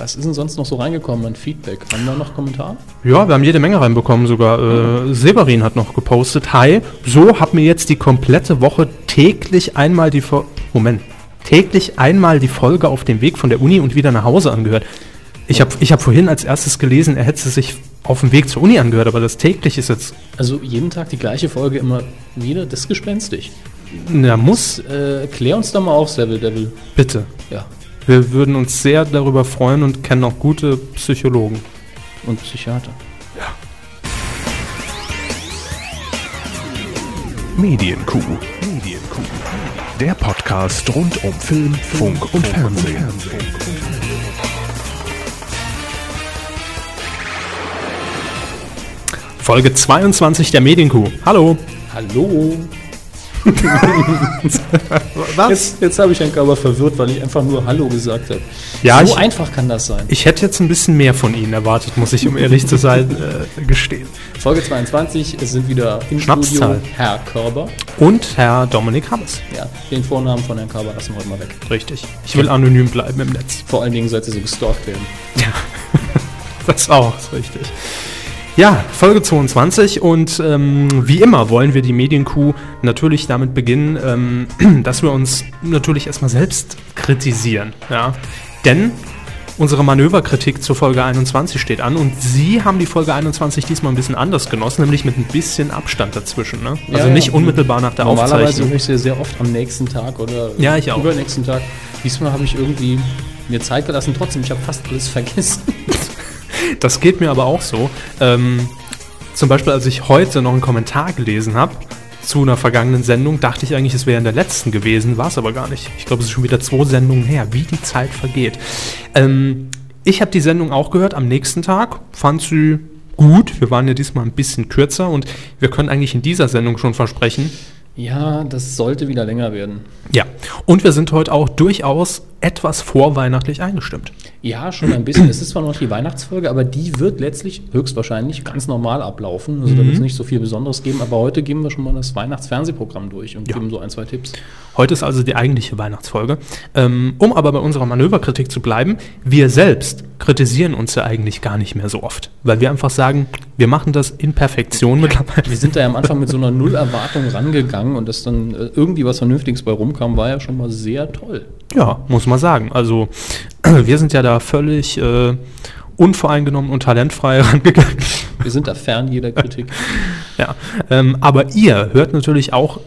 Was ist denn sonst noch so reingekommen an Feedback? Haben wir noch Kommentare? Ja, wir haben jede Menge reinbekommen sogar. Äh, Severin hat noch gepostet. Hi, so hab mir jetzt die komplette Woche täglich einmal die Fo Moment. Täglich einmal die Folge auf dem Weg von der Uni und wieder nach Hause angehört. Ich habe ich hab vorhin als erstes gelesen, er hätte sich auf dem Weg zur Uni angehört, aber das täglich ist jetzt. Also jeden Tag die gleiche Folge immer wieder, das ist gespenstisch. Na, muss. Äh, klär uns da mal auf, Seville Devil. Bitte. Ja. Wir würden uns sehr darüber freuen und kennen auch gute Psychologen. Und Psychiater. Medienkuh. Medienkuh. Der Podcast rund um Film, Funk und Fernsehen. Folge 22 der Medienkuh. Hallo. Hallo. Was? Jetzt, jetzt habe ich einen Körper verwirrt, weil ich einfach nur Hallo gesagt habe. Ja, so ich- einfach kann das sein. Ich hätte jetzt ein bisschen mehr von Ihnen erwartet, muss ich um ehrlich zu sein äh, gestehen. Folge 22, es sind wieder im Schnapszahl. Studio Herr Körber. Und Herr Dominik Hammes. Ja, den Vornamen von Herrn Körber lassen wir heute mal weg. Richtig. Ich will anonym bleiben im Netz. Vor allen Dingen sollte sie gestalkt werden. Das auch, ist richtig. Ja, Folge 22 und ähm, wie immer wollen wir die Medienkuh natürlich damit beginnen, ähm, dass wir uns natürlich erstmal selbst kritisieren. Ja? Denn unsere Manöverkritik zur Folge 21 steht an und Sie haben die Folge 21 diesmal ein bisschen anders genossen, nämlich mit ein bisschen Abstand dazwischen. Ne? Also Ja, ja. nicht unmittelbar nach der Normalerweise Aufzeichnung. höre ich sie sehr oft am nächsten Tag oder Ja, ich auch. übernächsten Tag. Diesmal habe ich irgendwie mir Zeit gelassen. Trotzdem, ich habe fast alles vergessen. Das geht mir aber auch so. Ähm, zum Beispiel, als ich heute noch einen Kommentar gelesen habe zu einer vergangenen Sendung, dachte ich eigentlich, es wäre in der letzten gewesen, war es aber gar nicht. Ich glaube, es ist schon wieder zwei Sendungen her, wie die Zeit vergeht. Ähm, ich habe die Sendung auch gehört am nächsten Tag, fand sie gut. Wir waren ja diesmal ein bisschen kürzer und wir können eigentlich in dieser Sendung schon versprechen, Ja, das sollte wieder länger werden. ja. Und wir sind heute auch durchaus etwas vorweihnachtlich eingestimmt. Ja, schon ein bisschen. Es ist zwar noch die Weihnachtsfolge, aber die wird letztlich höchstwahrscheinlich ganz normal ablaufen. Also da Mhm. wird es nicht so viel Besonderes geben. Aber heute geben wir schon mal das Weihnachtsfernsehprogramm durch und Ja. geben so ein, zwei Tipps. Heute ist also die eigentliche Weihnachtsfolge. Ähm, um aber bei unserer Manöverkritik zu bleiben, wir selbst kritisieren uns ja eigentlich gar nicht mehr so oft, weil wir einfach sagen, wir machen das in Perfektion mittlerweile. Wir sind da ja am Anfang mit so einer Null-Erwartung rangegangen und dass dann äh, irgendwie was Vernünftiges bei rumkam, war ja schon mal sehr toll. Ja, muss man sagen. Also wir sind ja da völlig äh, unvoreingenommen und talentfrei rangegangen. Wir sind da fern jeder Kritik. Ja, ähm, aber ihr hört natürlich auch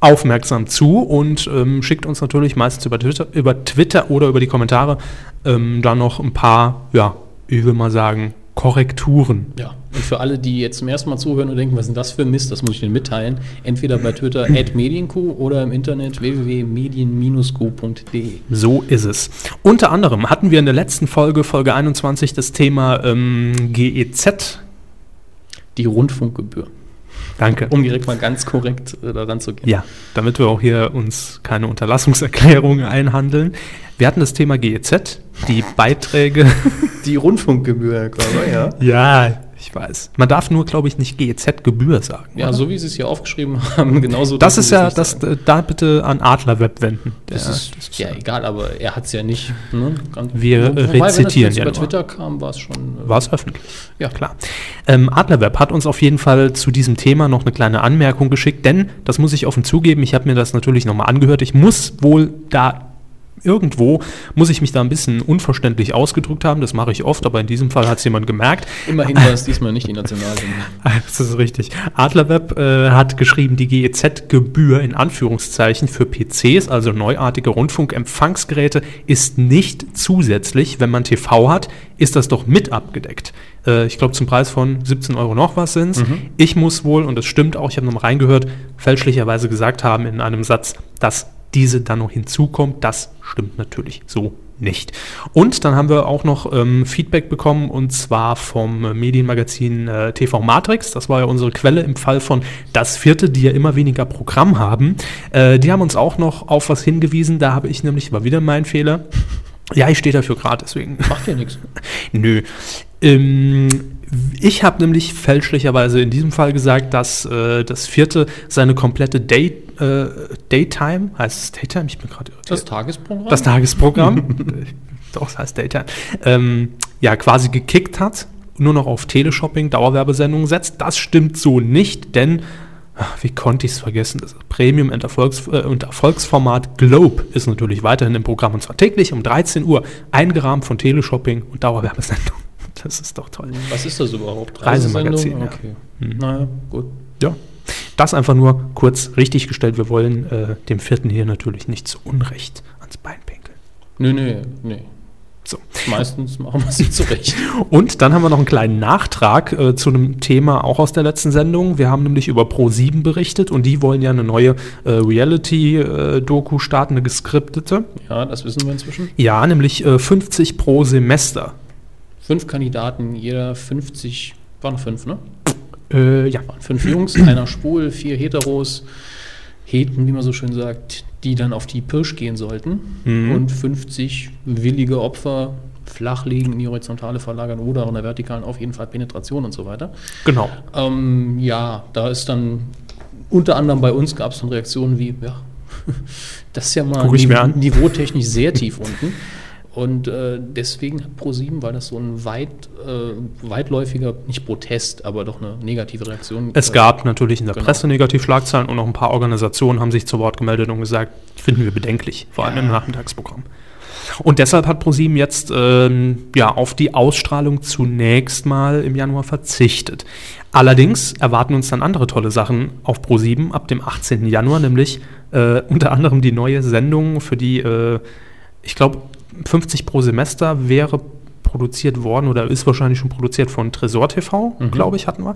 aufmerksam zu und ähm, schickt uns natürlich meistens über Twitter, über Twitter oder über die Kommentare ähm, dann noch ein paar, ja, ich will mal sagen, Korrekturen. Ja, und für alle, die jetzt zum ersten Mal zuhören und denken, was ist denn das für ein Mist, das muss ich Ihnen mitteilen. Entweder bei Twitter at medienkuh oder im Internet www.medien-kuh.de. So ist es. Unter anderem hatten wir in der letzten Folge, Folge 21, das Thema ähm, GEZ. Die Rundfunkgebühr. Danke. Um direkt mal ganz korrekt äh, daran zu gehen. Ja, damit wir auch hier uns keine Unterlassungserklärungen einhandeln. Wir hatten das Thema GEZ, die Beiträge. Die Rundfunkgebühr, Herr Körber, ja. ja, ich weiß. Man darf nur, glaube ich, nicht GEZ-Gebühr sagen. Ja, oder? so wie Sie es hier aufgeschrieben haben, genauso. das ist ja, das, sagen. äh, da bitte an Adlerweb wenden. Das, Der- ist, das ist ja egal, aber er hat es ja nicht. Ne? Wir, äh, Wobei, wenn das rezitieren ja über nur. Twitter kam, war es schon. äh, War es öffentlich? Ja. klar. Ähm, Adlerweb hat uns auf jeden Fall zu diesem Thema noch eine kleine Anmerkung geschickt, denn, das muss ich offen zugeben, ich habe mir das natürlich nochmal angehört. Ich muss wohl da irgendwo, muss ich mich da ein bisschen unverständlich ausgedrückt haben. Das mache ich oft, aber in diesem Fall hat es jemand gemerkt. Immerhin war es diesmal nicht die Nationalhymne. Das ist richtig. Adlerweb äh, hat geschrieben, die GEZ-Gebühr in Anführungszeichen für PCs, also neuartige Rundfunkempfangsgeräte, ist nicht zusätzlich. Wenn man TV hat, ist das doch mit abgedeckt. Äh, ich glaube, zum Preis von 17 Euro noch was sind Ich muss wohl, und das stimmt auch, ich habe nochmal reingehört, fälschlicherweise gesagt haben in einem Satz, dass diese dann noch hinzukommt. Das stimmt natürlich so nicht. Und dann haben wir auch noch ähm, Feedback bekommen und zwar vom äh, Medienmagazin äh, TV Matrix. Das war ja unsere Quelle im Fall von Das Vierte, die ja immer weniger Programm haben. Äh, die haben uns auch noch auf was hingewiesen. Da habe ich nämlich, war wieder mein Fehler. Ja, ich stehe dafür gerade, deswegen. Macht ja nichts. Nö. Ähm, ich habe nämlich fälschlicherweise in diesem Fall gesagt, dass äh, das vierte seine komplette Day, äh, Daytime, heißt es Daytime? Ich bin gerade irritiert. Das Tagesprogramm? Das Tagesprogramm. doch, es heißt Daytime, ähm, ja, quasi gekickt hat, nur noch auf Teleshopping, Dauerwerbesendungen setzt. Das stimmt so nicht, denn, ach, wie konnte ich es vergessen, das Premium- und, Erfolgs äh, und Erfolgsformat Globe ist natürlich weiterhin im Programm und zwar täglich um 13 Uhr, eingerahmt von Teleshopping und Dauerwerbesendungen. Das ist doch toll. Was ist das überhaupt? Reisemagazin, ja. Okay. Mhm. Naja, gut. Ja. Das einfach nur kurz richtig gestellt. Wir wollen äh, dem vierten hier natürlich nicht zu Unrecht ans Bein pinkeln. Nee, nee, nee. So. Meistens machen wir sie zurecht. Und dann haben wir noch einen kleinen Nachtrag äh, zu einem Thema auch aus der letzten Sendung. Wir haben nämlich über Pro7 berichtet und die wollen ja eine neue äh, Reality-Doku starten, eine geskriptete. Ja, das wissen wir inzwischen. Ja, nämlich äh, 50 pro Semester. Fünf Kandidaten, jeder 50, waren fünf, ne? Äh, ja. Waren fünf Jungs, einer schwul, vier Heteros, Heten, wie man so schön sagt, die dann auf die Pirsch gehen sollten. Mhm. Und 50 willige Opfer flach liegen, in die Horizontale verlagern oder in der Vertikalen auf jeden Fall Penetration und so weiter. Genau. Ähm, ja, da ist dann unter anderem bei uns gab es dann Reaktionen wie, ja, das ist ja mal niveautechnisch sehr tief unten. Und äh, deswegen hat ProSieben, weil das so ein weit, äh, weitläufiger, nicht Protest, aber doch eine negative Reaktion. Es äh, gab natürlich in der Genau. Presse Negativschlagzeilen und noch ein paar Organisationen haben sich zu Wort gemeldet und gesagt, finden wir bedenklich, vor allem Ja. im Nachmittagsprogramm. Und deshalb hat ProSieben jetzt ähm, ja, auf die Ausstrahlung zunächst mal im Januar verzichtet. Allerdings erwarten uns dann andere tolle Sachen auf ProSieben ab dem 18. Januar, nämlich äh, unter anderem die neue Sendung, für die, äh, ich glaube, 50 pro Semester wäre produziert worden oder ist wahrscheinlich schon produziert von Tresor TV, Mhm. glaube ich, hatten wir.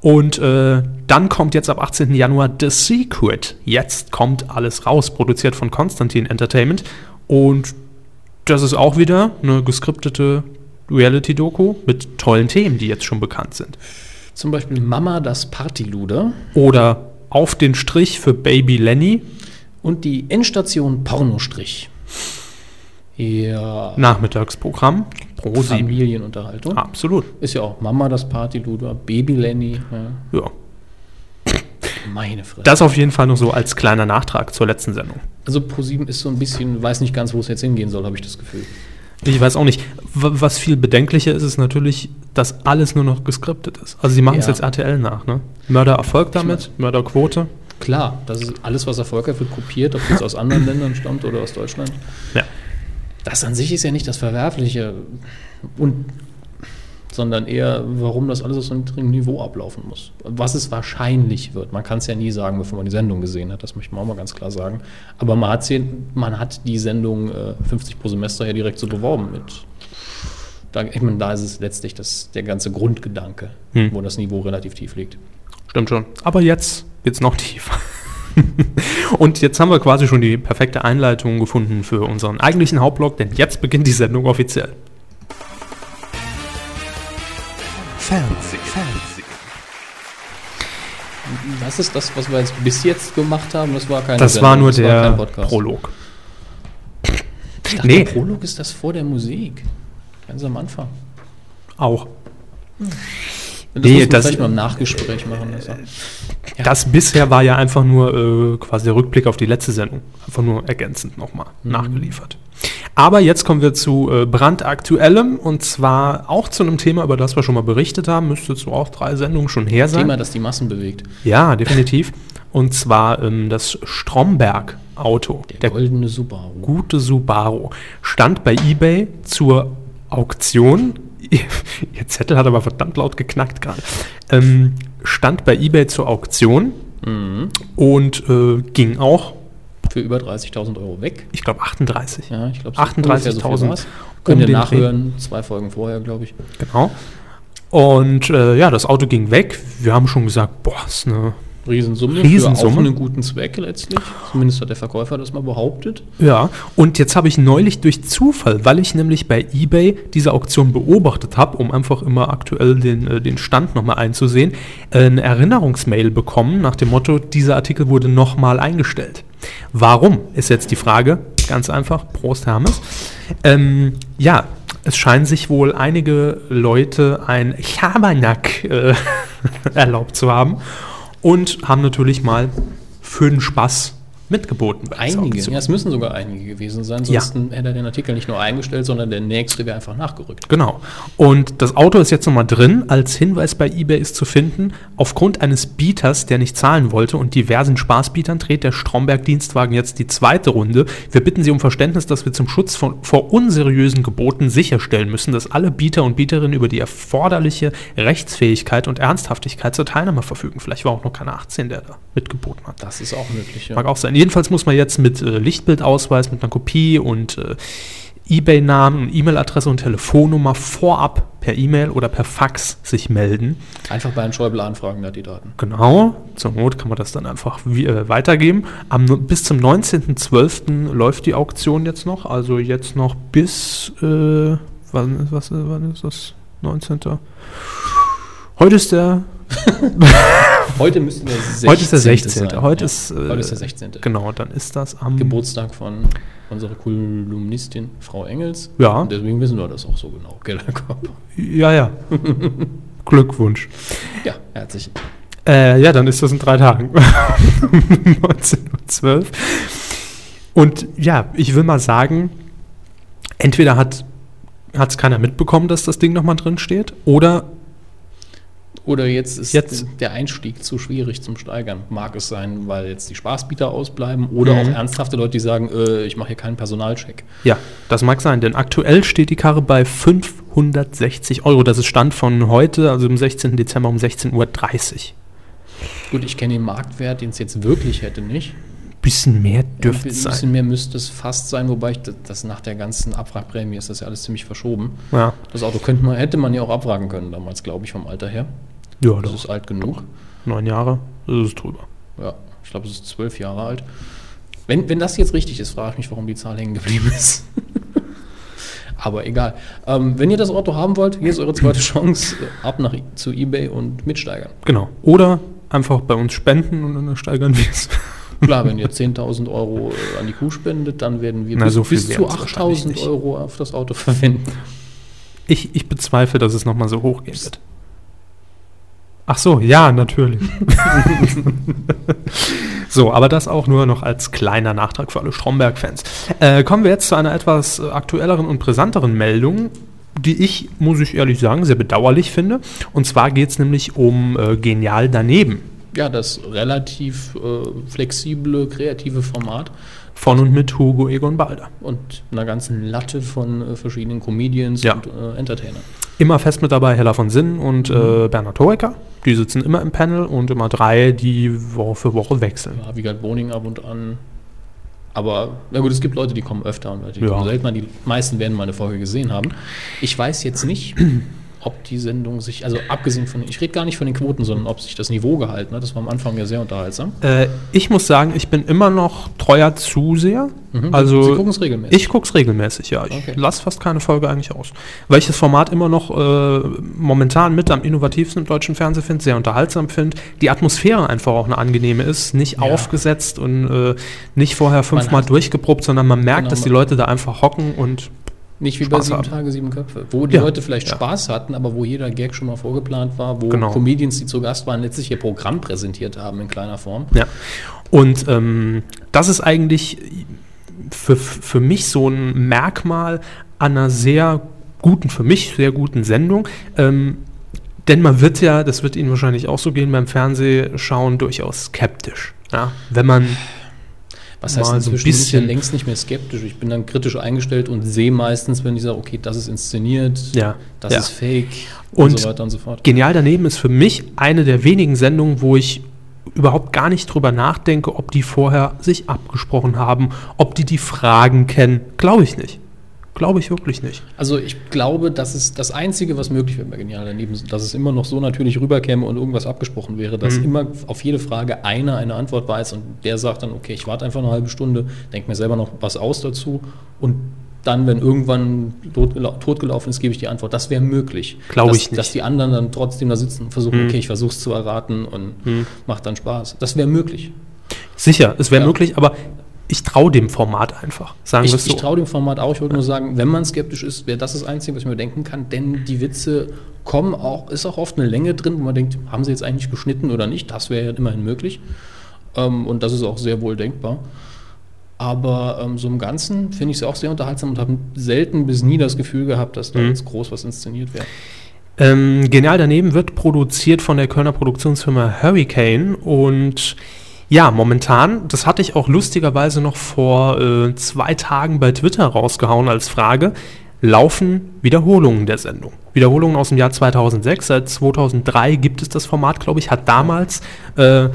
Und äh, dann kommt jetzt ab 18. Januar The Secret. Jetzt kommt alles raus, produziert von Konstantin Entertainment. Und das ist auch wieder eine geskriptete Reality-Doku mit tollen Themen, die jetzt schon bekannt sind. Zum Beispiel Mama, das Partyluder Oder Auf den Strich für Baby Lenny, und die Endstation Pornostrich. Ja, Nachmittagsprogramm, Pro 7. Familienunterhaltung. Absolut, Ist ja auch Mama, das Partyluder, Baby Lenny. Ja. ja. Meine Fresse. Das auf jeden Fall noch so als kleiner Nachtrag zur letzten Sendung. Also Pro7 ist so ein bisschen, weiß nicht ganz, wo es jetzt hingehen soll, habe ich das Gefühl. Ich weiß auch nicht. Was viel bedenklicher ist, ist natürlich, dass alles nur noch geskriptet ist. Also sie machen es Ja. jetzt RTL nach, ne? Mörder Erfolg damit, Mörderquote. Klar, das ist alles, was erfolgreich wird, kopiert, ob es aus anderen Ländern stammt oder aus Deutschland. Ja. Das an sich ist ja nicht das Verwerfliche. Und sondern eher, warum das alles auf so einem niedrigen Niveau ablaufen muss. Was es wahrscheinlich wird. Man kann es ja nie sagen, bevor man die Sendung gesehen hat, das möchte man auch mal ganz klar sagen. Aber man hat, man hat die Sendung äh, 50 pro Semester ja direkt so beworben mit. Da, ich meine, da ist es letztlich das, der ganze Grundgedanke, Hm. wo das Niveau relativ tief liegt. Stimmt schon. Aber jetzt wird's noch tiefer. Und jetzt haben wir quasi schon die perfekte Einleitung gefunden für unseren eigentlichen Hauptblock, denn jetzt beginnt die Sendung offiziell. Fernsehen. Fernsehen. Was ist das, was wir jetzt bis jetzt gemacht haben? Das war keine Das Sendung, war nur das der kein Podcast. Prolog. Ich dachte, Nee. der Prolog ist das vor der Musik. Ganz am Anfang. Auch. Das Nee, muss man das- vielleicht mal im Nachgespräch machen. Das ja. Das bisher war ja einfach nur äh, quasi der Rückblick auf die letzte Sendung. Einfach nur ergänzend nochmal Mhm. nachgeliefert. Aber jetzt kommen wir zu äh, brandaktuellem und zwar auch zu einem Thema, über das wir schon mal berichtet haben. Müsste so auch drei Sendungen schon her sein. Thema, das die Massen bewegt. Ja, definitiv. Und zwar ähm, das Stromberg-Auto. Der, Der goldene Subaru. gute Subaru. Stand bei eBay zur Auktion. Ihr Zettel hat aber verdammt laut geknackt gerade. Ähm, stand bei eBay zur Auktion Mhm. und äh, ging auch, Für über 30.000 Euro weg. ich glaube, 38. Ja, ich glaube, 38.000 Könnt um ihr nachhören. Zwei Folgen vorher, glaube ich. Genau. Und äh, ja, das Auto ging weg. Wir haben schon gesagt, boah, ist eine Riesensumme, Riesensumme. für auch einen guten Zweck letztlich. Zumindest hat der Verkäufer das mal behauptet. Ja, und jetzt habe ich neulich durch Zufall, weil ich nämlich bei eBay diese Auktion beobachtet habe, um einfach immer aktuell den, äh, den Stand nochmal einzusehen, eine Erinnerungsmail bekommen nach dem Motto, dieser Artikel wurde nochmal eingestellt. Warum, ist jetzt die Frage. Ganz einfach. Prost, Hermes. Ähm, ja, es scheinen sich wohl einige Leute ein Chabernack äh, erlaubt zu haben und haben natürlich mal für den Spaß mitgeboten Einige, ja, es müssen sogar einige gewesen sein, Ja. sonst hätte er den Artikel nicht nur eingestellt, sondern der nächste wäre einfach nachgerückt. Genau. Und das Auto ist jetzt nochmal drin. Als Hinweis bei eBay ist zu finden, aufgrund eines Bieters, der nicht zahlen wollte und diversen Spaßbietern, dreht der Stromberg-Dienstwagen jetzt die zweite Runde. Wir bitten Sie um Verständnis, dass wir zum Schutz von, vor unseriösen Geboten sicherstellen müssen, dass alle Bieter und Bieterinnen über die erforderliche Rechtsfähigkeit und Ernsthaftigkeit zur Teilnahme verfügen. Vielleicht war auch noch keiner 18, der da mitgeboten hat. Das ist auch möglich. Ja. Mag auch sein. Jedenfalls muss man jetzt mit äh, Lichtbildausweis, mit einer Kopie und äh, eBay-Namen und E-Mail-Adresse und Telefonnummer vorab per E-Mail oder per Fax sich melden. Einfach bei einem Schäuble anfragen, hat die Daten. Genau, zur Not kann man das dann einfach wie, äh, weitergeben. Am, bis zum 19.12. läuft die Auktion jetzt noch, also jetzt noch bis, äh, wann, was, wann ist das? 19. Heute ist der Heute müsste der 16. Heute ist der 16. sein. Heute ja. ist, äh, Heute ist der 16. Genau, dann ist das am Geburtstag von unserer Kolumnistin Frau Engels. Ja. Und deswegen wissen wir das auch so genau. Kellerkörper. Ja, ja. Glückwunsch. Ja, herzlich. Äh, ja, dann ist das in drei Tagen. 19.12 Uhr. Und ja, ich will mal sagen, entweder hat es keiner mitbekommen, dass das Ding nochmal drin steht, oder Oder jetzt ist Jetzt- der Einstieg zu schwierig zum Steigern. Mag es sein, weil jetzt die Spaßbieter ausbleiben oder Mhm. auch ernsthafte Leute, die sagen, äh, ich mache hier keinen Personalcheck. ja, das mag sein, denn aktuell steht die Karre bei 560 Euro. Das ist Stand von heute, also am 16. Dezember um 16.30 Uhr. Gut, ich kenne den Marktwert, den es jetzt wirklich hätte, nicht. Bisschen mehr Ein dürfte es bisschen sein. mehr müsste es fast sein, wobei ich das, das nach der ganzen Abwrackprämie ist das ja alles ziemlich verschoben. Ja, Das Auto könnte man, hätte man ja auch abwracken können damals, glaube ich, vom Alter her. Ja Das doch. ist alt genug. Neun Jahre, das ist drüber. Ja, ich glaube, es ist zwölf Jahre alt. Wenn, wenn das jetzt richtig ist, frage ich mich, warum die Zahl hängen geblieben ist. Aber egal. Ähm, wenn ihr das Auto haben wollt, hier ist eure zweite Chance. Ab nach, zu Ebay und mitsteigern. Genau. Oder einfach bei uns spenden und dann steigern wir es. Klar, wenn ihr 10.000 Euro äh, an die Kuh spendet, dann werden wir Na, bis, so bis zu wären's wahrscheinlich 8.000 nicht. Euro auf das Auto verwenden. Ich, ich bezweifle, dass es nochmal so hoch gehen wird. Ach so, ja, natürlich. so, aber das auch nur noch als kleiner Nachtrag für alle Stromberg-Fans. Äh, kommen wir jetzt zu einer etwas aktuelleren und brisanteren Meldung, die ich, muss ich ehrlich sagen, sehr bedauerlich finde. Und zwar geht es nämlich um äh, Genial daneben. Ja, das relativ äh, flexible, kreative Format Von und mit Hugo Egon Balder. und einer ganzen Latte von äh, verschiedenen Comedians Ja. und äh, Entertainern. Immer fest mit dabei Hella von Sinn und äh, Bernhard Hoeker. Die sitzen immer im Panel und immer drei, die Woche für Woche wechseln. Ja, Wiegald Boning ab und an. Aber, na gut, es gibt Leute, die kommen öfter und Leute, die Ja. kommen seltener. Die meisten werden mal eine Folge gesehen haben. Ich weiß jetzt nicht, ob die Sendung sich, also abgesehen von, ich rede gar nicht von den Quoten, sondern ob sich das Niveau gehalten hat. Das war am Anfang ja sehr unterhaltsam. Äh, ich muss sagen, ich bin immer noch treuer Zuseher. Mhm. Also Sie gucken es regelmäßig. ich gucke es regelmäßig, ja. Ich Okay. lasse fast keine Folge eigentlich aus. Weil ich das Format immer noch äh, momentan mit am innovativsten im deutschen Fernsehen finde, sehr unterhaltsam finde. Die Atmosphäre einfach auch eine angenehme ist, nicht Ja. aufgesetzt und äh, nicht vorher fünfmal durchgeprobt, sondern man merkt, Genau, dass die Leute da einfach hocken und Nicht wie bei Spaß sieben haben. Tage, sieben Köpfe, wo die Ja. Leute vielleicht Ja. Spaß hatten, aber wo jeder Gag schon mal vorgeplant war, wo Genau. Comedians, die zu Gast waren, letztlich ihr Programm präsentiert haben in kleiner Form. Ja. Und ähm, das ist eigentlich für, für mich so ein Merkmal einer sehr guten, für mich sehr guten Sendung. Ähm, denn man wird ja, das wird Ihnen wahrscheinlich auch so gehen beim Fernsehschauen, durchaus skeptisch. Ja? Wenn man Was heißt Mal so ein inzwischen bin ich bisschen- längst nicht mehr skeptisch. Ich bin dann kritisch eingestellt und sehe meistens, wenn ich sage, okay, das ist inszeniert, Ja, das ja. ist fake und, Und so weiter und so fort. Genial daneben ist für mich eine der wenigen Sendungen, wo ich überhaupt gar nicht drüber nachdenke, ob die vorher sich abgesprochen haben, ob die die Fragen kennen. Glaube ich nicht. Glaube ich wirklich nicht. Also ich glaube, das ist das Einzige, was möglich wäre bei Genial daneben, dass es immer noch so natürlich rüberkäme und irgendwas abgesprochen wäre, dass Mhm. immer auf jede Frage einer eine Antwort weiß und der sagt dann, okay, ich warte einfach eine halbe Stunde, denke mir selber noch was aus dazu und dann, wenn irgendwann totgelau totgelaufen ist, gebe ich die Antwort. Das wäre möglich. Glaube dass, ich nicht. Dass die anderen dann trotzdem da sitzen und versuchen, Mhm. okay, ich versuche es zu erraten und Mhm. macht dann Spaß. Das wäre möglich. Sicher, es wäre Ja. möglich, aber ich traue dem Format einfach. Sagen wir es so. ich traue dem Format auch. Ich wollte nur sagen, wenn man skeptisch ist, wäre das das Einzige, was ich mir denken kann. Denn die Witze kommen auch, ist auch oft eine Länge drin, wo man denkt, haben sie jetzt eigentlich geschnitten oder nicht? Das wäre ja immerhin möglich. Ähm, und das ist auch sehr wohl denkbar. Aber ähm, so im Ganzen finde ich es auch sehr unterhaltsam und habe selten bis nie das Gefühl gehabt, dass da Mhm. jetzt groß was inszeniert wäre. Ähm, Genial daneben wird produziert von der Kölner Produktionsfirma Hurricane und ja, momentan, das hatte ich auch lustigerweise noch vor äh, zwei Tagen bei Twitter rausgehauen als Frage, laufen Wiederholungen der Sendung. Wiederholungen aus dem Jahr 2006, seit 2003 gibt es das Format, glaube ich, hat damals äh,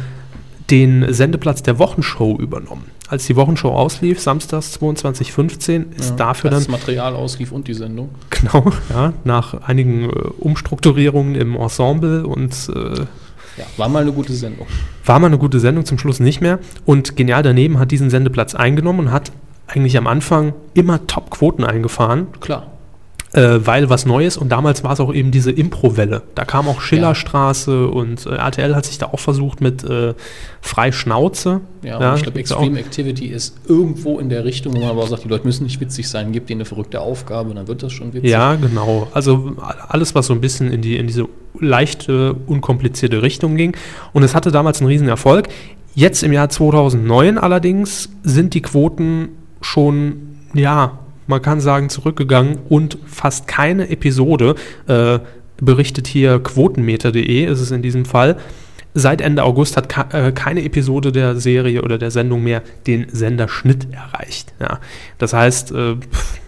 den Sendeplatz der Wochenshow übernommen. Als die Wochenshow auslief, samstags 22.15, ist Ja, dafür dann das Material auslief und die Sendung. Genau, ja, nach einigen äh, Umstrukturierungen im Ensemble und äh, Ja, war mal eine gute Sendung. war mal eine gute Sendung, zum Schluss nicht mehr. Und Genial daneben hat diesen Sendeplatz eingenommen und hat eigentlich am Anfang immer Top-Quoten eingefahren, Klar. Äh, weil was Neues und damals war es auch eben diese Impro-Welle. Da kam auch Schillerstraße und äh, RTL hat sich da auch versucht mit äh, Frei Schnauze. Ja, Ja, und ich glaube, Extreme Activity ist irgendwo in der Richtung, wo man aber sagt, die Leute müssen nicht witzig sein, gibt ihnen eine verrückte Aufgabe, dann wird das schon witzig. Ja, genau. Also alles, was so ein bisschen in, die, in diese leichte, unkomplizierte Richtung ging. Und es hatte damals einen riesen Erfolg. Jetzt im Jahr 2009 allerdings sind die Quoten schon, ja, man kann sagen, zurückgegangen und fast keine Episode, äh, berichtet hier quotenmeter.de, ist es in diesem Fall. Seit Ende August hat äh, keine Episode der Serie oder der Sendung mehr den Senderschnitt erreicht. Ja. Das heißt, äh, pff,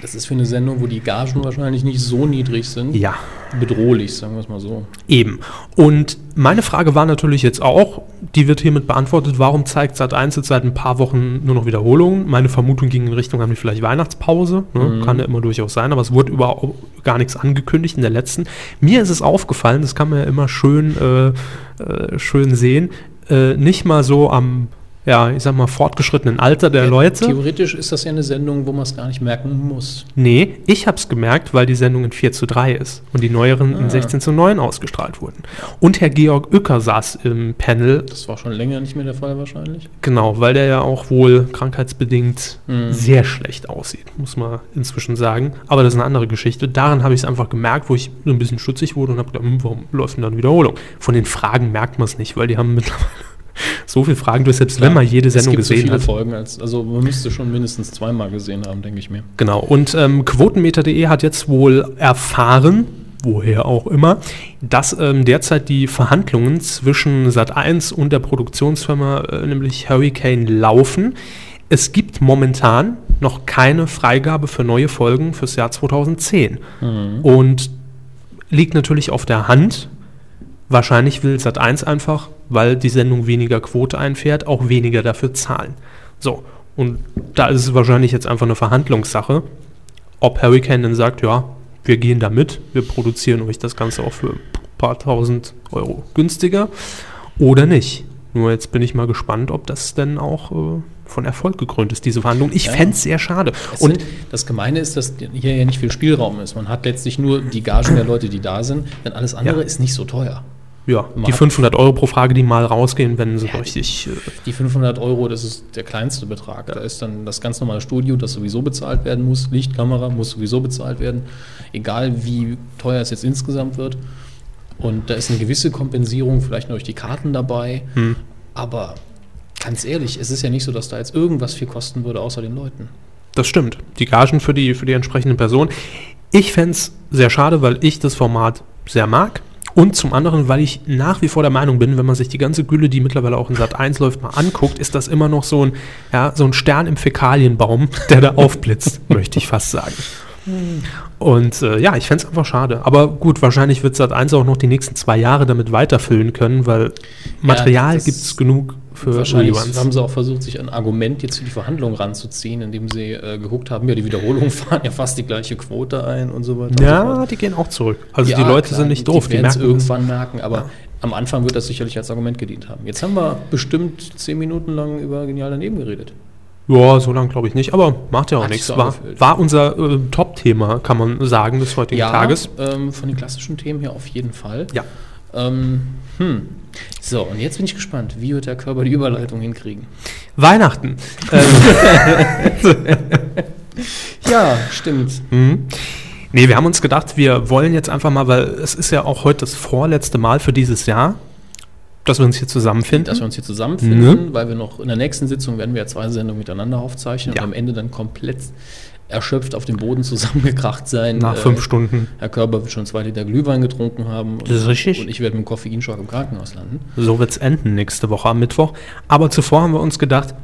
Das ist für eine Sendung, wo die Gagen wahrscheinlich nicht so niedrig sind, ja, bedrohlich, sagen wir es mal so. Eben. Und meine Frage war natürlich jetzt auch, die wird hiermit beantwortet, warum zeigt Sat1 jetzt seit ein paar Wochen nur noch Wiederholungen? Meine Vermutung ging in Richtung, haben die vielleicht Weihnachtspause? Ne? Mhm. Kann ja immer durchaus sein, aber es wurde überhaupt gar nichts angekündigt in der letzten. Mir ist es aufgefallen, das kann man ja immer schön, äh, äh, schön sehen, äh, nicht mal so am, ja, ich sag mal, fortgeschrittenen Alter der Ja, Leute. Theoretisch ist das ja eine Sendung, wo man es gar nicht merken muss. Nee, ich habe es gemerkt, weil die Sendung in 4 zu 3 ist und die neueren in Ah. 16 zu 9 ausgestrahlt wurden. Und Herr Georg Uecker saß im Panel, Das war schon länger nicht mehr der Fall wahrscheinlich. genau, weil der ja auch wohl krankheitsbedingt Mhm. sehr schlecht aussieht, muss man inzwischen sagen. Aber das ist eine andere Geschichte. Daran habe ich es einfach gemerkt, wo ich so ein bisschen stutzig wurde und habe gedacht, hm, warum läuft denn dann Wiederholung? Von den Fragen merkt man es nicht, weil die haben mittlerweile so viele Fragen durch, selbst wenn man jede Sendung es gibt so gesehen viele hat. Folgen, als, also man müsste schon mindestens zweimal gesehen haben, denke ich mir. Genau, und ähm, Quotenmeter.de hat jetzt wohl erfahren, woher auch immer, dass ähm, derzeit die Verhandlungen zwischen Sat1 und der Produktionsfirma, äh, nämlich Hurricane, laufen. Es gibt momentan noch keine Freigabe für neue Folgen fürs Jahr 2010. Und liegt natürlich auf der Hand. Wahrscheinlich will Sat1 einfach, weil die Sendung weniger Quote einfährt, auch weniger dafür zahlen. So, und da ist es wahrscheinlich jetzt einfach eine Verhandlungssache, ob Hurricane dann sagt, ja, wir gehen da mit, wir produzieren euch das Ganze auch für ein paar tausend Euro günstiger oder nicht. Nur jetzt bin ich mal gespannt, ob das denn auch äh, von Erfolg gekrönt ist, diese Verhandlung. Ich Ja. fände es sehr schade. Es Und das Gemeine ist, dass hier ja nicht viel Spielraum ist. Man hat letztlich nur die Gagen der Leute, die da sind, denn alles andere Ja. ist nicht so teuer. Ja, man die hat- 500 Euro pro Frage, die mal rausgehen, wenn sie Ja, richtig... Äh, Die 500 Euro, das ist der kleinste Betrag. Da ist dann das ganz normale Studio, das sowieso bezahlt werden muss. Lichtkamera muss sowieso bezahlt werden. Egal wie teuer es jetzt insgesamt wird. Und da ist eine gewisse Kompensierung vielleicht noch durch die Karten dabei. hm. Aber ganz ehrlich, es ist ja nicht so, dass da jetzt irgendwas viel kosten würde, außer den Leuten. Das stimmt. Die Gagen für die, für die entsprechenden Personen. Ich fände es sehr schade, weil ich das Format sehr mag. Und zum anderen, weil ich nach wie vor der Meinung bin, wenn man sich die ganze Gülle, die mittlerweile auch in Sat 1 läuft, mal anguckt, ist das immer noch so ein, ja, so ein Stern im Fäkalienbaum, der da aufblitzt, möchte ich fast sagen. Und äh, ja, ich fände es einfach schade. Aber gut, wahrscheinlich wird Sat 1 auch noch die nächsten zwei Jahre damit weiterfüllen können, weil Material das gibt es genug für Wahrscheinlich Reruns. haben sie auch versucht, sich ein Argument jetzt für die Verhandlungen ranzuziehen, indem sie äh, geguckt haben, ja, die Wiederholungen fahren ja fast die gleiche Quote ein und so weiter. so Ja, fort. die gehen auch zurück. Also Ja, die Leute klar, sind nicht doof, Die, werden es merken irgendwann merken, aber am Anfang wird das sicherlich als Argument gedient haben. Jetzt haben wir bestimmt zehn Minuten lang über Genial daneben geredet. Ja, so lange glaube ich nicht, aber macht ja auch Hat nichts. so War, war unser äh, Top-Thema, kann man sagen, des heutigen Tages. ähm, von den klassischen Themen her auf jeden Fall. Ja. Ähm, hm. So, und jetzt bin ich gespannt, wie wird der Körper die Überleitung hinkriegen? Weihnachten. ähm, Ja, stimmt. mhm. Nee, wir haben uns gedacht, wir wollen jetzt einfach mal, weil es ist ja auch heute das vorletzte Mal für dieses Jahr, Dass wir uns hier zusammenfinden. dass wir uns hier zusammenfinden, weil wir noch in der nächsten Sitzung werden wir ja zwei Sendungen miteinander aufzeichnen Ja. und am Ende dann komplett erschöpft auf dem Boden zusammengekracht sein. Nach Äh, fünf Stunden. Herr Körber wird schon zwei Liter Glühwein getrunken haben. Und, Das ist richtig. Und ich werde mit dem Koffeinschock im Krankenhaus landen. So wird's enden nächste Woche am Mittwoch. Aber zuvor haben wir uns gedacht,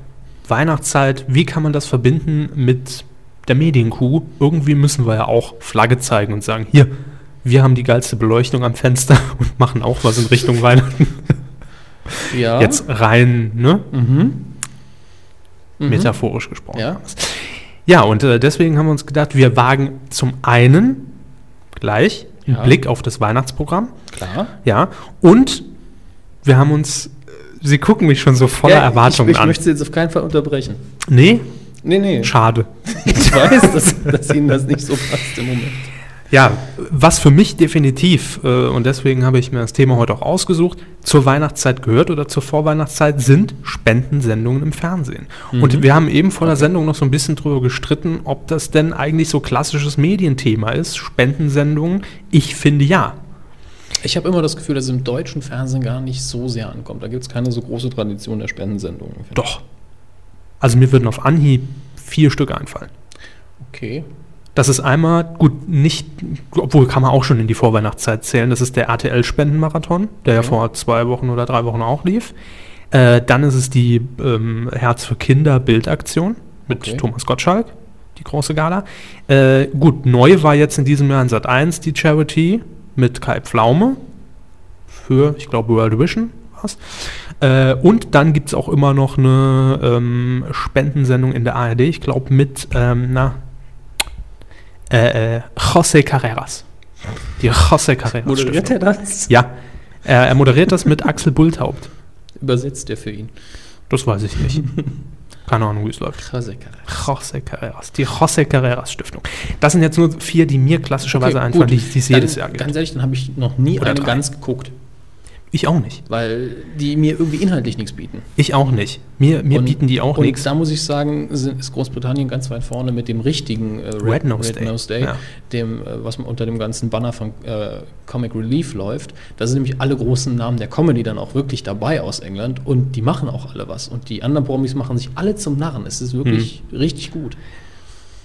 Weihnachtszeit, wie kann man das verbinden mit der Medienkuh? Irgendwie müssen wir ja auch Flagge zeigen und sagen, hier, wir haben die geilste Beleuchtung am Fenster und machen auch was in Richtung Weihnachten. Ja. Jetzt rein, ne? Mhm. Mhm. Metaphorisch gesprochen. Ja. Ja, und äh, deswegen haben wir uns gedacht, wir wagen zum einen gleich einen Ja. Blick auf das Weihnachtsprogramm. Klar. Ja, und wir haben uns, äh, Sie gucken mich schon so voller Ja, Erwartungen ich, ich an. möchte Sie jetzt auf keinen Fall unterbrechen. Nee, Nee, nee. schade. Ich weiß, dass, dass Ihnen das nicht so passt im Moment. Ja, was für mich definitiv, äh, und deswegen habe ich mir das Thema heute auch ausgesucht, zur Weihnachtszeit gehört oder zur Vorweihnachtszeit sind Spendensendungen im Fernsehen. Und wir haben eben vor der Sendung noch so ein bisschen drüber gestritten, ob das denn eigentlich so klassisches Medienthema ist, Spendensendungen. Ich finde ja. Ich habe immer das Gefühl, dass es im deutschen Fernsehen gar nicht so sehr ankommt. Da gibt es keine so große Tradition der Spendensendungen. Doch. Also mir würden auf Anhieb vier Stück einfallen. Okay. Das ist einmal, gut, nicht, obwohl kann man auch schon in die Vorweihnachtszeit zählen, das ist der RTL-Spendenmarathon, der ja Okay. vor zwei Wochen oder drei Wochen auch lief. Äh, dann ist es die ähm, Herz für Kinder Bildaktion mit Okay. Thomas Gottschalk, die große Gala. Äh, gut, neu war jetzt in diesem Jahr in Sat 1 die Charity mit Kai Pflaume für, ich glaube, World Vision war's. Äh, und dann gibt es auch immer noch eine ähm, Spendensendung in der ARD, ich glaube mit, ähm, na, äh, äh, José Carreras. Die José Carreras. Moderiert Stiftung. er das? Ja, er, er moderiert das mit Axel Bulthaupt. Übersetzt er für ihn. Das weiß ich nicht. Keine Ahnung, wie es läuft. José Carreras. Die José Carreras Stiftung. Das sind jetzt nur vier, die mir klassischerweise Okay, einfallen, die die es jedes Jahr gibt. Ganz ehrlich, dann habe ich noch nie Oder eine drei. ganz geguckt, Ich auch nicht. weil die mir irgendwie inhaltlich nichts bieten. Ich auch nicht. Mir, mir Und- bieten die auch und nichts. da muss ich sagen, ist Großbritannien ganz weit vorne mit dem richtigen äh, Red Nose Day. Day, Ja. dem, äh, was unter dem ganzen Banner von äh, Comic Relief läuft. Da sind nämlich alle großen Namen der Comedy dann auch wirklich dabei aus England und die machen auch alle was. Und die anderen Promis machen sich alle zum Narren. Es ist wirklich Hm. richtig gut.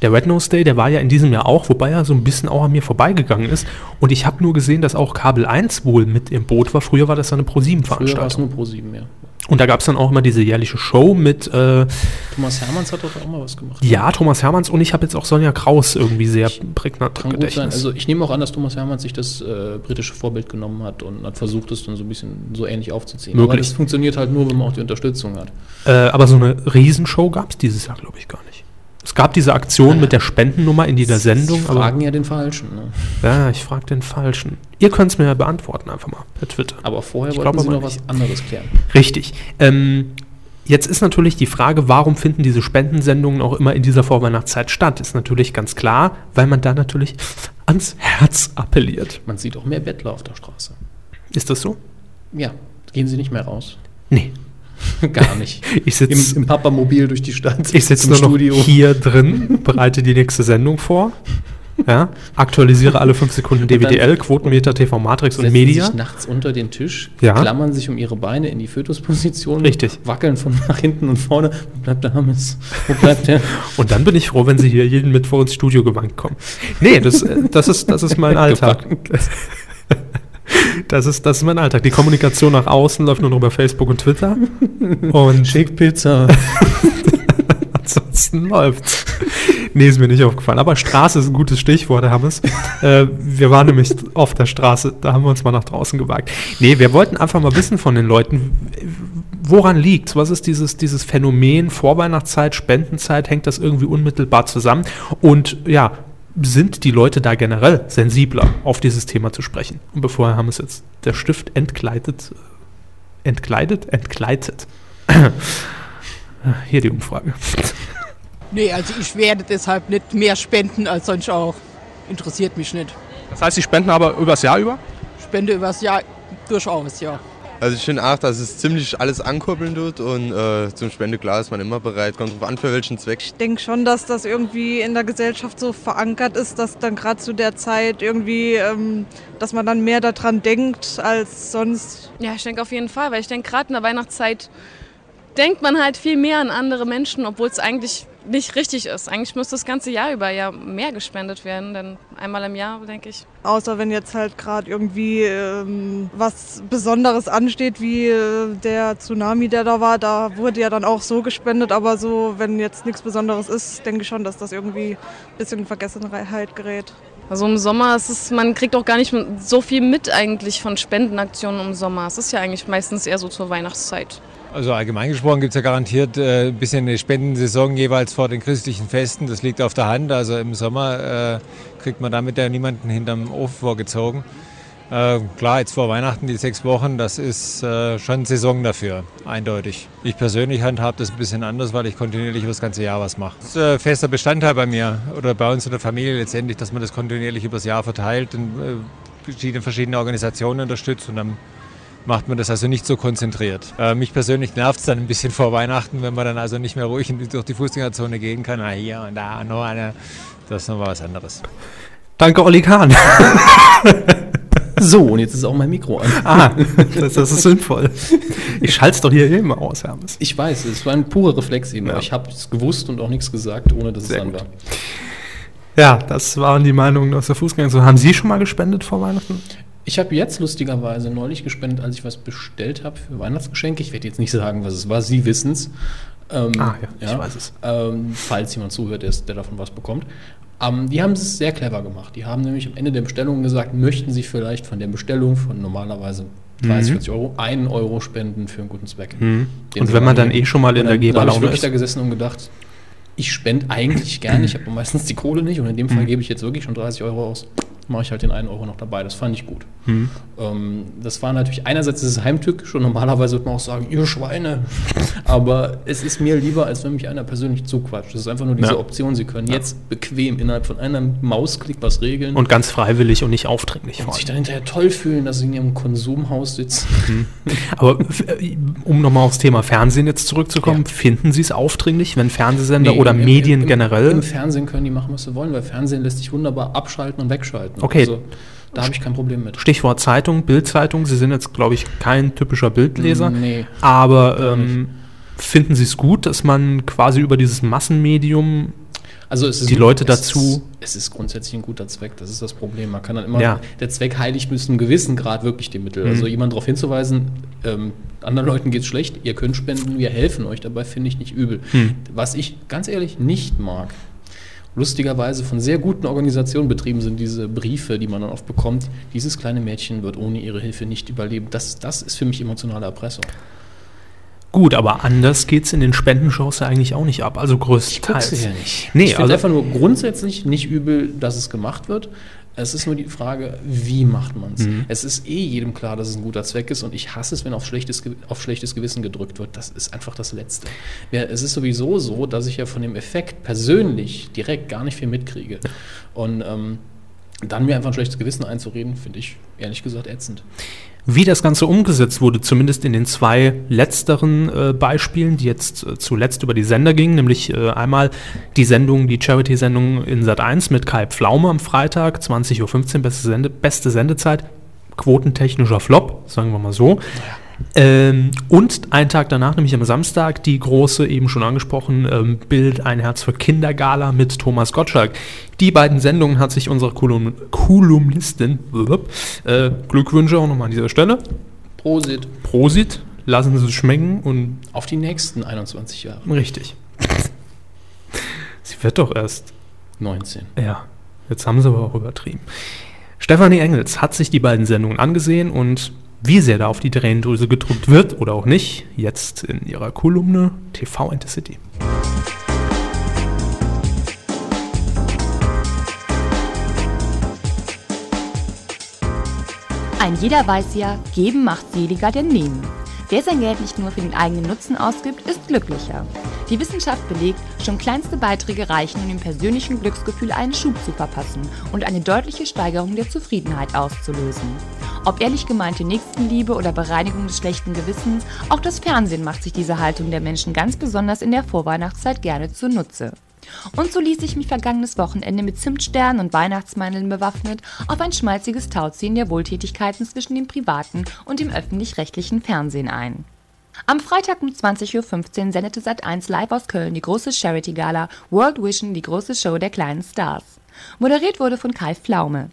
Der Red Nose Day, der war ja in diesem Jahr auch, wobei er so ein bisschen auch an mir vorbeigegangen ist. Und ich habe nur gesehen, dass auch Kabel 1 wohl mit im Boot war. Früher war das eine Früher war es Pro-7-Veranstaltung. nur Pro 7, ja. Und da gab es dann auch immer diese jährliche Show mit, äh, Thomas Hermanns hat doch auch mal was gemacht. ja, Thomas Hermanns und ich habe jetzt auch Sonja Kraus irgendwie sehr prägnant Kann im gut sein. Gedächtnis. Also ich nehme auch an, dass Thomas Hermanns sich das äh, britische Vorbild genommen hat und hat versucht, es dann so ein bisschen so ähnlich aufzuziehen. Aber Möglich. das funktioniert halt nur, wenn man auch die Unterstützung hat. äh, aber so eine Riesenshow gab es dieses Jahr, glaube ich, gar nicht. Es gab diese Aktion mit der Spendennummer in dieser Sendung, Sie aber fragen ja den Falschen. Ne? ja, ich frage den Falschen. Ihr könnt es mir ja beantworten, einfach mal per Twitter. Aber vorher Ich wollten glaub Sie noch was anderes klären. Richtig. Ähm, jetzt ist natürlich die Frage, warum finden diese Spendensendungen auch immer in dieser Vorweihnachtszeit statt? Ist natürlich ganz klar, weil man da natürlich ans Herz appelliert. Man sieht auch mehr Bettler auf der Straße. Ist das so? Ja, gehen Sie nicht mehr raus. Nee. Gar nicht. Ich Im, sitze im Papamobil durch die Stadt. ich sitz im nur noch hier drin, bereite die nächste Sendung vor. Ja, aktualisiere alle fünf Sekunden DWDL, Quotenmeter, TV Matrix und Media. sich nachts unter den Tisch, Ja. klammern sich um ihre Beine in die Fötusposition, Richtig. wackeln von nach hinten und vorne. Wo bleibt der Hammes? Wo bleibt der? Und dann bin ich froh, wenn sie hier jeden Mittwoch ins Studio gewankt kommen. Nee, das, äh, das, ist, das ist mein Alltag. Das ist, das ist mein Alltag. Die Kommunikation nach außen läuft nur noch über Facebook und Twitter. Und Schick Pizza. ansonsten läuft's. Nee, ist mir nicht aufgefallen. Aber Straße ist ein gutes Stichwort, Herr Hammes. Äh, wir waren nämlich auf der Straße, da haben wir uns mal nach draußen gewagt. Nee, wir wollten einfach mal wissen von den Leuten, woran liegt's? Was ist dieses, dieses Phänomen Vorweihnachtszeit, Spendenzeit? Hängt das irgendwie unmittelbar zusammen? Und ja, sind die Leute da generell sensibler auf dieses Thema zu sprechen? Und bevor Herr Hammes jetzt der Stift entkleidet, äh, entkleidet? Entkleidet. Hier die Umfrage. Nee, also ich werde deshalb nicht mehr spenden als sonst auch. Interessiert mich nicht. Das heißt, Sie spenden aber übers Jahr über? Spende übers Jahr durchaus, ja. Also ich finde auch, dass es ziemlich alles ankurbeln tut und äh, zum Spendeklar ist man immer bereit. Kommt drauf an, für welchen Zweck. Ich denke schon, dass das irgendwie in der Gesellschaft so verankert ist, dass dann gerade zu der Zeit irgendwie, ähm, dass man dann mehr daran denkt als sonst. Ja, ich denke auf jeden Fall, weil ich denke, gerade in der Weihnachtszeit denkt man halt viel mehr an andere Menschen, obwohl es eigentlich nicht richtig ist. Eigentlich muss das ganze Jahr über ja mehr gespendet werden, denn einmal im Jahr, denke ich. Außer wenn jetzt halt gerade irgendwie ähm, was Besonderes ansteht, wie äh, der Tsunami, der da war, da wurde ja dann auch so gespendet, aber so, wenn jetzt nichts Besonderes ist, denke ich schon, dass das irgendwie ein bisschen in Vergessenheit gerät. Also im Sommer ist es, man kriegt auch gar nicht so viel mit eigentlich von Spendenaktionen im Sommer. Es ist ja eigentlich meistens eher so zur Weihnachtszeit. Also allgemein gesprochen gibt es ja garantiert äh, ein bisschen eine Spendensaison jeweils vor den christlichen Festen. Das liegt auf der Hand. Also im Sommer äh, kriegt man damit ja niemanden hinterm Ofen vorgezogen. Äh, klar, jetzt vor Weihnachten die sechs Wochen, das ist äh, schon Saison dafür, eindeutig. Ich persönlich handhabe das ein bisschen anders, weil ich kontinuierlich über das ganze Jahr was mache. Das ist äh, fester Bestandteil bei mir oder bei uns in der Familie letztendlich, dass man das kontinuierlich über das Jahr verteilt und äh, verschiedene, verschiedene Organisationen unterstützt und dann macht man das also nicht so konzentriert. Äh, mich persönlich nervt es dann ein bisschen vor Weihnachten, wenn man dann also nicht mehr ruhig durch die Fußgängerzone gehen kann. Na, hier und da noch eine. Das ist nochmal was anderes. Danke, Olli Kahn. So, und jetzt ist auch mein Mikro an. ah, das, das ist sinnvoll. Ich schalte es doch hier immer aus, Hermes. Ich weiß, es war ein purer Reflex eben. Ja. Ich habe es gewusst und auch nichts gesagt, ohne dass Sehr es an gut. war. Ja, das waren die Meinungen aus der Fußgängerzone. Haben Sie schon mal gespendet vor Weihnachten? Ich habe jetzt lustigerweise neulich gespendet, als ich was bestellt habe für Weihnachtsgeschenke. Ich werde jetzt nicht sagen, was es war. Sie wissen es. Ähm, Ah, ja, ich weiß es. Ähm, falls jemand zuhört, der, ist- der davon was bekommt. Ähm, die haben es sehr clever gemacht. Die haben nämlich am Ende der Bestellung gesagt, möchten Sie vielleicht von der Bestellung von normalerweise 30, 40 Euro einen Euro spenden für einen guten Zweck. Mhm. Und wenn man dann eh schon mal in der Geberlaune ich wirklich ist. da gesessen und gedacht, ich spende eigentlich gerne, ich habe meistens die Kohle nicht und in dem Mhm. Fall gebe ich jetzt wirklich schon 30 Euro aus. Mache ich halt den einen Euro noch dabei. Das fand ich gut. Mhm. Ähm, das war natürlich einerseits ist es heimtückisch und normalerweise würde man auch sagen, ihr Schweine. Aber es ist mir lieber, als wenn mich einer persönlich zuquatscht. Das ist einfach nur diese Ja. Option. Sie können jetzt bequem innerhalb von einem Mausklick was regeln Und ganz freiwillig und nicht aufdringlich und vor sich dann hinterher toll fühlen, dass sie in ihrem Konsumhaus sitzen. Aber f- äh, um nochmal aufs Thema Fernsehen jetzt zurückzukommen, finden Sie es aufdringlich, wenn Fernsehsender Nee, oder im- im- Medien im, generell? Im Fernsehen können die machen, was sie wollen, weil Fernsehen lässt sich wunderbar abschalten und wegschalten. Okay. Also, da habe ich kein Problem mit. Stichwort Zeitung, Bildzeitung. Sie sind jetzt, glaube ich, kein typischer Bildleser. Nee. Aber ähm, finden Sie es gut, dass man quasi über dieses Massenmedium Also es ist Die Leute dazu- Ist, es ist grundsätzlich ein guter Zweck, das ist das Problem. Man kann dann immer, Ja. der Zweck heiligt bis zu einem gewissen Grad wirklich die Mittel. Also Mhm. jemand darauf hinzuweisen, ähm, anderen Leuten geht es schlecht, ihr könnt spenden, wir helfen euch dabei, finde ich nicht übel. Mhm. Was ich ganz ehrlich nicht mag, lustigerweise von sehr guten Organisationen betrieben sind diese Briefe, die man dann oft bekommt, dieses kleine Mädchen wird ohne ihre Hilfe nicht überleben. Das, das ist für mich emotionale Erpressung. gut, aber anders geht es in den Spendenshows ja eigentlich auch nicht ab. Also Ich gucke größtenteils. sie ja nicht. Nee, ich finde also- einfach nur grundsätzlich nicht übel, dass es gemacht wird. Es ist nur die Frage, wie macht man es? Mhm. Es ist eh jedem klar, dass es ein guter Zweck ist und ich hasse es, wenn auf schlechtes, auf schlechtes Gewissen gedrückt wird. Das ist einfach das Letzte. Ja, es ist sowieso so, dass ich ja von dem Effekt persönlich direkt gar nicht viel mitkriege. Und ähm, dann mir einfach ein schlechtes Gewissen einzureden, finde ich ehrlich gesagt ätzend. Wie das Ganze umgesetzt wurde, zumindest in den zwei letzteren äh, Beispielen, die jetzt äh, zuletzt über die Sender gingen, nämlich äh, einmal die Sendung, die Charity-Sendung in Sat 1 mit Kai Pflaume am Freitag, 20.15 Uhr, beste, Sende, beste Sendezeit, quotentechnischer Flop, sagen wir mal so. Ähm, und einen Tag danach, nämlich am Samstag, die große, eben schon angesprochen, ähm, Bild Ein Herz für Kindergala mit Thomas Gottschalk. Die beiden Sendungen hat sich unsere Kolumn Kolumnistin, äh, Glückwünsche auch nochmal an dieser Stelle. Prosit Prosit, lassen Sie es schmecken und auf die nächsten 21 Jahre. richtig. Sie wird doch erst, 19. ja, jetzt haben sie aber auch übertrieben. Stefanie Engels hat sich die beiden Sendungen angesehen und wie sehr da auf die Tränendrüse gedrückt wird oder auch nicht, jetzt in ihrer Kolumne TV Intercity. Ein jeder weiß ja, geben macht seliger denn nehmen. Wer sein Geld nicht nur für den eigenen Nutzen ausgibt, ist glücklicher. Die Wissenschaft belegt, schon kleinste Beiträge reichen, um dem persönlichen Glücksgefühl einen Schub zu verpassen und eine deutliche Steigerung der Zufriedenheit auszulösen. Ob ehrlich gemeinte Nächstenliebe oder Bereinigung des schlechten Gewissens, auch das Fernsehen macht sich diese Haltung der Menschen ganz besonders in der Vorweihnachtszeit gerne zunutze. Und so ließ ich mich vergangenes Wochenende mit Zimtsternen und Weihnachtsmandeln bewaffnet auf ein schmalziges Tauziehen der Wohltätigkeiten zwischen dem privaten und dem öffentlich-rechtlichen Fernsehen ein. Am Freitag um 20.15 Uhr sendete Sat1 live aus Köln die große Charity-Gala World Vision, die große Show der kleinen Stars. Moderiert wurde von Kai Pflaume.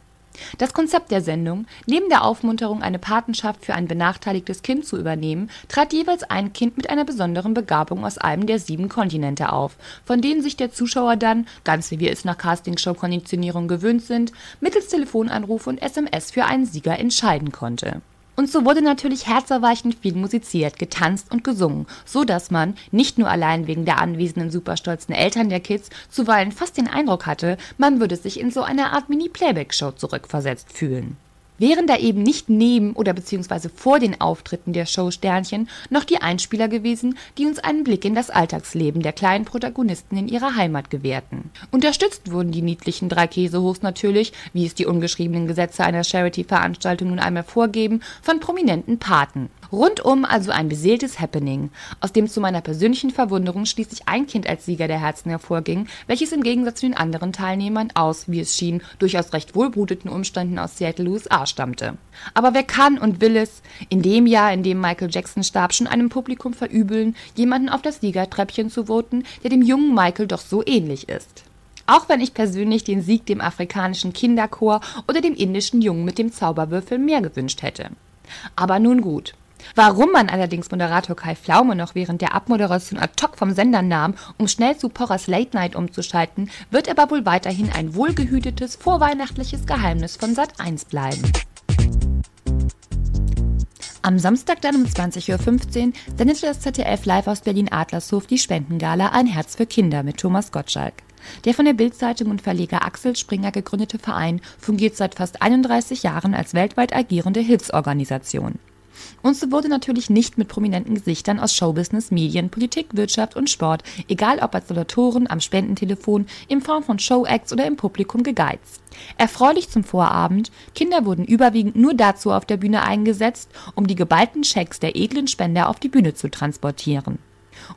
Das Konzept der Sendung, neben der Aufmunterung, eine Patenschaft für ein benachteiligtes Kind zu übernehmen, trat jeweils ein Kind mit einer besonderen Begabung aus einem der sieben Kontinente auf, von denen sich der Zuschauer dann, ganz wie wir es nach Castingshow-Konditionierung gewöhnt sind, mittels Telefonanruf und SMS für einen Sieger entscheiden konnte. Und so wurde natürlich herzerweichend viel musiziert, getanzt und gesungen, so dass man, nicht nur allein wegen der anwesenden superstolzen Eltern der Kids, zuweilen fast den Eindruck hatte, man würde sich in so eine Art Mini-Playback-Show zurückversetzt fühlen. Wären da eben nicht neben oder beziehungsweise vor den Auftritten der Showsternchen noch die Einspieler gewesen, die uns einen Blick in das Alltagsleben der kleinen Protagonisten in ihrer Heimat gewährten. Unterstützt wurden die niedlichen drei Käsehofs natürlich, wie es die ungeschriebenen Gesetze einer Charity-Veranstaltung nun einmal vorgeben, von prominenten Paten. Rundum also ein beseeltes Happening, aus dem zu meiner persönlichen Verwunderung schließlich ein Kind als Sieger der Herzen hervorging, welches im Gegensatz zu den anderen Teilnehmern aus, wie es schien, durchaus recht wohlbruteten Umständen aus Seattle, USA stammte. Aber wer kann und will es, in dem Jahr, in dem Michael Jackson starb, schon einem Publikum verübeln, jemanden auf das Siegertreppchen zu voten, der dem jungen Michael doch so ähnlich ist? Auch wenn ich persönlich den Sieg dem afrikanischen Kinderchor oder dem indischen Jungen mit dem Zauberwürfel mehr gewünscht hätte. Aber nun gut. Warum man allerdings Moderator Kai Pflaume noch während der Abmoderation ad hoc vom Sender nahm, um schnell zu Porras Late Night umzuschalten, wird aber wohl weiterhin ein wohlgehütetes, vorweihnachtliches Geheimnis von Sat 1 bleiben. Am Samstag dann um 20.15 Uhr sendete das ZDF live aus Berlin-Adlershof die Spendengala Ein Herz für Kinder mit Thomas Gottschalk. Der von der Bildzeitung und Verleger Axel Springer gegründete Verein fungiert seit fast 31 Jahren als weltweit agierende Hilfsorganisation. Und so wurde natürlich nicht mit prominenten Gesichtern aus Showbusiness, Medien, Politik, Wirtschaft und Sport, egal ob als Solatoren, am Spendentelefon, in Form von Showacts oder im Publikum gegeizt. Erfreulich zum Vorabend, Kinder wurden überwiegend nur dazu auf der Bühne eingesetzt, um die geballten Schecks der edlen Spender auf die Bühne zu transportieren.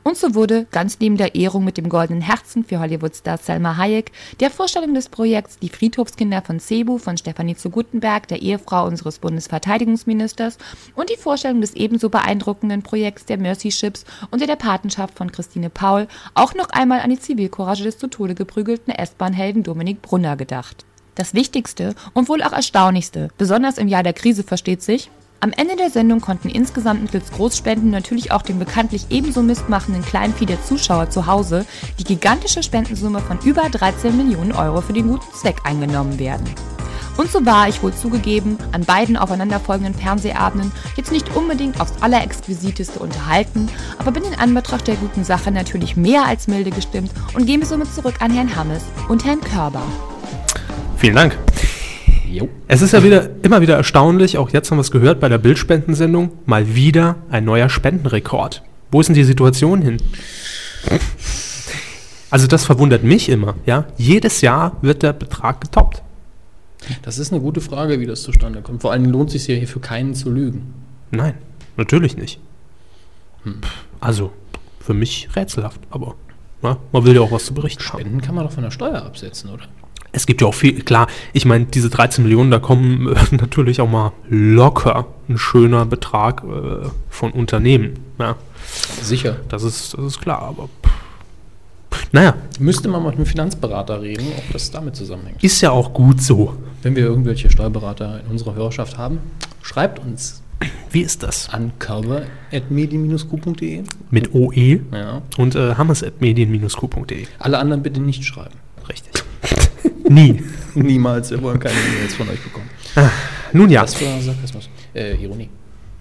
Und so wurde, ganz neben der Ehrung mit dem Goldenen Herzen für Hollywood-Star Selma Hayek, der Vorstellung des Projekts Die Friedhofskinder von Cebu von Stefanie zu Guttenberg, der Ehefrau unseres Bundesverteidigungsministers, und die Vorstellung des ebenso beeindruckenden Projekts der Mercy Ships unter der Patenschaft von Christine Paul auch noch einmal an die Zivilcourage des zu Tode geprügelten S-Bahn-Helden Dominik Brunner gedacht. Das Wichtigste und wohl auch Erstaunlichste, besonders im Jahr der Krise versteht sich, am Ende der Sendung konnten insgesamt mittels Großspenden natürlich auch dem bekanntlich ebenso mistmachenden Kleinvieh der Zuschauer zu Hause die gigantische Spendensumme von über 13 Millionen Euro für den guten Zweck eingenommen werden. Und so war ich wohl zugegeben an beiden aufeinanderfolgenden Fernsehabenden jetzt nicht unbedingt aufs allerexquisiteste unterhalten, aber bin in Anbetracht der guten Sache natürlich mehr als milde gestimmt und gebe somit zurück an Herrn Hammes und Herrn Körber. Vielen Dank. Jo. Es ist ja wieder, immer wieder erstaunlich, auch jetzt haben wir es gehört bei der Bildspendensendung, mal wieder ein neuer Spendenrekord. Wo ist denn die Situation hin? Also das verwundert mich immer, ja. Jedes Jahr wird der Betrag getoppt. Das ist eine gute Frage, wie das zustande kommt. Vor allem lohnt es sich ja hier für keinen zu lügen. Nein, natürlich nicht. Also, für mich rätselhaft, aber ja, man will ja auch was zu berichten haben. Spenden kann man doch von der Steuer absetzen, oder? Es gibt ja auch viel, klar, ich meine, diese 13 Millionen, da kommen äh, natürlich auch mal locker ein schöner Betrag äh, von Unternehmen. Ja, Sicher. das ist, das ist klar, aber pff, naja, Müsste man mal mit einem Finanzberater reden, ob das damit zusammenhängt. ist ja auch gut so. Wenn wir irgendwelche Steuerberater in unserer Hörerschaft haben, schreibt uns Wie ist das? an cover.medien-q.de. Mit OE Ja. und äh, hammes.medien-q.de. Alle anderen bitte nicht schreiben. Richtig. Nie. Niemals, wir wollen keine E-Mails von euch bekommen. Nun ja, Das war Sarkasmus. Äh, Ironie.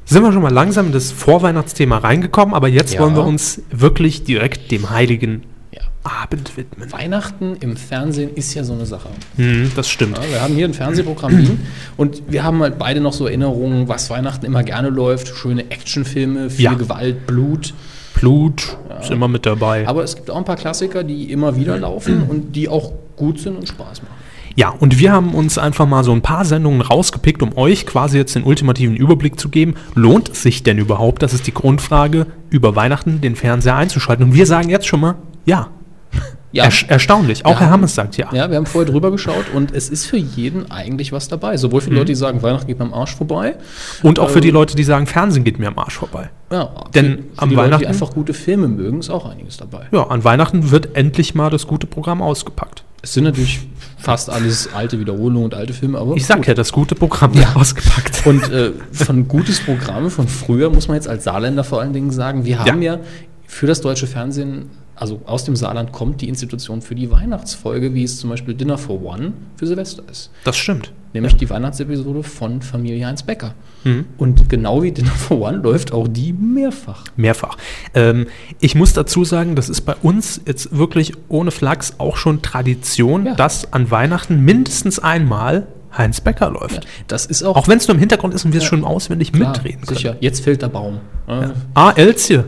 sind wir schon mal langsam in das Vorweihnachtsthema reingekommen, aber jetzt Ja. wollen wir uns wirklich direkt dem heiligen Ja. Abend widmen. Weihnachten im Fernsehen ist ja so eine Sache. Hm, das stimmt. Ja, wir haben hier ein Fernsehprogramm Wien und wir haben halt beide noch so Erinnerungen, was Weihnachten immer gerne läuft. Schöne Actionfilme, viel Ja. Gewalt, Blut. Blut ist immer mit dabei. Aber es gibt auch ein paar Klassiker, die immer wieder laufen und die auch gut sind und Spaß machen. Ja, und wir haben uns einfach mal so ein paar Sendungen rausgepickt, um euch quasi jetzt den ultimativen Überblick zu geben. Lohnt es sich denn überhaupt, das ist die Grundfrage, über Weihnachten den Fernseher einzuschalten? Und wir sagen jetzt schon mal, ja. Ja. Ersch- erstaunlich. Auch Wir Herr Hammes sagt ja. Ja, wir haben vorher drüber geschaut und es ist für jeden eigentlich was dabei. Sowohl für die Leute, die sagen, Weihnachten geht mir am Arsch vorbei. Und auch für die Ähm, Leute, die sagen, Fernsehen geht mir am Arsch vorbei. Ja, Denn für, für am die Leute, die Weihnachten- einfach gute Filme mögen, ist auch einiges dabei. Ja, an Weihnachten wird endlich mal das gute Programm ausgepackt. Es sind natürlich fast alles alte Wiederholungen und alte Filme, aber Ich sag gut. ja, das gute Programm wird ausgepackt. Und äh, von gutes Programm von früher muss man jetzt als Saarländer vor allen Dingen sagen, wir haben ja, für das deutsche Fernsehen, also aus dem Saarland kommt die Institution für die Weihnachtsfolge, wie es zum Beispiel Dinner for One für Silvester ist. Das stimmt. Nämlich die Weihnachtsepisode von Familie Heinz Becker. Mhm. Und genau wie Dinner for One läuft auch die mehrfach. Mehrfach. Ähm, ich muss dazu sagen, das ist bei uns jetzt wirklich ohne Flachs auch schon Tradition, Ja. dass an Weihnachten mindestens einmal Heinz Becker läuft. Das ist auch, Auch wenn es nur im Hintergrund ist und wir es Ja. schon auswendig klar, mitreden können. sicher. Jetzt fällt der Baum. Ja. Ah, Elzje.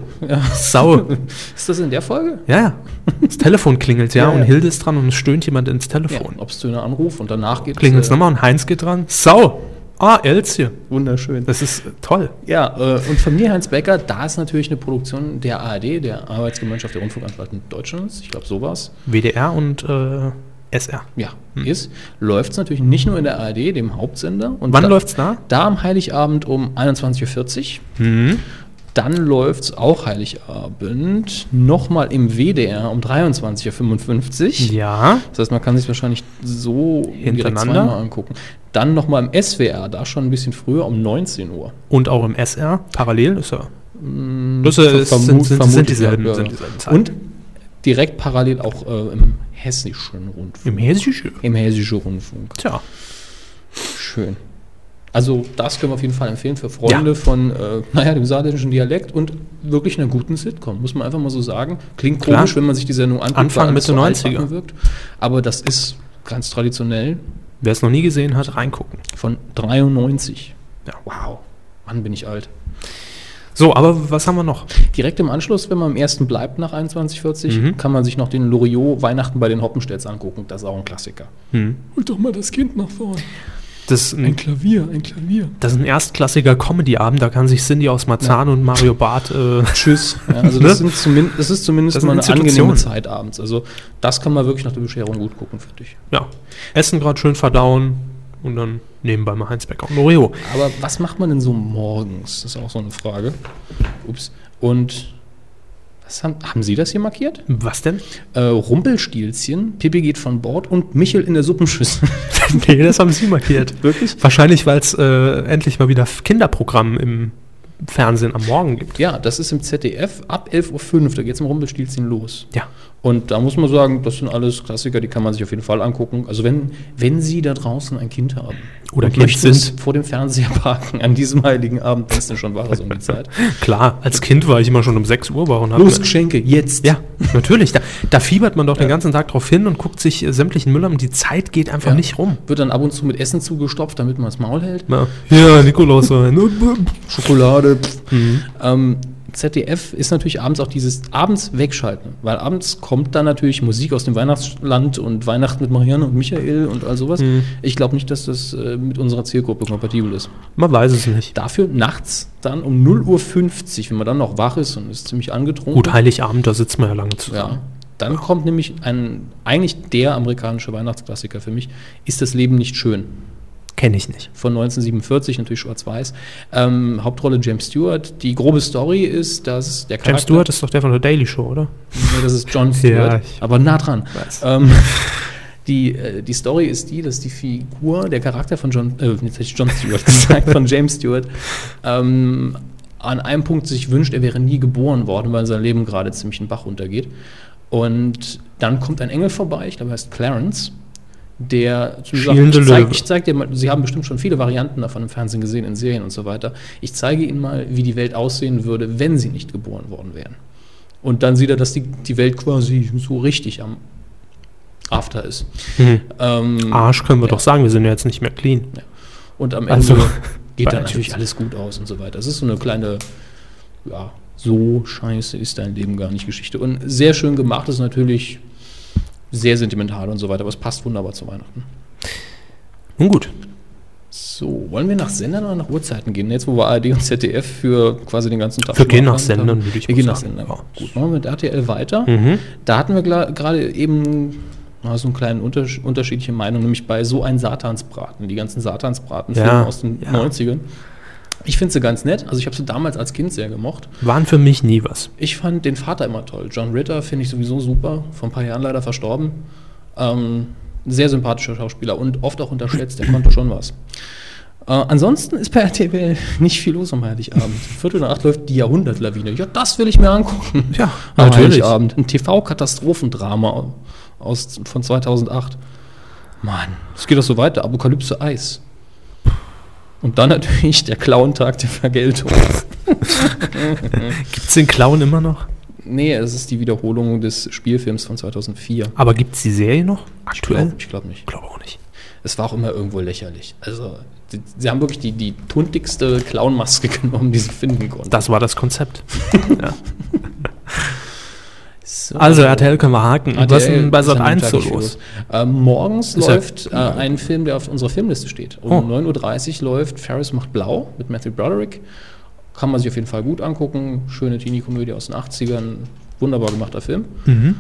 Sau. Ist das in der Folge? Ja, ja. Das Telefon klingelt, ja, Ja, und ja. Hilde ist dran und es stöhnt jemand ins Ja, Telefon. obszöner Anruf und danach geht Klingelt es nochmal und Heinz geht dran. Sau. Ah, Elzje. Wunderschön. Das ist äh, toll. Ja, äh, und Familie Heinz Becker, da ist natürlich eine Produktion der ARD, der Arbeitsgemeinschaft der Rundfunkanstalten Deutschlands, ich glaube sowas, WDR und äh, SR. ja, ist, läuft es natürlich nicht nur in der ARD, dem Hauptsender. Und Wann da, läuft's da? Da am Heiligabend um 21.40 Uhr. Mhm. Dann läuft es auch Heiligabend nochmal im WDR um 23.55 Uhr. Ja. Das heißt, man kann sich wahrscheinlich so Hintereinander? zweimal angucken. Dann nochmal im SWR, da schon ein bisschen früher um 19 Uhr. Und auch im SR parallel ist er. Das Ver- ist, sind, vermut- sind, sind, ich, dieselben, ja. sind dieselben Zeiten. Und direkt parallel auch äh, im hessischen Rundfunk. im Hessischen. Im hessischen Rundfunk. Tja. Schön. Also das können wir auf jeden Fall empfehlen für Freunde Ja. von, äh, naja, dem saarländischen Dialekt und wirklich einer guten Sitcom, muss man einfach mal so sagen. Klingt Klar. komisch, wenn man sich die Sendung anguckt, Anfang, Mitte so 90er. altbacken wirkt. Aber das ist ganz traditionell Wer es noch nie gesehen hat, reingucken. von 93. Ja. Wow. Mann, bin ich alt. So, aber was haben wir noch? Direkt im Anschluss, wenn man im ersten bleibt nach 21.40, Mhm. kann man sich noch den Loriot Weihnachten bei den Hoppenstädts angucken. Das ist auch ein Klassiker. Hm. Holt doch mal das Kind nach vorne. Das, ist Ein ein, Klavier, ein Klavier. das ist ein erstklassiger Comedy-Abend, da kann sich Cindy aus Marzahn und Mario Barth äh, Tschüss. Ja, also das, Ne? sind zumin das ist zumindest Das mal eine angenehme Zeit abends. Also das kann man wirklich nach der Bescherung gut gucken, finde ich. ja, Essen gerade schön verdauen und dann nebenbei mal Heinz Becker und Loreo. Aber was macht man denn so morgens? Das ist auch so eine Frage. Ups. Und was haben, haben Sie das hier markiert? Was denn? Äh, Rumpelstilzchen, Pippi geht von Bord und Michel in der Suppenschüssel. nee, das haben Sie markiert. Wirklich? Wahrscheinlich, weil es äh, endlich mal wieder Kinderprogramm im Fernsehen am Morgen gibt. Ja, das ist im ZDF ab 11.05 Uhr, da geht es im Rumpelstilzchen los. Ja. Und da muss man sagen, das sind alles Klassiker, die kann man sich auf jeden Fall angucken. Also wenn, wenn Sie da draußen ein Kind haben Oder und Kind möchten es sind. vor dem Fernseher parken an diesem heiligen Abend, denn schon war, so um die Zeit. Klar, als Kind war ich immer schon um 6 Uhr wach und hab- Los, Geschenke, jetzt! Ja, natürlich. Da, da fiebert man doch den ganzen Tag drauf hin und guckt sich äh, sämtlichen Müll an und die Zeit geht einfach Ja. nicht rum. Wird dann ab und zu mit Essen zugestopft, damit man das Maul hält. Na, ja, Nikolaus sein. Schokolade. pff. Ähm, ZDF ist natürlich abends auch dieses abends wegschalten, weil abends kommt dann natürlich Musik aus dem Weihnachtsland und Weihnachten mit Marianne und Michael und all sowas. Mhm. Ich glaube nicht, dass das äh, mit unserer Zielgruppe kompatibel ist. Man weiß es nicht. Dafür nachts dann um 0.50 Uhr, wenn man dann noch wach ist und ist ziemlich angetrunken. Gut, Heiligabend, da sitzt man ja lange zusammen. Ja. Dann kommt nämlich ein, eigentlich der amerikanische Weihnachtsklassiker für mich, ist das Leben nicht schön? Kenne ich nicht. Von 1947, natürlich schwarz-weiß. Ähm, Hauptrolle James Stewart. Die grobe Story ist, dass der James Stewart ist doch der von der Daily Show, oder? Nee, das ist John Stewart, Ja, aber nah dran. Ähm, die, äh, die Story ist die, dass die Figur, der Charakter von John, äh, jetzt hätte ich John Stewart gesagt, von James Stewart, ähm, an einem Punkt sich wünscht, er wäre nie geboren worden, weil sein Leben gerade ziemlich in den Bach runtergeht. Und dann kommt ein Engel vorbei, ich glaube, er heißt Clarence, der Schielende ich zeig, ich zeig dir mal, Sie haben bestimmt schon viele Varianten davon im Fernsehen gesehen, in Serien und so weiter. Ich zeige Ihnen mal, wie die Welt aussehen würde, wenn Sie nicht geboren worden wären. Und dann sieht er, dass die, die Welt quasi so richtig am After ist. Mhm. Ähm, Arsch können wir ja. doch sagen, wir sind ja jetzt nicht mehr clean. Und am Ende Also, geht dann natürlich alles gut aus und so weiter. Das ist so eine kleine, ja, so scheiße ist dein Leben gar nicht Geschichte. Und sehr schön gemacht ist natürlich sehr sentimental und so weiter, aber es passt wunderbar zu Weihnachten. Nun gut. So, wollen wir nach Sendern oder nach Uhrzeiten gehen? Jetzt, wo wir ARD und ZDF für quasi den ganzen Tag Wir gehen nach. Sendern, würde ich Wir gehen nach. Sendern. Ja. Gut, machen wir mit RTL weiter. Mhm. Da hatten wir gerade eben mal so einen kleinen Unters unterschiedliche Meinung, nämlich bei so ein Satansbraten, die ganzen Satansbraten-Filme Ja, aus den ja. 90ern. Ich finde sie ganz nett. Also ich habe sie damals als Kind sehr gemocht. Waren für mich nie was. Ich fand den Vater immer toll. John Ritter finde ich sowieso super. Vor ein paar Jahren leider verstorben. Ähm, sehr sympathischer Schauspieler und oft auch unterschätzt. Der konnte schon was. Äh, ansonsten ist bei RTL nicht viel los am Heiligabend. Viertel nach acht läuft die Jahrhundertlawine. Ja, das will ich mir angucken. Ja, am natürlich. Heiligabend. Ein TV-Katastrophendrama aus, von 2008. Mann, es geht doch so weiter. Apokalypse Eis. Und dann natürlich der Clown-Tag der Vergeltung. Gibt es den Clown immer noch? Nee, es ist die Wiederholung des Spielfilms von 2004. Aber gibt es die Serie noch? Ich glaube glaub nicht. Ich glaube auch nicht. Es war auch immer irgendwo lächerlich. Also, die, sie haben wirklich die, die tuntigste Clownmaske genommen, die sie finden konnten. Das war das Konzept. ja. So. Also RTL können wir haken. RTL Was ist denn bei Sat an dem 1 Tag so los? Ähm, morgens Ist läuft äh, ein Film, der auf unserer Filmliste steht. Um Oh. 9.30 Uhr läuft Ferris macht blau mit Matthew Broderick. Kann man sich auf jeden Fall gut angucken. Schöne Teenie-Komödie aus den 80ern. Wunderbar gemachter Film. Mhm.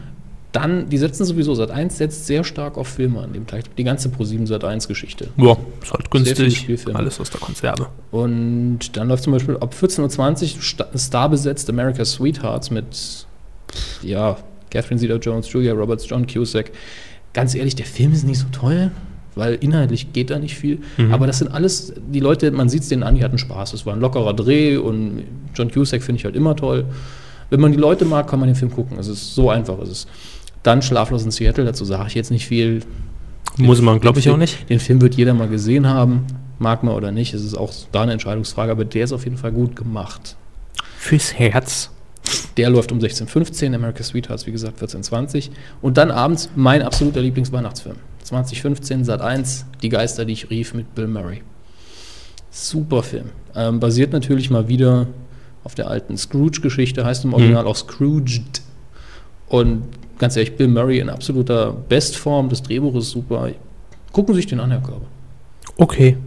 Dann, die setzen sowieso, Sat 1 setzt sehr stark auf Filme an dem Tag. Die ganze Pro7 Sat 1 Geschichte. Ja, ist halt günstig. Alles aus der Konserve. Und dann läuft zum Beispiel ab 14.20 Uhr sta- Star besetzt America's Sweethearts mit, ja, Catherine Zeta-Jones, Julia Roberts, John Cusack. Ganz ehrlich, der Film ist nicht so toll, weil inhaltlich geht da nicht viel. Mhm. Aber das sind alles, die Leute, man sieht es denen an, die hatten Spaß. Es war ein lockerer Dreh und John Cusack finde ich halt immer toll. Wenn man die Leute mag, kann man den Film gucken. Es ist so einfach. Es ist dann Schlaflos in Seattle, dazu sage ich jetzt nicht viel. Muss man, glaube Den ich, auch nicht. Den Film wird jeder mal gesehen haben, mag man oder nicht. Es ist auch da eine Entscheidungsfrage, aber der ist auf jeden Fall gut gemacht. Fürs Herz. Der läuft um 16.15 Uhr, America's Sweethearts, wie gesagt, 14.20 Und dann abends mein absoluter Lieblingsweihnachtsfilm. 2015, Sat 1, Die Geister, die ich rief, mit Bill Murray. Super Film. Ähm, basiert natürlich mal wieder auf der alten Scrooge-Geschichte, heißt im Original auch Scrooged. Und ganz ehrlich, Bill Murray in absoluter Bestform, das Drehbuch ist super. Gucken Sie sich den an, Herr Körber. Okay.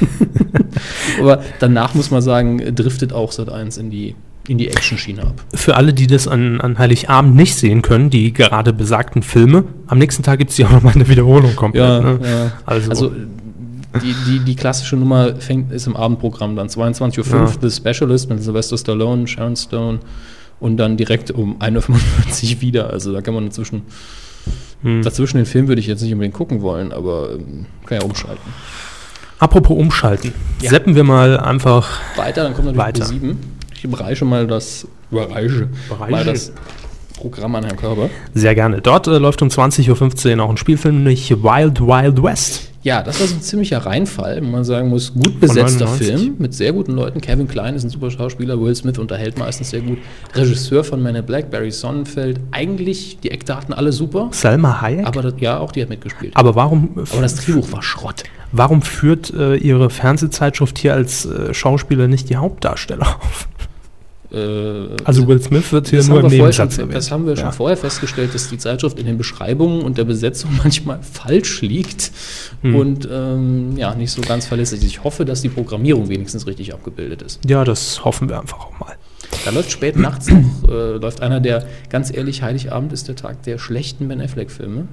Aber danach muss man sagen, driftet auch Sat 1 in die, in die Action-Schiene ab. Für alle, die das an, an Heiligabend nicht sehen können, die gerade besagten Filme, am nächsten Tag gibt es ja auch nochmal eine Wiederholung komplett. ne? ja. Also, Also die, die, die klassische Nummer fängt, ist im Abendprogramm dann 22.05 Uhr, Ja. The Specialist mit Sylvester Stallone, Sharon Stone und dann direkt um 1.45 Uhr wieder. Also da kann man dazwischen, hm. dazwischen den Film würde ich jetzt nicht unbedingt gucken wollen, aber ähm, kann ja umschalten. apropos umschalten. Ja. Seppen wir mal einfach Weiter, dann kommt natürlich Weiter. 7. Ich überreiche mal das, überreiche, Überreiche. mal das Programm an Herrn Körber. sehr gerne. Dort äh, läuft um 20.15 Uhr auch ein Spielfilm, nämlich Wild Wild West. Ja, das war so ein ziemlicher Reinfall, wo man sagen muss, gut besetzter 99. Film mit sehr guten Leuten. Kevin Klein ist ein super Schauspieler, Will Smith unterhält meistens sehr gut. Regisseur von Man in Black, Barry Sonnenfeld. Eigentlich die Eckdaten alle super, Selma Hayek. aber das, ja, auch die hat mitgespielt. Aber warum, Aber das Drehbuch war Schrott. warum führt äh, Ihre Fernsehzeitschrift hier als äh, Schauspieler nicht die Hauptdarsteller auf? Äh, Also Will Smith wird hier nur im Nebensatz schon, erwähnt. das haben wir schon Ja. vorher festgestellt, dass die Zeitschrift in den Beschreibungen und der Besetzung manchmal falsch liegt Hm. und ähm, ja, nicht so ganz verlässlich. Ich hoffe, dass die Programmierung wenigstens richtig abgebildet ist. Ja, das hoffen wir einfach auch mal. Da läuft spät nachts noch, äh, läuft einer der, ganz ehrlich, Heiligabend ist der Tag der schlechten Ben Affleck-Filme.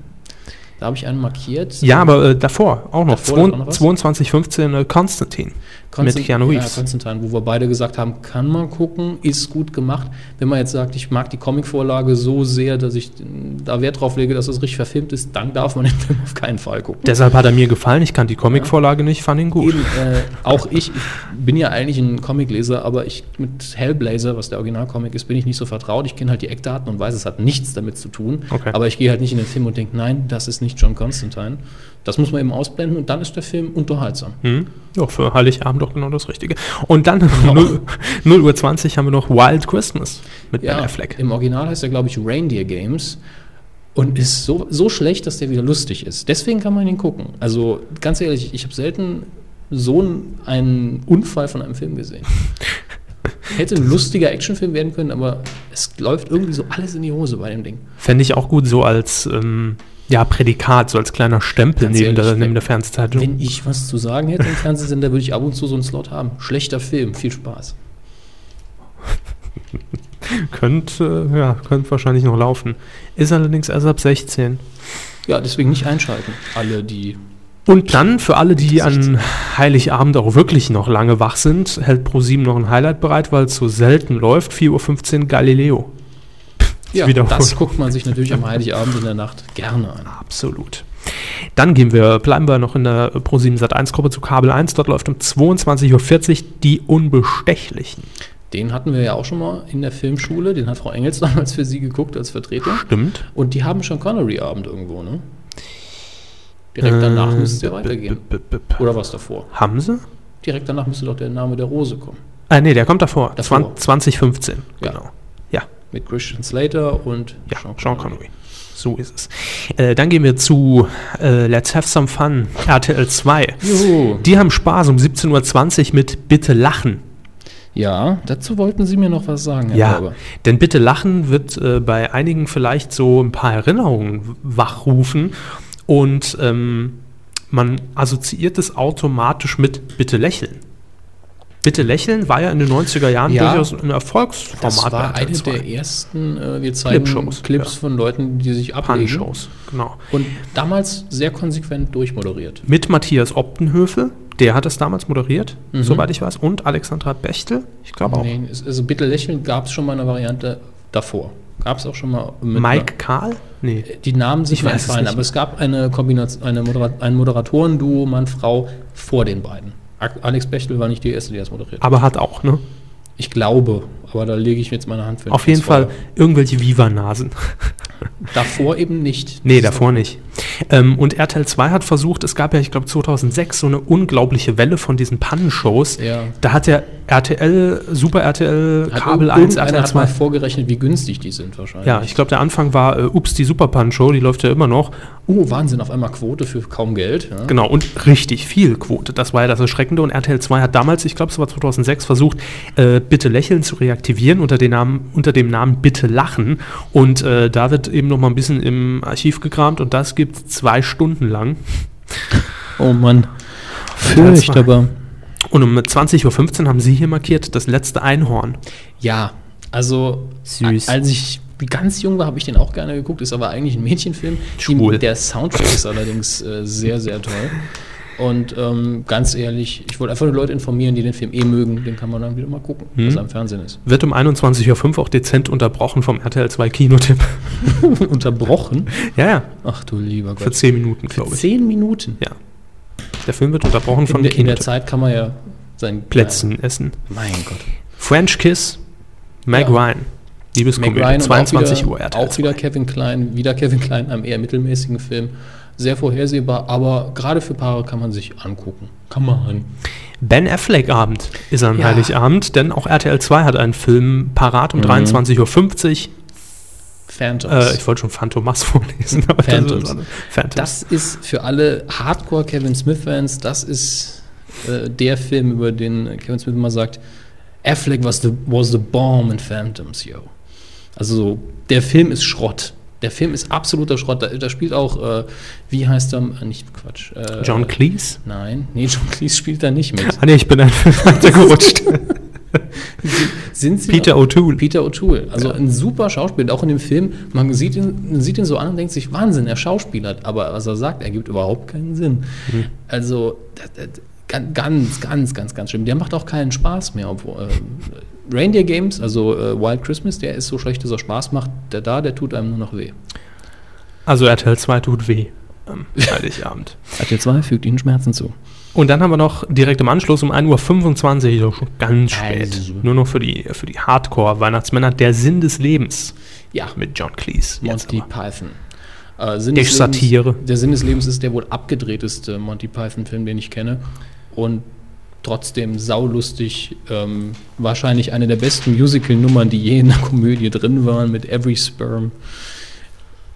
Da habe ich einen markiert. Ja, aber äh, davor auch noch. Davor läuft auch noch was? 2215 äh, Konstantin Konstant- mit Keanu Reeves. Ja, Konstantin, wo wir beide gesagt haben, kann man gucken, ist gut gemacht. Wenn man jetzt sagt, ich mag die Comicvorlage so sehr, dass ich äh, da Wert drauf lege, dass das richtig verfilmt ist, dann darf man den Film auf keinen Fall gucken. Deshalb hat er mir gefallen. Ich kannte die Comicvorlage nicht, fand ihn gut. Eben, äh, auch ich, ich bin ja eigentlich ein Comicleser, aber ich mit Hellblazer, was der Originalcomic ist, bin ich nicht so vertraut. Ich kenne halt die Eckdaten und weiß, es hat nichts damit zu tun. Okay. Aber ich gehe halt nicht in den Film und denke, nein, das ist nicht John Constantine. Das muss man eben ausblenden und dann ist der Film unterhaltsam. Hm? Ja, für Heiligabend doch genau das Richtige. Und dann 0, 0 Uhr 20 haben wir noch Wild Christmas mit Ben Affleck. Im Original heißt er, glaube ich, Reindeer Games und ist so, so schlecht, dass der wieder lustig ist. Deswegen kann man ihn gucken. Also ganz ehrlich, ich habe selten so einen- einen Unfall von einem Film gesehen. Hätte ein lustiger Actionfilm werden können, aber es läuft irgendwie so alles in die Hose bei dem Ding. Fände ich auch gut so als, ähm, Ja, Prädikat, so als kleiner Stempel Ganz neben der, ehrlich, neben wenn- der Fernsehzeitung. Wenn ich was zu sagen hätte im Fernsehsender, würde ich ab und zu so einen Slot haben. Schlechter Film, viel Spaß. Könnte, äh, ja, könnte wahrscheinlich noch laufen. Ist allerdings erst ab 16. Ja, deswegen nicht einschalten. Alle, die. Und dann für alle, die an Heiligabend auch wirklich noch lange wach sind, hält ProSieben noch ein Highlight bereit, weil es so selten läuft. 4.15 Uhr Galileo. Ja, Wiederholen. das guckt man sich natürlich am Heiligabend in der Nacht gerne an. Absolut. Dann gehen wir, bleiben wir noch in der Pro7 Sat1 Gruppe zu Kabel 1. Dort läuft um 22.40 Uhr die Unbestechlichen. Den hatten wir ja auch schon mal in der Filmschule. Den hat Frau Engels damals für Sie geguckt als Vertretung. Stimmt. Und die haben schon Connery-Abend irgendwo, ne? Direkt danach Äh, müsste es ja weitergehen. Oder was davor? Haben sie? Direkt danach müsste doch der Name der Rose kommen. Ah, nee, der kommt davor. Davor. 20, 2015. Ja. Genau. Mit Christian Slater und ja Sean Connery. So ist es. Äh, dann gehen wir zu äh, Let's Have Some Fun, RTL 2. Juhu. Die haben Spaß um 17.20 Uhr mit Bitte lachen. Ja, dazu wollten Sie mir noch was sagen, Herr Ja, Körber. denn Bitte lachen wird äh, bei einigen vielleicht so ein paar Erinnerungen wachrufen und ähm, man assoziiert es automatisch mit Bitte lächeln. Bitte lächeln war ja in den 90er Jahren Ja. durchaus ein Erfolgsformat. Das war eine 2. der ersten, äh, wir zeigen Clipshows, Clips ja. von Leuten, die sich ablegen. Pan-Shows, genau. Und damals sehr konsequent durchmoderiert. Mit Matthias Optenhöfe, der hat es damals moderiert, Mhm. soweit ich weiß, und Alexandra Bechtel, ich glaube auch. Nee, es- also Bitte lächeln gab es schon mal eine Variante davor. Gab es auch schon mal mit Mike Karl? Nee. einer- die Namen sind Ich mir entfallen, aber es gab eine Kombination, eine Modera ein Moderatorenduo Mann-Frau vor den beiden. Alex Bechtel war nicht die erste, die das moderiert hat. Aber hat auch, ne? Ich glaube, aber da lege ich mir jetzt meine Hand für. Auf jeden Fall irgendwelche Viva-Nasen. Davor eben nicht. Nee, davor nicht. Ähm, und RTL 2 hat versucht, es gab ja, ich glaube, 2006 so eine unglaubliche Welle von diesen Pannenshows. Ja. Da hat ja RTL, Super RTL, Hat Kabel irgend- 1, irgendeiner RTL hat mal 2. vorgerechnet, wie günstig die sind wahrscheinlich. Ja, ich glaube, der Anfang war äh, Ups, die Super Pan-Show, die läuft ja immer noch. Oh, Wahnsinn, auf einmal Quote für kaum Geld. Ja. Genau, und richtig viel Quote. Das war ja das Erschreckende. Und RTL 2 hat damals, ich glaube, es war 2006, versucht, äh, Bitte Lächeln zu reaktivieren unter, den Namen, unter dem Namen Bitte Lachen. Und äh, da wird eben noch mal ein bisschen im Archiv gekramt und das gibt zwei Stunden lang. Oh Mann. Furchtbar. Und um 20.15 Uhr haben Sie hier markiert, das letzte Einhorn. Ja, also Süß. als ich ganz jung war, habe ich den auch gerne geguckt. Ist aber eigentlich ein Mädchenfilm. Schwul. Die, der Soundtrack ist allerdings äh, sehr, sehr toll. Und ähm, ganz ehrlich, ich wollte einfach nur Leute informieren, die den Film eh mögen. Den kann man dann wieder mal gucken, was Mhm. er im Fernsehen ist. Wird um 21.05 Uhr auch dezent unterbrochen vom RTL 2 Kinotipp. Unterbrochen? ja, ja, Ach du lieber Gott. für 10 Minuten, Für glaube ich. zehn Minuten. Ja. Der Film wird unterbrochen von In, der, in der Kinotipp. Zeit kann man ja sein Plätzchen essen. Mein Gott. French Kiss, Meg Ja. Ryan. Liebeskomödie, Meg Ryan und 22 auch wieder, Uhr RTL Auch wieder Kevin Klein, wieder Kevin Klein, einem eher mittelmäßigen Film. Sehr vorhersehbar, aber gerade für Paare kann man sich angucken. Kann man. Ben Affleck Abend ist an Ja. Heiligabend, denn auch RTL 2 hat einen Film parat um Mhm. 23.50 Uhr. Phantoms. Äh, ich wollte schon Phantomas vorlesen, aber Phantoms. das ist Phantoms. das ist für alle Hardcore Kevin Smith-Fans, das ist äh, der Film, über den Kevin Smith immer sagt, Affleck was the, was the bomb in Phantoms, yo. Also so, der Film ist Schrott. Der Film ist absoluter Schrott. Da, da spielt auch, äh, wie heißt er? Äh, nicht Quatsch. Äh, John Cleese? Nein, nee, John Cleese spielt da nicht mit. Ah nee, ich bin ein weitergerutscht. Sind sie Peter O'Toole. Peter O'Toole. Also ein super Schauspieler, auch in dem Film. Man sieht ihn, man sieht ihn so an und denkt sich, Wahnsinn, er schauspielert. Aber was er sagt, ergibt überhaupt keinen Sinn. Mhm. Also das, das, gan- ganz, ganz, ganz, ganz schlimm. Der macht auch keinen Spaß mehr. Obwohl, äh, Reindeer Games, also äh, Wild Christmas, der ist so schlecht, dass er Spaß macht. Der da, der tut einem nur noch weh. Also RTL 2 tut weh am Heiligabend. RTL 2 fügt ihnen Schmerzen zu. Und dann haben wir noch direkt im Anschluss um 1.25 Uhr, schon ganz spät, Also. nur noch für die, für die Hardcore-Weihnachtsmänner, der Sinn des Lebens Ja, mit John Cleese. Monty. Python. Äh, Sinn Der des Satire. Lebens, der Sinn des Lebens ist der wohl abgedrehteste Monty Python-Film, den ich kenne. Und trotzdem saulustig. Ähm, wahrscheinlich eine der besten Musical-Nummern, die je in der Komödie drin waren, mit Every Sperm.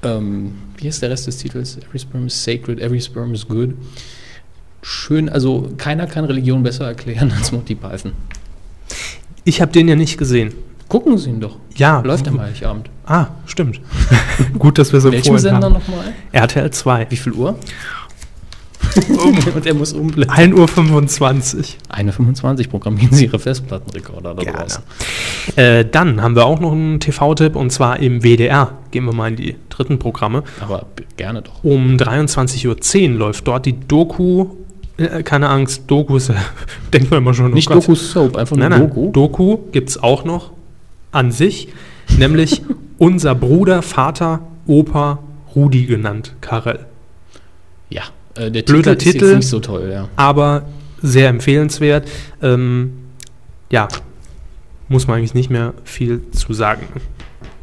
Ähm, wie ist der Rest des Titels? Every Sperm is sacred, every sperm is good. Schön, also keiner kann Religion besser erklären als Monty Python. Ich habe den ja nicht gesehen. Gucken Sie ihn doch. Ja. Läuft am Heiligabend. Ah, stimmt. Gut, dass wir so Welchen Sender nochmal? RTL 2. Wie viel Uhr? Und er muss umblättern. 1 Uhr 25. Eine 25 programmieren Sie Ihre Festplattenrekorder da draußen. Äh, dann haben wir auch noch einen TV-Tipp und zwar im WDR. Gehen wir mal in die dritten Programme. Aber gerne doch. Um 23.10 Uhr läuft dort die Doku. Äh, keine Angst, Doku ist, äh, denkt man immer schon. oh Nicht Gott. Doku Soap, einfach nur Nein, nein, Doku. Doku gibt es auch noch an sich, nämlich unser Bruder, Vater, Opa, Rudi genannt, Karel. Ja, äh, der Blöder Titel ist Titel. jetzt nicht so toll, ja. aber sehr empfehlenswert. Ähm, ja, muss man eigentlich nicht mehr viel zu sagen.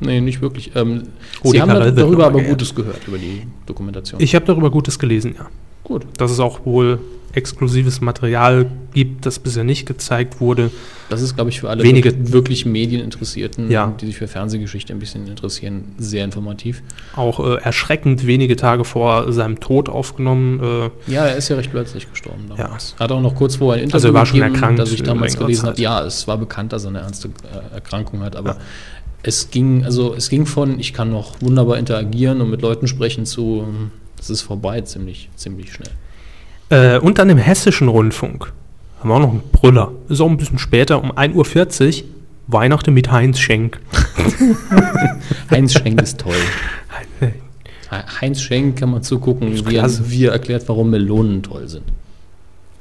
Nee, nicht wirklich. Ähm, Rudi Sie haben da- darüber aber. Gutes gehört, über die Dokumentation. Ich habe darüber Gutes gelesen, ja. Gut. Dass es auch wohl exklusives Material gibt, das bisher nicht gezeigt wurde. Das ist, glaube ich, für alle Wenige- wirklich, Medieninteressierten, Ja. die sich für Fernsehgeschichte ein bisschen interessieren, sehr informativ. Auch äh, erschreckend wenige Tage vor seinem Tod aufgenommen. Äh, Ja, er ist ja recht plötzlich gestorben damals. Hat auch noch kurz vorher ein Interview Also er war schon erkrankt das ich damals längere gelesen Zeit. habe. Ja, es war bekannt, dass er eine ernste äh, Erkrankung hat, aber es ging, also es ging von, ich kann noch wunderbar interagieren und mit Leuten sprechen zu, ähm, es ist vorbei, ziemlich, ziemlich schnell. Äh, und dann im Hessischen Rundfunk haben wir auch noch einen Brüller. Ist auch ein bisschen später, um 1.40 Uhr, Weihnachten mit Heinz Schenk. Heinz Schenk ist toll. Heinz Schenk kann man zugucken, wie er, wie er erklärt, warum Melonen toll sind.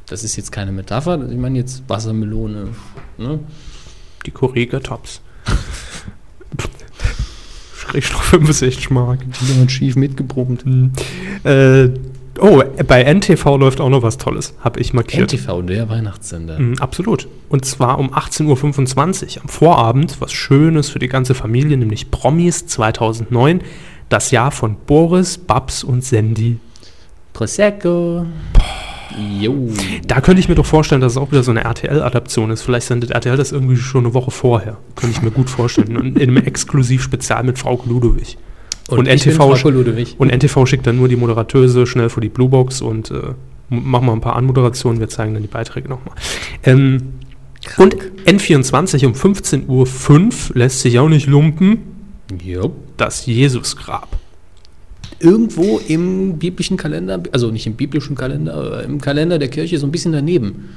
Das ist jetzt keine Metapher, ich meine jetzt Wassermelone. Ne? Die Korrega Tops. Schrägstrich 65 Mark. Die haben schief mitgebrummt. Äh, oh, bei NTV läuft auch noch was Tolles, habe ich markiert. NTV, der Weihnachtssender. Mm, Absolut. Und zwar um 18.25 Uhr am Vorabend, was Schönes für die ganze Familie, nämlich Promis 2009, das Jahr von Boris, Babs und Sandy. Prosecco. Jo. Da könnte ich mir doch vorstellen, dass es auch wieder so eine RTL-Adaption ist. Vielleicht sendet RTL das irgendwie schon eine Woche vorher. Könnte ich mir gut vorstellen. Und in einem Exklusiv-Spezial mit Frau Ludowig. Und, bin NTV, und NTV schickt dann nur die Moderateuse schnell vor die Bluebox und äh, machen mal ein paar Anmoderationen. Wir zeigen dann die Beiträge nochmal. Ähm, und N24 um 15.05 Uhr lässt sich auch nicht lumpen. Jo. Das Jesusgrab. Irgendwo im biblischen Kalender, also nicht im biblischen Kalender, aber im Kalender der Kirche so ein bisschen daneben.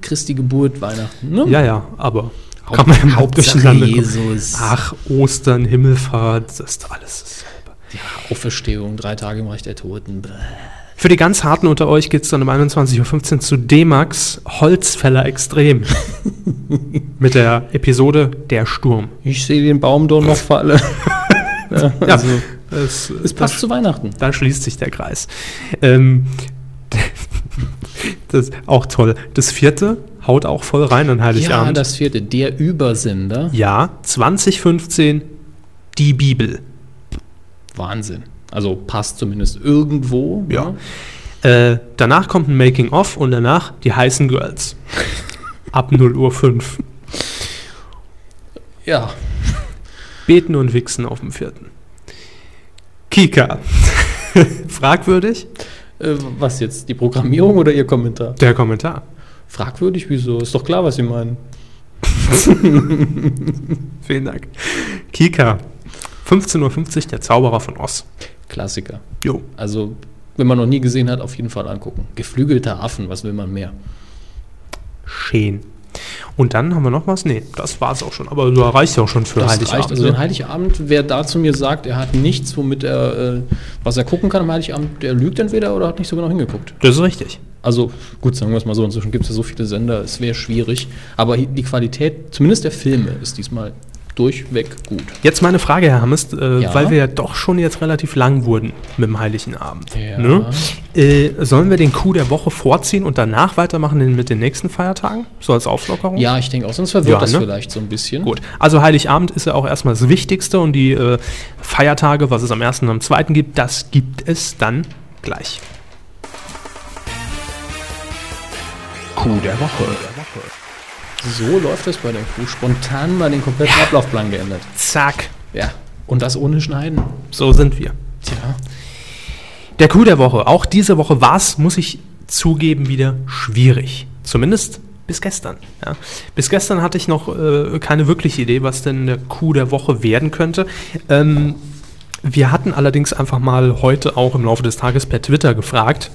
Christi Geburt, Weihnachten. Ne? Hm. Ja, ja, aber Haupt- kann man ja mal Hauptsache durcheinander. Jesus. Ach, Ostern, Himmelfahrt, das ist alles dasselbe. Ja, Auferstehung, drei Tage im Reich der Toten. Für die ganz Harten unter euch geht es dann um 21.15 Uhr zu D-Max Holzfäller Extrem. Mit der Episode Der Sturm. Ich sehe den Baum doch noch falle. ja, Ja, also, es, es passt zu Weihnachten. Da schließt sich der Kreis. Ähm, das auch toll. Das vierte haut auch voll rein an Ja, Heiligabend. das vierte, der Übersender. Ja, 2015 die Bibel. Wahnsinn. Also passt zumindest irgendwo. Ja. ne? Äh, danach kommt ein Making-of und danach die heißen Girls. Ab 0 Uhr 5. Ja. Beten und Wichsen auf dem vierten. Kika. Fragwürdig? Äh, was jetzt? Die Programmierung oder Ihr Kommentar? Der Kommentar. Fragwürdig, wieso? Ist doch klar, was Sie meinen. Vielen Dank. Kika. 15.50 Uhr, der Zauberer von Oz. Klassiker. Jo. Also, wenn man noch nie gesehen hat, auf jeden Fall angucken. Geflügelte Affen, was will man mehr? Schön. Und dann haben wir noch was? Nee, das war es auch schon. Aber so reicht ja auch schon für Das Heiligabend. reicht. Also ne? den Heiligabend, wer da zu mir sagt, er hat nichts, womit er, äh, was er gucken kann am Heiligabend, der lügt entweder oder hat nicht so genau hingeguckt. das ist richtig. Also gut, sagen wir es mal so, inzwischen gibt es ja so viele Sender, es wäre schwierig. Aber die Qualität, zumindest der Filme, ist diesmal durchweg gut. Jetzt meine Frage, Herr Hammes, äh, Ja? weil wir ja doch schon jetzt relativ lang wurden mit dem Heiligen Abend. Ja. Ne? Äh, sollen wir den Coup der Woche vorziehen und danach weitermachen mit den nächsten Feiertagen? So als Auflockerung? Ja, ich denke auch, sonst verwirrt Ja, das ne? vielleicht so ein bisschen. Gut, also Heiligabend ist ja auch erstmal das Wichtigste und die äh, Feiertage, was es am 1. und am 2. gibt, das gibt es dann gleich. Coup der Woche. So läuft es bei der Crew. Spontan mal den kompletten Ablaufplan geändert. Zack, Ja. Und das ohne Schneiden. so sind wir. Tja. Der Coup der Woche. Auch diese Woche war es, muss ich zugeben, wieder schwierig. Zumindest Bis gestern. Ja. Bis gestern hatte ich noch äh, keine wirkliche Idee, was denn der Coup der Woche werden könnte. Ähm, wir hatten allerdings einfach mal heute auch im Laufe des Tages per Twitter gefragt.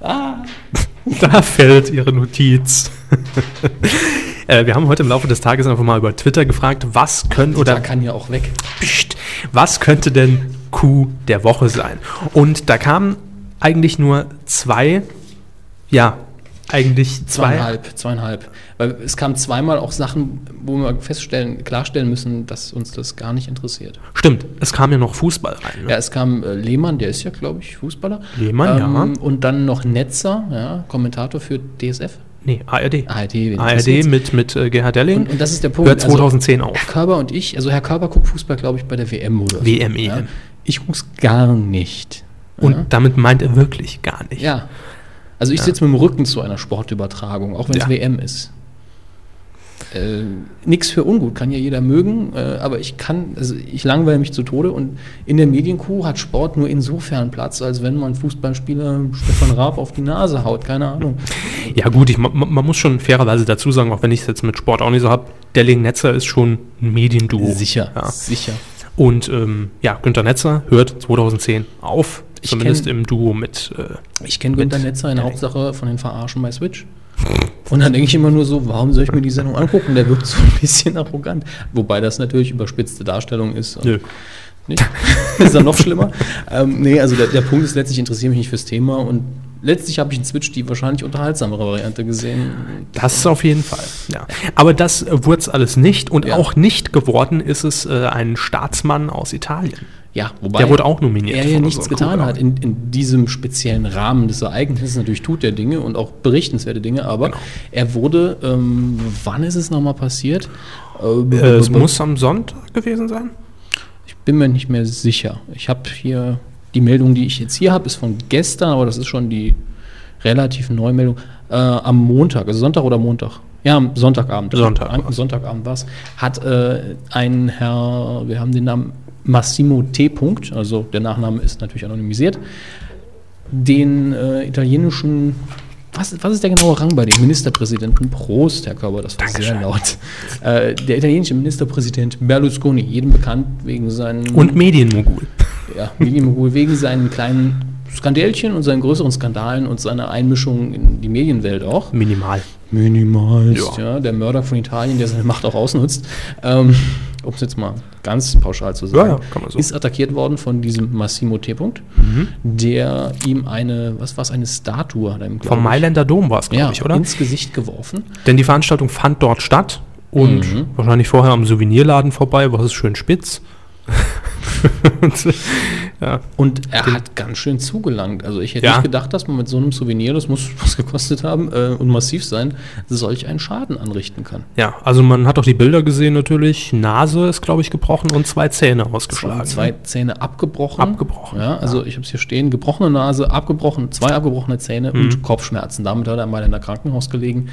Ah, da fällt Ihre Notiz. äh, wir haben heute im Laufe des Tages einfach mal über Twitter gefragt, was können Oder oder kann ja auch weg. Psst, was könnte denn Coup der Woche sein? Und da kamen eigentlich nur zwei, ja, eigentlich zwei. Zweieinhalb, zweieinhalb. Weil es kamen zweimal auch Sachen, wo wir feststellen, klarstellen müssen, dass uns das gar nicht interessiert. Stimmt, es kam ja noch Fußball rein. Ne? Ja, es kam äh, Lehmann, der ist ja, glaube ich, Fußballer. Lehmann, ja. Und dann noch Netzer, ja, Kommentator für DSF. Nee, ARD. ARD, ARD mit, mit äh, Gerhard Delling. Und, und das ist der Punkt. Hört 2010 also, auf. Herr Körber und ich, also Herr Körber guckt Fußball, glaube ich, bei der WM oder so. WM, ja. EM. Ich guck's gar nicht. Und ja. damit meint er wirklich gar nicht. ja. Also ich Ja. sitze mit dem Rücken zu einer Sportübertragung, auch wenn es Ja. WM ist. Äh, nix für ungut, kann ja jeder mögen, äh, aber ich kann, also ich langweile mich zu Tode und in der Medienkuh hat Sport nur insofern Platz, als wenn man Fußballspieler Stefan Raab auf die Nase haut, keine Ahnung. Ja gut, ich, man, man muss schon fairerweise dazu sagen, auch wenn ich es jetzt mit Sport auch nicht so habe, Delling Netzer ist schon ein Medienduo. Sicher, Ja. sicher. Und ähm, ja, Günter Netzer hört 2010 auf, Ich zumindest kenn- im Duo mit. Äh, Ich kenne Günter Netzer in der. Hauptsache von den Verarschen bei Switch. Und dann denke ich immer nur so, warum soll ich mir die Sendung angucken? Der wirkt so ein bisschen arrogant. Wobei das natürlich überspitzte Darstellung ist. Und Nö. Nicht? ist dann noch schlimmer. ähm, nee, also der, der Punkt ist letztlich, ich interessiere mich nicht fürs Thema und letztlich habe ich in Switch die wahrscheinlich unterhaltsamere Variante gesehen. Das ist auf jeden Fall. Ja. Aber das äh, wurde es alles nicht und Ja. auch nicht geworden ist es äh, ein Staatsmann aus Italien. Ja, wobei Der wurde auch nominiert er ja nichts getan Crew, hat in, in diesem speziellen Rahmen des Ereignisses. Natürlich tut er Dinge und auch berichtenswerte Dinge, aber Genau. er wurde, ähm, wann ist es nochmal passiert? Äh, es muss am Sonntag gewesen sein. Ich bin mir nicht mehr sicher. Ich habe hier, die Meldung, die ich jetzt hier habe, ist von gestern, aber das ist schon die relativ neue Meldung. Äh, am Montag, also Sonntag oder Montag? Ja, am Sonntagabend. Sonntag Am war's. Sonntagabend war es. Hat äh, ein Herr, wir haben den Namen Massimo T. Punkt, also der Nachname ist natürlich anonymisiert, den äh, italienischen, was, was ist der genaue Rang bei dem Ministerpräsidenten? Prost, Herr Körber, das war sehr Dankeschön. laut. Äh, der italienische Ministerpräsident Berlusconi, jedem bekannt wegen seinen Und Medienmogul. ja, Medienmogul wegen seinen kleinen Skandälchen und seinen größeren Skandalen und seiner Einmischung in die Medienwelt auch. Minimal. Minimalst, Ja. ja. Der Mörder von Italien, der seine Macht auch ausnutzt. Ähm, um es jetzt mal ganz pauschal zu sagen, Ja, ja, so. ist attackiert worden von diesem Massimo T. -Punkt, Mhm. der ihm eine, was war es, eine Statue hat Vom ich, Mailänder Dom war es, glaube ja, ich, oder? ins Gesicht geworfen. Denn die Veranstaltung fand dort statt und Mhm. wahrscheinlich vorher am Souvenirladen vorbei, was ist schön spitz. Und, ja. Und er hat ganz schön zugelangt. Also ich hätte Ja. nicht gedacht, dass man mit so einem Souvenir, das muss was gekostet haben äh, und massiv sein, solch einen Schaden anrichten kann. ja, also man hat auch die Bilder gesehen natürlich. Nase ist, glaube ich, gebrochen und zwei Zähne ausgeschlagen. Zwei Zähne abgebrochen. Abgebrochen, Ja, also ich habe es hier stehen, gebrochene Nase, abgebrochen, zwei abgebrochene Zähne Mhm. und Kopfschmerzen. Damit hat er mal in der Krankenhaus gelegen.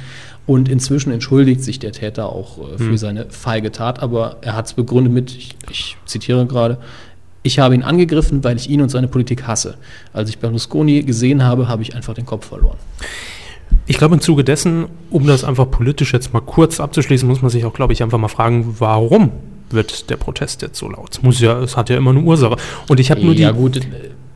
Und inzwischen entschuldigt sich der Täter auch äh, für Mhm. seine feige Tat, aber er hat es begründet mit, ich, ich zitiere gerade, ich habe ihn angegriffen, weil ich ihn und seine Politik hasse. Als ich Berlusconi gesehen habe, habe ich einfach den Kopf verloren. Ich glaube, im Zuge dessen, um das einfach politisch jetzt mal kurz abzuschließen, muss man sich auch, glaube ich, einfach mal fragen, warum wird der Protest jetzt so laut? Es muss ja, es hat ja immer eine Ursache. Und ich habe nur ja die, gut, äh,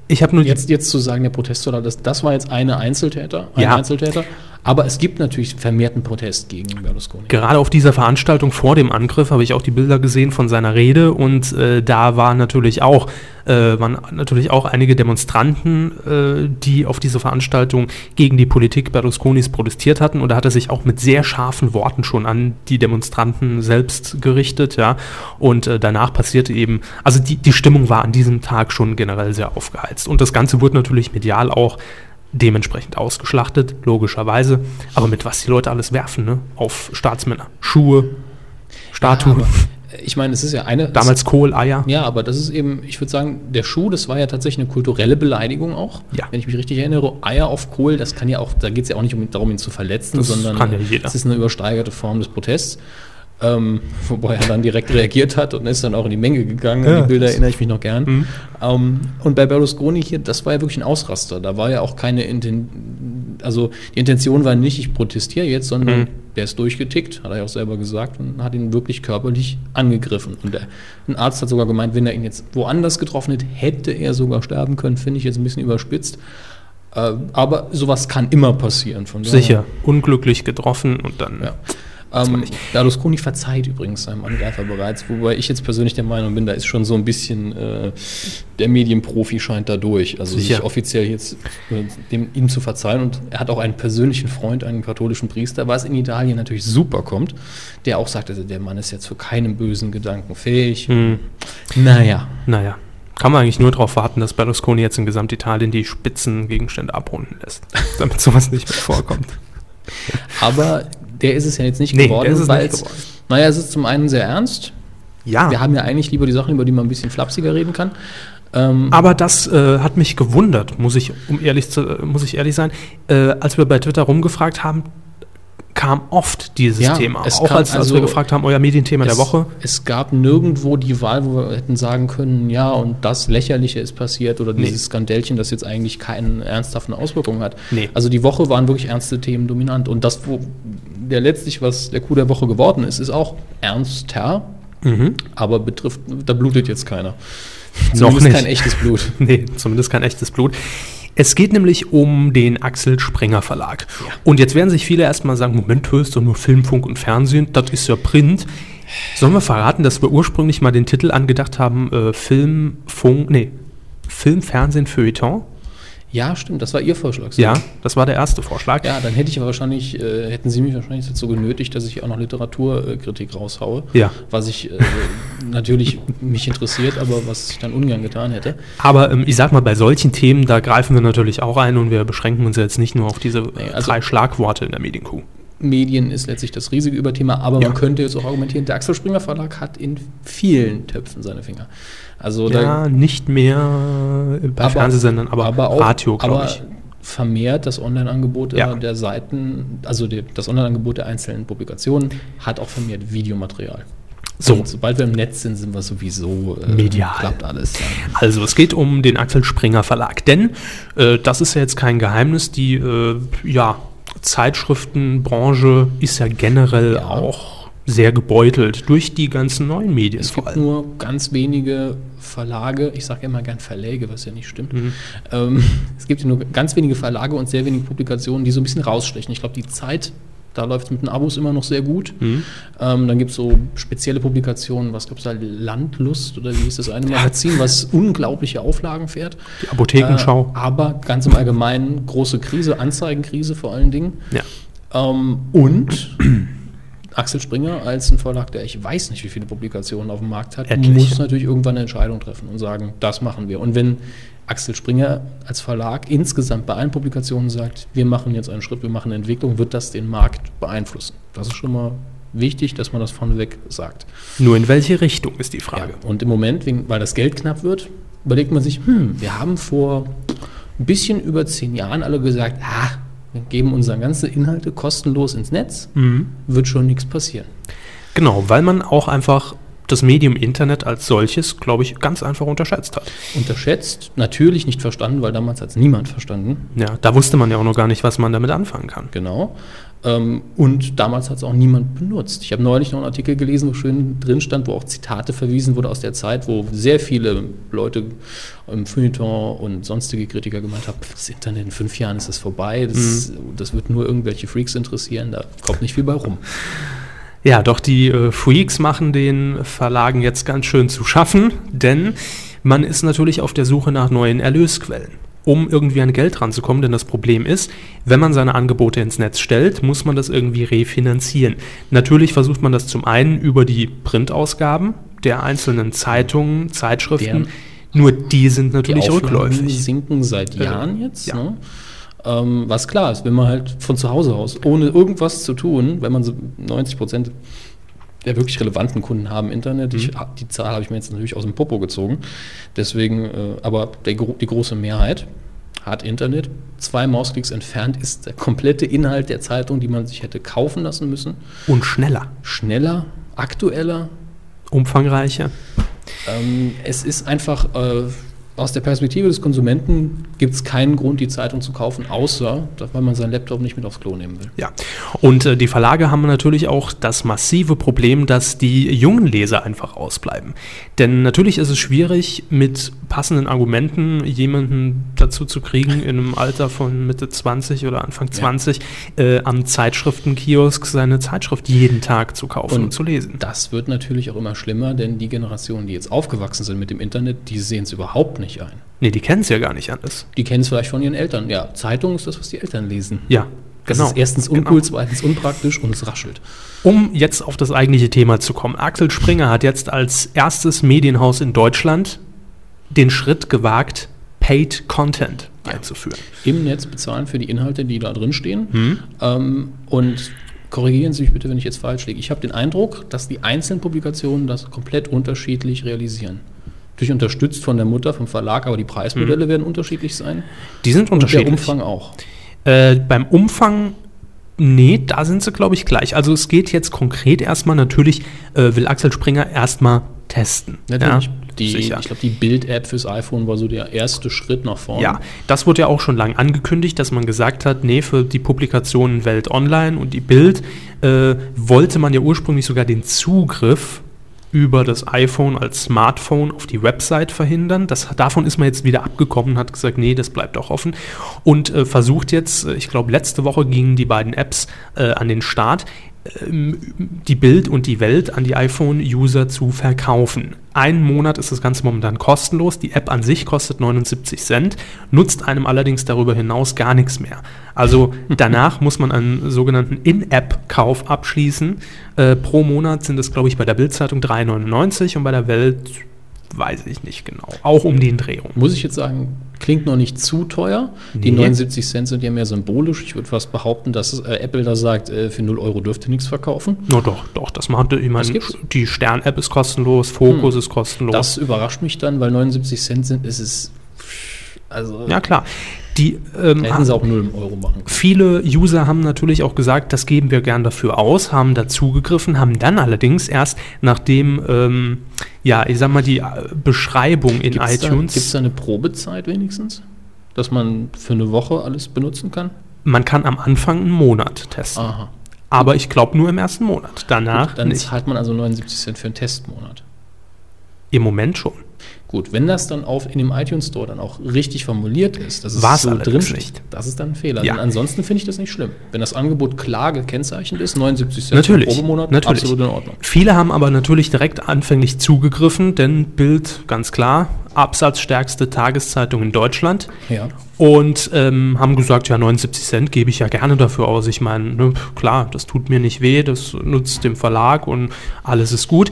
ich habe nur die jetzt, jetzt zu sagen, der Protest, oder das, das war jetzt eine Einzeltäter, ein Ja. Einzeltäter, aber es gibt natürlich vermehrten Protest gegen Berlusconi. Gerade auf dieser Veranstaltung vor dem Angriff habe ich auch die Bilder gesehen von seiner Rede und äh, da war natürlich auch, äh, waren natürlich auch einige Demonstranten, äh, die auf diese Veranstaltung gegen die Politik Berlusconis protestiert hatten und da hat er sich auch mit sehr scharfen Worten schon an die Demonstranten selbst gerichtet, ja. Und äh, danach passierte eben, also die, die Stimmung war an diesem Tag schon generell sehr aufgeheizt und das Ganze wurde natürlich medial auch dementsprechend ausgeschlachtet, logischerweise. Aber mit was die Leute alles werfen, ne? Auf Staatsmänner. Schuhe, Statuen, äh, ich meine, es ist ja eine. damals Kohl, Eier. Ja, aber das ist eben, ich würde sagen, der Schuh, das war ja tatsächlich eine kulturelle Beleidigung auch. Ja. Wenn ich mich richtig erinnere, Eier auf Kohl, das kann ja auch, da geht es ja auch nicht um, darum, ihn zu verletzen, Das sondern kann ja jeder. es ist eine übersteigerte Form des Protests. Ähm, wobei er dann direkt reagiert hat und ist dann auch in die Menge gegangen. An Ja, die Bilder erinnere ich mich noch gern. Mhm. Ähm, und bei Berlusconi hier, das war ja wirklich ein Ausraster. Da war ja auch keine Inten also die Intention war nicht, ich protestiere jetzt, sondern Mhm. der ist durchgetickt, hat er ja auch selber gesagt, und hat ihn wirklich körperlich angegriffen. Und der, ein Arzt hat sogar gemeint, wenn er ihn jetzt woanders getroffen hätte, hätte er sogar sterben können. Finde ich jetzt ein bisschen überspitzt. Äh, aber sowas kann immer passieren. Von daher- Sicher, unglücklich getroffen und dann. Ja. Ähm, Berlusconi verzeiht übrigens seinem Angreifer bereits, wobei ich jetzt persönlich der Meinung bin, da ist schon so ein bisschen äh, der Medienprofi scheint da durch. Also Sicher. sich offiziell jetzt äh, dem, ihm zu verzeihen. Und er hat auch einen persönlichen Freund, einen katholischen Priester, was in Italien natürlich super kommt, der auch sagt, also der Mann ist jetzt für keinen bösen Gedanken fähig. Hm. Naja. Naja, kann man eigentlich nur darauf warten, dass Berlusconi jetzt in Gesamtitalien die Spitzengegenstände abrunden lässt, damit sowas nicht mehr vorkommt. Aber der ist es ja jetzt nicht Nee, geworden, der weil es- geworden. Naja, es ist zum einen sehr ernst. Ja. Wir haben ja eigentlich lieber die Sachen, über die man ein bisschen flapsiger reden kann. Ähm, Aber das äh, hat mich gewundert, muss ich, um ehrlich zu, äh, muss ich ehrlich sein. Äh, als wir bei Twitter rumgefragt haben, kam oft dieses Ja, Thema. Auch kam als, als also- wir gefragt haben, euer Medienthema der es, Woche. Es gab nirgendwo die Wahl, wo wir hätten sagen können, ja, und das Lächerliche ist passiert oder Nee. dieses Skandälchen, das jetzt eigentlich keine ernsthaften Auswirkungen hat. Nee. Also die Woche waren wirklich ernste Themen dominant. Und das, wo der letztlich, was der Coup der Woche geworden ist, ist auch ernster, Mhm. aber betrifft, da blutet jetzt keiner. Noch Zumindest nicht. kein echtes Blut. Nee, zumindest kein echtes Blut. Es geht nämlich um den Axel Springer Verlag. Und jetzt werden sich viele erstmal sagen, Moment, hörst du nur Film, Funk und Fernsehen, das ist ja Print. Sollen wir verraten, dass wir ursprünglich mal den Titel angedacht haben, äh, Film, Funk, nee, Film, Fernsehen, Feuilleton? Ja, stimmt, das war Ihr Vorschlag. Ja, das war der erste Vorschlag. Ja, dann hätte ich wahrscheinlich, äh, hätten Sie mich wahrscheinlich dazu genötigt, dass ich auch noch Literaturkritik raushaue. Ja. Was ich äh, natürlich mich interessiert, aber was ich dann ungern getan hätte. Aber ähm, ich sag mal, bei solchen Themen, da greifen wir natürlich auch ein und wir beschränken uns jetzt nicht nur auf diese äh, also- drei Schlagworte in der Medienkuh. Medien ist letztlich das riesige Überthema, aber Ja. man könnte jetzt auch argumentieren, der Axel Springer Verlag hat in vielen Töpfen seine Finger. Also Ja, nicht mehr bei Aber- Fernsehsendern, aber, auch- Radio, glaube aber ich. vermehrt das Online-Angebot Ja. der Seiten, also die, das Online-Angebot der einzelnen Publikationen hat auch vermehrt Videomaterial. So. Und sobald wir im Netz sind, sind wir sowieso äh, Medial. klappt alles. Ja. Also es geht um den Axel Springer Verlag, denn äh, das ist ja jetzt kein Geheimnis, die äh, ja, Zeitschriftenbranche ist ja generell Ja. auch sehr gebeutelt durch die ganzen neuen Medien Es gibt nur ganz wenige Verlage, ich sage immer gern Verläge, was ja nicht stimmt. Mhm. Ähm, es gibt nur ganz wenige Verlage und sehr wenige Publikationen, die so ein bisschen rausstechen. Ich glaube, die Zeit, da läuft es mit den Abos immer noch sehr gut. Mhm. Ähm, dann gibt es so spezielle Publikationen, was gibt es da, Landlust oder wie hieß das eine Magazin, was unglaubliche Auflagen fährt. Die Apothekenschau. Äh, aber ganz im Allgemeinen große Krise, Anzeigenkrise vor allen Dingen. Ja. Ähm, und Axel Springer als ein Verlag, der ich weiß nicht, wie viele Publikationen auf dem Markt hat, Etliche. muss natürlich irgendwann eine Entscheidung treffen und sagen, das machen wir. Und wenn Axel Springer als Verlag insgesamt bei allen Publikationen sagt, wir machen jetzt einen Schritt, wir machen eine Entwicklung, wird das den Markt beeinflussen. Das ist schon mal wichtig, dass man das vorneweg sagt. Nur in welche Richtung ist die Frage. Ja, und im Moment, weil das Geld knapp wird, überlegt man sich, hm, wir haben vor ein bisschen über zehn Jahren alle gesagt, ah, wir geben unsere ganzen Inhalte kostenlos ins Netz, Mhm. wird schon nichts passieren. Genau, weil man auch einfach das Medium Internet als solches, glaube ich, ganz einfach unterschätzt hat. Unterschätzt, natürlich nicht verstanden, weil damals hat es niemand verstanden. Ja, da wusste man ja auch noch gar nicht, was man damit anfangen kann. Genau. Ähm, und damals hat es auch niemand benutzt. Ich habe neulich noch einen Artikel gelesen, wo schön drin stand, wo auch Zitate verwiesen wurde aus der Zeit, wo sehr viele Leute im Feuilleton und sonstige Kritiker gemeint haben, das Internet in fünf Jahren ist es vorbei, das, das wird nur irgendwelche Freaks interessieren, da kommt nicht viel bei rum. Ja, doch die äh, Freaks machen den Verlagen jetzt ganz schön zu schaffen, denn man ist natürlich auf der Suche nach neuen Erlösquellen, um irgendwie an Geld ranzukommen. Denn das Problem ist, wenn man seine Angebote ins Netz stellt, muss man das irgendwie refinanzieren. Natürlich versucht man das zum einen über die Printausgaben der einzelnen Zeitungen, Zeitschriften. Deren- nur die sind natürlich Die Auflagen rückläufig. sinken seit Äh, Jahren jetzt. ja. Ne? Ähm, was klar ist, wenn man halt von zu Hause aus, ohne irgendwas zu tun, wenn man so 90 Prozent der wirklich relevanten Kunden haben Internet, Mhm. ich, hab- die Zahl habe ich mir jetzt natürlich aus dem Popo gezogen, deswegen, äh, aber der, die große Mehrheit hat Internet. Zwei Mausklicks entfernt ist der komplette Inhalt der Zeitung, die man sich hätte kaufen lassen müssen. Und schneller, Schneller, aktueller, umfangreicher. ähm, es ist einfach, äh, aus der Perspektive des Konsumenten gibt es keinen Grund, die Zeitung zu kaufen, außer, dass- weil man seinen Laptop nicht mit aufs Klo nehmen will. Ja, und äh, die Verlage haben natürlich auch das massive Problem, dass die jungen Leser einfach ausbleiben. Denn natürlich ist es schwierig, mit passenden Argumenten jemanden dazu zu kriegen, in einem Alter von Mitte 20 oder Anfang 20 äh, am Zeitschriftenkiosk seine Zeitschrift jeden Tag zu kaufen und, zu lesen. Das wird natürlich auch immer schlimmer, denn die Generationen, die jetzt aufgewachsen sind mit dem Internet, die sehen es überhaupt nicht ein. Nee, die kennen es ja gar nicht anders. Die kennen es vielleicht von ihren Eltern. Ja, Zeitung ist das, was die Eltern lesen. Ja, Das genau. ist erstens Genau. uncool, zweitens unpraktisch und es raschelt. Um jetzt auf das eigentliche Thema zu kommen. Axel Springer hat jetzt als erstes Medienhaus in Deutschland den Schritt gewagt, Paid Content einzuführen. Im Netz bezahlen für die Inhalte, die da drin stehen. Mhm. Ähm, und korrigieren Sie mich bitte, wenn ich jetzt falsch liege. Ich habe den Eindruck, dass die einzelnen Publikationen das komplett unterschiedlich realisieren. Natürlich unterstützt von der Mutter, vom Verlag, aber die Preismodelle werden unterschiedlich sein. Die sind Und der unterschiedlich. Umfang auch. Äh, beim Umfang, nee, da sind sie, glaube ich, gleich. Also es geht jetzt konkret erstmal, natürlich äh, will Axel Springer erstmal testen. Natürlich. Ja, die, ich glaube, die Bild-App fürs iPhone war so der erste Schritt nach vorne. Ja, das wurde ja auch schon lange angekündigt, dass man gesagt hat, nee, für die Publikationen Welt Online und die Bild äh, wollte man ja ursprünglich sogar den Zugriff über das iPhone als Smartphone auf die Website verhindern. Das, davon ist man jetzt wieder abgekommen hat gesagt, nee, das bleibt auch offen. Und äh, versucht jetzt, äh, ich glaube, letzte Woche gingen die beiden Apps äh, an den Start, die Bild und die Welt an die iPhone-User zu verkaufen. Einen Monat ist das Ganze momentan kostenlos. Die App an sich kostet 79 Cent, nutzt einem allerdings darüber hinaus gar nichts mehr. Also danach muss man einen sogenannten In-App-Kauf abschließen. Äh, pro Monat sind es, glaube ich, bei der Bild-Zeitung 3,99 und bei der Welt weiß ich nicht genau. Auch um den Dreh rum. Muss ich jetzt sagen, klingt noch nicht zu teuer. Die Nee. 79 Cent sind ja mehr symbolisch. Ich würde fast behaupten, dass äh, Apple da sagt, äh, für 0 Euro dürfte nichts verkaufen. Na doch, doch, das macht, ich meine, gibt's? die Stern-App ist kostenlos, Fokus ist kostenlos. Das überrascht mich dann, weil 79 Cent sind, ist es. Also, ja, klar. Die, ähm, hätten sie auch 0 Euro machen können. Viele User haben natürlich auch gesagt, das geben wir gern dafür aus, haben dazugegriffen, haben dann allerdings erst nachdem, ähm, ja, ich sag mal, die äh, Beschreibung in Gibt es iTunes, da eine Probezeit wenigstens? Dass man für eine Woche alles benutzen kann? man kann am Anfang einen Monat testen. Aha. Aber ich glaube nur im ersten Monat. Danach Dann nicht. zahlt man also 79 Cent für einen Testmonat. Im Moment schon. Gut, wenn das dann auf in dem iTunes Store dann auch richtig formuliert ist, dass es War's so drin nicht. das ist dann ein Fehler. Ja. Denn ansonsten finde ich das nicht schlimm. Wenn das Angebot klar gekennzeichnet ist, 79 Cent Natürlich, pro Probemonat, natürlich. absolut in Ordnung. Viele haben aber natürlich direkt anfänglich zugegriffen, denn Bild, ganz klar, absatzstärkste Tageszeitung in Deutschland. Ja. Und ähm, haben gesagt, ja, 79 Cent gebe ich ja gerne dafür aus. Ich meine, ne, klar, das tut mir nicht weh, das nutzt dem Verlag und alles ist gut.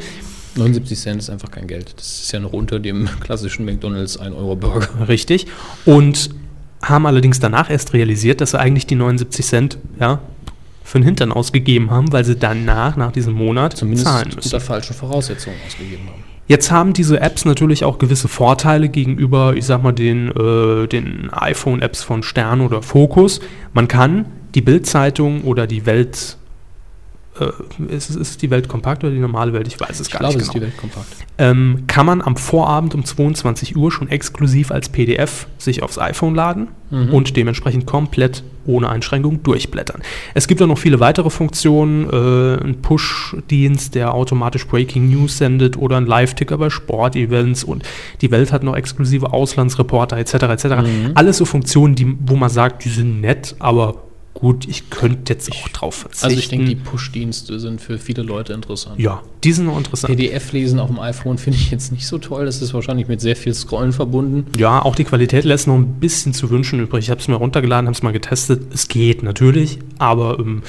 79 Cent ist einfach kein Geld. Das ist ja noch unter dem klassischen McDonalds 1-Euro-Burger. Richtig. Und haben allerdings danach erst realisiert, dass sie eigentlich die 79 Cent ja, für den Hintern ausgegeben haben, weil sie danach, nach diesem Monat, Zumindest zahlen müssen. unter falschen Voraussetzungen ausgegeben haben. Jetzt haben diese Apps natürlich auch gewisse Vorteile gegenüber, ich sag mal, den, äh, den iPhone-Apps von Stern oder Focus. Man kann die Bild-Zeitung oder die Welt, äh, ist, es- ist die Welt kompakt oder die normale Welt? Ich weiß es Ich gar glaube, nicht es ist genau. die Welt kompakt. Ähm, kann man am Vorabend um 22 Uhr schon exklusiv als PDF sich aufs iPhone laden Mhm. und dementsprechend komplett ohne Einschränkung durchblättern. Es gibt auch noch viele weitere Funktionen, äh, ein Push-Dienst, der automatisch Breaking News sendet oder ein Live-Ticker bei Sportevents und die Welt hat noch exklusive Auslandsreporter etc. etc. Mhm. Alles so Funktionen, die, wo man sagt, die sind nett, aber gut, ich könnte jetzt auch drauf verzichten. Also ich denke, die Push-Dienste sind für viele Leute interessant. ja, die sind noch interessant. PDF-Lesen auf dem iPhone finde ich jetzt nicht so toll. Das ist wahrscheinlich mit sehr viel Scrollen verbunden. Ja, auch die Qualität lässt noch ein bisschen zu wünschen übrig. Ich habe es mir runtergeladen, habe es mal getestet. Es geht natürlich, aber ähm,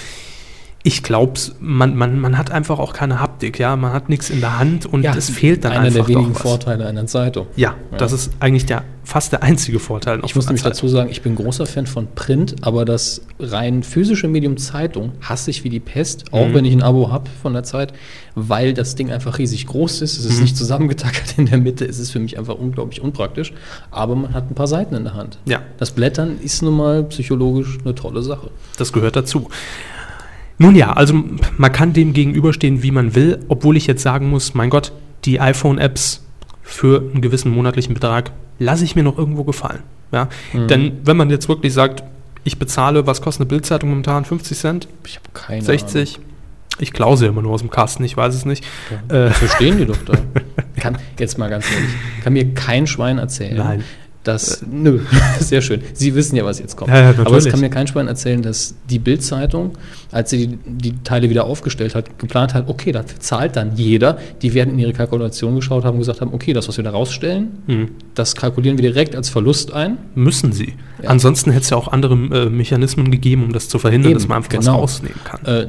ich glaube, man, man, man hat einfach auch keine Haptik. Ja, man hat nichts in der Hand und es fehlt dann einer einfach der wenigen. Vorteile einer Zeitung. Ja, das ist eigentlich der fast der einzige Vorteil. Ich muss nämlich dazu sagen, ich bin großer Fan von Print, aber das rein physische Medium Zeitung hasse ich wie die Pest, auch Mhm. wenn ich ein Abo habe von der Zeit, weil das Ding einfach riesig groß ist. Es ist Mhm. nicht zusammengetackert in der Mitte. Es ist für mich einfach unglaublich unpraktisch. Aber man hat ein paar Seiten in der Hand. Ja. Das Blättern ist nun mal psychologisch eine tolle Sache. Das gehört dazu. Nun ja, also man kann dem gegenüberstehen, wie man will, obwohl ich jetzt sagen muss, mein Gott, die iPhone-Apps für einen gewissen monatlichen Betrag lasse ich mir noch irgendwo gefallen. Ja? Mhm. Denn wenn man jetzt wirklich sagt, ich bezahle, was kostet eine Bildzeitung momentan? 50 Cent? Ich habe keine 60? Ich klaue sie immer nur aus dem Kasten, ich weiß es nicht. Ahnung. Äh, verstehen die doch da. Kann, jetzt mal ganz ehrlich, kann mir kein Schwein erzählen, Nein. Dass, nö, sehr schön, Sie wissen ja, was jetzt kommt. Ja, ja, Aber es kann mir kein Schwein erzählen, dass die Bild-Zeitung, als sie die, die Teile wieder aufgestellt hat, geplant hat, okay, dafür zahlt dann jeder. Die werden in ihre Kalkulation geschaut haben und gesagt haben, okay, das, was wir da rausstellen, Hm. das kalkulieren wir direkt als Verlust ein. Müssen sie. Ja. Ansonsten hätte es ja auch andere äh, Mechanismen gegeben, um das zu verhindern, Eben, dass man einfach was genau. rausnehmen kann. Äh,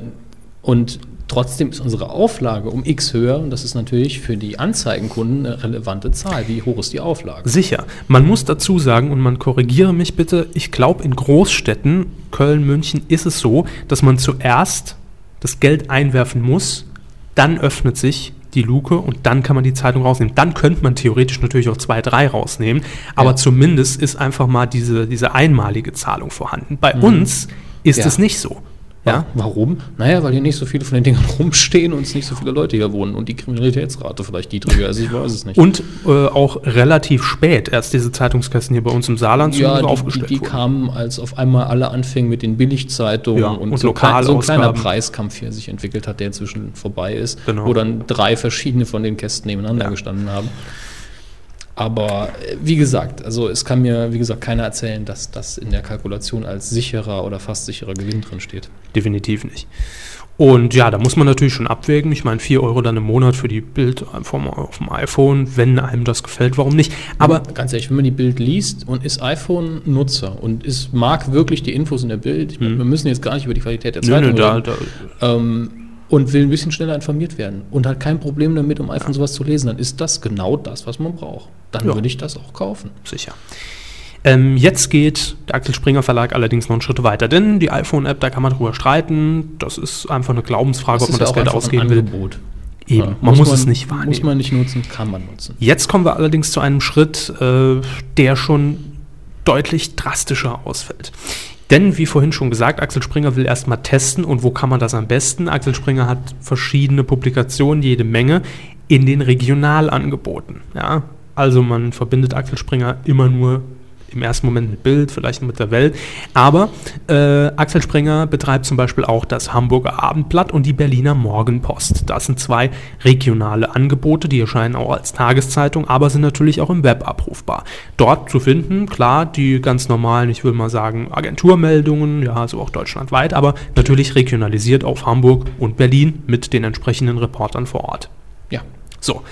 und trotzdem ist unsere Auflage um x höher und das ist natürlich für die Anzeigenkunden eine relevante Zahl. Wie hoch ist die Auflage? Sicher. Man muss dazu sagen, und man korrigiere mich bitte, ich glaube, in Großstädten, Köln, München, ist es so, dass man zuerst das Geld einwerfen muss, dann öffnet sich die Luke und dann kann man die Zeitung rausnehmen. Dann könnte man theoretisch natürlich auch zwei, drei rausnehmen, aber Ja. zumindest ist einfach mal diese, diese einmalige Zahlung vorhanden. Bei uns ist Ja. es nicht so. Ja? Warum? Naja, weil hier nicht so viele von den Dingern rumstehen und es nicht so viele Leute hier wohnen und die Kriminalitätsrate vielleicht niedriger ist. Ich weiß es nicht. Und äh, auch relativ spät erst diese Zeitungskästen hier bei uns im Saarland ja, die, die, aufgestellt die wurden. kamen, als auf einmal alle anfingen mit den Billigzeitungen Ja, und, und so, so ein kleiner. Preiskampf hier sich entwickelt hat, der inzwischen vorbei ist, Genau. wo dann drei verschiedene von den Kästen nebeneinander Ja. gestanden haben. Aber äh, wie gesagt, also es kann mir, wie gesagt, keiner erzählen, dass das in der Kalkulation als sicherer oder fast sicherer Gewinn drin steht. Definitiv nicht. Und ja, da muss man natürlich schon abwägen. Ich meine, 4 Euro dann im Monat für die Bild auf dem iPhone, wenn einem das gefällt, warum nicht? Aber ganz ehrlich, wenn man die Bild liest und ist iPhone-Nutzer und ist, mag wirklich die Infos in der Bild, ich meine, wir müssen jetzt gar nicht über die Qualität der Hm. nö, Zeitung nö, da, reden, da, ähm, und will ein bisschen schneller informiert werden und hat kein Problem damit, um iPhone sowas zu lesen, dann ist das genau das, was man braucht. Dann Ja. würde ich das auch kaufen. sicher. Ähm, jetzt geht der Axel Springer Verlag allerdings noch einen Schritt weiter, denn die iPhone-App, da kann man drüber streiten. Das ist einfach eine Glaubensfrage, ob man das ja Geld ausgeben ein will. Angebot. Eben, Ja. man muss, es nicht wahrnehmen. Muss man nicht nutzen, kann man nutzen. Jetzt kommen wir allerdings zu einem Schritt, äh, der schon deutlich drastischer ausfällt. Denn, wie vorhin schon gesagt, Axel Springer will erstmal testen und wo kann man das am besten? Axel Springer hat verschiedene Publikationen, jede Menge, in den Regionalangeboten. Ja? Also man verbindet Axel Springer immer nur im ersten Moment mit Bild, vielleicht mit der Welt. Aber äh, Axel Springer betreibt zum Beispiel auch das Hamburger Abendblatt und die Berliner Morgenpost. Das sind zwei regionale Angebote, die erscheinen auch als Tageszeitung, aber sind natürlich auch im Web abrufbar. Dort zu finden, klar, die ganz normalen, ich will mal sagen, Agenturmeldungen, ja, so auch deutschlandweit, aber natürlich regionalisiert auf Hamburg und Berlin mit den entsprechenden Reportern vor Ort. Ja. So,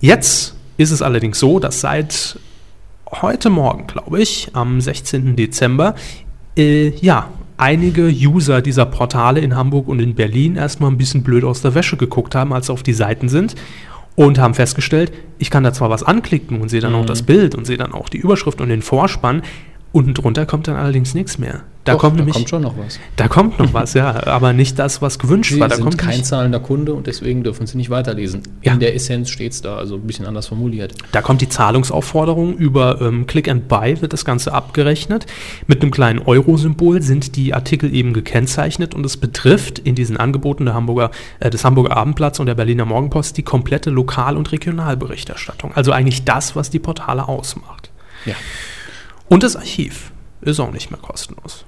jetzt ist es allerdings so, dass seit heute Morgen, glaube ich, am 16. Dezember, äh, ja, einige User dieser Portale in Hamburg und in Berlin erstmal ein bisschen blöd aus der Wäsche geguckt haben, als sie auf die Seiten sind und haben festgestellt, ich kann da zwar was anklicken und sehe dann auch Mhm. das Bild und sehe dann auch die Überschrift und den Vorspann, unten drunter kommt dann allerdings nichts mehr. Da Doch, kommt da nämlich, kommt schon noch was. da kommt noch was, ja, aber nicht das, was gewünscht Sie war. Da sind kommt kein nicht- zahlender Kunde und deswegen dürfen Sie nicht weiterlesen. Ja. In der Essenz steht es da, also ein bisschen anders formuliert. Da kommt die Zahlungsaufforderung über ähm, Click and Buy, wird das Ganze abgerechnet. Mit einem kleinen Euro-Symbol sind die Artikel eben gekennzeichnet und es betrifft in diesen Angeboten der Hamburger, äh, des Hamburger Abendblatts und der Berliner Morgenpost die komplette Lokal- und Regionalberichterstattung. Also eigentlich das, was die Portale ausmacht. Ja. Und das Archiv ist auch nicht mehr kostenlos.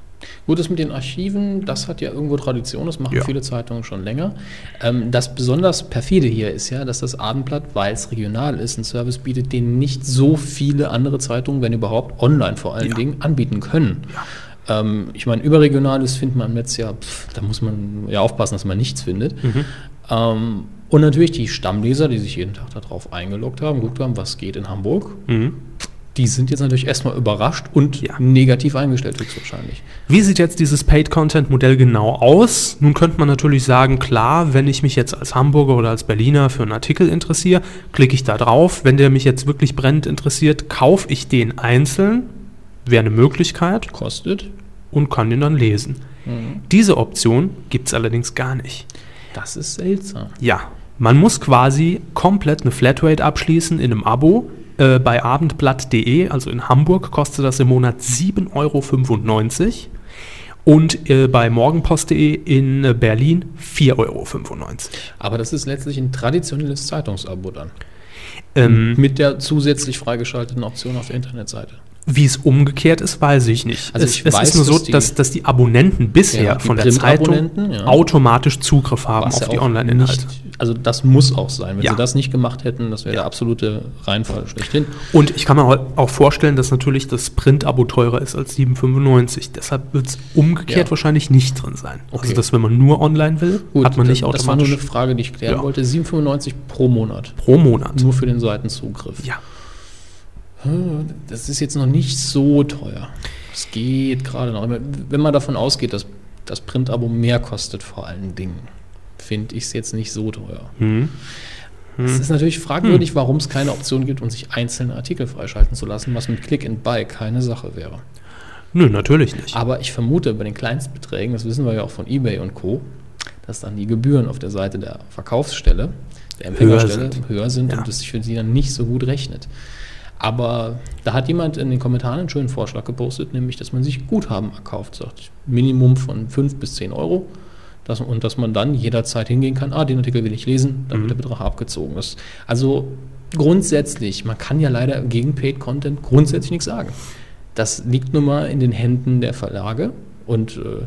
Gut, das mit den Archiven, das hat ja irgendwo Tradition, das machen Ja. viele Zeitungen schon länger. Ähm, das besonders perfide hier ist ja, dass das Abendblatt, weil es regional ist, einen Service bietet, den nicht so viele andere Zeitungen, wenn überhaupt, online vor allen Ja. Dingen anbieten können. Ähm, ich meine, überregionales findet man im Netz ja, pff, da muss man ja aufpassen, dass man nichts findet. Mhm. Ähm, und natürlich die Stammleser, die sich jeden Tag darauf eingeloggt haben, geguckt haben, was geht in Hamburg, Mhm. Die sind jetzt natürlich erstmal überrascht und Ja. negativ eingestellt höchstwahrscheinlich. Wie sieht jetzt dieses Paid-Content-Modell genau aus? Nun könnte man natürlich sagen, klar, wenn ich mich jetzt als Hamburger oder als Berliner für einen Artikel interessiere, klicke ich da drauf. Wenn der mich jetzt wirklich brennend interessiert, kaufe ich den einzeln, wäre eine Möglichkeit Kostet und kann den dann lesen. Diese Option gibt es allerdings gar nicht. Das ist seltsam. Ja, man muss quasi komplett eine Flatrate abschließen in einem Abo. Äh, bei abendblatt.de, also in Hamburg, kostet das im Monat 7,95 Euro. Und äh, bei morgenpost.de in äh, Berlin 4,95 Euro. Aber das ist letztlich ein traditionelles Zeitungsabo dann. Ähm, Mit der zusätzlich freigeschalteten Option auf der Internetseite. Wie es umgekehrt ist, weiß ich nicht. Also es, ich es weiß, ist nur so, dass die- dass, dass die Abonnenten bisher Ja, die von der Zeitung ja. automatisch Zugriff haben Was auf ja die Online-Inhalte. Also das muss auch sein. Wenn Ja. sie das nicht gemacht hätten, das wäre Ja. der absolute Reinfall schlechthin. Und ich kann mir au- auch vorstellen, dass natürlich das Print-Abo teurer ist als 7,95. Deshalb wird es umgekehrt Ja. wahrscheinlich nicht drin sein. Also, Okay. dass wenn man nur online will, hat man nicht das war nur automatisch eine Frage, die ich klären wollte. 7,95 pro Monat. pro Monat. Nur für den Seitenzugriff. Ja. Das ist jetzt noch nicht so teuer. Es geht gerade noch. Wenn man davon ausgeht, dass das Printabo mehr kostet, vor allen Dingen, finde ich es jetzt nicht so teuer. Hm. Es ist natürlich fragwürdig, warum es keine Option gibt, um sich einzelne Artikel freischalten zu lassen, was mit Click and Buy keine Sache wäre. Nö, natürlich nicht. Aber ich vermute, bei den Kleinstbeträgen, das wissen wir ja auch von eBay und Co., dass dann die Gebühren auf der Seite der Verkaufsstelle, der Empfängerstelle, sind. höher sind Ja. und es sich für sie dann nicht so gut rechnet. Aber da hat jemand in den Kommentaren einen schönen Vorschlag gepostet, nämlich, dass man sich Guthaben erkauft, sagt Minimum von 5 bis 10 Euro. Das, und dass man dann jederzeit hingehen kann, ah, den Artikel will ich lesen, dann wird der Betrag abgezogen. Das, also grundsätzlich, man kann ja leider gegen Paid Content grundsätzlich nichts sagen. Das liegt nun mal in den Händen der Verlage und äh,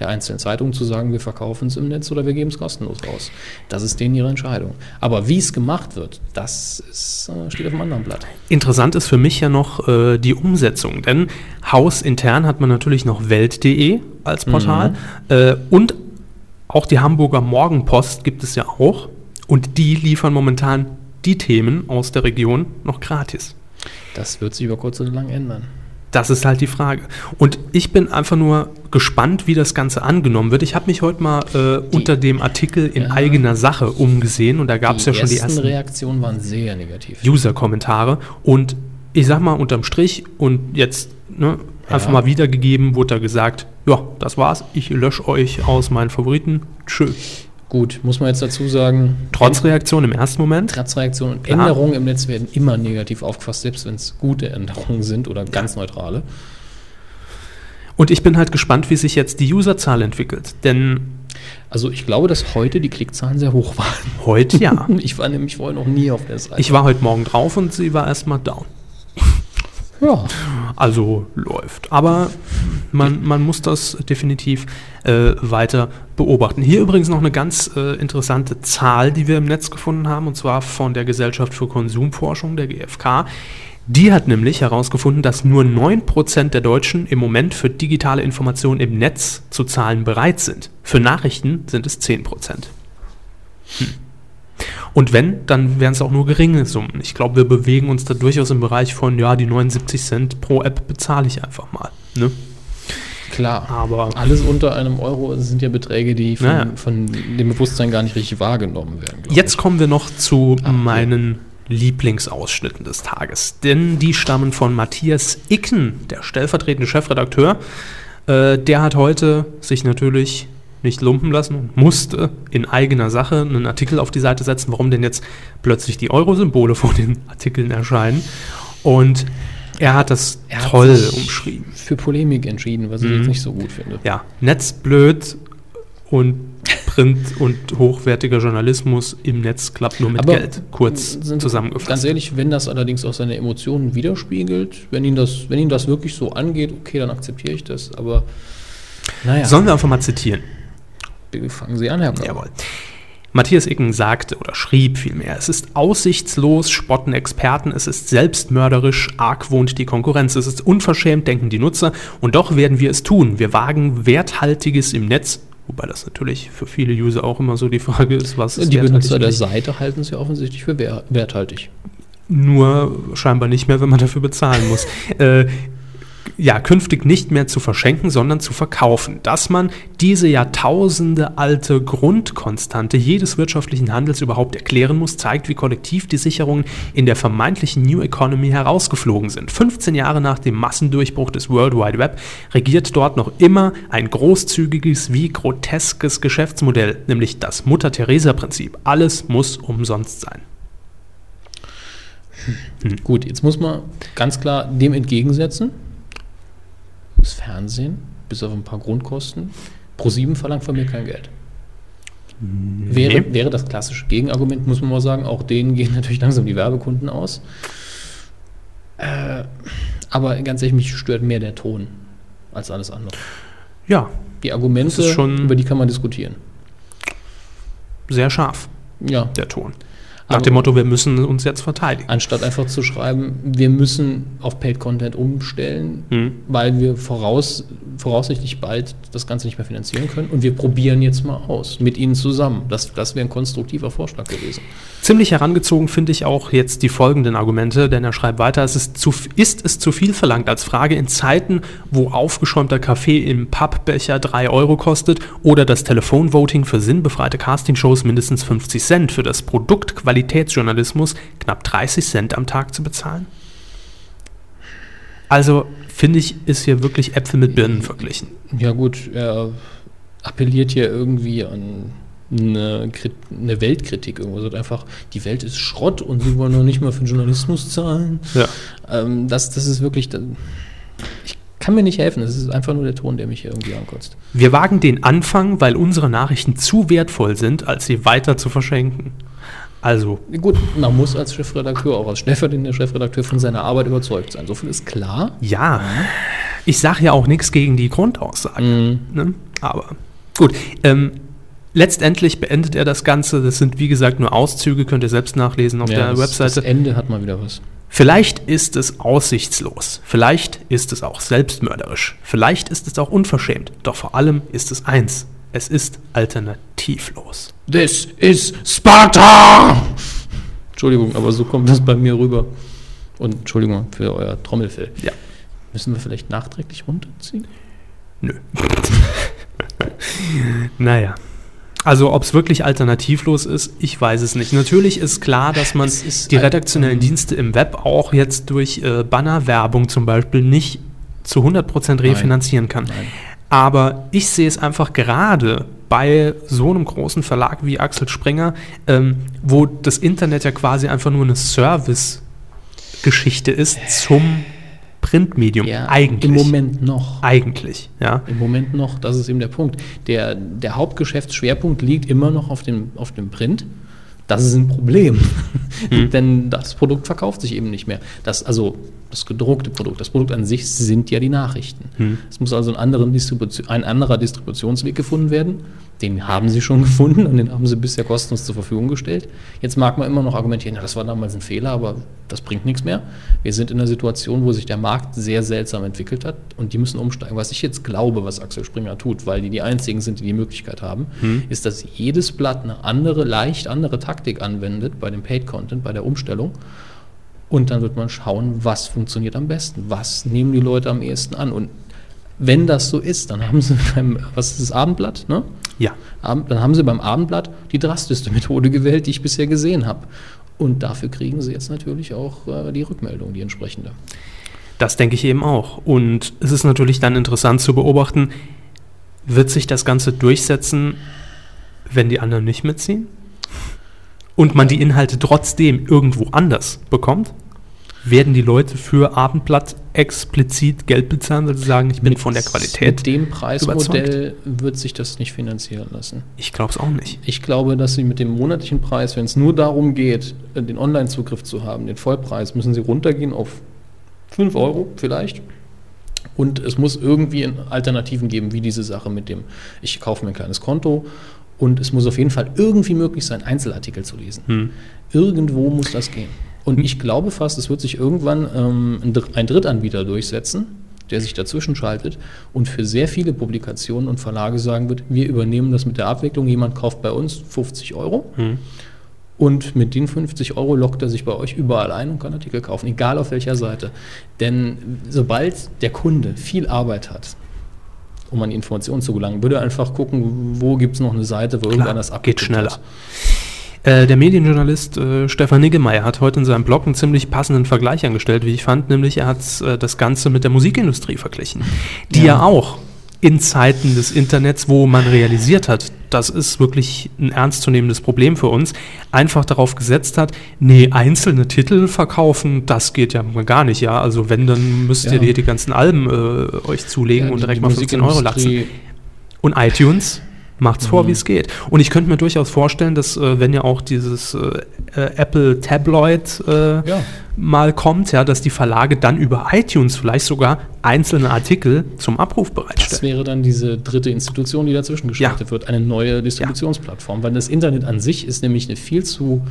der einzelnen Zeitungen zu sagen, wir verkaufen es im Netz oder wir geben es kostenlos raus. Das ist denen ihre Entscheidung. Aber wie es gemacht wird, das ist, äh, steht auf einem anderen Blatt. Interessant ist für mich ja noch äh, die Umsetzung, denn hausintern hat man natürlich noch Welt.de als Portal äh, und auch die Hamburger Morgenpost gibt es ja auch und die liefern momentan die Themen aus der Region noch gratis. Das wird sich über kurz oder lang ändern. Das ist halt die Frage. Und ich bin einfach nur gespannt, wie das Ganze angenommen wird. Ich habe mich heute mal äh, unter dem Artikel in Ja. eigener Sache umgesehen und da gab es ja schon die ersten Reaktionen waren sehr negativ. User-Kommentare. Und ich sag mal unterm Strich und jetzt ne, einfach Ja. mal wiedergegeben, wurde da gesagt, ja, das war's, ich lösche euch aus meinen Favoriten. Tschö. Gut, muss man jetzt dazu sagen, Trotz Reaktion im ersten Moment. Transreaktionen und Klar. Änderungen im Netz werden immer negativ aufgefasst, selbst wenn es gute Änderungen sind oder ganz neutrale. Und ich bin halt gespannt, wie sich jetzt die Userzahl entwickelt. Denn Also ich glaube, dass heute die Klickzahlen sehr hoch waren. heute ja. Ich war nämlich vorher noch nie auf der Seite. Ich war heute Morgen drauf und sie war erstmal down. Ja. Also läuft. Aber man, man muss das definitiv äh, weiter beobachten. Hier übrigens noch eine ganz äh, interessante Zahl, die wir im Netz gefunden haben, und zwar von der Gesellschaft für Konsumforschung, der GfK. Die hat nämlich herausgefunden, dass nur 9% der Deutschen im Moment für digitale Informationen im Netz zu zahlen bereit sind. Für Nachrichten sind es 10%. Hm. Und wenn, dann wären es auch nur geringe Summen. Ich glaube, wir bewegen uns da durchaus im Bereich von, ja, die 79 Cent pro App bezahle ich einfach mal. Ne? Klar. Aber Alles unter einem Euro sind ja Beträge, die von, Naja. von dem Bewusstsein gar nicht richtig wahrgenommen werden. jetzt ich. kommen wir noch zu Ah, meinen Lieblingsausschnitten des Tages. Denn die stammen von Matthias Icken, der stellvertretende Chefredakteur. Äh, der hat heute sich natürlich nicht lumpen lassen und musste in eigener Sache einen Artikel auf die Seite setzen, warum denn jetzt plötzlich die Euro-Symbole vor den Artikeln erscheinen. Und er hat das Er hat toll umschrieben. Für Polemik entschieden, was ich Mhm. jetzt nicht so gut finde. Ja, netzblöd und Print und hochwertiger Journalismus im Netz klappt nur mit Aber Geld. Kurz sind- zusammengefasst. Ganz ehrlich, wenn das allerdings auch seine Emotionen widerspiegelt, wenn ihn das, wenn ihn das wirklich so angeht, okay, dann akzeptiere ich das. Aber naja, Sollen wir einfach mal zitieren? Fangen Sie an, Herr Körber. Jawohl. Matthias Icken sagte oder schrieb vielmehr, es ist aussichtslos, spotten Experten, es ist selbstmörderisch, argwohnt die Konkurrenz, es ist unverschämt, denken die Nutzer, und doch werden wir es tun. Wir wagen Werthaltiges im Netz, wobei das natürlich für viele User auch immer so die Frage ist, was ist Die Benutzer der? Seite halten es ja offensichtlich für wer- werthaltig. Nur scheinbar nicht mehr, wenn man dafür bezahlen muss. äh, ja, künftig nicht mehr zu verschenken, sondern zu verkaufen. Dass man diese Jahrtausende alte Grundkonstante jedes wirtschaftlichen Handels überhaupt erklären muss, zeigt, wie kollektiv die Sicherungen in der vermeintlichen New Economy herausgeflogen sind. 15 Jahre nach dem Massendurchbruch des World Wide Web regiert dort noch immer ein großzügiges wie groteskes Geschäftsmodell, nämlich das Mutter-Theresa-Prinzip. Alles muss umsonst sein. Gut, jetzt muss man ganz klar dem entgegensetzen. Das Fernsehen, bis auf ein paar Grundkosten. Pro7 verlangt von mir kein Geld. Wäre, wäre das klassische Gegenargument, muss man mal sagen. Auch denen gehen natürlich langsam die Werbekunden aus. Äh, aber ganz ehrlich, mich stört mehr der Ton als alles andere. Ja, Die Argumente, Das ist schon- über die kann man diskutieren. sehr scharf, Ja. der Ton. Nach dem Motto, wir müssen uns jetzt verteidigen. Anstatt einfach zu schreiben, wir müssen auf Paid Content umstellen, Hm. weil wir voraus, voraussichtlich bald das Ganze nicht mehr finanzieren können. Und wir probieren jetzt mal aus, mit Ihnen zusammen. Das, das wäre ein konstruktiver Vorschlag gewesen. Ziemlich herangezogen finde ich auch jetzt die folgenden Argumente, denn er schreibt weiter, es ist, zu, ist es zu viel verlangt als Frage in Zeiten, wo aufgeschäumter Kaffee im Pappbecher 3 Euro kostet oder das Telefonvoting für sinnbefreite Castingshows mindestens 50 Cent, für das Produkt Qualitätsjournalismus knapp 30 Cent am Tag zu bezahlen? Also finde ich, ist hier wirklich Äpfel mit Birnen verglichen. Ja gut, er appelliert hier irgendwie an eine, eine Weltkritik irgendwo. Er sagt einfach, die Welt ist Schrott und sie wollen noch nicht mal für den Journalismus zahlen. Ja. Ähm, das, das ist wirklich, ich kann mir nicht helfen. Es ist einfach nur der Ton, der mich hier irgendwie ankotzt. Wir wagen den Anfang, weil unsere Nachrichten zu wertvoll sind, als sie weiter zu verschenken. Also, Gut, man muss als Chefredakteur, auch als stellvertretender Chefredakteur von seiner Arbeit überzeugt sein. So viel ist klar. ja, ich sage ja auch nichts gegen die Grundaussage. Mhm. Ne? Aber gut, ähm, letztendlich beendet er das Ganze. Das sind, wie gesagt, nur Auszüge, könnt ihr selbst nachlesen auf Ja, der das, Webseite. Das Ende hat mal wieder was. Vielleicht ist es aussichtslos. Vielleicht ist es auch selbstmörderisch. Vielleicht ist es auch unverschämt. Doch vor allem ist es eins. Es ist alternativlos. This is Sparta! Entschuldigung, aber so kommt das bei mir rüber. Und Entschuldigung für euer Trommelfell. Ja. Müssen wir vielleicht nachträglich runterziehen? Nö. naja. Also, ob es wirklich alternativlos ist, ich weiß es nicht. Natürlich ist klar, dass man die redaktionellen ähm, Dienste im Web auch jetzt durch äh, Bannerwerbung zum Beispiel nicht zu 100% refinanzieren kann. Nein. Aber ich sehe es einfach gerade bei so einem großen Verlag wie Axel Springer, ähm, wo das Internet ja quasi einfach nur eine Service-Geschichte ist zum Printmedium. eigentlich. Im Moment noch. Eigentlich, ja. Im Moment noch, das ist eben der Punkt. Der, der Hauptgeschäftsschwerpunkt liegt immer noch auf dem, auf dem Print. Das ist ein Problem, denn das Produkt verkauft sich eben nicht mehr. Das, also das gedruckte Produkt, das Produkt an sich sind ja die Nachrichten. Es muss also anderen Distribution, ein anderer Distributionsweg gefunden werden. Den haben sie schon gefunden und den haben sie bisher kostenlos zur Verfügung gestellt. Jetzt mag man immer noch argumentieren, ja, das war damals ein Fehler, aber das bringt nichts mehr. Wir sind in einer Situation, wo sich der Markt sehr seltsam entwickelt hat und die müssen umsteigen. Was ich jetzt glaube, was Axel Springer tut, weil die die einzigen sind, die die Möglichkeit haben, ist, dass jedes Blatt eine andere, leicht andere Taktik anwendet bei dem Paid Content, bei der Umstellung. Und dann wird man schauen, was funktioniert am besten, was nehmen die Leute am ehesten an. Und wenn das so ist, dann haben sie beim, was ist das Abendblatt, ne? Ja. Abend, dann haben sie beim Abendblatt die drastischste Methode gewählt, die ich bisher gesehen habe. Und dafür kriegen sie jetzt natürlich auch äh, die Rückmeldung, die entsprechende. Das denke ich eben auch. Und es ist natürlich dann interessant zu beobachten, wird sich das Ganze durchsetzen, wenn die anderen nicht mitziehen? Und man die Inhalte trotzdem irgendwo anders bekommt? Werden die Leute für Abendblatt explizit Geld bezahlen, weil sie sagen, ich bin von der Qualität? Mit dem Preismodell wird sich das nicht finanzieren lassen. Ich glaube es auch nicht. Ich glaube, dass sie mit dem monatlichen Preis, wenn es nur darum geht, äh, den Online-Zugriff zu haben, den Vollpreis, müssen sie runtergehen auf 5 Euro vielleicht. Und es muss irgendwie Alternativen geben, wie diese Sache mit dem, ich kaufe mir ein kleines Konto. Und es muss auf jeden Fall irgendwie möglich sein, Einzelartikel zu lesen. Hm. Irgendwo muss das gehen. Und ich glaube fast, es wird sich irgendwann ähm, ein Drittanbieter durchsetzen, der sich dazwischen schaltet und für sehr viele Publikationen und Verlage sagen wird, wir übernehmen das mit der Abwicklung, jemand kauft bei uns 50 Euro Hm. und mit den 50 Euro lockt er sich bei euch überall ein und kann Artikel kaufen, egal auf welcher Seite. Denn sobald der Kunde viel Arbeit hat, um an die Informationen zu gelangen, würde einfach gucken, wo gibt es noch eine Seite, wo irgendeiner das geht abgedruckt schneller. hat. Äh, der Medienjournalist äh, Stefan Niggemeier hat heute in seinem Blog einen ziemlich passenden Vergleich angestellt, wie ich fand, nämlich er hat äh, das Ganze mit der Musikindustrie verglichen, die ja. Ja. auch in Zeiten des Internets, wo man realisiert hat, das ist wirklich ein ernstzunehmendes Problem für uns, einfach darauf gesetzt hat, nee, einzelne Titel verkaufen, das geht ja gar nicht, ja. Also wenn, dann müsst ihr Ja. die, die ganzen Alben äh, euch zulegen Ja, und direkt mal 15 Euro latzen. Und iTunes Macht's vor, wie es geht. Und ich könnte mir durchaus vorstellen, dass äh, wenn ja auch dieses äh, äh, Apple Tabloid äh, Ja. mal kommt, ja, dass die Verlage dann über iTunes vielleicht sogar einzelne Artikel zum Abruf Das bereitstellen. wäre dann diese dritte Institution, die dazwischen geschaltet Ja. wird, eine neue Distributionsplattform. Weil das Internet an sich ist nämlich eine viel zu,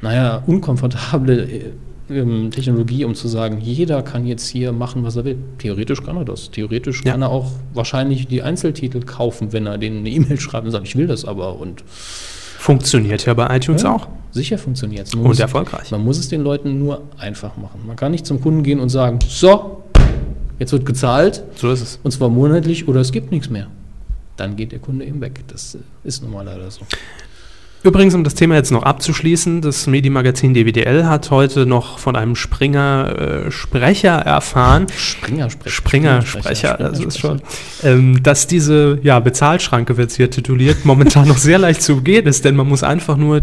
naja, unkomfortable äh, ähm, Technologie, um zu sagen, jeder kann jetzt hier machen, was er will. Theoretisch kann er das. Theoretisch Ja. kann er auch wahrscheinlich die Einzeltitel kaufen, wenn er denen eine E-Mail schreibt und sagt, ich will das aber. Und Funktioniert ja bei iTunes Ja, auch. Sicher funktioniert es. Und erfolgreich. Man muss es den Leuten nur einfach machen. Man kann nicht zum Kunden gehen und sagen, so, jetzt wird gezahlt, So ist es. und zwar monatlich oder es gibt nichts mehr. Dann geht der Kunde eben weg. Das äh, ist nun mal leider so. Übrigens, um das Thema jetzt noch abzuschließen, das Medienmagazin DWDL hat heute noch von einem Springer äh, Sprecher erfahren, Springer-Sprecher. Springer-Sprecher, das ist schon, ähm, dass diese ja, Bezahlschranke, wird es hier tituliert, momentan noch sehr leicht zu umgehen ist, denn man muss einfach nur,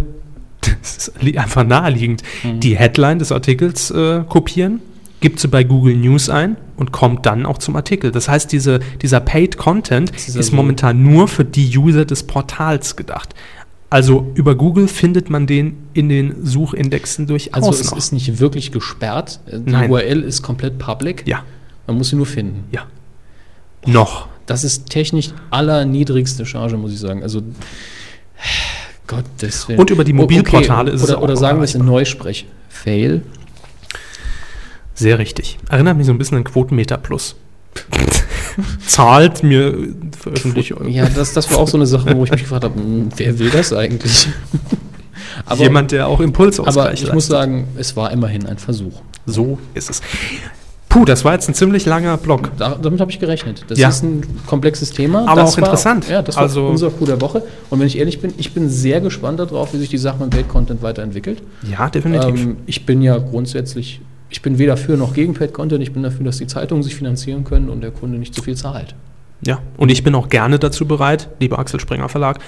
das ist einfach naheliegend, Mhm. die Headline des Artikels äh, kopieren, gibt sie bei Google News ein und kommt dann auch zum Artikel. Das heißt, diese, dieser Paid Content ist ist, momentan nur für die User des Portals gedacht. Also über Google findet man den in den Suchindexen durchaus Also es noch. ist nicht wirklich gesperrt. Äh, Die Nein. URL ist komplett public. ja, Man muss sie nur finden. ja. Noch. Das ist technisch allerniedrigste Charge, muss ich sagen. Also Gottes Willen. Und über die Mobilportale ist es oder, auch Oder sagen wir es in. Neusprech. Fail. Sehr richtig. Erinnert mich so ein bisschen an Quotenmeter Plus. Zahlt mir Veröffentlichung. Ja, das, das war auch so eine Sache, wo ich mich gefragt habe, hm, wer will das eigentlich? aber, Jemand, der auch Impulsausgleich aber ich muss leistet. sagen, es war immerhin ein Versuch. So ist es. Puh, das war jetzt ein ziemlich langer Block. Da, damit habe ich gerechnet. Das Ja. ist ein komplexes Thema. Aber das auch interessant. Ja, das war Also- unser Coup der Woche. Und wenn ich ehrlich bin, ich bin sehr gespannt darauf, wie sich die Sache mit Paid-Content weiterentwickelt. Ja, definitiv. Ähm, ich bin ja grundsätzlich, ich bin weder für noch gegen Paid-Content. Ich bin dafür, dass die Zeitungen sich finanzieren können und der Kunde nicht zu viel zahlt. ja. Und ich bin auch gerne dazu bereit, lieber Axel Springer Verlag,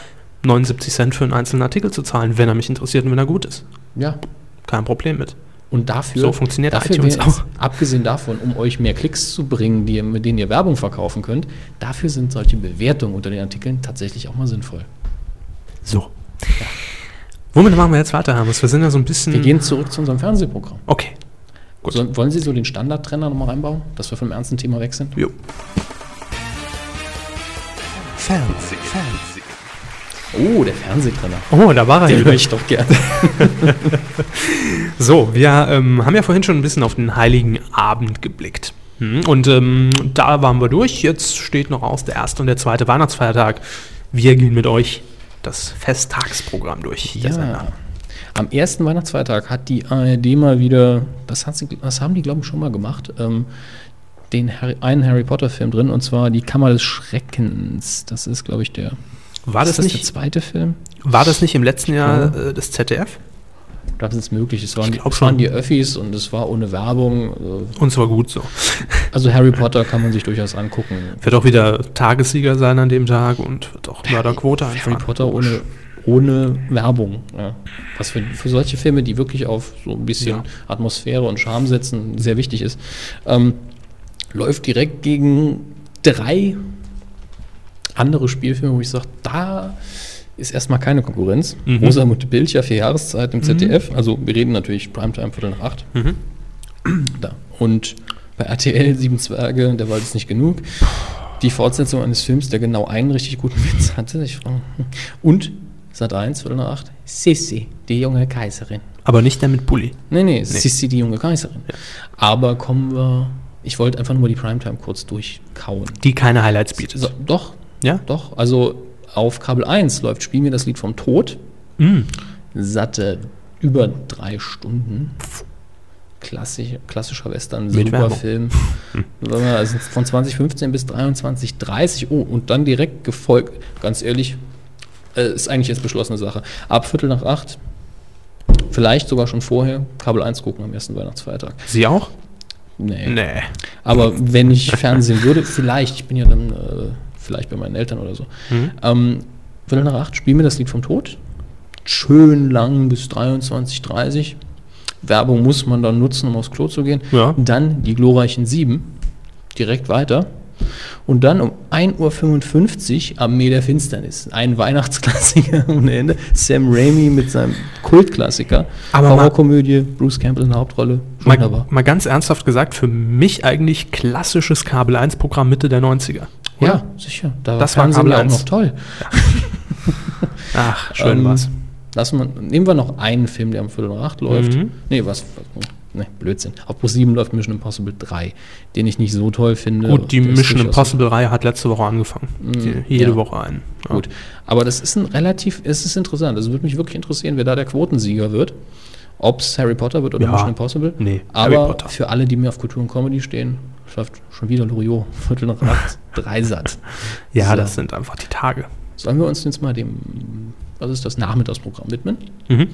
79 Cent für einen einzelnen Artikel zu zahlen, wenn er mich interessiert und wenn er gut ist. Ja. Kein Problem mit. Und dafür, So funktioniert dafür iTunes auch. abgesehen davon, um euch mehr Klicks zu bringen, die, mit denen ihr Werbung verkaufen könnt, dafür sind solche Bewertungen unter den Artikeln tatsächlich auch mal sinnvoll. So. Womit machen wir jetzt weiter, Hermes? Wir sind ja so ein bisschen. Wir gehen zurück zu unserem Fernsehprogramm. Okay. Gut. So, wollen Sie so den Standardtrenner nochmal reinbauen, dass wir vom ernsten Thema weg sind? Jo. Fernseh, Fernseh. Oh, der Fernsehtrenner. Oh, da war er Den höre ich doch gerne. So, wir ähm, haben ja vorhin schon ein bisschen auf den Heiligen Abend geblickt. Hm, Und ähm, da waren wir durch. Jetzt steht noch aus der erste und der zweite Weihnachtsfeiertag. Wir gehen mit euch das Festtagsprogramm durch. Ja. Am ersten Weihnachtsfeiertag hat die ARD mal wieder, das, hat sie, das haben die, glaube ich, schon mal gemacht, ähm, den Harry, einen Harry Potter-Film drin, und zwar Die Kammer des Schreckens. Das ist, glaube ich, der. War, das das nicht, der zweite Film? war das nicht im letzten Jahr äh, des ZDF? Das ist möglich. Es waren, die, waren die Öffis und es war ohne Werbung. äh, Und zwar gut so. Also Harry Potter kann man sich durchaus angucken. Wird auch wieder Tagessieger sein an dem Tag und wird auch Mörderquote Harry einfahren. Potter ohne, ohne Werbung. Ja. Was für, für solche Filme, die wirklich auf so ein bisschen Ja. Atmosphäre und Charme setzen, sehr wichtig ist, ähm, läuft direkt gegen drei andere Spielfilme, wo ich sage, da ist erstmal keine Konkurrenz. Mhm. Rosamunde Pilcher, vier Jahreszeit im ZDF. Also wir reden natürlich Primetime Viertel nach acht. Mhm. Da. Und bei RTL Sieben Zwerge, der war jetzt nicht genug. Die Fortsetzung eines Films, der genau einen richtig guten Witz hatte. Ich frage, hm. und Sat 1, Viertel nach acht, Sissi, die junge Kaiserin. Aber nicht der mit Bulli. Nee, nee, Sissi, die junge Kaiserin. Aber kommen wir. Ich wollte einfach nur mal die Primetime kurz durchkauen. Die keine Highlights bietet. So, doch, Ja? doch. Also auf Kabel 1 läuft Spiel mir das Lied vom Tod. Mm. Satte über drei Stunden. Klassisch, klassischer Western, Mit super Werbung. Film. Wir Also von 2015 bis 23, 30. Oh, und dann direkt gefolgt, ganz ehrlich, äh, ist eigentlich jetzt beschlossene Sache. Ab Viertel nach acht, vielleicht sogar schon vorher, Kabel 1 gucken am ersten Weihnachtsfeiertag. Sie auch? Nee. Nee. Aber wenn ich Fernsehen würde, vielleicht, ich bin ja dann äh, vielleicht bei meinen Eltern oder so. Mhm. Ähm, Viertel nach acht, spiel mir das Lied vom Tod. Schön lang bis 23, 30. Werbung muss man dann nutzen, um aufs Klo zu gehen. Ja. Dann die glorreichen sieben. Direkt weiter. Und dann um 1.55 Uhr Armee der Finsternis. Ein Weihnachtsklassiker ohne Ende. Sam Raimi mit seinem Kultklassiker. Aber mal- Horrorkomödie, Bruce Campbell in der Hauptrolle. Mal, Wunderbar. mal ganz ernsthaft gesagt, für mich eigentlich klassisches Kabel 1 Programm Mitte der 90er. oder? Ja, sicher. Da Das war Kabel ja auch 1. noch toll. Ach, schön Ähm, war's. Lassen wir, nehmen wir noch einen Film, der um Viertel nach acht läuft. Mhm. Nee, was? Ne, Blödsinn. Auf Pro 7 läuft Mission Impossible 3, den ich nicht so toll finde. Gut, die Mission Impossible-Reihe hat letzte Woche angefangen. Die, jede ja. Woche einen. Ja. Gut. Aber das ist ein relativ, es ist interessant. Es würde mich wirklich interessieren, wer da der Quotensieger wird. Ob es Harry Potter wird oder Ja. Mission Impossible. Nee, Harry Aber für alle, die mir auf Kultur und Comedy stehen, schafft schon wieder Loriot. Viertel nach acht, Dreisatz. Ja, So. das sind einfach die Tage. Sollen wir uns jetzt mal dem, was ist das, Nachmittagsprogramm widmen? Mhm.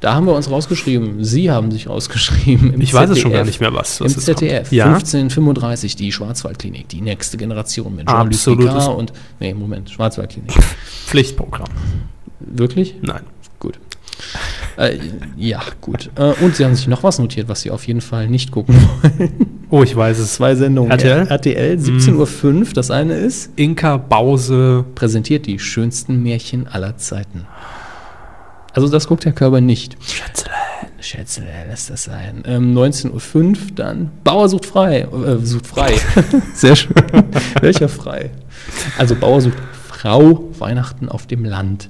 Da haben wir uns rausgeschrieben, Sie haben sich rausgeschrieben. im Ich weiß es schon ZDF. gar nicht mehr, was- was Im ZDF. Ja? 1535, die Schwarzwaldklinik, die nächste Generation mit Jean-Luc Picard und, nee, Moment, Schwarzwaldklinik. Pflichtprogramm. Wirklich? Nein. Äh, ja, gut. Äh, und Sie haben sich noch was notiert, was Sie auf jeden Fall nicht gucken wollen. Oh, ich weiß es. Zwei Sendungen. RTL? RTL, 17.05 Uhr. Das eine ist, Inka Bause. präsentiert die schönsten Märchen aller Zeiten. Also das guckt Herr Körber nicht. Schätzelein. Schätzelein, lässt das sein. Ähm, 19.05 Uhr dann Bauer sucht frei. Äh, sucht frei. Sehr schön. Welcher frei? Also Bauer sucht Frau, Weihnachten auf dem Land.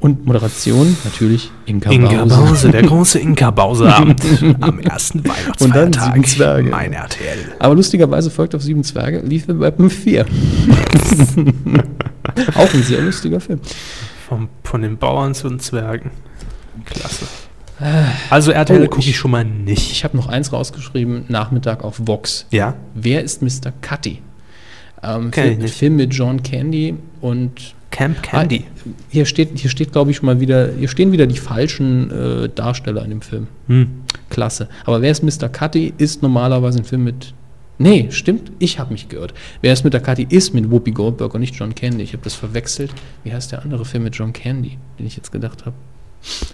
Und Moderation natürlich Inka, Inka Bause, der große Inka Bause-Abend am ersten Weihnachtsfeiertag. Und dann sieben Zwerge. Mein RTL. Aber lustigerweise folgt auf Sieben Zwerge, lief bei Beppen 4. Auch ein sehr lustiger Film. Vom, von den Bauern zu den Zwergen. Klasse. Also RTL Oh, gucke ich schon mal nicht. Ich habe noch eins rausgeschrieben, Nachmittag auf Vox. Ja? Wer ist Mr. Cutty? Ähm, Film. Film mit John Candy und Camp Candy. Ah, hier steht, hier steht, glaube ich, schon mal wieder, hier stehen wieder die falschen äh, Darsteller in dem Film. Hm. Klasse. Aber wer ist Mr. Cutty? Ist normalerweise ein Film mit. Nee, stimmt, ich habe mich geirrt. Wer ist Mr. Cutty? Ist mit Whoopi Goldberg und nicht John Candy. Ich habe das verwechselt. Wie heißt der andere Film mit John Candy, den ich jetzt gedacht habe?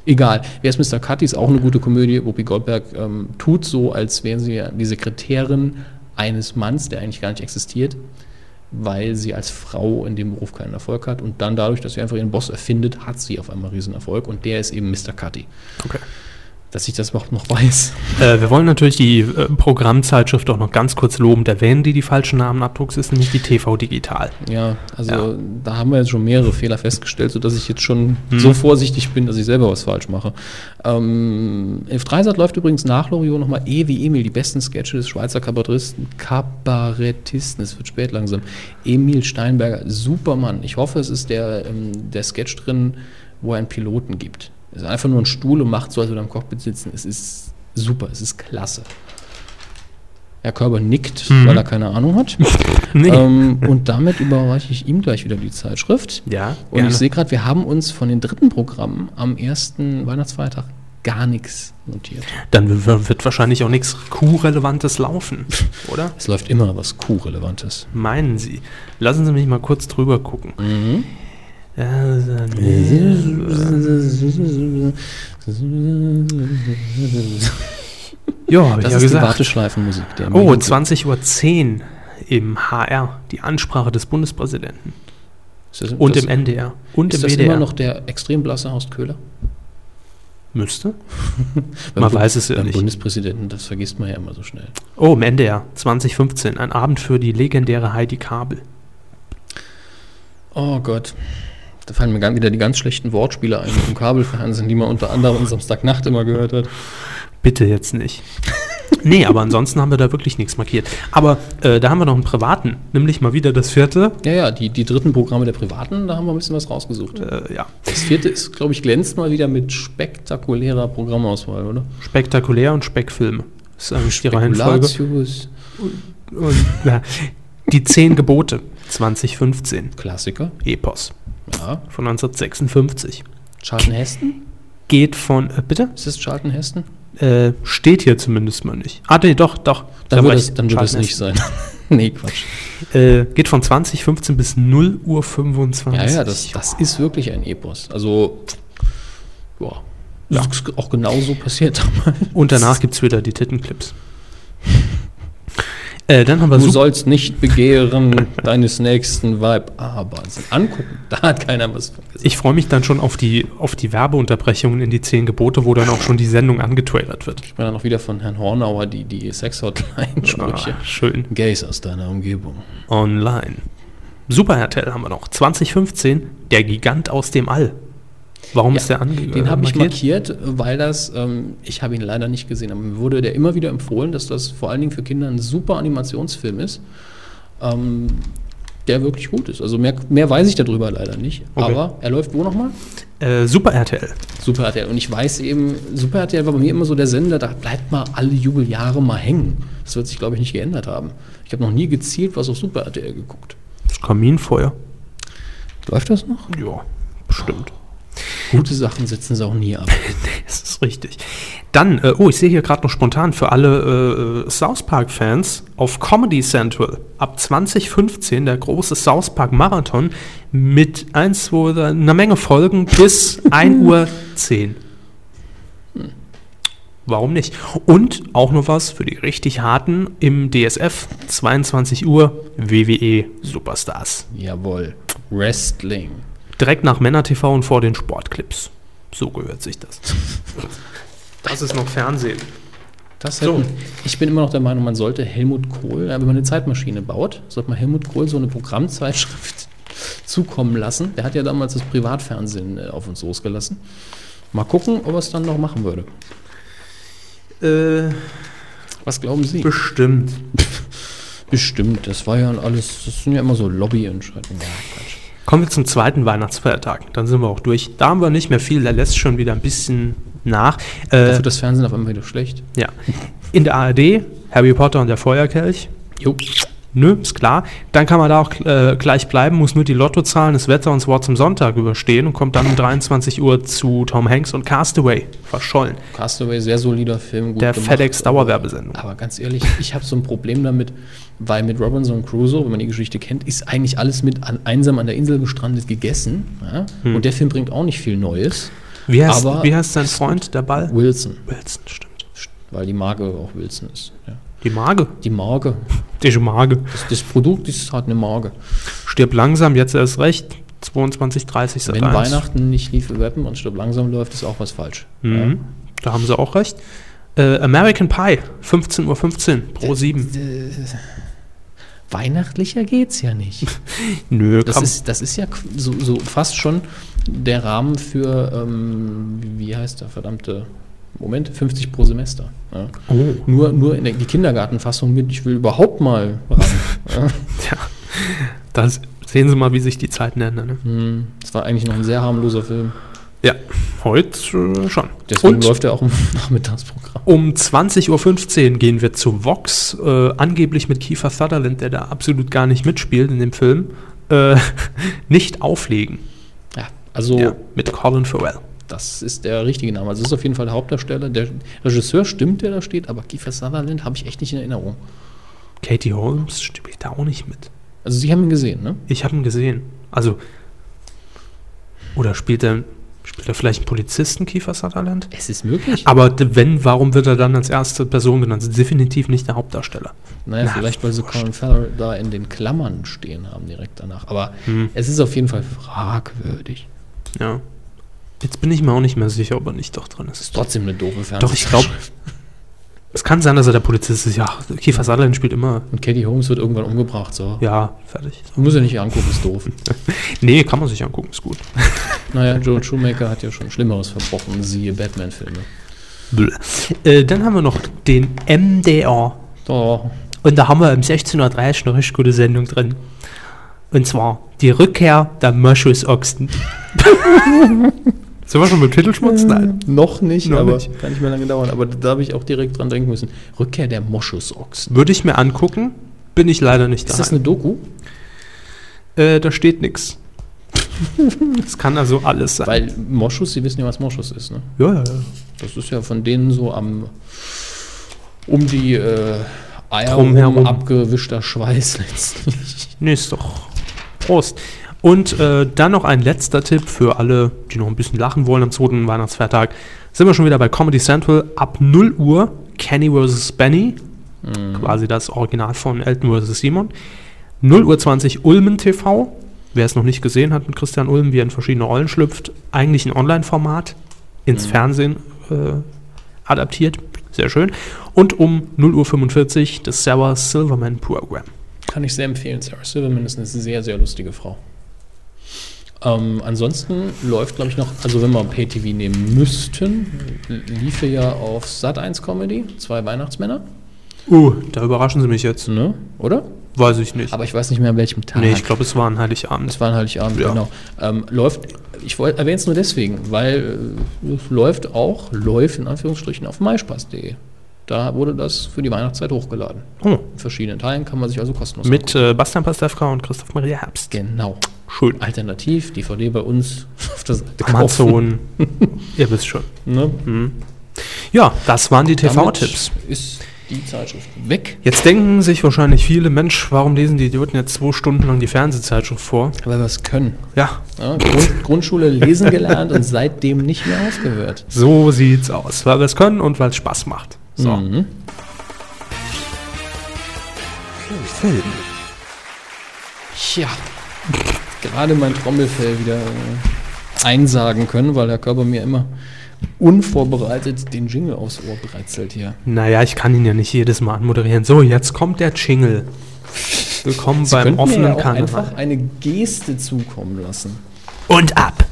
Egal. Wer ist Mr. Cutty? Ist auch eine gute Komödie. Whoopi Goldberg ähm, tut so, als wäre sie die Sekretärin eines Manns, der eigentlich gar nicht existiert, weil sie als Frau in dem Beruf keinen Erfolg hat. Und dann dadurch, dass sie einfach ihren Boss erfindet, hat sie auf einmal Riesenerfolg. Und der ist eben Mr. Cutty. Okay. Dass ich das überhaupt noch weiß. Äh, wir wollen natürlich die äh, Programmzeitschrift auch noch ganz kurz lobend erwähnen, die die falschen Namen abdruckt, ist nämlich die TV Digital. Ja, also Ja. da haben wir jetzt schon mehrere Fehler festgestellt, sodass ich jetzt schon Hm. so vorsichtig bin, dass ich selber was falsch mache. Ähm, Elf Dreisat läuft übrigens nach Loriot nochmal E wie Emil, die besten Sketche des Schweizer Kabarettisten, Kabarettisten, es wird spät langsam. Emil Steinberger, Supermann. Ich hoffe, es ist der, ähm, der Sketch drin, wo er einen Piloten gibt. Es ist einfach nur ein Stuhl und macht so, als würde er im Cockpit sitzen. Es ist super, es ist klasse. Herr Körber nickt, Mhm. weil er keine Ahnung hat. Nee. Ähm, und damit überreiche ich ihm gleich wieder die Zeitschrift. Ja, Und gerne. ich sehe gerade, wir haben uns von den dritten Programmen am ersten Weihnachtsfeiertag gar nichts notiert. Dann wird wahrscheinlich auch nichts Q-Relevantes laufen, oder? Es läuft immer was Q-Relevantes. Meinen Sie? Lassen Sie mich mal kurz drüber gucken. Mhm. Ja, Das ja ist die gesagt. Warteschleifenmusik. Der Oh, Medienku- 20.10 Uhr im HR, die Ansprache des Bundespräsidenten. Das, Und das, im NDR. Und ist im das WDR. immer noch der extrem blasse Horst Köhler? Müsste. Man weiß es ja beim nicht. Bundespräsidenten, das vergisst man ja immer so schnell. Oh, im NDR 2015. Ein Abend für die legendäre Heidi Kabel. Oh Gott. Da fallen mir wieder die ganz schlechten Wortspiele ein im Kabelfernsehen, die man unter anderem Samstagnacht immer gehört hat. Bitte jetzt nicht. nee, aber ansonsten haben wir da wirklich nichts markiert. Aber äh, da haben wir noch einen privaten, nämlich mal wieder das vierte. Ja, ja, die, die dritten Programme der Privaten, da haben wir ein bisschen was rausgesucht. Äh, ja, Das vierte ist, glaube ich, glänzt mal wieder mit spektakulärer Programmauswahl, oder? spektakulär und Speckfilme. Das ist eigentlich die Reihenfolge. Spekulatius, Und, ja, die zehn Gebote 2015. Klassiker. Epos Ja. von 1956. Charlton Heston? Geht von, äh, bitte? Ist das Charlton Heston? Äh, steht hier zumindest mal nicht. Ah, nee, doch, doch. Dann wird es, dann wird es nicht sein. nee, Quatsch. Äh, geht von 2015 bis 0 Uhr 25. Ja, ja, das, das ist wirklich ein Epos. Also, ja. Ja. Das ist auch genauso passiert damals. Und danach gibt es wieder die Tittenclips. Äh, dann haben wir Du sollst nicht begehren deines nächsten Weib, aber angucken. Da hat keiner was von gesagt. Ich freue mich dann schon auf die, auf die Werbeunterbrechungen in die zehn Gebote, wo dann auch schon die Sendung angetrailert wird. Ich meine dann auch wieder von Herrn Hornauer die, die Sex-Hotline-Sprüche. Ah, schön. Gays aus deiner Umgebung. Online. Super RTL haben wir noch. 2015, der Gigant aus dem All. Warum ist der ange Den äh, habe ich markiert, weil das, ähm, ich habe ihn leider nicht gesehen, aber mir wurde der immer wieder empfohlen, dass das vor allen Dingen für Kinder ein super Animationsfilm ist, ähm, der wirklich gut ist. Also mehr, mehr weiß ich darüber leider nicht. Okay. Aber er läuft wo nochmal? Äh, Super RTL. Super RTL. Und ich weiß eben, Super RTL war bei mir immer so der Sender, da bleibt mal alle Jubeljahre mal hängen. Das wird sich, glaube ich, nicht geändert haben. Ich habe noch nie gezielt was auf Super RTL geguckt. Das Kaminfeuer. Läuft das noch? Ja, bestimmt. Gute Sachen setzen sie auch nie ab. Das ist richtig. Dann, äh, oh, ich sehe hier gerade noch spontan für alle äh, South Park-Fans auf Comedy Central ab 2015 der große South Park Marathon mit 1, 2, drei, einer Menge Folgen bis 1 Uhr 10. Warum nicht? Und auch noch was für die richtig harten im DSF 22 Uhr WWE Superstars. Jawohl. Wrestling. Direkt nach Männer TV und vor den Sportclips. So gehört sich das. Das ist noch Fernsehen. Das So. hätten, Ich bin immer noch der Meinung, man sollte Helmut Kohl, ja, wenn man eine Zeitmaschine baut, sollte man Helmut Kohl so eine Programmzeitschrift zukommen lassen. Der hat ja damals das Privatfernsehen äh, auf uns losgelassen. Mal gucken, ob er es dann noch machen würde. Äh, Was glauben Sie? bestimmt. Bestimmt, das war ja alles, das sind ja immer so Lobbyentscheidungen. Ja, Quatsch. Kommen wir zum zweiten Weihnachtsfeiertag. Dann sind wir auch durch. Da haben wir nicht mehr viel, da lässt schon wieder ein bisschen nach. Da Äh, wird das Fernsehen auf einmal wieder schlecht. ja. In der ARD, Harry Potter und der Feuerkelch. Jo. Nö, ist klar. Dann kann man da auch äh, gleich bleiben, muss nur die Lottozahlen, das Wetter und das Wort zum Sonntag überstehen und kommt dann um 23 Uhr zu Tom Hanks und Castaway. Verschollen. Castaway, sehr solider Film. Gut Der gemacht. FedEx Dauerwerbesendung. Aber ganz ehrlich, ich habe so ein Problem damit, weil mit Robinson Crusoe, wenn man die Geschichte kennt, ist eigentlich alles mit an, einsam an der Insel gestrandet gegessen. Ja? Hm. Und der Film bringt auch nicht viel Neues. Wie heißt, Aber- wie heißt sein Freund, der Ball? Wilson, Wilson, stimmt. weil die Marke auch Wilson ist. Ja. Die Marge. Die Marke, Die Marge. das, das Produkt ist halt eine Marke. Stirb langsam, jetzt erst recht. 22, 30 Sat. Wenn 1. Weihnachten nicht Leave Weapon und Stirb langsam läuft, ist auch was falsch. Mhm. Da haben sie auch recht. Äh, American Pie, 15.15 Uhr pro 7. Weihnachtlicher geht's ja nicht. Nö, Das kann, ist, das ist ja so, so fast schon der Rahmen für, ähm, wie heißt der verdammte Moment, 50 pro Semester. Ja. oh, Nur, nur in der, die Kindergartenfassung mit, ich will überhaupt mal ran. ja. ja. Das sehen Sie mal, wie sich die Zeiten ändern. Ne? Hm, Das war eigentlich noch ein sehr harmloser Film. Ja, heute äh, schon. Deswegen Und läuft er auch im Nachmittagsprogramm. um 20.15 Uhr gehen wir zu Vox, äh, angeblich mit Kiefer Sutherland, der da absolut gar nicht mitspielt in dem Film, äh, nicht auflegen. Ja, also Ja, mit Colin Farrell. Das ist der richtige Name. Also es ist auf jeden Fall der Hauptdarsteller. Der Regisseur stimmt, der da steht, aber Kiefer Sutherland habe ich echt nicht in Erinnerung. Katie Holmes spielt da auch nicht mit. Also Sie haben ihn gesehen, ne? Ich habe ihn gesehen. Also, oder spielt er, spielt er vielleicht einen Polizisten, Kiefer Sutherland? Es ist möglich. Aber wenn, warum wird er dann als erste Person genannt? Definitiv nicht der Hauptdarsteller. Naja, Na, vielleicht, weil sie Colin Farrell da in den Klammern stehen haben direkt danach. Aber Hm. es ist auf jeden Fall fragwürdig. Ja. Jetzt bin ich mir auch nicht mehr sicher, ob er nicht doch drin ist. Trotzdem eine doofe Fernsehzeitschrift. Doch, ich glaube, es kann sein, dass er der Polizist ist. Ja, Kiefer Sutherland spielt immer. Und Katie Holmes wird irgendwann umgebracht, so. Ja, fertig. Muss er nicht angucken, ist doof. Nee, kann man sich angucken, ist gut. naja, Joel Schumacher hat ja schon Schlimmeres verbrochen, siehe Batman-Filme. Blö. Äh, dann haben wir noch den MDR. Oh, Und da haben wir um 16.30 Uhr eine richtig gute Sendung drin. Und zwar die Rückkehr der Moschusochsen. Sind wir schon mit Titelschmutz? Nein. noch nicht, Noch aber nicht. kann nicht mehr lange dauern. Aber da habe ich auch direkt dran denken müssen. Rückkehr der Moschusochsen. Würde ich mir angucken, bin ich leider nicht da. Ist das eine Doku? äh, da steht nichts. Es kann also alles sein. Weil Moschus, Sie wissen ja, was Moschus ist, ne? ja, ja, ja. Das ist ja von denen so am um die äh, Eier Drumherum. rum abgewischter Schweiß letztlich. Nee, ist doch. Prost. Und äh, dann noch ein letzter Tipp für alle, die noch ein bisschen lachen wollen am zweiten Weihnachtsfeiertag. Sind wir schon wieder bei Comedy Central ab 0 Uhr. Kenny vs. Benny. Quasi das Original von Elton vs. Simon. 0 Uhr 20 Ulmen TV. Wer es noch nicht gesehen hat mit Christian Ulm, wie er in verschiedene Rollen schlüpft. Eigentlich ein Online-Format ins Fernsehen äh, adaptiert. Sehr schön. Und um 0 Uhr 45 das Sarah Silverman Program. Kann ich sehr empfehlen. Sarah Silverman ist eine sehr, sehr lustige Frau. Ähm, ansonsten läuft, glaube ich, noch, also wenn wir Pay-TV nehmen müssten, liefe ja auf Sat1 Comedy, zwei Weihnachtsmänner, Uh, da überraschen Sie mich jetzt. ne? oder? Weiß ich nicht. Aber ich weiß nicht mehr, an welchem Tag. nee, ich glaube, es war ein Heiligabend. Es war ein Heiligabend, Ja. genau. Ähm, läuft, ich erwähne es nur deswegen, weil äh, es läuft auch, läuft in Anführungsstrichen auf myspaß.de. Da wurde das für die Weihnachtszeit hochgeladen. Oh, In verschiedenen Teilen kann man sich also kostenlos mit äh, Bastian Pastewka und Christoph Maria Herbst. Genau. Schön. Alternativ, DVD bei uns auf der Seite. Amazon. Ihr wisst schon. Ne? Ja, das waren die TV-Tipps. Ist die Zeitschrift weg. Jetzt denken sich wahrscheinlich viele, Mensch, warum lesen die Idioten jetzt zwei Stunden lang die Fernsehzeitschrift vor? Weil wir es können. Ja, Ja, Grund, Grundschule lesen gelernt und seitdem nicht mehr aufgehört. so sieht's aus. Weil wir es können und weil es Spaß macht. So. Mhm. Film. Tja, gerade mein Trommelfell wieder äh, einsagen können, weil der Körper mir immer unvorbereitet den Jingle aufs Ohr breizelt hier. Naja, ich kann ihn ja nicht jedes Mal anmoderieren. So, jetzt kommt der Jingle. Willkommen Sie beim könnten mir offenen ja auch Karneval. einfach eine Geste zukommen lassen. Und ab.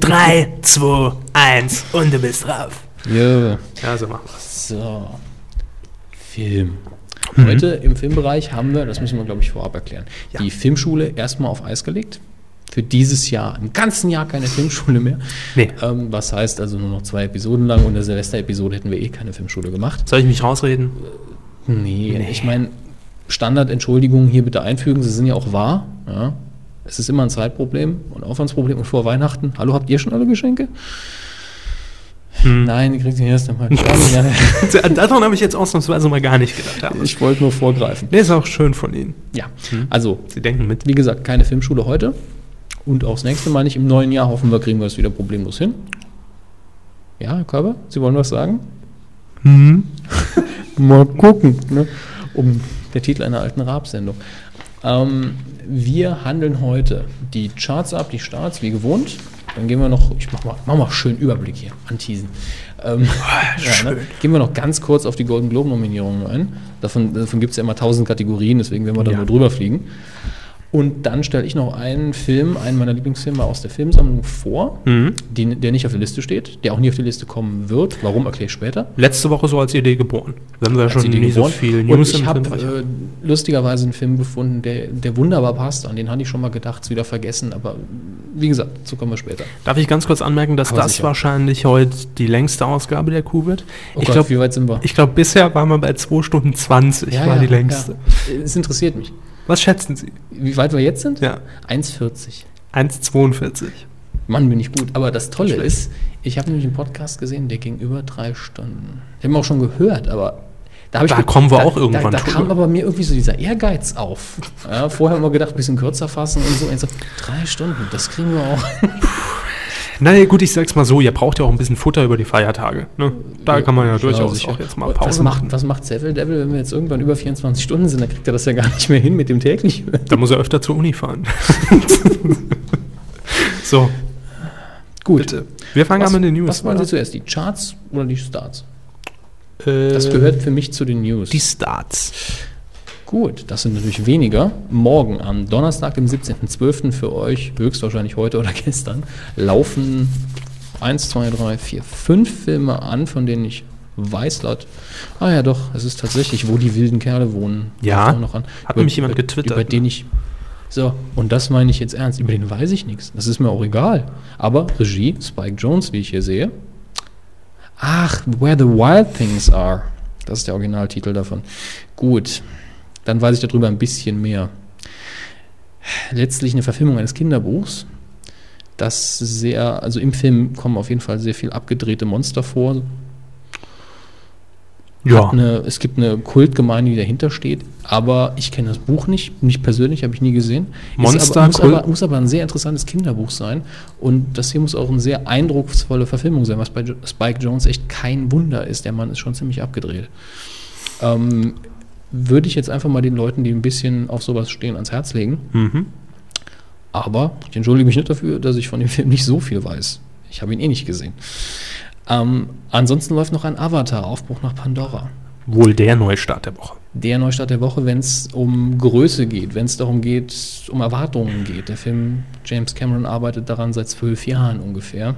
3, 2, 1 und du bist drauf. Ja. Ja, so machen wir's. So. Film. Mhm. Heute im Filmbereich haben wir, das müssen wir glaube ich vorab erklären, Ja. die Filmschule erstmal auf Eis gelegt. Für dieses Jahr, im ganzen Jahr keine Filmschule mehr. Nee. Ähm, was heißt also nur noch zwei Episoden lang und in der Silvester-Episode hätten wir eh keine Filmschule gemacht. Soll ich mich rausreden? Nee, ich meine, Standardentschuldigungen hier bitte einfügen, sie sind ja auch wahr. Ja. Es ist immer ein Zeitproblem und Aufwandsproblem und vor Weihnachten. Hallo, habt ihr schon alle Geschenke? Hm. Nein, die kriegt ihr erst einmal. Daran habe ich jetzt ausnahmsweise mal gar nicht gedacht. Aber ich wollte nur vorgreifen. nee, ist auch schön von Ihnen. Ja, also, Sie denken mit. wie gesagt, keine Filmschule heute. Und auch das nächste Mal nicht. Im neuen Jahr hoffen wir, kriegen wir es wieder problemlos hin. Ja, Herr Körber, Sie wollen was sagen? Mal gucken. Ne? Um der Titel einer alten Raab-Sendung. Ähm, wir handeln heute die Charts ab, die Starts, wie gewohnt. Dann gehen wir noch, ich mach mal, mach mal schön Überblick hier, anteasen. Ähm, ja, ne? Gehen wir noch ganz kurz auf die Golden Globe-Nominierungen ein. Davon, davon gibt es ja immer tausend Kategorien, deswegen werden wir da Ja. nur drüber fliegen. Und dann stelle ich noch einen Film, einen meiner Lieblingsfilme aus der Filmsammlung vor, Mhm. die, der nicht auf der Liste steht, der auch nie auf die Liste kommen wird. Warum, erkläre ich später. Letzte Woche so als Idee geboren. Wenn wir schon Als Idee nie so geboren. viel Und News ich im habe äh, lustigerweise einen Film gefunden, der, der wunderbar passt. An den hatte ich schon mal gedacht, ist wieder vergessen. Aber wie gesagt, dazu kommen wir später. Darf ich ganz kurz anmerken, dass Aber das sicher. wahrscheinlich heute die längste Ausgabe der Kuh wird? Oh ich glaube, wie weit sind wir? ich glaub, bisher waren wir bei 2 Stunden 20, war die längste. Ja. Es interessiert mich. Was schätzen Sie? Wie weit wir jetzt sind? Ja. 1,40. 1,42. Mann, bin ich gut. Aber das Tolle Schlecht. ist, ich habe nämlich einen Podcast gesehen, der ging über drei Stunden. Den haben wir auch schon gehört, aber da, Da kommen wir da, auch irgendwann Da, da kam aber mir irgendwie so dieser Ehrgeiz auf. Ja, vorher haben wir gedacht, ein bisschen kürzer fassen und so. Und ich so drei Stunden, das kriegen wir auch. Naja, gut, ich sag's mal so, ihr braucht ja auch ein bisschen Futter über die Feiertage. Ne? Da kann man ja, durchaus auch jetzt mal was Pause macht, machen. was macht Seville Devil, wenn wir jetzt irgendwann über 24 Stunden sind? Dann kriegt er das ja gar nicht mehr hin mit dem täglich. Da muss er öfter zur Uni fahren. so, Gut. bitte. Wir fangen Was, an mit den News. was wollen Sie zuerst, die Charts oder die Starts? Äh, Das gehört für mich zu den News. die Starts. Gut, das sind natürlich weniger. Morgen am Donnerstag, dem 17.12. für euch, höchstwahrscheinlich heute oder gestern, laufen 1, 2, 3, 4, 5 Filme an, von denen ich weiß laut. Ah ja, doch, es ist tatsächlich, wo die wilden Kerle wohnen. Ja, noch an. hat nämlich jemand getwittert, Über den ne? ich. So, und das meine ich jetzt ernst. Über den weiß ich nichts. Das ist mir auch egal. Aber Regie, Spike Jones, wie ich hier sehe. Ach, Where the Wild Things Are. Das ist der Originaltitel davon. Gut, dann weiß ich darüber ein bisschen mehr. Letztlich eine Verfilmung eines Kinderbuchs, das sehr, also im Film kommen auf jeden Fall sehr viel abgedrehte Monster vor. Ja, eine, es gibt eine Kultgemeinde, die dahinter steht, aber ich kenne das Buch nicht, nicht persönlich, habe ich nie gesehen. Monster, aber, muss, Kult- aber, muss aber ein sehr interessantes Kinderbuch sein und das hier muss auch eine sehr eindrucksvolle Verfilmung sein, was bei Spike Jones echt kein Wunder ist. Der Mann ist schon ziemlich abgedreht. Ähm, würde ich jetzt einfach mal den Leuten, die ein bisschen auf sowas stehen, ans Herz legen. Mhm. Aber ich entschuldige mich nicht dafür, dass ich von dem Film nicht so viel weiß. Ich habe ihn eh nicht gesehen. Ähm, ansonsten läuft noch ein Avatar, Aufbruch nach Pandora. Wohl der Neustart der Woche. Der Neustart der Woche, wenn es um Größe geht, wenn es darum geht, um Erwartungen geht. Der Film, James Cameron arbeitet daran seit zwölf Jahren ungefähr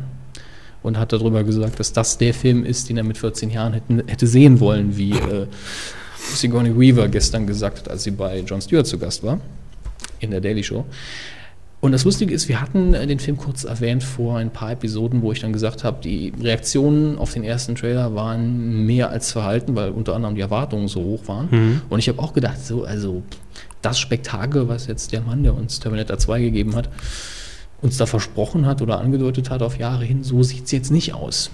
und hat darüber gesagt, dass das der Film ist, den er mit 14 Jahren hätten, hätte sehen wollen, wie äh, Sigourney Weaver gestern gesagt hat, als sie bei Jon Stewart zu Gast war, in der Daily Show. Und das Lustige ist, wir hatten äh, den Film kurz erwähnt vor ein paar Episoden, wo ich dann gesagt habe, die Reaktionen auf den ersten Trailer waren mehr als verhalten, weil unter anderem die Erwartungen so hoch waren. Mhm. Und ich habe auch gedacht, so, also das Spektakel, was jetzt der Mann, der uns Terminator 2 gegeben hat, uns da versprochen hat oder angedeutet hat auf Jahre hin, so sieht es jetzt nicht aus.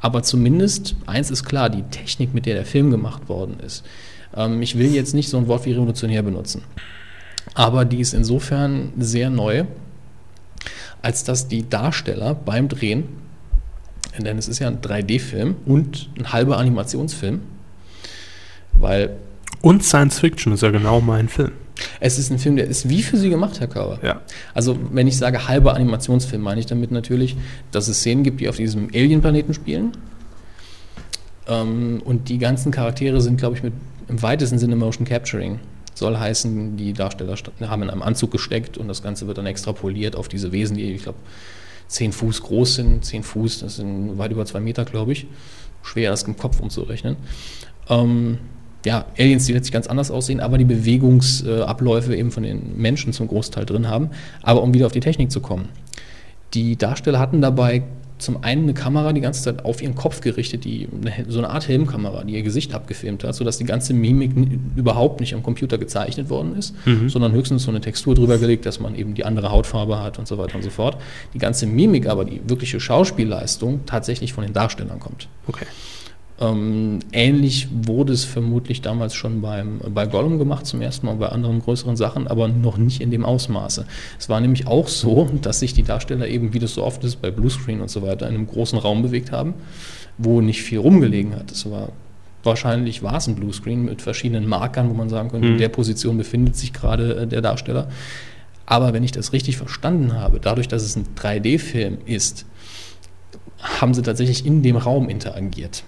Aber zumindest, eins ist klar, die Technik, mit der der Film gemacht worden ist. Ähm, ich will jetzt nicht so ein Wort wie revolutionär benutzen. Aber die ist insofern sehr neu, als dass die Darsteller beim Drehen, denn es ist ja ein 3D-Film und ein halber Animationsfilm, weil Und Science Fiction ist ja genau mein Film. Es ist ein Film, der ist wie für Sie gemacht, Herr Körber. Ja. Also, wenn ich sage halber Animationsfilm, meine ich damit natürlich, dass es Szenen gibt, die auf diesem Alien-Planeten spielen. Ähm, und die ganzen Charaktere sind, glaube ich, mit im weitesten Sinne Motion Capturing. Soll heißen, die Darsteller haben in einem Anzug gesteckt und das Ganze wird dann extrapoliert auf diese Wesen, die, ich glaube, 10 Fuß groß sind. 10 Fuß, das sind weit über zwei Meter, glaube ich. Schwer, das im Kopf umzurechnen. Ähm, ja, Aliens, die letztlich ganz anders aussehen, aber die Bewegungsabläufe eben von den Menschen zum Großteil drin haben. Aber um wieder auf die Technik zu kommen. Die Darsteller hatten dabei zum einen eine Kamera die ganze Zeit auf ihren Kopf gerichtet, die so eine Art Helmkamera, die ihr Gesicht abgefilmt hat, sodass die ganze Mimik überhaupt nicht am Computer gezeichnet worden ist, sondern höchstens so eine Textur drüber gelegt, dass man eben die andere Hautfarbe hat und so weiter und so fort. Die ganze Mimik, aber die wirkliche Schauspielleistung tatsächlich von den Darstellern kommt. Okay. Ähm, ähnlich wurde es vermutlich damals schon beim, bei Gollum gemacht zum ersten Mal, bei anderen größeren Sachen, aber noch nicht in dem Ausmaße. Es war nämlich auch so, dass sich die Darsteller eben, wie das so oft ist, bei Bluescreen und so weiter, in einem großen Raum bewegt haben, wo nicht viel rumgelegen hat. Es war wahrscheinlich war es ein Bluescreen mit verschiedenen Markern, wo man sagen könnte, in der Position befindet sich gerade äh, der Darsteller. Aber wenn ich das richtig verstanden habe, dadurch, dass es ein 3D-Film ist, haben sie tatsächlich in dem Raum interagiert.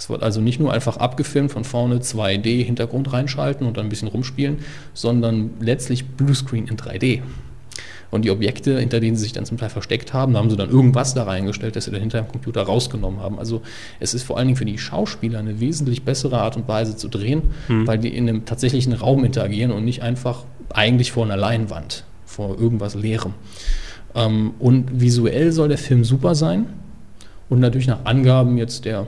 Es wird also nicht nur einfach abgefilmt, von vorne 2D-Hintergrund reinschalten und dann ein bisschen rumspielen, sondern letztlich Bluescreen in 3D. Und die Objekte, hinter denen sie sich dann zum Teil versteckt haben, da haben sie dann irgendwas da reingestellt, das sie dann hinter dem Computer rausgenommen haben. Also es ist vor allen Dingen für die Schauspieler eine wesentlich bessere Art und Weise zu drehen, weil die in einem tatsächlichen Raum interagieren und nicht einfach eigentlich vor einer Leinwand, vor irgendwas Leerem. Ähm, und visuell soll der Film super sein und natürlich nach Angaben jetzt der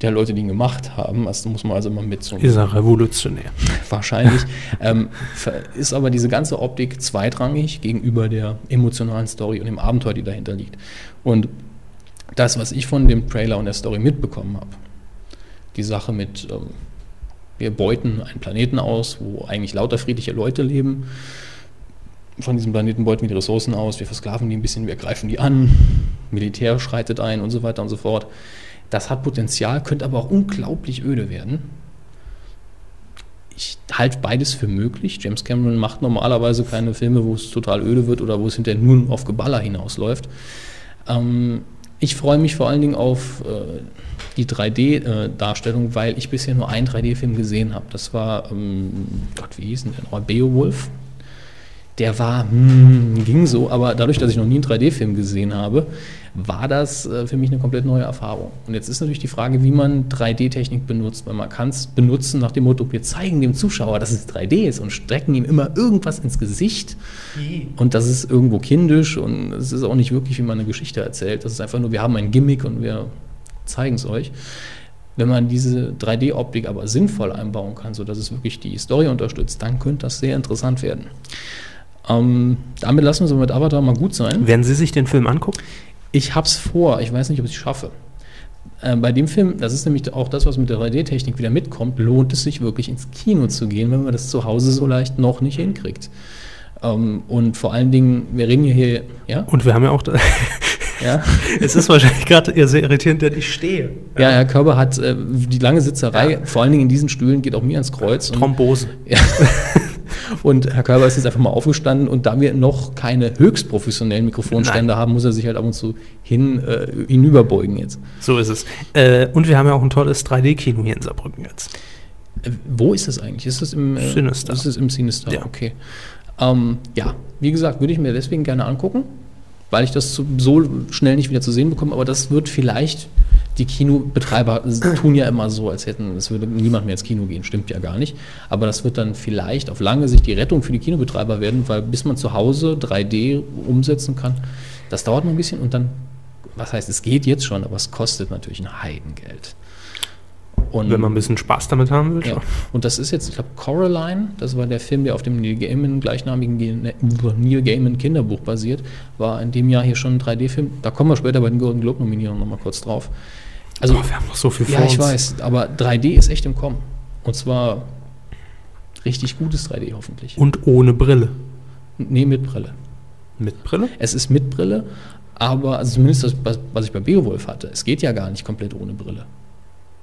der Leute, die ihn gemacht haben, das muss man also immer mit so Ist er revolutionär. wahrscheinlich, ähm, ist aber diese ganze Optik zweitrangig gegenüber der emotionalen Story und dem Abenteuer, die dahinter liegt. Und das, was ich von dem Trailer und der Story mitbekommen habe, die Sache mit, ähm, wir beuten einen Planeten aus, wo eigentlich lauter friedliche Leute leben, von diesem Planeten beuten wir die Ressourcen aus, wir versklaven die ein bisschen, wir greifen die an, Militär schreitet ein und so weiter und so fort. Das hat Potenzial, könnte aber auch unglaublich öde werden. Ich halte beides für möglich. James Cameron macht normalerweise keine Filme, wo es total öde wird oder wo es hinterher nur auf Geballer hinausläuft. Ähm, ich freue mich vor allen Dingen auf äh, die 3D-Darstellung, weil ich bisher nur einen 3D-Film gesehen habe. Das war, ähm, Gott, wie hieß denn der noch? Beowulf. Der war, hm, ging so, aber dadurch, dass ich noch nie einen 3D-Film gesehen habe, war das äh, für mich eine komplett neue Erfahrung. Und jetzt ist natürlich die Frage, wie man 3D-Technik benutzt, weil man kann es benutzen nach dem Motto, wir zeigen dem Zuschauer, dass es 3D ist und strecken ihm immer irgendwas ins Gesicht. Und das ist irgendwo kindisch und es ist auch nicht wirklich, wie man eine Geschichte erzählt. Das ist einfach nur, wir haben ein Gimmick und wir zeigen es euch. Wenn man diese 3D-Optik aber sinnvoll einbauen kann, sodass es wirklich die Story unterstützt, dann könnte das sehr interessant werden. Ähm, damit lassen wir es aber mit Avatar mal gut sein. Werden Sie sich den Film angucken? Ich hab's vor, ich weiß nicht, ob ich es schaffe. Äh, bei dem Film, das ist nämlich auch das, was mit der 3D-Technik wieder mitkommt, lohnt es sich wirklich ins Kino zu gehen, wenn man das zu Hause so leicht noch nicht hinkriegt. Ähm, und vor allen Dingen, wir reden ja hier, ja? Und wir haben ja auch, da- Ja, Es ist wahrscheinlich gerade eher sehr irritierend, denn ich stehe. ja Herr Körber hat äh, die lange Sitzerei, vor allen Dingen in diesen Stühlen, geht auch mir ans Kreuz. Und, Thrombose. ja. und Herr Körber ist jetzt einfach mal aufgestanden und da wir noch keine höchst professionellen Mikrofonstände haben, muss er sich halt ab und zu hin, äh, hinüberbeugen jetzt. So ist es. Äh, und wir haben ja auch ein tolles 3D-Kino hier in Saarbrücken jetzt. Äh, Wo ist das eigentlich? Ist das im äh, Sinister. Ist es im Sinister? Ja. Okay. Ähm, ja, wie gesagt, würde ich mir deswegen gerne angucken, weil ich das so, schnell nicht wieder zu sehen bekomme. Aber das wird vielleicht die Kinobetreiber tun ja immer so, als hätten es würde niemand mehr ins Kino gehen. Stimmt ja gar nicht. Aber das wird dann vielleicht auf lange Sicht die Rettung für die Kinobetreiber werden, weil bis man zu Hause 3D umsetzen kann, das dauert noch ein bisschen und dann, was heißt, es geht jetzt schon, aber es kostet natürlich ein Heidengeld. Und Wenn man ein bisschen Spaß damit haben will. ja. Und das ist jetzt, ich glaube, Coraline, das war der Film, der auf dem Neil Gaiman gleichnamigen Ge- Neil Gaiman Kinderbuch basiert, war in dem Jahr hier schon ein 3D-Film. Da kommen wir später bei den Golden Globe Nominierungen nochmal kurz drauf. Also, Boah, wir haben noch so viel ja, vor ich uns. weiß, aber 3D ist echt im Kommen. Und zwar richtig gutes 3D hoffentlich. Und ohne Brille. nee, mit Brille. Mit Brille? Es ist mit Brille, aber also zumindest das, was ich bei Beowulf hatte, es geht ja gar nicht komplett ohne Brille.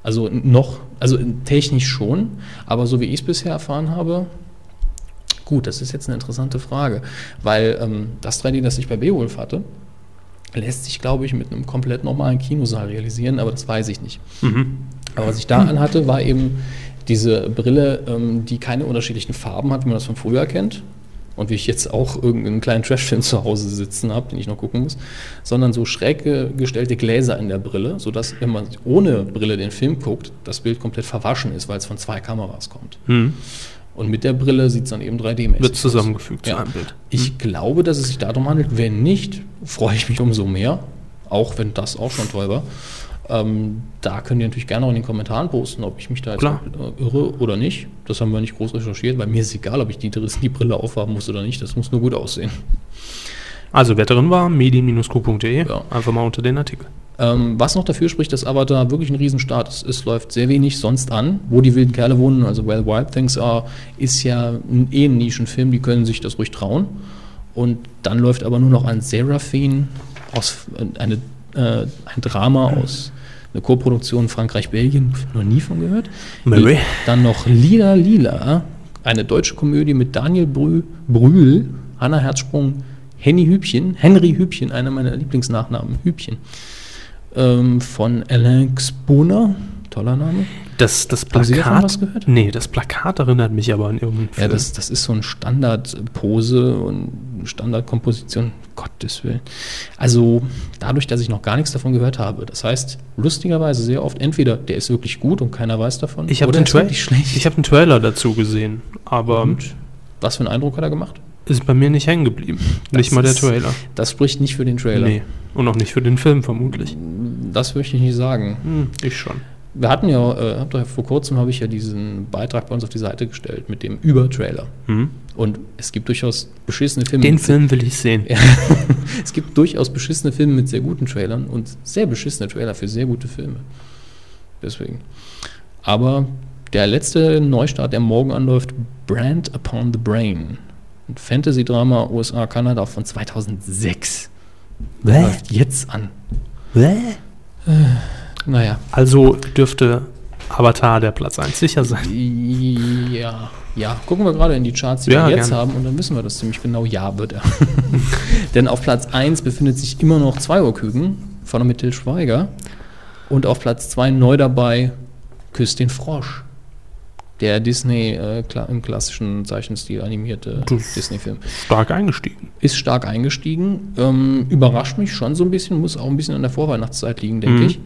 Also noch, also technisch schon, aber so wie ich es bisher erfahren habe, gut, das ist jetzt eine interessante Frage, weil ähm, das 3D, das ich bei Beowulf hatte, lässt sich, glaube ich, mit einem komplett normalen Kinosaal realisieren, aber das weiß ich nicht. Mhm. Aber was ich da anhatte, war eben diese Brille, ähm, die keine unterschiedlichen Farben hat, wie man das von früher kennt. Und wie ich jetzt auch irgendeinen kleinen Trashfilm zu Hause sitzen habe, den ich noch gucken muss, sondern so schräg ge- gestellte Gläser in der Brille, sodass, wenn man ohne Brille den Film guckt, das Bild komplett verwaschen ist, weil es von zwei Kameras kommt. Mhm. Und mit der Brille sieht es dann eben 3D-mäßig Wird zusammengefügt zu Ja. einem Bild. Ich glaube, dass es sich darum handelt. Wenn nicht, freue ich mich umso mehr. Auch wenn das auch schon toll war. Ähm, da könnt ihr natürlich gerne auch in den Kommentaren posten, ob ich mich da jetzt Klar. äh, irre oder nicht. Das haben wir nicht groß recherchiert, weil mir ist egal, ob ich die, die Brille aufhaben muss oder nicht. Das muss nur gut aussehen. Also, wer drin war, medien-q.de, Ja. einfach mal unter den Artikel. Ähm, was noch dafür spricht, dass Avatar wirklich ein Riesenstart ist. Es läuft sehr wenig sonst an. Wo die wilden Kerle wohnen, also Where Wild Things Are, ist ja ein, eh ein Nischenfilm, die können sich das ruhig trauen. Und dann läuft aber nur noch ein Seraphine, aus, äh, eine, äh, ein Drama aus einer Co-Produktion Frankreich-Belgien, noch nie von gehört. Mary. Dann noch Lila Lila, eine deutsche Komödie mit Daniel Brühl, Brühl Hanna Herzsprung, Henny Hübchen, Henry Hübchen, einer meiner Lieblingsnachnamen, Hübchen, ähm, von Alain Spooner, toller Name. Das, das Haben Sie davon Plakat. was gehört? Nee, das Plakat erinnert mich aber an irgendeinen Ja, Film. das, das ist so ein Standardpose und Standardkomposition, Gottes Willen. Also dadurch, dass ich noch gar nichts davon gehört habe, das heißt, lustigerweise sehr oft entweder der ist wirklich gut und keiner weiß davon, ich habe oder den, ist Tra wirklich schlecht. ich hab einen Trailer dazu gesehen, aber Und was für einen Eindruck hat er gemacht? ist bei mir nicht hängen geblieben. Das nicht mal der ist- Trailer. Das spricht nicht für den Trailer. Nee. Und auch nicht für den Film vermutlich. Das möchte ich nicht sagen. Hm, ich schon. Wir hatten ja, äh, habt ihr- vor kurzem habe ich ja diesen Beitrag bei uns auf die Seite gestellt mit dem Über-Trailer. Hm. Und es gibt durchaus beschissene Filme. Den Film will ich sehen. Ja. es gibt durchaus beschissene Filme mit sehr guten Trailern und sehr beschissene Trailer für sehr gute Filme. Deswegen. Aber der letzte Neustart, der morgen anläuft, Brand Upon the Brain. Ein Fantasy-Drama USA, Kanada von 2006. Der läuft jetzt an. Naja. Also dürfte Avatar der Platz 1 sicher sein. Ja, ja. Gucken wir gerade in die Charts, die Ja, wir jetzt gerne. haben, und dann wissen wir das ziemlich genau. Ja, wird er. Denn auf Platz 1 befindet sich immer noch zwei Uhr Küken von mit Till Schweiger. Und auf Platz 2 neu dabei Küss den Frosch. Der Disney äh, kla im klassischen Zeichenstil animierte Disney-Film. Stark eingestiegen. Ist stark eingestiegen. Ähm, überrascht mich schon so ein bisschen, muss auch ein bisschen an der Vorweihnachtszeit liegen, denke Mhm. ich.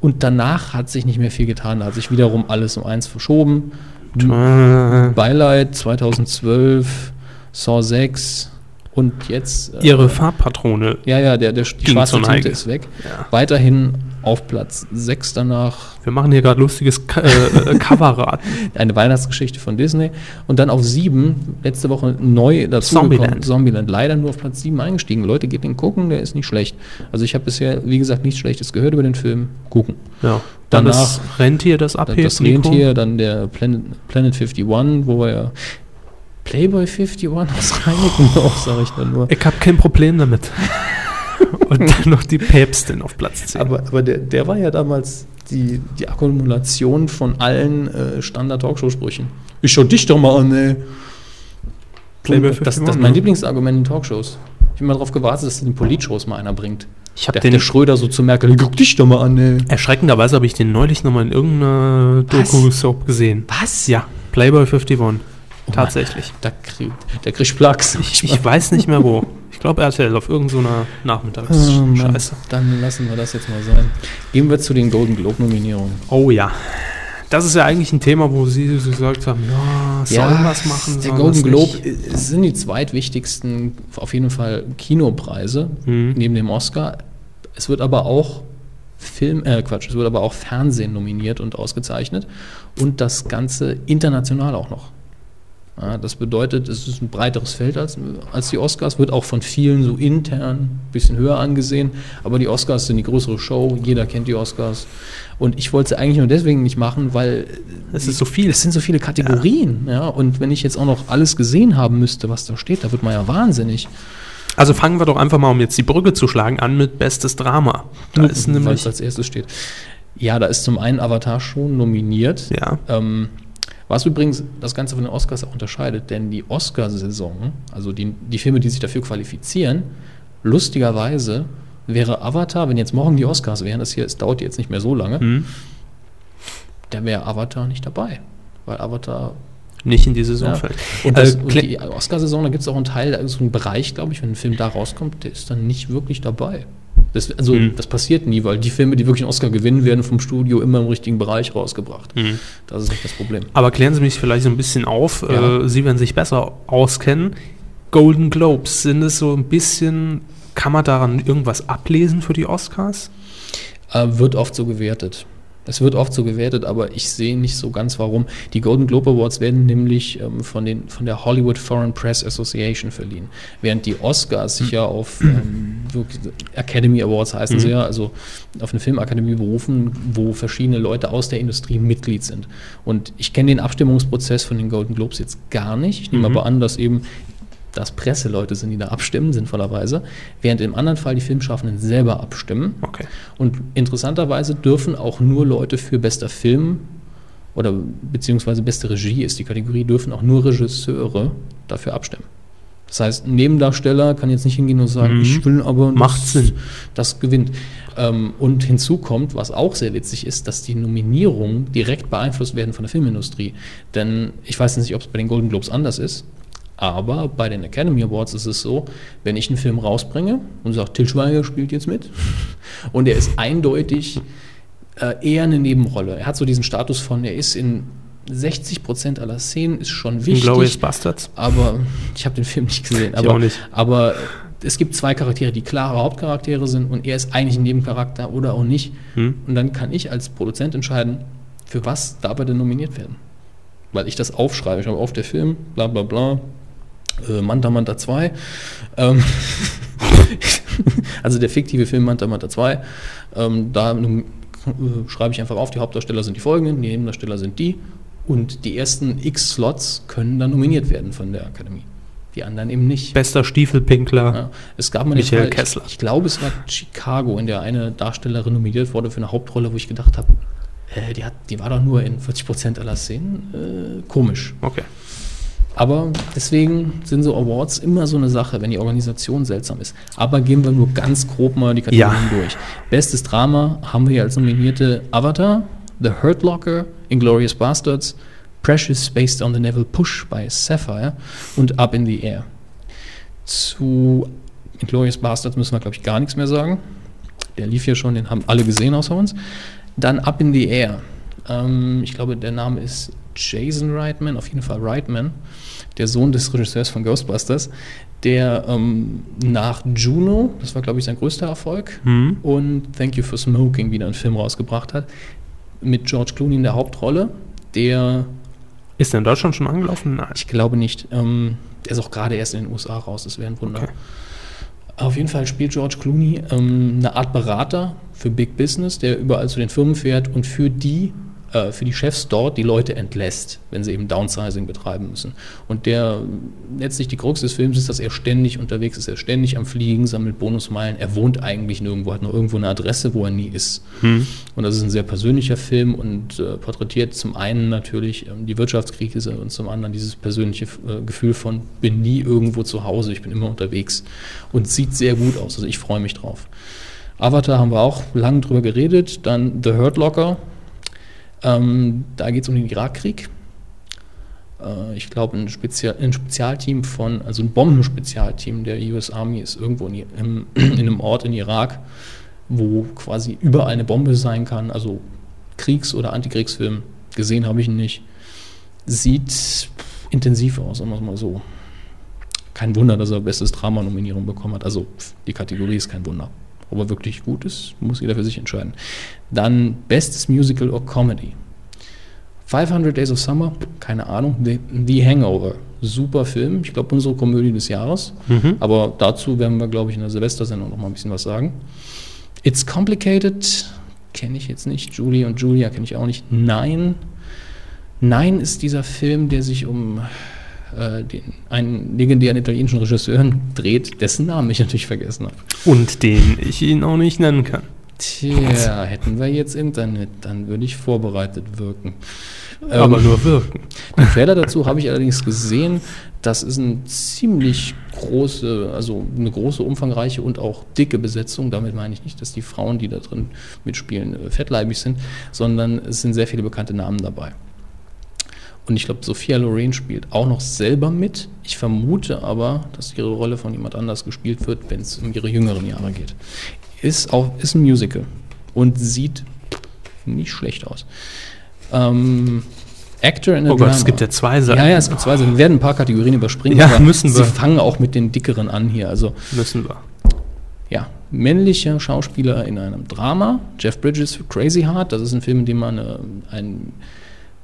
Und danach hat sich nicht mehr viel getan. Da hat sich wiederum alles um eins verschoben. Beileid 2012, Saw 6 und jetzt. äh, Ihre Farbpatrone. Ja, ja, der, der, die schwarze Tinte ist weg. Ja. Weiterhin auf Platz 6 danach Wir machen hier gerade lustiges Ka äh, Coverrad. eine Weihnachtsgeschichte von Disney. Und dann auf 7, letzte Woche neu dazu Zombieland. Zombieland. Leider nur auf Platz 7 eingestiegen. Leute, geht den gucken, der ist nicht schlecht. Also ich habe bisher, wie gesagt, nichts Schlechtes gehört über den Film. Gucken. Ja. Dann Danach- das Rentier, das abhebt. das. Rentier, dann der Planet, Planet 51, wo wir ja Playboy 51 aus Reinickendorf, sage ich dann nur. Ich habe kein Problem damit. Und dann noch die Päpstin auf Platz 10. Aber, aber der, der war ja damals die, die Akkumulation von allen äh, Standard-Talkshow-Sprüchen. Ich schau dich doch mal an, ey. Playboy das, das 51, ist mein Lieblingsargument in Talkshows. Ich bin mal darauf gewartet, dass in den Politshows mal einer bringt. Ich hab der, den- der Schröder so zu Merkel, guck dich doch mal an, ey. Erschreckenderweise habe ich den neulich nochmal in irgendeiner? Doku-Soap gesehen. Was? Ja, Playboy 51. Oh. Tatsächlich. Da krieg, der kriegt Plax. Ich, ich weiß nicht mehr wo. Ich glaube RTL auf irgendeiner Oh, Mann. Nachmittagsscheiße. Dann lassen wir das jetzt mal sein. Gehen wir zu den Golden Globe-Nominierungen. Oh ja. Das ist ja eigentlich ein Thema, wo Sie so gesagt haben, ja, sollen wir es machen? Der Golden Globe nicht? sind die zweitwichtigsten, auf jeden Fall Kinopreise Mhm. neben dem Oscar. Es wird aber auch Film, äh Quatsch, es wird aber auch Fernsehen nominiert und ausgezeichnet und das Ganze international auch noch. Ja, das bedeutet, es ist ein breiteres Feld als, als die Oscars, wird auch von vielen so intern ein bisschen höher angesehen, aber die Oscars sind die größere Show, jeder kennt die Oscars. Und ich wollte sie eigentlich nur deswegen nicht machen, weil Es ist so viel. es sind so viele Kategorien, ja. Und wenn ich jetzt auch noch alles gesehen haben müsste, was da steht, da wird man ja wahnsinnig. Also fangen wir doch einfach mal, um jetzt die Brücke zu schlagen, an mit Bestes Drama. Da ist nämlich. es als erstes steht. Ja, da ist zum einen Avatar schon nominiert. Ja. Ähm, was übrigens das Ganze von den Oscars auch unterscheidet, denn die Oscarsaison, also die, die Filme, die sich dafür qualifizieren, lustigerweise wäre Avatar, wenn jetzt morgen die Oscars wären, das hier, es dauert jetzt nicht mehr so lange, Hm, dann wäre Avatar nicht dabei. Weil Avatar nicht in die Saison Ja. fällt. Und, Äh, das, und klä- die Oscarsaison, da gibt es auch einen Teil, also so einen Bereich, glaube ich, wenn ein Film da rauskommt, der ist dann nicht wirklich dabei. Das, also Mhm. das passiert nie, weil die Filme, die wirklich einen Oscar gewinnen, werden vom Studio immer im richtigen Bereich rausgebracht. Mhm. Das ist nicht das Problem. Aber klären Sie mich vielleicht so ein bisschen auf. Ja. Äh, Sie werden sich besser auskennen. Golden Globes, sind es so ein bisschen, kann man daran irgendwas ablesen für die Oscars? Äh, wird oft so gewertet. Es wird oft so gewertet, aber ich sehe nicht so ganz warum. Die Golden Globe Awards werden nämlich ähm, von, den, von der Hollywood Foreign Press Association verliehen, während die Oscars sich ja auf ähm, Academy Awards heißen sie ja, also auf eine Filmakademie berufen, wo verschiedene Leute aus der Industrie Mitglied sind. Und ich kenne den Abstimmungsprozess von den Golden Globes jetzt gar nicht. Ich nehme Mhm. aber an, dass eben das Presseleute sind, die da abstimmen, sinnvollerweise, während im anderen Fall die Filmschaffenden selber abstimmen. Okay. Und interessanterweise dürfen auch nur Leute für bester Film oder beziehungsweise beste Regie ist die Kategorie, dürfen auch nur Regisseure dafür abstimmen. Das heißt, ein Nebendarsteller kann jetzt nicht hingehen und sagen, Mhm. ich will aber Macht das, Sinn. das gewinnt. Ähm, und hinzu kommt, was auch sehr witzig ist, dass die Nominierungen direkt beeinflusst werden von der Filmindustrie. Denn ich weiß nicht, ob es bei den Golden Globes anders ist, aber bei den Academy Awards ist es so, wenn ich einen Film rausbringe und sage, Til Schweiger spielt jetzt mit und er ist eindeutig äh, eher eine Nebenrolle. Er hat so diesen Status von, er ist in 60 Prozent aller Szenen, ist schon wichtig. Glorious Bastards. Aber ich habe den Film nicht gesehen. Aber, auch nicht. aber es gibt zwei Charaktere, die klare Hauptcharaktere sind und er ist eigentlich ein Nebencharakter oder auch nicht. Hm. Und dann kann ich als Produzent entscheiden, für was darf er denn nominiert werden. Weil ich das aufschreibe. Ich habe auf der Film, bla bla bla, äh, Manta Manta 2. Ähm, also der fiktive Film Manta Manta 2. Ähm, da äh, schreibe ich einfach auf, die Hauptdarsteller sind die folgenden, die Nebendarsteller sind die. Und die ersten x Slots können dann nominiert werden von der Akademie. Die anderen eben nicht. Bester Stiefelpinkler. Ja, es gab mal Michael Fall, Kessler. Ich, ich glaube, es war Chicago, in der eine Darstellerin nominiert wurde für eine Hauptrolle, wo ich gedacht habe, äh, die, hat, die war doch nur in 40% aller Szenen. Äh, komisch. Okay. Aber deswegen sind so Awards immer so eine Sache, wenn die Organisation seltsam ist. Aber gehen wir nur ganz grob mal die Kategorien Ja. durch. Bestes Drama haben wir hier als nominierte Avatar, The Hurt Locker, Inglorious Bastards, Precious Based on the Neville Push bei Sapphire und Up in the Air. Zu Inglorious Bastards müssen wir, glaube ich, gar nichts mehr sagen. Der lief ja schon, den haben alle gesehen außer uns. Dann Up in the Air. Ähm, ich glaube, der Name ist Jason Reitman, auf jeden Fall Reitman, der Sohn des Regisseurs von Ghostbusters, der ähm, nach Juno, das war, glaube ich, sein größter Erfolg, Hm. und Thank You for Smoking wieder einen Film rausgebracht hat, mit George Clooney in der Hauptrolle, der Ist der in Deutschland schon angelaufen? Nein. ich glaube nicht. Ähm, der ist auch gerade erst in den USA raus, das wäre ein Wunder. Okay. Auf jeden Fall spielt George Clooney ähm, eine Art Berater für Big Business, der überall zu den Firmen fährt und für die äh, für die Chefs dort die Leute entlässt, wenn sie eben Downsizing betreiben müssen. Und der letztlich die Krux des Films ist, dass er ständig unterwegs ist, er ständig am Fliegen, sammelt Bonusmeilen, er wohnt eigentlich nirgendwo, hat nur irgendwo eine Adresse, wo er nie ist. Hm. Und das ist ein sehr persönlicher Film und äh, porträtiert zum einen natürlich ähm, die Wirtschaftskrise und zum anderen dieses persönliche äh, Gefühl von, bin nie irgendwo zu Hause, ich bin immer unterwegs und sieht sehr gut aus, also ich freue mich drauf. Avatar haben wir auch lange drüber geredet, dann The Hurt Locker, ähm, da geht es um den Irakkrieg. Äh, ich glaube, ein, Spezial, ein Spezialteam von, also ein Bombenspezialteam der US Army ist irgendwo in, in, in einem Ort in Irak, wo quasi überall eine Bombe sein kann. Also Kriegs- oder Antikriegsfilm. Gesehen habe ich ihn nicht. Sieht intensiv aus, sagen wir es mal so. Kein Wunder, dass er Bestes Drama-Nominierung bekommen hat. Also die Kategorie ist kein Wunder. Ob er wirklich gut ist, muss jeder für sich entscheiden. Dann Bestes Musical or Comedy. 500 Days of Summer, keine Ahnung. The, The Hangover, super Film. Ich glaube, unsere Komödie des Jahres. Mhm. Aber dazu werden wir, glaube ich, in der Silvestersendung noch mal ein bisschen was sagen. It's Complicated, kenne ich jetzt nicht. Julie und Julia kenne ich auch nicht. Nein. Nein ist dieser Film, der sich um äh, den, einen legendären italienischen Regisseur dreht, dessen Namen ich natürlich vergessen habe. Und den ich Ihnen auch nicht nennen kann. Tja, hätten wir jetzt Internet, dann würde ich vorbereitet wirken. Aber Ähm, nur wirken. Den Trailer dazu habe ich allerdings gesehen. Das ist eine ziemlich große, also eine große, umfangreiche und auch dicke Besetzung. Damit meine ich nicht, dass die Frauen, die da drin mitspielen, äh, fettleibig sind, sondern es sind sehr viele bekannte Namen dabei. Und ich glaube, Sophia Loren spielt auch noch selber mit. Ich vermute aber, dass ihre Rolle von jemand anders gespielt wird, wenn es um ihre jüngeren Jahre geht. Ist auch ist ein Musical und sieht nicht schlecht aus. Ähm, Actor in a Oh Gott, Drama. es gibt ja zwei Seiten. Ja, ja, es gibt zwei Seiten. Wir werden ein paar Kategorien überspringen. Ja, aber müssen wir. Sie fangen auch mit den dickeren an hier. Also Müssen wir. ja, männlicher Schauspieler in einem Drama. Jeff Bridges für Crazy Heart. Das ist ein Film, in dem man äh, einen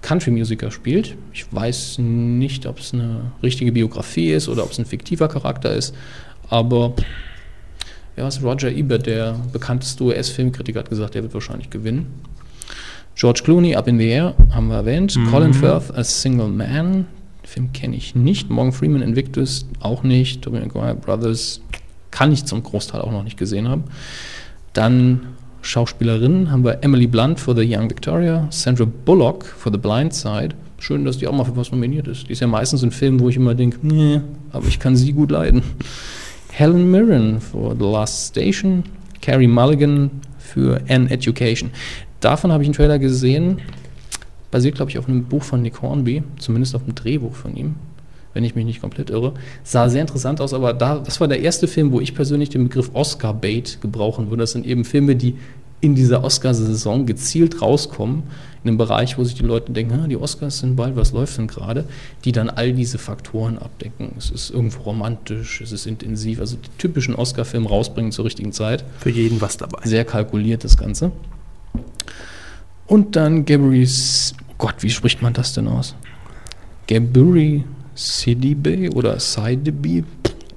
Country-Musiker spielt. Ich weiß nicht, ob es eine richtige Biografie ist oder ob es ein fiktiver Charakter ist. Aber ja, was Roger Ebert, der bekannteste US-Filmkritiker, hat gesagt, der wird wahrscheinlich gewinnen. George Clooney, Up in the Air, haben wir erwähnt. Mhm. Colin Firth, A Single Man. Den Film kenne ich nicht. Morgan Freeman, Invictus, auch nicht. Tobey Maguire, Brothers, kann ich zum Großteil auch noch nicht gesehen haben. Dann Schauspielerinnen haben wir Emily Blunt für The Young Victoria, Sandra Bullock für The Blind Side. Schön, dass die auch mal für was nominiert ist. Die ist ja meistens in Filmen, wo ich immer denke, nee, aber ich kann sie gut leiden. Helen Mirren für The Last Station, Carrie Mulligan für An Education. Davon habe ich einen Trailer gesehen, basiert, glaube ich, auf einem Buch von Nick Hornby, zumindest auf einem Drehbuch von ihm, wenn ich mich nicht komplett irre. Sah sehr interessant aus, aber da, das war der erste Film, wo ich persönlich den Begriff Oscar-Bait gebrauchen würde. Das sind eben Filme, die in dieser Oscarsaison gezielt rauskommen, in einem Bereich, wo sich die Leute denken, "Ah, die Oscars sind bald, was läuft denn gerade, die dann all diese Faktoren abdecken. Es ist irgendwo romantisch, es ist intensiv, also die typischen Oscar-Filme rausbringen zur richtigen Zeit. Für jeden was dabei. Sehr kalkuliert das Ganze. Und dann Gabriel, S- Gott, wie spricht man das denn aus? Gabriel Sidibe oder Sidibe?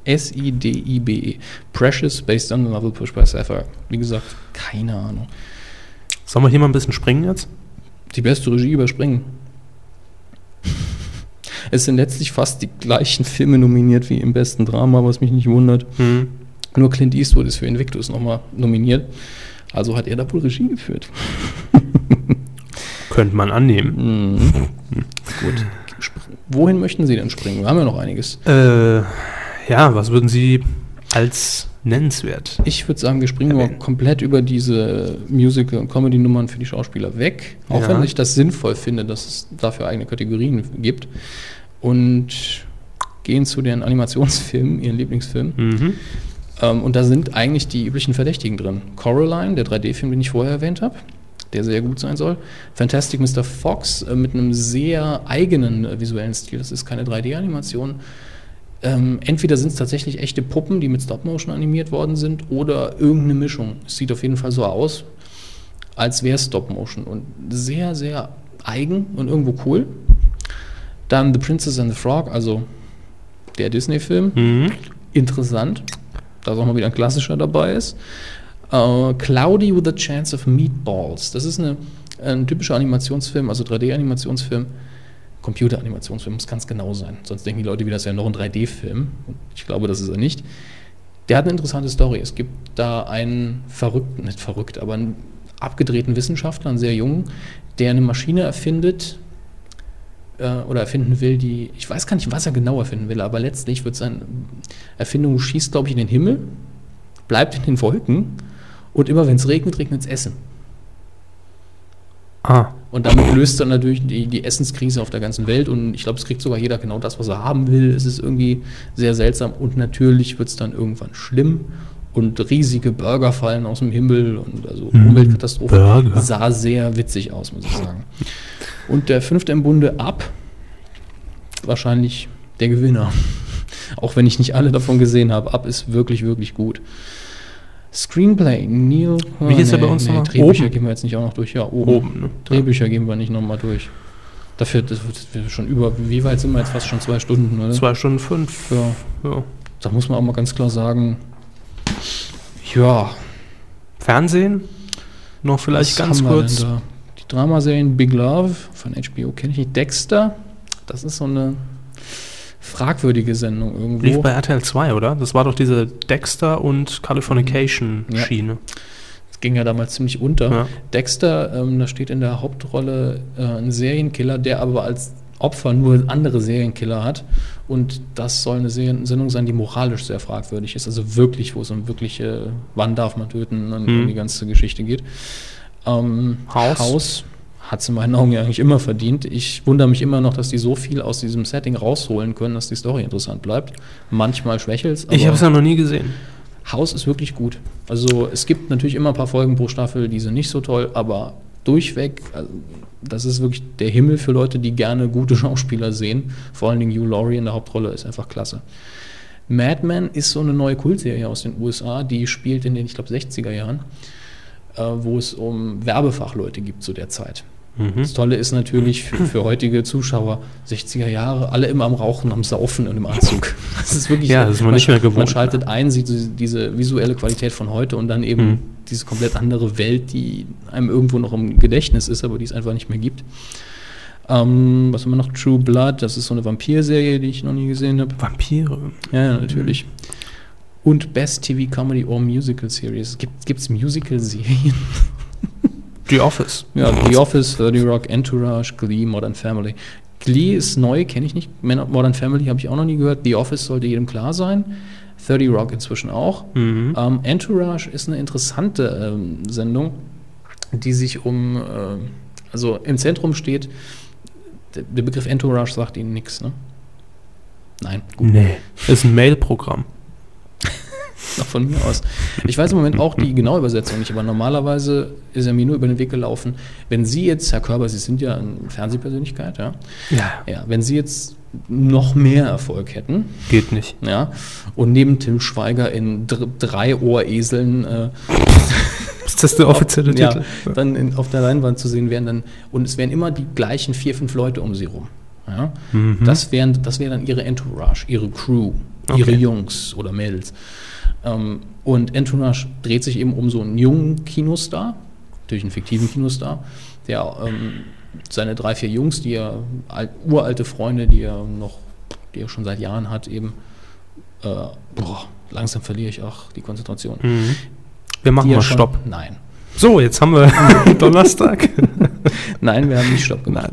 S-I-D-I-B-E. Precious, based on the novel Push by Sapphire. Wie gesagt, keine Ahnung. Sollen wir hier mal ein bisschen springen jetzt? Die beste Regie überspringen. Es sind letztlich fast die gleichen Filme nominiert wie im besten Drama, was mich nicht wundert. Hm. Nur Clint Eastwood ist für Invictus nochmal nominiert. Also hat er da wohl Regie geführt. Könnte man annehmen. Mhm. Gut. Wohin möchten Sie denn springen? Wir haben ja noch einiges. Äh, ja, was würden Sie als nennenswert? Ich würde sagen, wir springen mal Erwähnen. komplett über diese Musical- und Comedy-Nummern für die Schauspieler weg. Auch Ja. wenn ich das sinnvoll finde, dass es dafür eigene Kategorien gibt. Und gehen zu den Animationsfilmen, Ihren Lieblingsfilmen. Mhm. Ähm, und da sind eigentlich die üblichen Verdächtigen drin. Coraline, der 3D-Film, den ich vorher erwähnt habe, der sehr gut sein soll. Fantastic Mr. Fox äh, mit einem sehr eigenen äh, visuellen Stil. Das ist keine 3D-Animation. Ähm, entweder sind es tatsächlich echte Puppen, die mit Stop-Motion animiert worden sind, oder irgendeine Mischung. Es sieht auf jeden Fall so aus, als wäre es Stop-Motion. Und sehr, sehr eigen und irgendwo cool. Dann The Princess and the Frog, also der Disney-Film Mhm. interessant, dass auch mal wieder ein klassischer dabei ist. Äh, Cloudy with a Chance of Meatballs. Das ist eine Ein typischer Animationsfilm, also 3D-Animationsfilm, Computeranimationsfilm muss ganz genau sein. Sonst denken die Leute wieder, das wäre noch ein 3D-Film. Ich glaube, das ist er nicht. Der hat eine interessante Story. Es gibt da einen verrückten, nicht verrückt, aber einen abgedrehten Wissenschaftler, einen sehr jungen, der eine Maschine erfindet äh, oder erfinden will, die, ich weiß gar nicht, was er genau erfinden will, aber letztlich wird seine Erfindung schießt, glaube ich, in den Himmel, bleibt in den Wolken und immer wenn es regnet, regnet es Essen. Ah. Und damit löst er natürlich die, die Essenskrise auf der ganzen Welt und ich glaube, es kriegt sogar jeder genau das, was er haben will. Es ist irgendwie sehr seltsam und natürlich wird es dann irgendwann schlimm und riesige Burger fallen aus dem Himmel und also Mm, Umweltkatastrophe. Burger. Sah sehr witzig aus, muss ich sagen. Und der fünfte im Bunde ab, wahrscheinlich der Gewinner. Auch wenn ich nicht alle davon gesehen habe. Ab ist wirklich, wirklich gut. Screenplay, Neil. Wie hieß er bei uns nochmal? Drehbücher Oben. gehen wir jetzt nicht auch noch durch. Ja, oben. Oben, ne? Drehbücher gehen wir nicht nochmal durch. Dafür, das wird schon über, wie weit sind wir jetzt? Fast schon zwei Stunden, oder? Zwei Stunden fünf. Ja. Ja. Da muss man auch mal ganz klar sagen, ja, Fernsehen? Noch vielleicht was ganz kurz. Die Dramaserien Big Love von HBO kenne ich nicht. Dexter, das ist so eine fragwürdige Sendung irgendwo. Lief bei RTL 2, oder? Das war doch diese Dexter und Californication-Schiene. Das ging ja damals ziemlich unter. Ja. Dexter, ähm, da steht in der Hauptrolle äh, ein Serienkiller, der aber als Opfer nur andere Serienkiller hat. Und das soll eine Serien Sendung sein, die moralisch sehr fragwürdig ist. Also wirklich, wo es um wirkliche, wann darf man töten und Mhm. um die ganze Geschichte geht. Ähm, Haus. Haus hat es in meinen Augen ja eigentlich immer verdient. Ich wundere mich immer noch, dass die so viel aus diesem Setting rausholen können, dass die Story interessant bleibt. Manchmal schwächelt es. Ich habe es ja noch nie gesehen. Haus ist wirklich gut. Also es gibt natürlich immer ein paar Folgen pro Staffel, die sind nicht so toll, aber durchweg, also das ist wirklich der Himmel für Leute, die gerne gute Schauspieler sehen. Vor allen Dingen Hugh Laurie in der Hauptrolle ist einfach klasse. Mad Men ist so eine neue Kultserie aus den USA, die spielt in den, ich glaube, 60er Jahren, äh, wo es um Werbefachleute gibt zu der Zeit. Mhm. Das Tolle ist natürlich für, für heutige Zuschauer, 60er Jahre, alle immer am Rauchen, am Saufen und im Anzug. Das ist wirklich, Ja, das ist man nicht mehr gewohnt. Man schaltet ein, sieht diese, visuelle Qualität von heute und dann eben Mhm. diese komplett andere Welt, die einem irgendwo noch im Gedächtnis ist, aber die es einfach nicht mehr gibt. Ähm, was haben wir noch? True Blood, das ist so eine Vampir-Serie, die ich noch nie gesehen habe. Vampire. Ja, ja, natürlich. Und Best TV Comedy or Musical Series. Gibt es Musical-Serien? The Office. Ja, The Office, 30 Rock, Entourage, Glee, Modern Family. Glee ist neu, kenne ich nicht. Modern Family habe ich auch noch nie gehört. The Office sollte jedem klar sein. 30 Rock inzwischen auch. Mhm. Ähm, Entourage ist eine interessante ähm, Sendung, die sich um, äh, also im Zentrum steht, der, der Begriff Entourage sagt Ihnen nichts, ne? Nein, gut. Nee. Ist ein Mail-Programm. Auch von mir aus. Ich weiß im Moment auch die genaue Übersetzung nicht, aber normalerweise ist er mir nur über den Weg gelaufen. Wenn Sie jetzt, Herr Körber, Sie sind ja eine Fernsehpersönlichkeit, ja? Ja. Ja, wenn Sie jetzt noch mehr Erfolg hätten, Geht nicht. ja, und neben Tim Schweiger in dr drei Ohreseln äh, Ist das der offizielle ja, Titel? dann in, auf der Leinwand zu sehen wären, dann, und es wären immer die gleichen vier, fünf Leute um sie rum. Ja? Mhm. Das wären das wäre dann ihre Entourage, ihre Crew, ihre Okay. Jungs oder Mädels. Ähm, und Entourage dreht sich eben um so einen jungen Kinostar, natürlich einen fiktiven Kinostar, der ähm, seine drei, vier Jungs, die er, alt, uralte Freunde, die er noch, die er schon seit Jahren hat, eben, äh, boah, langsam verliere ich auch die Konzentration. Mhm. Wir machen Die mal schon- Stopp. Nein. So, jetzt haben wir Donnerstag. Nein, wir haben nicht Stopp gemacht.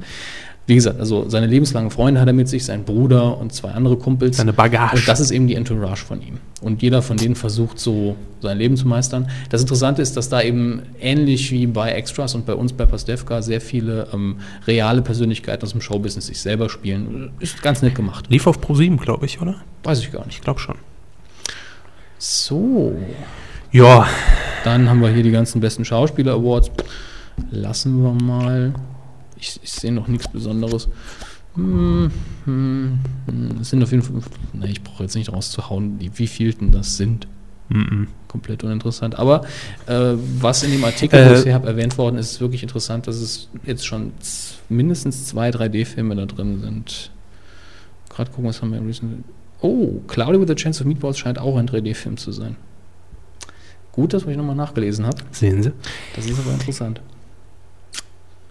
Wie gesagt, also seine lebenslangen Freunde hat er mit sich, sein Bruder und zwei andere Kumpels. Seine Bagage. Und das ist eben die Entourage von ihm. Und jeder von denen versucht so sein Leben zu meistern. Das Interessante ist, dass da eben ähnlich wie bei Extras und bei uns bei Pastewka sehr viele ähm, reale Persönlichkeiten aus dem Showbusiness sich selber spielen. Ist ganz nett gemacht. Lief auf ProSieben, glaube ich, oder? Weiß ich gar nicht. Ich glaube schon. So, Ja, dann haben wir hier die ganzen besten Schauspieler-Awards. Lassen wir mal. Ich, ich sehe noch nichts Besonderes. Hm, hm, hm, Es sind auf jeden Fall. Ne, ich brauche jetzt nicht rauszuhauen, die, wie vielten das sind. Mhm. Komplett uninteressant. Aber äh, was in dem Artikel, Äh, wo es hier hab erwähnt worden ist, ist wirklich interessant, dass es jetzt schon mindestens zwei 3D-Filme da drin sind. Gerade gucken, was haben wir recent. Oh, Cloudy with a Chance of Meatballs scheint auch ein 3D-Film zu sein. Gut, dass ich nochmal nachgelesen habe. sehen Sie. Das ist aber interessant.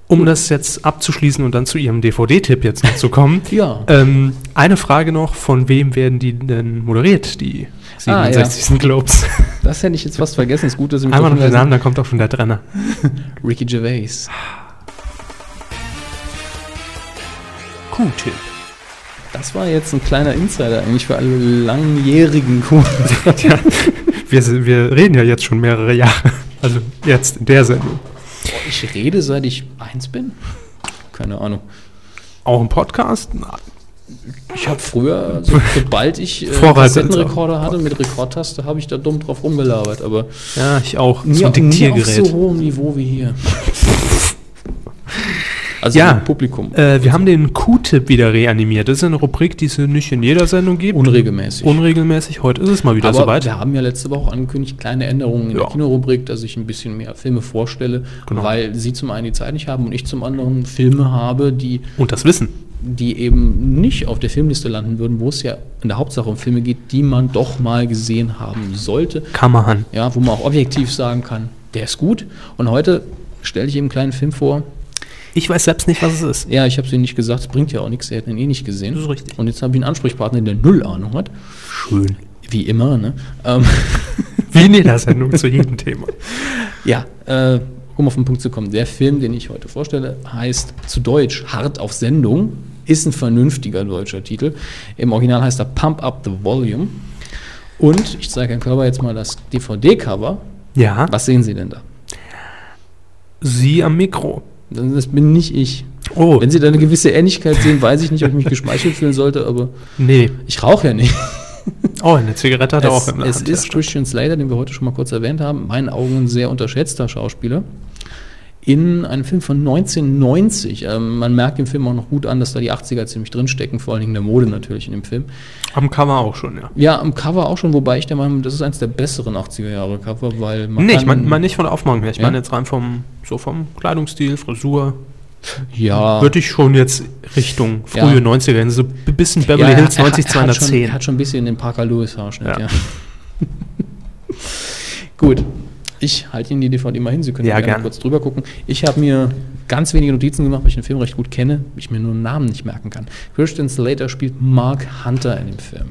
Um das jetzt abzuschließen und dann zu Ihrem DVD-Tipp jetzt noch zu kommen. Ja. Ähm, eine Frage noch, von wem werden die denn moderiert, die Ah, ja. 67. Globes? Das hätte ich jetzt fast vergessen. Ist gut, dass mich Einmal noch den Namen, dann kommt auch schon der Trenner. Ricky Gervais. Q-Tipp. Das war jetzt ein kleiner Insider eigentlich für alle langjährigen Kunden. Wir, sind- wir reden ja jetzt schon mehrere Jahre. Also jetzt in der Sendung. Ich rede, seit ich eins bin? Keine Ahnung. Auch im Podcast? Ich habe früher, so, sobald ich äh, Kassettenrekorder hatte mit Rekordtaste, habe ich da dumm drauf rumgelabert. Aber Ja, ich auch. nie, Zum nie auf so hohem Niveau wie hier. Also Ja. Publikum. Äh, wir haben den Q-Tipp wieder reanimiert. Das ist eine Rubrik, die es nicht in jeder Sendung gibt. Unregelmäßig. Unregelmäßig. Heute ist es mal wieder Aber soweit. wir haben ja letzte Woche auch angekündigt, kleine Änderungen in Ja. der Kinorubrik, dass ich ein bisschen mehr Filme vorstelle, Genau. weil Sie zum einen die Zeit nicht haben und ich zum anderen Filme habe, die, Und das Wissen. die eben nicht auf der Filmliste landen würden, wo es ja in der Hauptsache um Filme geht, die man doch mal gesehen haben sollte. Kammerhan. Ja, wo man auch objektiv sagen kann, der ist gut. Und heute stelle ich eben einen kleinen Film vor. Ich weiß selbst nicht, was es ist. Ja, ich habe es Ihnen nicht gesagt, es bringt ja auch nichts, Sie hätten ihn eh nicht gesehen. Das ist richtig. Und jetzt habe ich einen Ansprechpartner, der null Ahnung hat. Schön. Wie immer, ne? Ähm, Wie in jeder Sendung zu jedem Thema. Ja, äh, um auf den Punkt zu kommen. Der Film, den ich heute vorstelle, heißt zu Deutsch Hart auf Sendung. Ist ein vernünftiger deutscher Titel. Im Original heißt er Pump Up the Volume. Und ich zeige Herrn Körber jetzt mal das DVD-Cover. Ja, Was sehen Sie denn da? Sie am Mikro. Das bin nicht ich. Oh, Wenn Sie da eine gewisse Ähnlichkeit sehen, weiß ich nicht, ob ich mich geschmeichelt fühlen sollte, aber nee. ich rauche ja nicht. Oh, eine Zigarette hat er auch der es Hand. ist Ja. Christian Slater, den wir heute schon mal kurz erwähnt haben, in meinen Augen ein sehr unterschätzter Schauspieler. In einem Film von 1990. Ähm, man merkt dem Film auch noch gut an, dass da die 80er ziemlich drinstecken, vor allen Dingen der Mode natürlich in dem Film. Am Cover auch schon, ja. Ja, am Cover auch schon, wobei ich der Meinung bin, das ist eins der besseren 80er Jahre Cover, weil man. nee, ich meine mein nicht von der Aufmachung her. Ich Ja? meine jetzt rein vom, so vom Kleidungsstil, Frisur. ja. Würde ich schon jetzt Richtung Ja. frühe 90er, hin, so ein bisschen ja, Beverly er- Hills er hat- Er hat, schon, 90210. er hat schon ein bisschen den Parker Lewis Haarschnitt, ja. Ja. Gut. Ich halte Ihnen die DVD mal hin, Sie können Ja, gerne gern. kurz drüber gucken. Ich habe mir ganz wenige Notizen gemacht, weil ich den Film recht gut kenne, ich mir nur einen Namen nicht merken kann. Christian Slater spielt Mark Hunter in dem Film.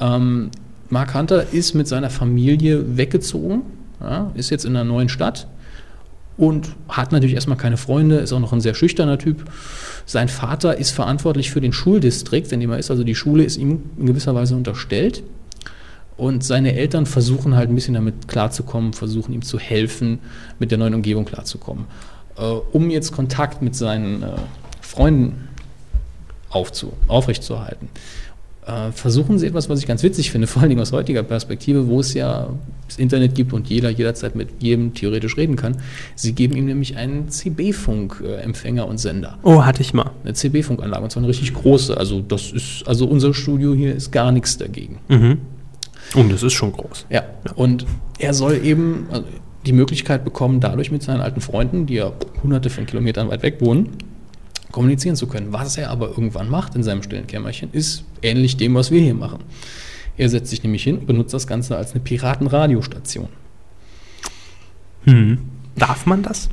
Ähm, Mark Hunter ist mit seiner Familie weggezogen, ja, ist jetzt in einer neuen Stadt und hat natürlich erstmal keine Freunde, ist auch noch ein sehr schüchterner Typ. Sein Vater ist verantwortlich für den Schuldistrikt, in dem er ist, also die Schule ist ihm in gewisser Weise unterstellt. Und seine Eltern versuchen halt ein bisschen damit klarzukommen, versuchen ihm zu helfen, mit der neuen Umgebung klarzukommen. Äh, um jetzt Kontakt mit seinen äh, Freunden aufzu aufrechtzuerhalten, äh, versuchen sie etwas, was ich ganz witzig finde, vor allen Dingen aus heutiger Perspektive, wo es ja das Internet gibt und jeder jederzeit mit jedem theoretisch reden kann. Sie geben ihm nämlich einen CB-Funk-Empfänger und Sender. Oh, hatte ich mal. Eine CB-Funkanlage, und zwar eine richtig große. Also das ist, also unser Studio hier ist gar nichts dagegen. Mhm. Und das ist schon groß. Ja, und er soll eben also, die Möglichkeit bekommen, dadurch mit seinen alten Freunden, die ja hunderte von Kilometern weit weg wohnen, kommunizieren zu können. Was er aber irgendwann macht in seinem stillen Kämmerchen, ist ähnlich dem, was wir hier machen. Er setzt sich nämlich hin und benutzt das Ganze als eine Piratenradiostation. Hm. Darf man das?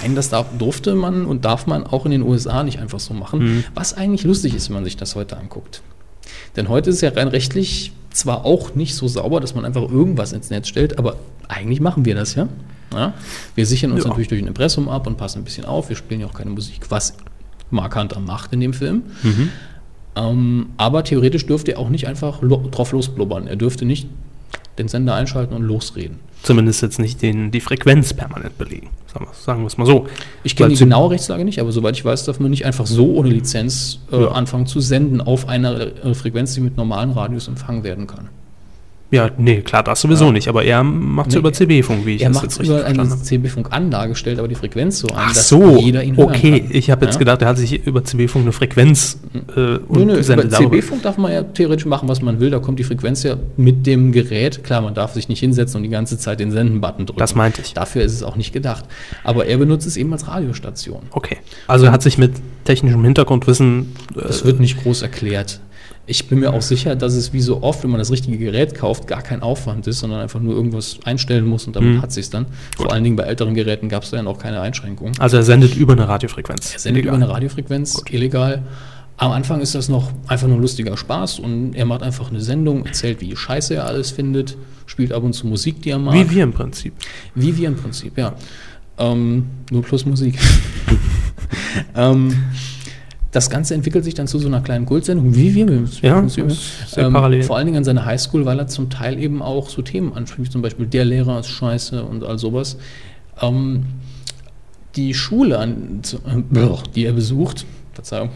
Nein, das darf, durfte man und darf man auch in den USA nicht einfach so machen. Mhm. Was eigentlich lustig ist, wenn man sich das heute anguckt. Denn heute ist es ja rein rechtlich zwar auch nicht so sauber, dass man einfach irgendwas ins Netz stellt, aber eigentlich machen wir das ja. ja? Wir sichern uns Ja. natürlich durch ein Impressum ab und passen ein bisschen auf. Wir spielen ja auch keine Musik, was Mark Hunter macht in dem Film. Mhm. Ähm, aber theoretisch dürfte er auch nicht einfach lo drauf losblubbern. Er dürfte nicht den Sender einschalten und losreden. Zumindest jetzt nicht den, die Frequenz permanent belegen. Sagen wir, es mal so. Ich kenne die genaue Rechtslage nicht, aber soweit ich weiß, darf man nicht einfach so ohne Lizenz äh, Ja. anfangen zu senden auf einer äh, Frequenz, die mit normalen Radios empfangen werden kann. Ja, nee, klar, das sowieso Ja. nicht. Aber er macht es Nee, über CB-Funk, wie ich er das macht jetzt richtig über eine verstanden habe. CB-Funk-Anlage, stellt aber die Frequenz so an, Ach so, jeder ihn okay. Ich habe jetzt Ja? gedacht, er hat sich über CB-Funk eine Frequenz äh, Nö, und nö, sendet über. CB-Funk darf man ja theoretisch machen, was man will. Da kommt die Frequenz ja mit dem Gerät. Klar, man darf sich nicht hinsetzen und die ganze Zeit den Senden-Button drücken. Das meinte ich. Dafür ist es auch nicht gedacht. Aber er benutzt es eben als Radiostation. Okay. Also er hat sich mit technischem Hintergrundwissen. Äh, Das wird nicht groß erklärt. Ich bin mir auch sicher, dass es wie so oft, wenn man das richtige Gerät kauft, gar kein Aufwand ist, sondern einfach nur irgendwas einstellen muss und damit Mhm. hat sich dann. Vor allen Dingen bei älteren Geräten gab es dann auch keine Einschränkungen. Also er sendet über eine Radiofrequenz. Er sendet Illegal. über eine Radiofrequenz, illegal. Am Anfang ist das noch einfach nur lustiger Spaß und er macht einfach eine Sendung, erzählt, wie scheiße er alles findet, spielt ab und zu Musik, die er mag. Wie wir im Prinzip. Wie wir im Prinzip, ja. Ähm, nur plus Musik. ähm, das Ganze entwickelt sich dann zu so einer kleinen Kultsendung, wie wir im Ja, Ähm, parallel. vor allen Dingen an seiner Highschool, weil er zum Teil eben auch so Themen anspricht, wie zum Beispiel der Lehrer ist scheiße und all sowas. Ähm, die Schule, an, äh, die er besucht, Verzeihung,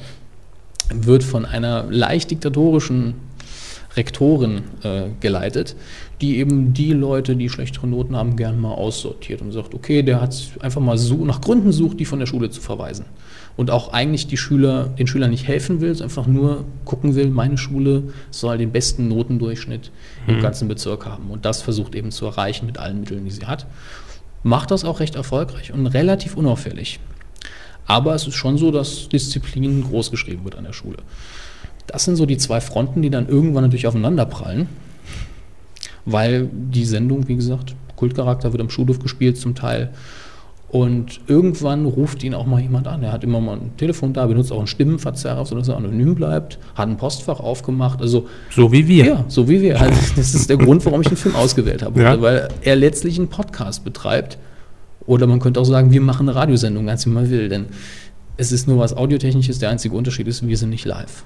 wird von einer leicht diktatorischen Rektorin äh, geleitet, die eben die Leute, die schlechtere Noten haben, gerne mal aussortiert und sagt, okay, der hat einfach mal so nach Gründen sucht, die von der Schule zu verweisen. Und auch eigentlich die Schüler, den Schülern nicht helfen will, sondern einfach nur gucken will, meine Schule soll den besten Notendurchschnitt im Mhm. ganzen Bezirk haben. Und das versucht eben zu erreichen mit allen Mitteln, die sie hat. Macht das auch recht erfolgreich und relativ unauffällig. Aber es ist schon so, dass Disziplin groß geschrieben wird an der Schule. Das sind so die zwei Fronten, die dann irgendwann natürlich aufeinanderprallen, weil die Sendung, wie gesagt, Kultcharakter wird am Schulhof gespielt zum Teil. Und irgendwann ruft ihn auch mal jemand an. Er hat immer mal ein Telefon da, benutzt auch einen Stimmenverzerrer, sodass er anonym bleibt, hat ein Postfach aufgemacht. Also So wie wir. ja, so wie wir. Also, das ist der Grund, warum ich den Film ausgewählt habe. Ja. Weil er letztlich einen Podcast betreibt. Oder man könnte auch sagen, wir machen eine Radiosendung, ganz wie man will. Denn es ist nur was Audiotechnisches. Der einzige Unterschied ist, wir sind nicht live.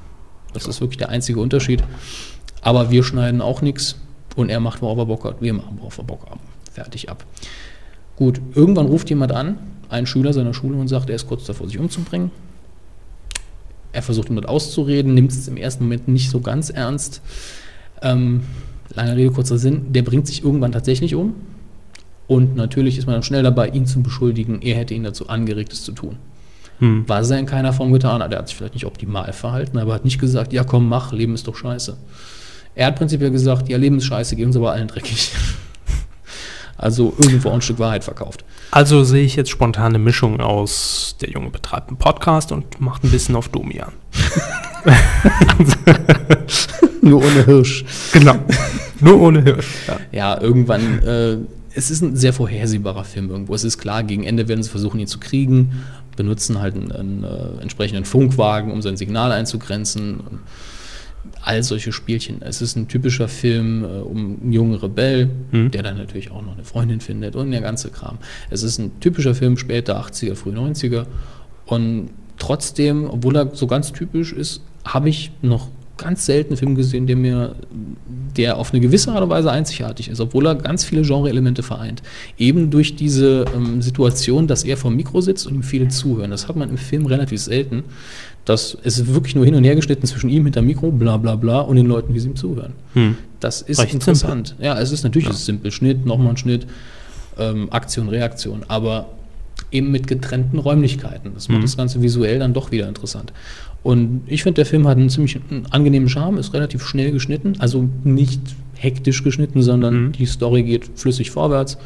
Das ist wirklich der einzige Unterschied. Aber wir schneiden auch nichts. Und er macht, worauf er Bock hat. Wir machen, worauf wir Bock haben. Fertig ab. Gut, irgendwann ruft jemand an, ein Schüler seiner Schule, und sagt, er ist kurz davor, sich umzubringen. Er versucht ihm dort auszureden, nimmt es im ersten Moment nicht so ganz ernst. Ähm, lange Rede, kurzer Sinn, der bringt sich irgendwann tatsächlich um. Und natürlich ist man dann schnell dabei, ihn zu beschuldigen, er hätte ihn dazu angeregt, es zu tun. Hm. Was er in keiner Form getan hat. Er hat sich vielleicht nicht optimal verhalten, aber hat nicht gesagt, ja komm, mach, Leben ist doch scheiße. Er hat prinzipiell gesagt, ja, Leben ist scheiße, geht uns aber allen dreckig. Also irgendwo auch ein Stück Wahrheit verkauft. Also sehe ich jetzt spontane Mischung aus, der Junge betreibt einen Podcast und macht ein bisschen auf Domian. Nur ohne Hirsch. Genau. Nur ohne Hirsch. Ja. Ja, irgendwann, äh, es ist ein sehr vorhersehbarer Film irgendwo. Es ist klar, gegen Ende werden sie versuchen, ihn zu kriegen, benutzen halt einen, einen äh, entsprechenden Funkwagen, um sein Signal einzugrenzen. Und all solche Spielchen. Es ist ein typischer Film äh, um einen jungen Rebell, Mhm. der dann natürlich auch noch eine Freundin findet und der ganze Kram. Es ist ein typischer Film später 80er, früh 90er. Und trotzdem, obwohl er so ganz typisch ist, habe ich noch ganz selten einen Film gesehen, der mir, der auf eine gewisse Art und Weise einzigartig ist, obwohl er ganz viele Genre-Elemente vereint. Eben durch diese ähm, Situation, dass er vom Mikro sitzt und ihm viele zuhören. Das hat man im Film relativ selten. Das ist wirklich nur hin und her geschnitten zwischen ihm hinter Mikro, bla bla bla, und den Leuten, wie sie ihm zuhören. Hm. Das ist Recht interessant. Ja, es ist natürlich es ist simpel. Schnitt, nochmal ein Schnitt, ähm, Aktion, Reaktion, aber eben mit getrennten Räumlichkeiten. Das macht Mhm. das Ganze visuell dann doch wieder interessant. Und ich finde, der Film hat einen ziemlich angenehmen Charme, ist relativ schnell geschnitten, also nicht hektisch geschnitten, sondern Mhm. die Story geht flüssig vorwärts,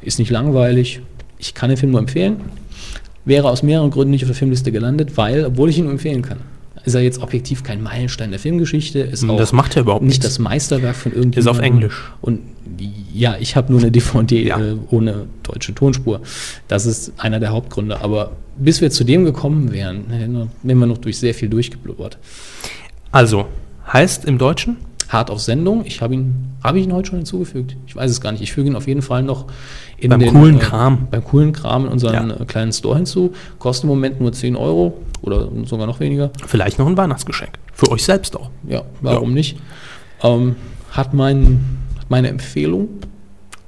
ist nicht langweilig. Ich kann den Film nur empfehlen. Wäre aus mehreren Gründen nicht auf der Filmliste gelandet, weil, obwohl ich ihn nur empfehlen kann, ist er jetzt objektiv kein Meilenstein der Filmgeschichte, ist auch Das macht ja überhaupt nicht nichts. das Meisterwerk von irgendjemandem. Ist auf Englisch. Und ja, ich habe nur eine DVD Ja. äh, ohne deutsche Tonspur. Das ist einer der Hauptgründe. Aber bis wir zu dem gekommen wären, hätten wir noch durch sehr viel durchgeblubbert. Also, heißt im Deutschen? Hart auf Sendung. Ich habe ihn, habe ich ihn heute schon hinzugefügt? Ich weiß es gar nicht. Ich füge ihn auf jeden Fall noch in Beim den, coolen äh, Kram. Beim coolen Kram in unseren Ja. äh, kleinen Store hinzu. Kostet im Moment nur 10 Euro oder sogar noch weniger. Vielleicht noch ein Weihnachtsgeschenk. Für euch selbst auch. Ja, warum nicht? Ähm, hat, mein, hat meine Empfehlung.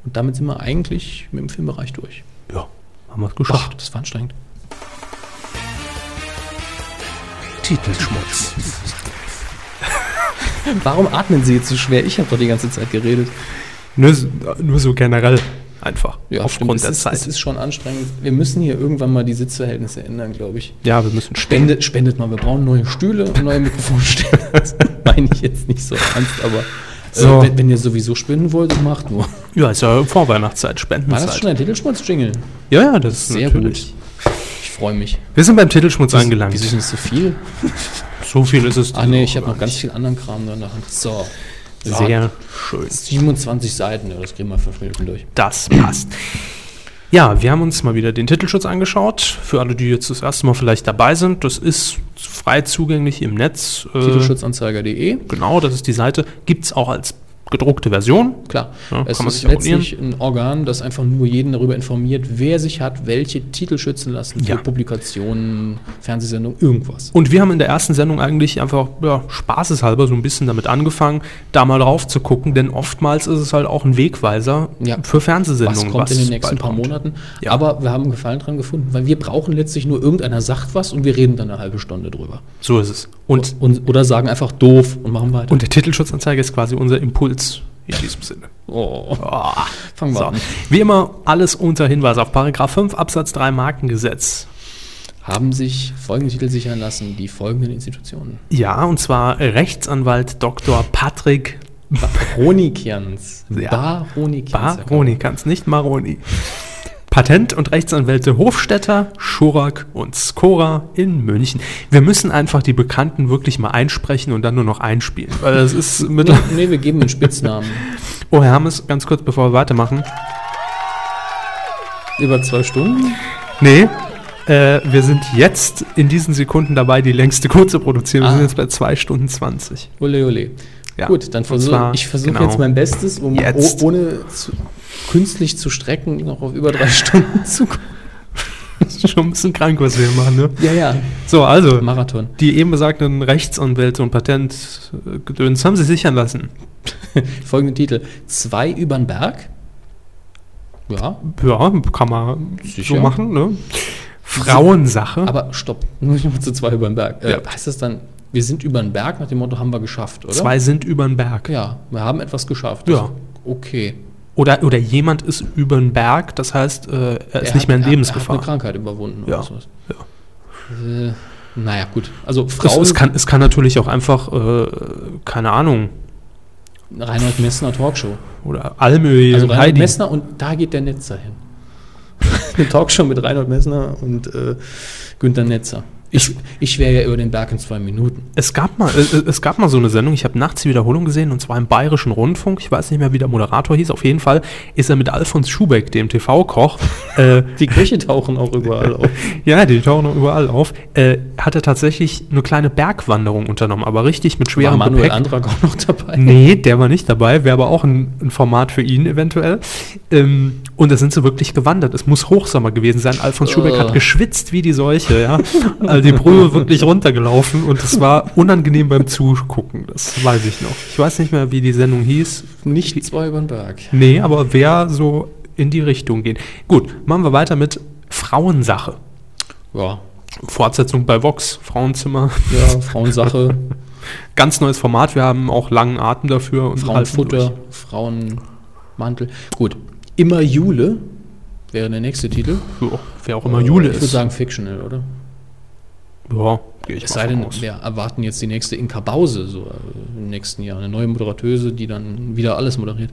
Und damit sind wir eigentlich mit dem Filmbereich durch. Ja, haben wir es Ach, geschafft. das war anstrengend. Titelschmutz. Warum atmen Sie jetzt so schwer? Ich habe doch die ganze Zeit geredet. Nur, so- nur so generell einfach. Ja, aufgrund stimmt. der ist, Zeit. Es ist schon anstrengend. Wir müssen hier irgendwann mal die Sitzverhältnisse ändern, glaube ich. ja, wir müssen. Spendet, spendet mal. Wir braunen neue Stühle und neue Mikrofonstände. Das meine ich jetzt nicht so ernst, aber So. äh, wenn, wenn ihr sowieso spenden wollt, macht nur. Ja, ist ja Vorweihnachtszeit, War das Spendenzeit. schon ein Titelschmutz-Jingle? Ja, ja, das ist Sehr natürlich. gut. Ich freue mich. Wir sind beim Titelschmutz angelangt. Wieso ist nicht so viel? so viel ist es. Ach nee, ich habe noch ganz viel anderen Kram da in der Hand. So. Sehr schön. 27 Seiten, ja, das kriegen wir fünf Minuten durch. Das passt. Ja, wir haben uns mal wieder den Titelschutz angeschaut. Für alle, die jetzt das erste Mal vielleicht dabei sind, das ist frei zugänglich im Netz. Äh, Titelschutzanzeiger.de. Genau, das ist die Seite. Gibt es auch als gedruckte Version. Klar, Ja, es ist letztlich ein Organ, das einfach nur jeden darüber informiert, wer sich hat, welche Titel schützen lassen für Ja. Publikationen, Fernsehsendungen, irgendwas. Und wir haben in der ersten Sendung eigentlich einfach ja, spaßeshalber so ein bisschen damit angefangen, da mal drauf zu gucken, denn oftmals ist es halt auch ein Wegweiser Ja. für Was Fernsehsendungen. kommt in den nächsten paar kommt. Monaten? Aber wir haben einen Gefallen dran gefunden, weil wir brauchen letztlich nur irgendeiner sagt was und wir reden dann eine halbe Stunde drüber. So ist es. Und, Und, oder sagen einfach doof und machen weiter. und der Titelschutzanzeige ist quasi unser Impuls in diesem Sinne. oh, Ah, fangen wir so. an. Wie immer, alles unter Hinweis auf Paragraph 5 Absatz 3 Markengesetz. Haben sich folgende Titel sichern lassen, die folgenden Institutionen. Ja, und zwar Rechtsanwalt Dr. Patrick Baronikians. Ja. Baronikians. Baroni, kannst nicht Maroni. Patent- und Rechtsanwälte Hofstetter, Schurak und Skora in München. Wir müssen einfach die Bekannten wirklich mal einsprechen und dann nur noch einspielen. Weil das ist mit. Nee, nee, wir geben den Spitznamen. Oh, Herr Hammes, ganz kurz, bevor wir weitermachen. Über zwei Stunden? Nee, äh, wir sind jetzt in diesen Sekunden dabei, die längste kurze produzieren. Wir Ah. sind jetzt bei 2 Stunden 20. Ole, ole. Ja. Gut, dann versuche ich versuche genau. jetzt mein Bestes, um Jetzt. oh, ohne zu, künstlich zu strecken, noch auf über drei Stunden zu kommen. Das ist schon ein bisschen krank, was wir hier machen, ne? Ja, ja. So, also, Marathon. die eben besagten Rechtsanwälte und Patentgedöns haben sie sichern lassen. Folgende Titel. Zwei übern Berg. Ja, Ja, kann man Sicher. so machen, ne? Frauensache. aber stopp. Nur zu zwei übern Berg. Äh, Ja. Heißt das dann, wir sind übern Berg nach dem Motto, haben wir geschafft, oder? Zwei sind über den Berg. Ja, wir haben etwas geschafft. Ja. Okay. Oder, oder jemand ist über den Berg, das heißt, äh, er ist Er nicht mehr in hat- er- Er Lebensgefahr. hat eine Krankheit überwunden Ja. oder sowas. Äh, naja, gut. Also es, Frauen, es, kann, es kann natürlich auch einfach, äh, keine Ahnung, Reinhold Messner Talkshow. oder Almöhi Also Reinhold Heidi. Messner und da geht der Netzer hin. Eine Talkshow mit Reinhold Messner und äh, Günther Netzer. Ich, ich wäre ja über den Berg in zwei Minuten. Es gab mal, es, es gab mal so eine Sendung, ich habe nachts die Wiederholung gesehen und zwar im Bayerischen Rundfunk. Ich weiß nicht mehr, wie der Moderator hieß. Auf jeden Fall ist er mit Alfons Schubeck, dem TV-Koch, äh, Die Köche tauchen auch überall auf. ja, die tauchen noch überall auf, äh, hat er tatsächlich eine kleine Bergwanderung unternommen, aber richtig mit War schwerem Manuel Gepäck. Antrag auch noch dabei. Nee, der war nicht dabei, wäre aber auch ein, ein Format für ihn eventuell. Ähm, und da sind sie wirklich gewandert. Es muss Hochsommer gewesen sein. Alfons Schubeck Oh. hat geschwitzt wie die Seuche, ja. Also die Brühe wirklich runtergelaufen und es war unangenehm beim Zugucken. Das weiß ich noch. Ich weiß nicht mehr, wie die Sendung hieß. Nicht zwei über den Berg. Nee, aber wer so in die Richtung gehen. Gut, machen wir weiter mit Frauensache. Ja, Fortsetzung bei Vox, Frauenzimmer. ja Frauensache, Ganz neues Format. Wir haben auch langen Atem dafür. Und Frauenfutter. Frauenmantel. Gut. Immer Jule wäre der nächste Titel. Ja, wer auch immer Jule Ich würde ist. sagen fictional, oder? Ja, gehe ich Es sei denn, aus. wir erwarten jetzt die nächste Inka Bause so äh, im nächsten Jahr. Eine neue Moderatöse, die dann wieder alles moderiert.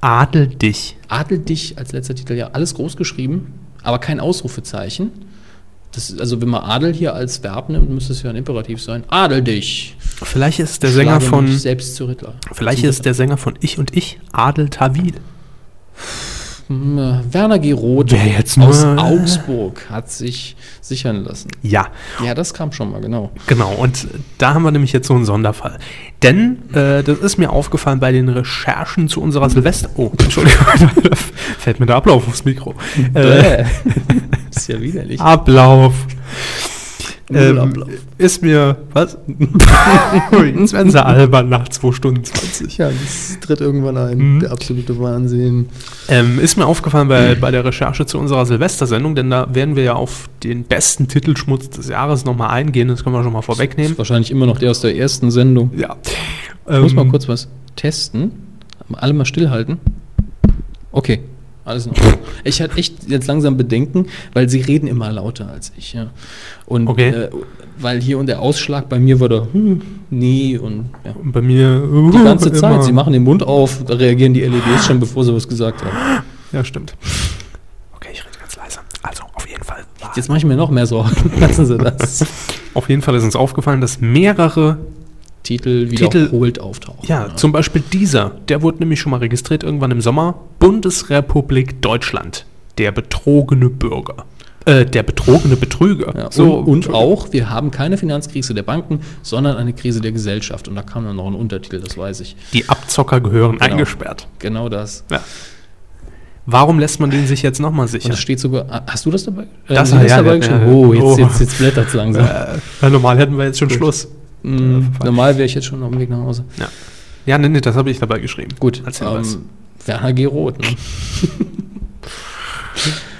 Adel dich. Adel dich als letzter Titel, ja, alles groß geschrieben, aber kein Ausrufezeichen. Das ist, also wenn man Adel hier als Verb nimmt, müsste es ja ein Imperativ sein. Adel dich. Vielleicht ist der Sänger Schlage von. selbst zu Ritter. Vielleicht ist der Sänger von Ich und Ich Adel Tawil. Hm, äh, Werner G. Roth aus Augsburg hat sich sichern lassen. Ja, Ja, das kam schon mal, genau. genau. Und da haben wir nämlich jetzt so einen Sonderfall. Denn äh, das ist mir aufgefallen bei den Recherchen zu unserer Silvester. Oh, Entschuldigung, fällt mir der Ablauf aufs Mikro. Äh, Bäh. ist ja widerlich. Ablauf. Ähm, ist mir. Was? Jetzt werden sie albern nach 2 Stunden 20. Ja, das tritt irgendwann ein. Mhm. Der absolute Wahnsinn. Ähm, ist mir aufgefallen bei, bei der Recherche zu unserer Silvestersendung, denn da werden wir ja auf den besten Titelschmutz des Jahres nochmal eingehen. Das können wir schon mal Das vorwegnehmen. ist wahrscheinlich immer noch der aus der ersten Sendung. Ja. Ich muss mal Ähm, kurz was testen. Alle mal stillhalten. Okay, alles in Ordnung. Ich hatte echt jetzt langsam Bedenken, weil sie reden immer lauter als ich. Ja. Und Okay. äh, weil hier und der Ausschlag bei mir war da, hm, nee und ja. Bei mir. Die ganze Zeit. Sie machen den Mund auf, da reagieren die LEDs schon, bevor sie was gesagt haben. Ja, stimmt. Okay, ich rede ganz leise. Also, auf jeden Fall. Jetzt mache ich mir noch mehr Sorgen. Lassen Sie das. Auf jeden Fall ist uns aufgefallen, dass mehrere, Titel Titel- wiederholt auftauchen. ja, zum Beispiel dieser, der wurde nämlich schon mal registriert irgendwann im Sommer. Bundesrepublik Deutschland. Der betrogene Bürger. Äh, der betrogene Betrüger. Ja, so, und, und auch, wir haben keine Finanzkrise der Banken, sondern eine Krise der Gesellschaft. Und da kam dann noch ein Untertitel, das weiß ich. Die Abzocker gehören Genau. eingesperrt. Genau das. Ja. Warum lässt man den sich jetzt nochmal Und sichern? es steht sogar, hast du das dabei? Äh, Das- du ja, dabei ja, ja. Oh, jetzt, Oh. jetzt, jetzt blättert es langsam. Äh, ja, normal hätten wir jetzt schon Schluss. Mm, normal wäre ich jetzt schon auf dem Weg nach Hause. Ja, nee, nee, das habe ich dabei geschrieben. Gut, Als Hinweis. ähm, Werner G. Roth. Ne?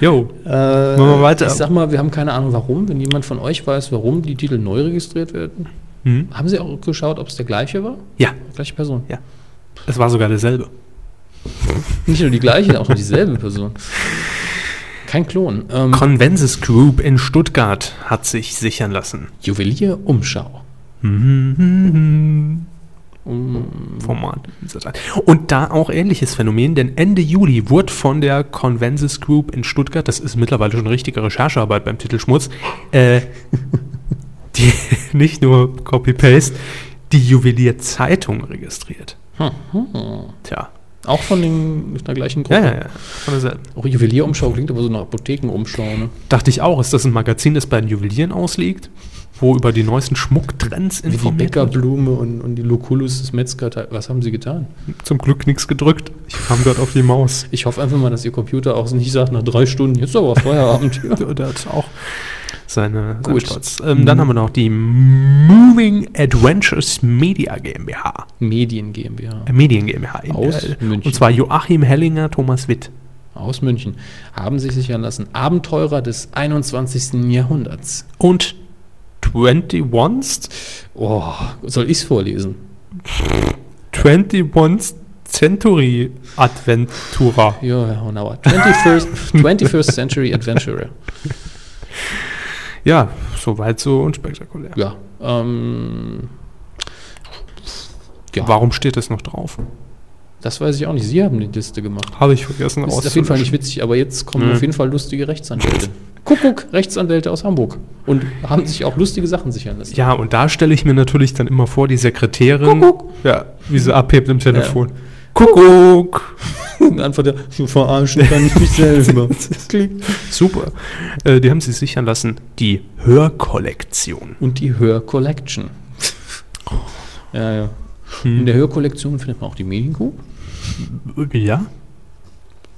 Jo, Äh, wir weiter? Ich sag mal, wir haben keine Ahnung warum. Wenn jemand von euch weiß, warum die Titel neu registriert werden, Hm? haben Sie auch geschaut, ob es der gleiche war? Ja, Gleiche Person. es war sogar derselbe. Nicht nur die gleiche, auch noch dieselbe Person. Kein Klon. Ähm, Convensis Group in Stuttgart hat sich sichern lassen. Juwelier Umschau. Mhm. Format. Und da auch ähnliches Phänomen, denn Ende Juli wurde von der Convensis Group in Stuttgart, das ist mittlerweile schon richtige Recherchearbeit beim Titel Schmutz, äh, die, nicht nur Copy-Paste, die Juwelierzeitung registriert. hm. Tja, Auch von den, der gleichen ja, Gruppe. ja, ja, von derselben. Auch Juwelierumschau klingt aber so nach Apothekenumschau. Ne? Dachte ich auch, ist das ein Magazin, das bei den Juwelieren ausliegt, wo über die neuesten Schmucktrends Wie die informiert wird? Bäckerblume und, und die Lucullus des Metzger. Was haben sie getan? Zum Glück nichts gedrückt. Ich kam gerade auf die Maus. Ich hoffe einfach mal, dass ihr Computer auch nicht sagt, nach drei Stunden, jetzt aber Feierabend. Der hat auch seine, Gut. Ähm, dann haben wir noch die Moving Adventures Media GmbH. Medien GmbH. Äh, Medien GmbH. Aus äh, München. Und zwar Joachim Hellinger, Thomas Witt. Aus München. Haben sich sichern lassen. Abenteurer des 21. Jahrhunderts. Und 21 Oh, soll ich es vorlesen? 21 Century Adventura. Ja, Honauer. 21st, 21st Century Adventurer. Ja, soweit so unspektakulär. Ja. Ähm, ja, Warum steht das noch drauf? Das weiß ich auch nicht. Sie haben die Liste gemacht. Habe ich vergessen Das ist auf jeden Fall nicht witzig, aber jetzt kommen Mhm. auf jeden Fall lustige Rechtsanwälte. Kuckuck, Rechtsanwälte aus Hamburg. Und haben sich auch lustige Sachen sichern lassen. Ja, und da stelle ich mir natürlich dann immer vor, die Sekretärin, Kuckuck. ja, wie sie abhebt im Telefon. Kuckuck! Einfach der, verarschen kann ich mich selber. Klingt. Super. Äh, die haben sie sichern lassen. Die Hörkollektion. Und die Hör-Collection. Ja, ja. In der Hörkollektion findet man auch die Medienkuh. Ja?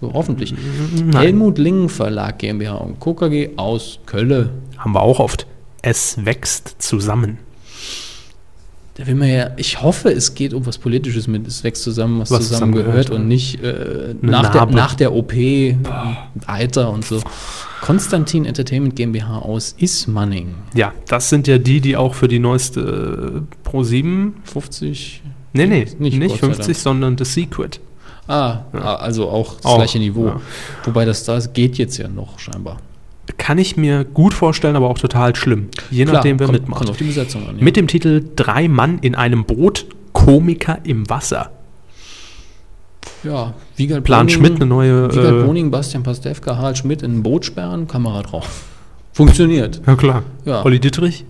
So, hoffentlich. Nein. Helmut Lingen Verlag GmbH und Co. KG aus Kölle. Haben wir auch oft. Es wächst zusammen. Da will man ja, ich hoffe, es geht um was Politisches mit, es wächst zusammen, was, Was zusammengehört zusammengehört, und nicht äh, nach, der, nach der OP, Alter und so. Konstantin Entertainment GmbH aus Ismaning. Ja, das sind ja die, die auch für die neueste äh, Pro 7. 50. Nee, nee, Nicht, nicht, Gott sei 50, Dank. sondern The Secret. Ah, ah, also auch das Auch, gleiche Niveau. ja. Wobei das, das geht jetzt ja noch scheinbar. Kann ich mir gut vorstellen, aber auch total schlimm. Je Klar, nachdem, wer kommt, mitmacht. Kommt auf die Besetzung an. Ja. Mit dem Titel Drei Mann in einem Boot, Komiker im Wasser. ja, Wiegald Plan Boning- Schmidt, eine neue. Wiegald Äh, Boning, Bastian Pastewka, Harald Schmidt in ein Boot sperren, Kamera drauf. Funktioniert. ja, klar. Ja. Olli Dittrich.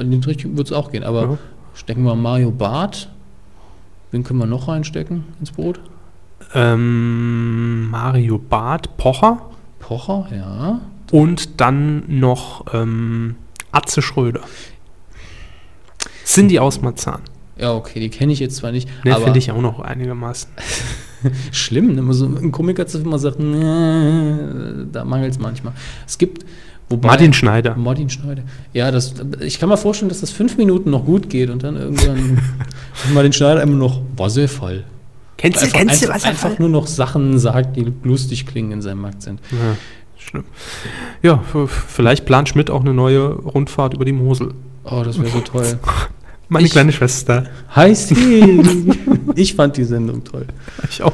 Den Trick wird es auch gehen, aber Ja. stecken wir Mario Barth. Wen können wir noch reinstecken ins Boot? Ähm, Mario Barth, Pocher. Pocher, ja. Und dann noch ähm, Atze Schröder. Cindy aus Marzahn. Ja, okay, die kenne ich jetzt zwar nicht, Ne, finde ich auch noch einigermaßen. schlimm, wenn man so ein Komiker zu immer sagt, nee, da mangelt es manchmal. Es gibt, wobei... Martin Schneider. Martin Schneider. Ja, das, ich kann mir vorstellen, dass das fünf Minuten noch gut geht und dann irgendwann Martin Schneider immer noch Wasserfall. Kennst Einfach, einfach, einfach nur noch Sachen sagt, die lustig klingen in seinem Akzent. Ja, schlimm. Ja, vielleicht plant Schmidt auch eine neue Rundfahrt über die Mosel. Oh, das wäre so toll. Meine Ich- kleine Schwester. Heiß die. Ich fand die Sendung toll. Ich auch.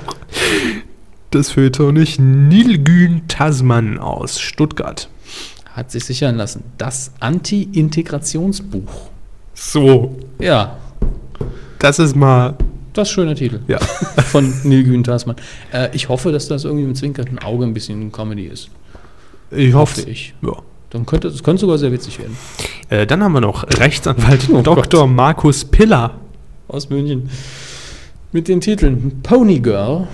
Das Feuilleton nicht Nilgün Tasman aus Stuttgart. Hat sich sichern lassen. Das Anti-Integrationsbuch. So, Ja, das ist mal. das ist ein schöner Titel. Ja. Von Neil Tasman. Äh, ich hoffe, dass das irgendwie mit zwinkerndem Auge ein bisschen Comedy ist. Ich hoffe. Hoffe ich. Ja. Dann könnte es könnte sogar sehr witzig werden. Äh, dann haben wir noch Rechtsanwalt Oh Dr. Markus Piller. Aus München. Mit den Titeln Pony Girl,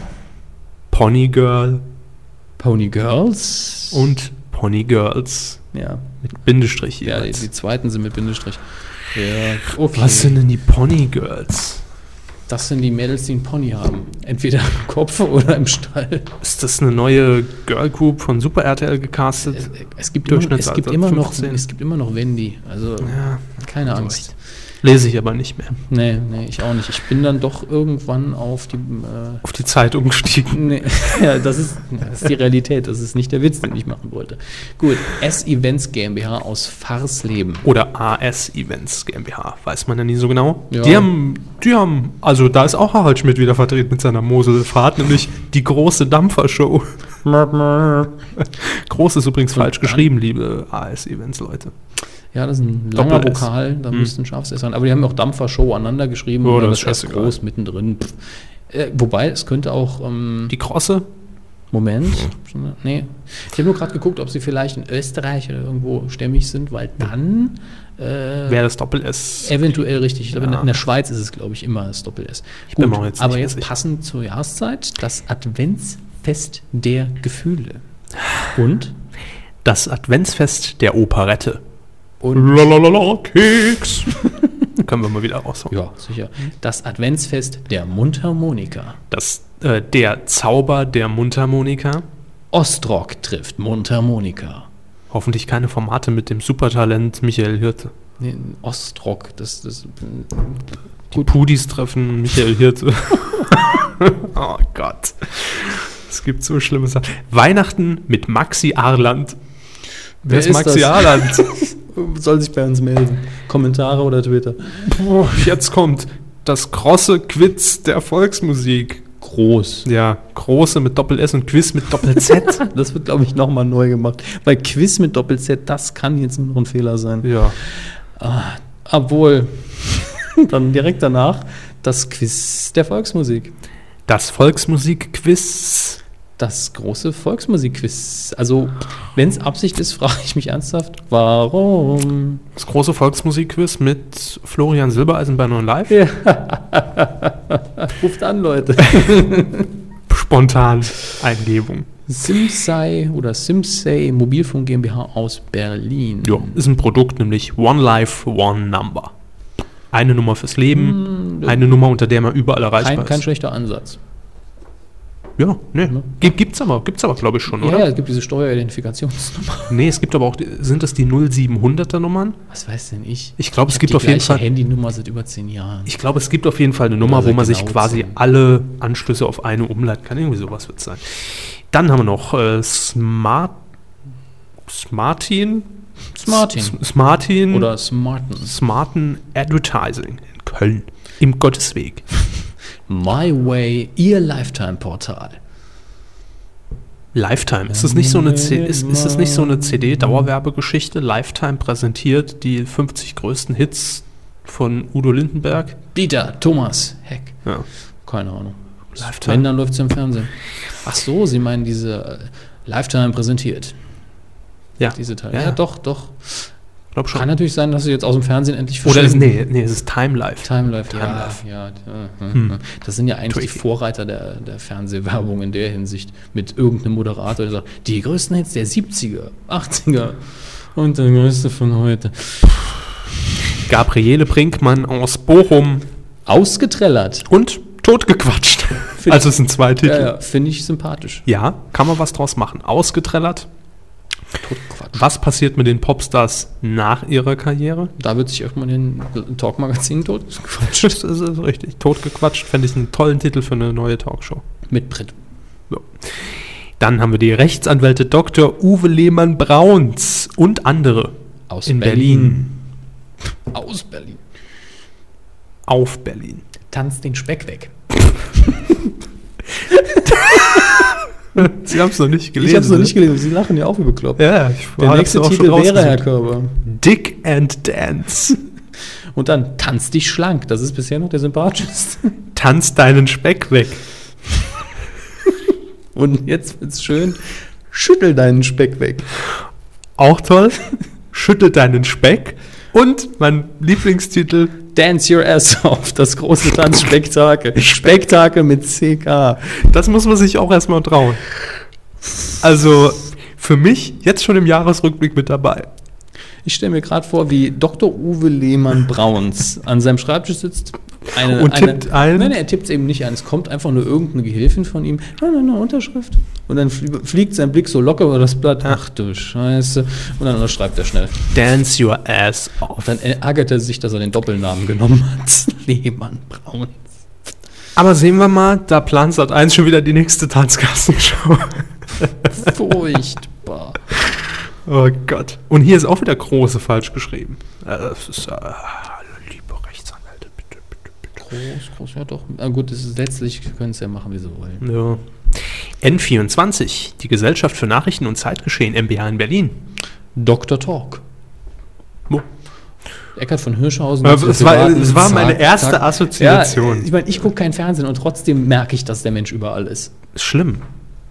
Pony Girl Pony Girls und Pony Girls. ja, Mit Bindestrich ja die, jeweils. die zweiten sind mit Bindestrich. Ja, okay. Was sind denn die Pony Girls? Das sind die Mädels, die einen Pony haben. Entweder im Kopf oder im Stall. Ist das eine neue Girl Group von Super RTL gecastet? Es, es, gibt, immer, es, gibt immer noch, 15. es gibt immer noch Wendy. Also ja, keine Angst. Lese ich aber nicht mehr. Nee, nee, ich auch nicht. Ich bin dann doch irgendwann auf die. Äh, Auf die Zeit umgestiegen. nee, ja, das ist, das ist die Realität. Das ist nicht der Witz, den ich machen wollte. Gut, S-Events GmbH aus Farsleben. Oder AS Events GmbH, weiß man ja nie so genau. Ja. Die haben, die haben, also da ist auch Harald Schmidt wieder vertreten mit seiner Moselfahrt, nämlich die große Dampfershow. Groß ist übrigens falsch dann- geschrieben, liebe AS Events Leute. Ja, das ist ein langer Doppel-S. Vokal, da Hm. müsste ein scharfes S sein. Aber die haben auch Dampfer-Show aneinander geschrieben Oh, das das ist S groß mittendrin. Pff. Äh, wobei, es könnte auch. Ähm, Die Krosse? Moment. Nee. Ich habe nur gerade geguckt, ob sie vielleicht in Österreich oder irgendwo stämmig sind, weil dann äh, Wäre das Doppel-S? eventuell richtig. Ich glaube, in- Ja. in der Schweiz ist es, glaube ich, immer das Doppel-S. Ich bin mir auch jetzt aber jetzt sicher. passend zur Jahreszeit das Adventsfest der Gefühle. Und? Das Adventsfest der Operette. Und Lalalala, Keks. Können wir mal wieder raushauen. ja, sicher. Das Adventsfest der Mundharmonika. Das, äh, der Zauber der Mundharmonika. Ostrock trifft Mundharmonika. Hoffentlich keine Formate mit dem Supertalent Michael Hirte. Nee, Ostrock, das, das Die Pudis treffen Michael Hirte. oh Gott. Es gibt so schlimme Sachen. Weihnachten mit Maxi Arland. Wer, ist ist Maxi das? Arland? soll sich bei uns melden. Kommentare oder Twitter. Boah, jetzt kommt das große Quiz der Volksmusik. Groß. Ja, große mit Doppel-S und Quiz mit Doppel-Z. Das wird, glaube ich, nochmal neu gemacht. Weil Quiz mit Doppel-Z, das kann jetzt nur noch ein Fehler sein. ja. Obwohl, dann direkt danach das Quiz der Volksmusik. Das Volksmusik-Quiz. Das große Volksmusikquiz. Also, wenn es Absicht ist, frage ich mich ernsthaft, warum? Das große Volksmusik-Quiz mit Florian Silbereisen bei Non Live. Ruft an, Leute. Spontan Eingebung. Simsei oder Simsei Mobilfunk GmbH aus Berlin. Ja, ist ein Produkt, nämlich One Life, One Number. Eine Nummer fürs Leben, eine Nummer, unter der man überall erreichbar Kein, kein ist. schlechter Ansatz. Ja, ne. Gibt, gibt's aber, gibt's aber glaube ich schon, Ja, oder? ja, es gibt diese Steueridentifikationsnummer. Nee, es gibt aber auch, die- sind das die 0700er Nummern? Was weiß denn ich? Ich glaube, es gibt die auf jeden Fall, Handynummer seit über zehn Jahren. ich glaube, es gibt auf jeden Fall eine Nummer, wo man sich genau quasi zehn. alle Anschlüsse auf eine umleiten kann. Irgendwie sowas wird es sein. Dann haben wir noch äh, Smart, Smartin? Smartin. S- Smartin. Oder Smarten. Smarten Advertising in Köln. Im Gottesweg. My Way, ihr Lifetime-Portal. Lifetime. Ist das nicht so eine, C ist, ist das nicht so eine CD-Dauerwerbegeschichte? Lifetime präsentiert die 50 größten Hits von Udo Lindenberg. Dieter, Thomas, Heck. Ja. Keine Ahnung. Lifetime. Wenn, dann läuft es im Fernsehen. Ach so, Sie meinen diese äh, Lifetime präsentiert. Ja. Diese Teile. Ja, ja. doch, doch. Glaub schon. Kann natürlich sein, dass Sie jetzt aus dem Fernsehen endlich Oder ist, verschwinden. nee, nee, es ist Time Life. Time Life, Time ja, Life. ja, ja, hm. Das sind ja eigentlich die Tricky. Vorreiter der, der Fernsehwerbung in der Hinsicht mit irgendeinem Moderator, der sagt, die größten Hits der 70er, 80er und der größte von heute. Gabriele Brinkmann aus Bochum Ausgetrellert. und totgequatscht. Also es sind zwei Titel. Ja, ja, finde ich sympathisch. Ja, kann man was draus machen. Ausgetrellert. Was passiert mit den Popstars nach ihrer Karriere? Da wird sich irgendwann in Talkmagazin totgequatscht. Das ist richtig. Totgequatscht fände ich einen tollen Titel für eine neue Talkshow. Mit Brett. Dann haben wir die Rechtsanwälte Dr. Uwe Lehmann-Brauns und andere Aus in Berlin. Berlin. Aus Berlin. Auf Berlin. Tanzt den Speck weg. Sie haben es noch nicht gelesen. ich habe es noch ne? nicht gelesen. Sie lachen ja auch wie bekloppt. Ja, ich Der nächste Titel wäre, Herr. Körber. Dick and Dance. Und dann tanz dich schlank. Das ist bisher noch der sympathischste. Tanz deinen Speck weg. Und jetzt wird's schön. Schüttel deinen Speck weg. Auch toll. Schüttel deinen Speck. Und mein Lieblingstitel, Dance Your Ass Off, das große Tanzspektakel. Spektakel mit CK. das muss man sich auch erstmal trauen. Also für mich jetzt schon im Jahresrückblick mit dabei. Ich stelle mir gerade vor, wie Dr. Uwe Lehmann-Brauns an seinem Schreibtisch sitzt. Eine, Und tippt ein? Nein, er tippt es eben nicht ein. Es kommt einfach nur irgendeine Gehilfin von ihm. Nein, nein, nein, Unterschrift. Und dann flie- fliegt sein Blick so locker über das Blatt. Ach du Scheiße. Und dann unterschreibt er schnell. Dance your ass off. Und dann ärgert er sich, dass er den Doppelnamen genommen hat. Lehmann-Braun. Aber sehen wir mal, da plant Sat 1 schon wieder die nächste Tanzkassenshow. Furchtbar. Oh Gott. Und hier ist auch wieder große falsch geschrieben. Äh, Das ist, äh, liebe Rechtsanwälte, bitte, bitte, bitte. Groß, groß, ja doch. Na gut, das ist letztlich können sie ja machen, wie sie wollen. Ja. N24, die Gesellschaft für Nachrichten und Zeitgeschehen MBH in Berlin. Dr. Talk. Wo? Eckart von Hirschhausen. Ja, es war- es war meine Zack, erste Zack. Assoziation. Ja, ich meine, ich gucke kein Fernsehen und trotzdem merke ich, dass der Mensch überall ist. Schlimm.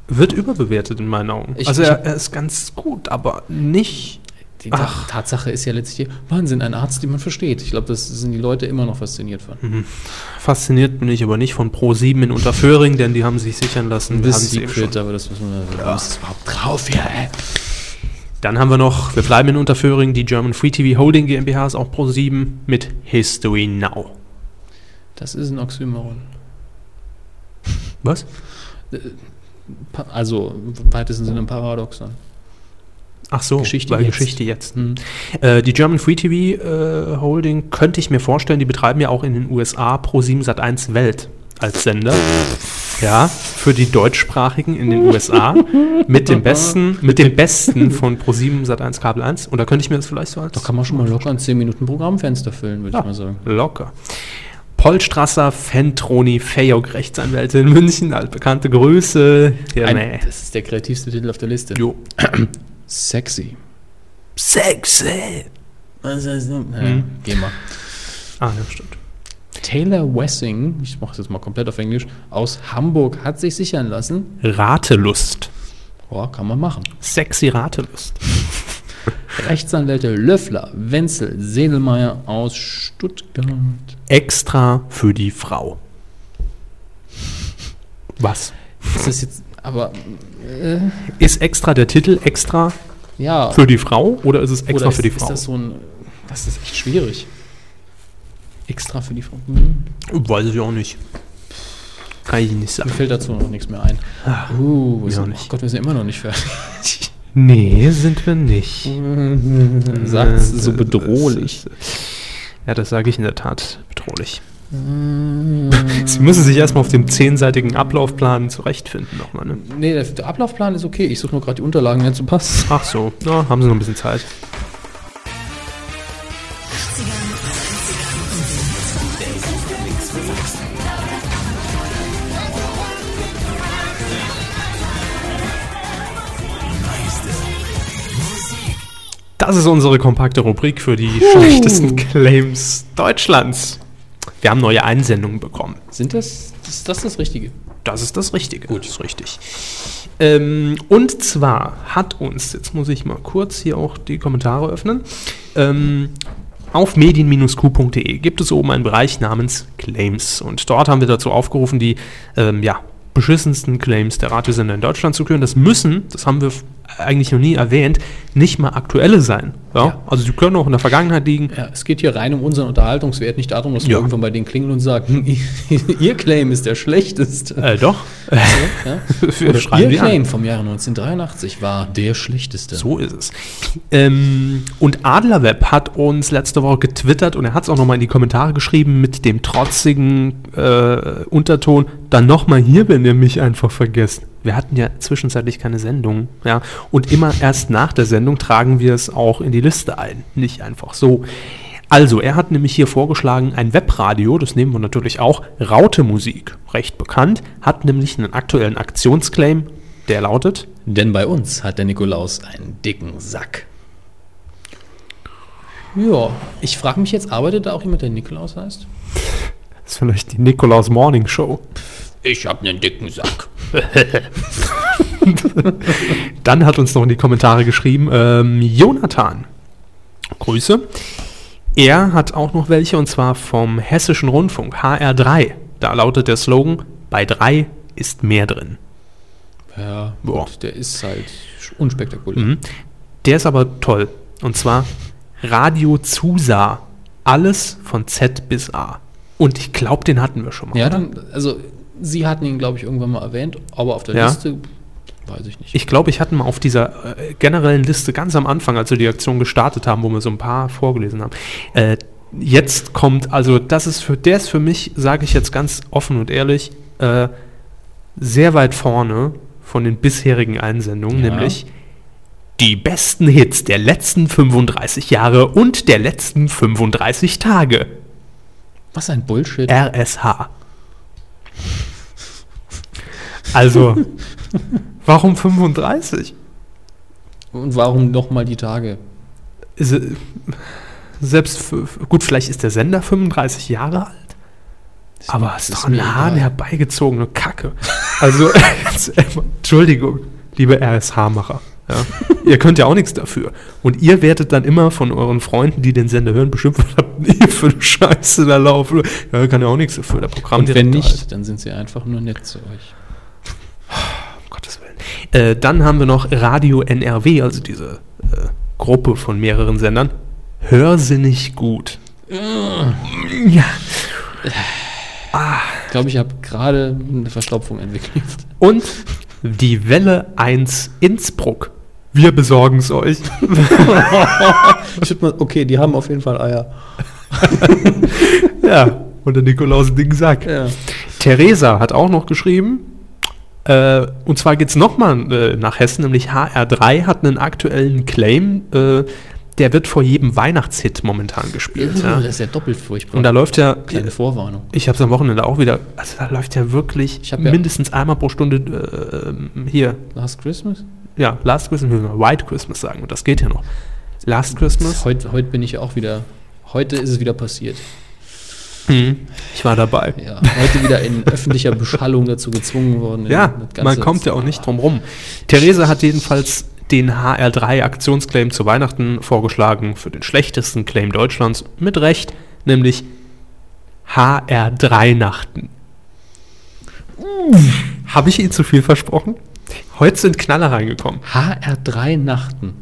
Wird überbewertet in meinen Augen. Ich- also er, er ist ganz gut, aber nicht. Die Ach. Tatsache ist ja letztlich Wahnsinn, ein Arzt, den man versteht. Ich glaube, das sind die Leute immer noch fasziniert von. Fasziniert bin ich aber nicht von Pro7 in Unterföhring, denn die haben sich sichern lassen. Haben's eben Secret, aber das müssen wir. Was ist überhaupt drauf hier, ey? Dann haben wir noch, wir bleiben in Unterföhring, die German Free TV Holding GmbH ist auch Pro7 mit History Now. Das ist ein Oxymoron. Was? Pa- Also, im weitesten Sinne ein Paradoxon. Ach so, Geschichte weil jetzt. Geschichte jetzt. Hm. Äh, die German Free TV äh, Holding könnte ich mir vorstellen, die betreiben ja auch in den USA Pro7 Sat1 Welt als Sender. Ja, für die deutschsprachigen in den USA mit dem besten, mit dem besten von Pro7 Sat1 Kabel 1. Und da könnte ich mir das vielleicht so als Da kann man schon mal locker ein 10 Minuten Programmfenster füllen, würde Ja. ich mal sagen. locker. Polstrasser, Fentroni, Fayok, Rechtsanwälte in München, altbekannte Größe. Ja, nee. das ist der kreativste Titel auf der Liste. Jo. Sexy. Sexy. Was heißt das? Ja, Hm. Geh mal. Ah, ja, stimmt. Taylor Wessing, ich mache es jetzt mal komplett auf Englisch, aus Hamburg hat sich sichern lassen. Ratelust. Ja, kann man machen. Sexy Ratelust. Rechtsanwälte Löffler, Wenzel, Sedelmeier aus Stuttgart. Extra für die Frau. Was? Ist das jetzt, aber, äh, Ist extra der Titel extra ja. für die Frau oder ist es extra ist, für die ist Frau? das so ein, das ist echt schwierig. Extra für die Frau. Hm. Weiß ich auch nicht. Kann ich nicht sagen. Mir fällt dazu noch nichts mehr ein. Uh, wir sind, oh. Gott, wir sind immer noch nicht fertig. Nee, sind wir nicht. Sagt so Äh, bedrohlich. Ja, das sage ich in der Tat bedrohlich. Sie müssen sich erstmal auf dem zehnseitigen Ablaufplan zurechtfinden nochmal, ne? Nee, der, der Ablaufplan ist okay. Ich suche nur gerade die Unterlagen, die dazu passen. Ach so, ja, haben Sie noch ein bisschen Zeit. Das ist unsere kompakte Rubrik für die schlechtesten Claims Deutschlands. Wir haben neue Einsendungen bekommen. Sind das, ist das das Richtige? Das ist das Richtige. Gut. Das ist richtig. Ähm, und zwar hat uns, jetzt muss ich mal kurz hier auch die Kommentare öffnen, ähm, auf medien-q.de gibt es oben einen Bereich namens Claims. Und dort haben wir dazu aufgerufen, die ähm, ja, beschissensten Claims der Radiosender in Deutschland zu küren. Das müssen, das haben wir eigentlich noch nie erwähnt, nicht mal aktuelle sein. Ja? Ja. Also die können auch in der Vergangenheit liegen. Ja, es geht hier rein um unseren Unterhaltungswert, nicht darum, dass wir Ja. irgendwann bei denen klingeln und sagen, ihr Claim ist der schlechteste. Äh, doch. Ja? Oder schreiben ihr die an. Claim vom Jahre 1983 war der schlechteste. So ist es. Ähm, und Adlerweb hat uns letzte Woche getwittert und er hat es auch nochmal in die Kommentare geschrieben mit dem trotzigen äh, Unterton. Dann nochmal hier, wenn ihr mich einfach vergesst. Wir hatten ja zwischenzeitlich keine Sendung. Ja? Und immer erst nach der Sendung tragen wir es auch in die Liste ein. Nicht einfach so. Also, er hat nämlich hier vorgeschlagen, ein Webradio, das nehmen wir natürlich auch, Raute Musik, recht bekannt, hat nämlich einen aktuellen Aktionsclaim, der lautet, Denn bei uns hat der Nikolaus einen dicken Sack. Ja, ich frage mich jetzt, arbeitet da auch jemand, der Nikolaus heißt? Das ist vielleicht die Nikolaus Morning Show. Ich habe einen dicken Sack. Dann hat uns noch in die Kommentare geschrieben, ähm, Jonathan. Grüße. Er hat auch noch welche und zwar vom Hessischen Rundfunk, HR3. Da lautet der Slogan: Bei 3 ist mehr drin. Ja, gut, der ist halt unspektakulär. Mhm. Der ist aber toll. Und zwar Radio Zusa. Alles von Z bis A. Und ich glaube, den hatten wir schon mal. Ja, dann, also Sie hatten ihn, glaube ich, irgendwann mal erwähnt, aber auf der Ja. Liste weiß ich nicht. Ich glaube, ich hatte mal auf dieser äh, generellen Liste ganz am Anfang, als wir die Aktion gestartet haben, wo wir so ein paar vorgelesen haben. Äh, jetzt kommt, also das ist für, der ist für mich, sage ich jetzt ganz offen und ehrlich, äh, sehr weit vorne von den bisherigen Einsendungen, Ja. nämlich die besten Hits der letzten 35 Jahre und der letzten 35 Tage. Was ein Bullshit. RSH. Also, warum 35? Und warum nochmal die Tage? Ist, äh, selbst, für, gut, vielleicht ist der Sender 35 Jahre alt, Ist aber es ist doch eine Hahn herbeigezogene Kacke. Also, jetzt, Entschuldigung, liebe RSH-Macher. Ja. ihr könnt ja auch nichts dafür. Und ihr werdet dann immer von euren Freunden, die den Sender hören, bestimmt, was habt ihr für eine Scheiße da laufen? Ja, kann ja auch nichts dafür, der Programm. Und wenn nicht, dann sind sie einfach nur nett zu euch. Um Gottes Willen. Äh, dann haben wir noch Radio NRW, also diese äh, Gruppe von mehreren Sendern. Hörsinnig gut. Ja. Ich glaube, ich habe gerade eine Verstopfung entwickelt. Und die Welle 1 Innsbruck. Wir besorgen es euch. Okay, die haben auf jeden Fall Eier. ja, und der Nikolaus Ding Sack. Ja. Theresa hat auch noch geschrieben. Äh, und zwar geht es nochmal äh, nach Hessen, nämlich HR3 hat einen aktuellen Claim. Äh, der wird vor jedem Weihnachtshit momentan gespielt. ja. Das ist ja doppelt furchtbar. Und da läuft ja, Kleine Vorwarnung. ich habe es am Wochenende auch wieder, also da läuft ja wirklich Ich hab ja- mindestens einmal pro Stunde äh, ähm, hier, Last Christmas? Ja, Last Christmas, müssen wir White Christmas sagen und das geht ja noch. Last Christmas, Heute, heute bin ich ja auch wieder. Heute ist es wieder passiert. Mhm. ich war dabei. Ja, heute wieder in öffentlicher Beschallung dazu gezwungen worden. Ja, man kommt ja auch nicht drum rum. Theresa hat jedenfalls den HR3-Aktionsclaim zu Weihnachten vorgeschlagen für den schlechtesten Claim Deutschlands. Mit Recht, nämlich HR3-Nachten. Habe ich Ihnen zu viel versprochen? Heute sind Knaller reingekommen. HR3 Nachten.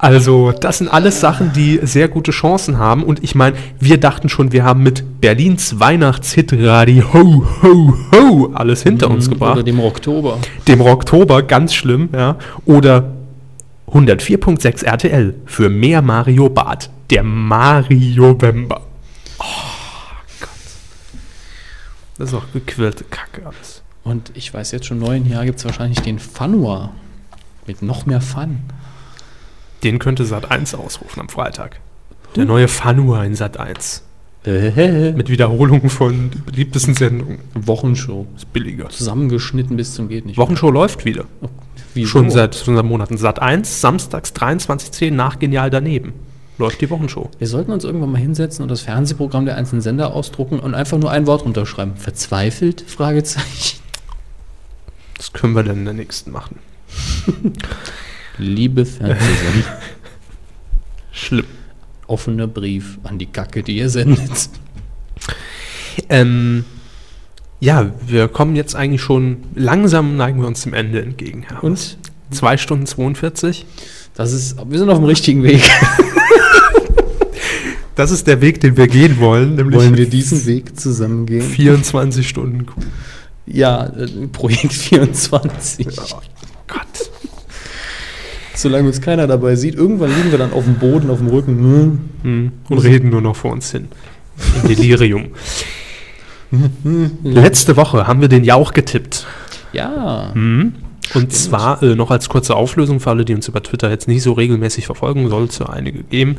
Also, das sind alles Sachen, die sehr gute Chancen haben. Und ich meine, wir dachten schon, wir haben mit Berlins Weihnachtshit-Radio Ho, Ho, Ho alles hinter uns Mhm, gebracht. Oder dem Oktober. dem Oktober, ganz schlimm, ja. Oder 104.6 RTL für mehr Mario Bart. Der Mario Bember. Oh Gott. Das ist auch gequirlte Kacke alles. Und ich weiß jetzt schon, neuen Jahr gibt es wahrscheinlich den Fanua. Mit noch mehr Fun. Den könnte Sat 1 ausrufen am Freitag. Der neue Fanua in Sat 1. Mit Mit Wiederholungen von beliebtesten Sendungen. Wochenshow. Ist billiger. Zusammengeschnitten bis zum geht nicht. Wochenshow läuft wieder. Wieso? Schon seit, schon seit Monaten. Sat 1, samstags 23.10 nach Genial daneben. Läuft die Wochenshow. Wir sollten uns irgendwann mal hinsetzen und das Fernsehprogramm der einzelnen Sender ausdrucken und einfach nur ein Wort runterschreiben. Verzweifelt? Fragezeichen. Das können wir dann in der nächsten machen. Liebe Fernsehsender. Schlimm. Offener Brief an die Kacke, die ihr sendet. Ähm, ja, wir kommen jetzt eigentlich schon, langsam neigen wir uns dem Ende entgegen. Herr. Und 2 Stunden 42. das ist, wir sind auf dem richtigen Weg. Das ist der Weg, den wir gehen wollen, nämlich Wollen wir diesen Weg zusammen gehen? 24 Stunden. Kuh. Ja, äh, Projekt 24. Gott. Solange uns keiner dabei sieht, irgendwann liegen wir dann auf dem Boden, auf dem Rücken. Hm. Hm, Und reden nur noch vor uns hin. Im Delirium. Letzte Woche haben wir den Jauch getippt. Ja. Mhm. Und zwar äh, noch als kurze Auflösung für alle, die uns über Twitter jetzt nicht so regelmäßig verfolgen, soll es ja einige geben.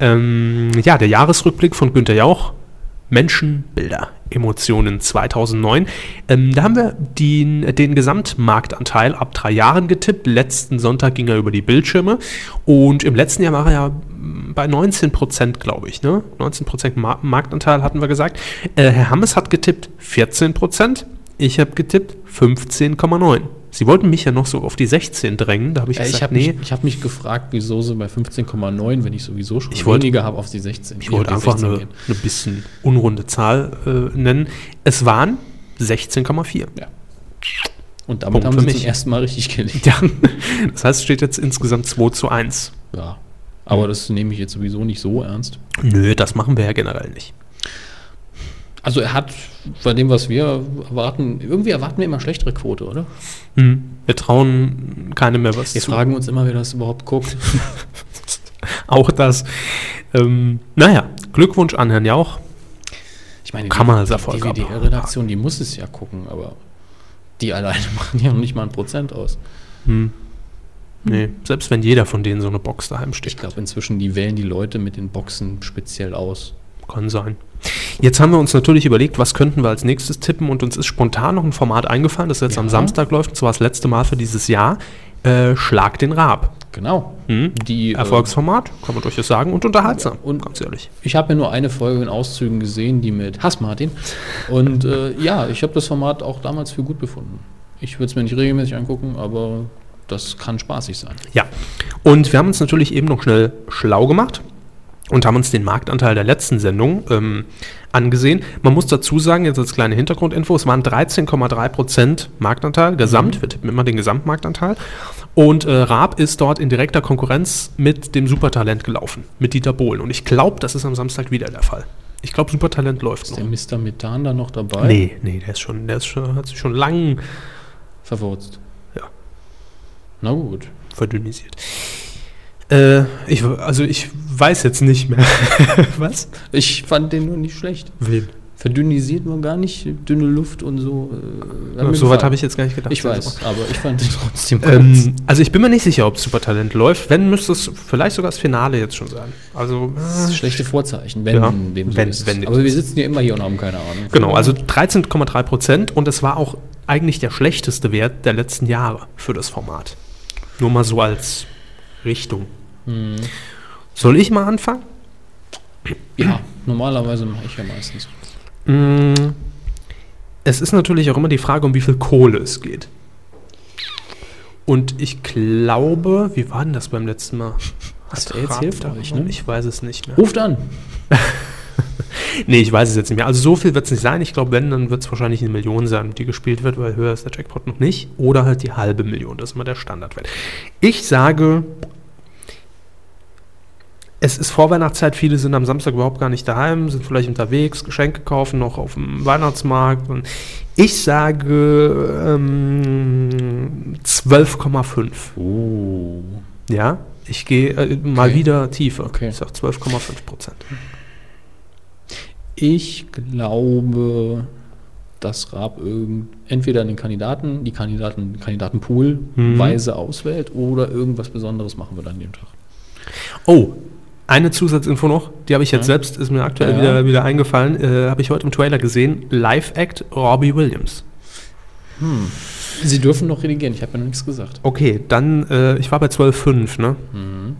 Ähm, ja, der Jahresrückblick von Günter Jauch. Menschen, Bilder, Emotionen 2009. Ähm, da haben wir den, den Gesamtmarktanteil ab drei Jahren getippt. Letzten Sonntag ging er über die Bildschirme. Und im letzten Jahr war er ja bei 19 Prozent, glaube ich. Ne? 19 Prozent Mar Marktanteil hatten wir gesagt. Äh, Herr Hammes hat getippt 14 Prozent. Ich habe getippt 15,9. Sie wollten mich ja noch so auf die 16 drängen. Da habe ich Äh, gesagt, ich habe nee, mich, ich hab mich gefragt, wieso sie bei 15,9, wenn ich sowieso schon Ich wollte- weniger habe, auf die 16. ich wollte einfach 16 eine, eine bisschen unrunde Zahl äh, nennen. Es waren 16,4. Und damit Punkt haben sie mich. zum ersten Mal richtig gelegt. Ja, das heißt, es steht jetzt insgesamt 2 zu 1. Ja. Aber das nehme ich jetzt sowieso nicht so ernst. Nö, das machen wir ja generell nicht. Also er hat bei dem, was wir erwarten, irgendwie erwarten wir immer schlechtere Quote, oder? Hm. Wir trauen keinem mehr was Wir zu. fragen uns immer, wer das überhaupt guckt. Auch das. Ähm, naja, Glückwunsch an Herrn Jauch. Ich meine, Kann man als die, Erfolg die. WDR-Redaktion, die muss es ja gucken, aber die alleine machen ja noch nicht mal ein Prozent aus. Hm. Nee, selbst wenn jeder von denen so eine Box daheim steht. Ich glaube inzwischen, die wählen die Leute mit den Boxen speziell aus. Kann sein. Jetzt haben wir uns natürlich überlegt, was könnten wir als nächstes tippen und uns ist spontan noch ein Format eingefallen, das jetzt am Ja. Samstag läuft, und zwar das letzte Mal für dieses Jahr. Äh, Schlag den Raab. Genau. Hm? Die, äh, Erfolgsformat, kann man durchaus sagen, und unterhaltsam, Ja, und- ganz ehrlich. Ich habe ja nur eine Folge in Auszügen gesehen, die mit Hass Martin. Und äh, ja, ich habe das Format auch damals für gut befunden. Ich würde es mir nicht regelmäßig angucken, aber das kann spaßig sein. Ja, und wir haben uns natürlich eben noch schnell schlau gemacht und haben uns den Marktanteil der letzten Sendung ähm, angesehen. Man muss dazu sagen, jetzt als kleine Hintergrundinfo, es waren 13,3 Prozent Marktanteil, gesamt, wir tippen immer den Gesamtmarktanteil. Und äh, Raab ist dort in direkter Konkurrenz mit dem Supertalent gelaufen, mit Dieter Bohlen. Und ich glaube, das ist am Samstag wieder der Fall. Ich glaube, Supertalent läuft Ist noch. der Mr. Methan da noch dabei? Nee, nee, der ist schon, der ist schon, hat sich schon lang Verwurzt. Ja. Na gut. verdünnisiert. Äh, ich, also ich weiß jetzt nicht mehr. Was? Ich fand den nur nicht schlecht. Wen? Verdünnisiert man gar nicht, dünne Luft und so. Äh, so weit habe ich jetzt gar nicht gedacht. Ich weiß, aber ich fand den trotzdem gut. Ähm, also ich bin mir nicht sicher, ob Supertalent läuft. Wenn, müsste es vielleicht sogar das Finale jetzt schon sein. Also Das ist schlechte Vorzeichen, wenn Ja, dem so wenn- ist. wenn aber wir sitzen ja immer hier und haben keine Ahnung. genau, also 13,3 Prozent und es war auch eigentlich der schlechteste Wert der letzten Jahre für das Format. Nur mal so als Richtung. Hm. Soll ich mal anfangen? Ja, normalerweise mache ich ja meistens. Mm, Es ist natürlich auch immer die Frage, um wie viel Kohle es geht. Und ich glaube, wie war denn das beim letzten Mal? Hat wäre jetzt hilfreich, da- ne? Ich weiß es nicht mehr. Ruft an. Nee, ich weiß es jetzt nicht mehr. Also so viel wird es nicht sein. Ich glaube, wenn, dann wird es wahrscheinlich eine Million sein, die gespielt wird, weil höher ist der Jackpot noch nicht. Oder halt die halbe Million. Das ist immer der Standardwert. Ich sage, es ist Vorweihnachtszeit. Viele sind am Samstag überhaupt gar nicht daheim, sind vielleicht unterwegs, Geschenke kaufen, noch auf dem Weihnachtsmarkt. Und ich sage ähm, 12,5. Oh. Ja, ich gehe äh, mal Okay. wieder tiefer. Okay. Ich sage 12,5 Prozent. Ich glaube, dass Raab irgend, entweder den Kandidaten, die Kandidaten, Kandidatenpool Mhm. weise auswählt oder irgendwas Besonderes machen wir dann an dem Tag. Oh, eine Zusatzinfo noch, die habe ich jetzt Ja. selbst, ist mir aktuell Ja. wieder, wieder eingefallen, äh, habe ich heute im Trailer gesehen. Live-Act Robbie Williams. Sie dürfen noch redigieren, ich habe ja noch nichts gesagt. Okay, dann, äh, ich war bei 12,5, ne? Mhm.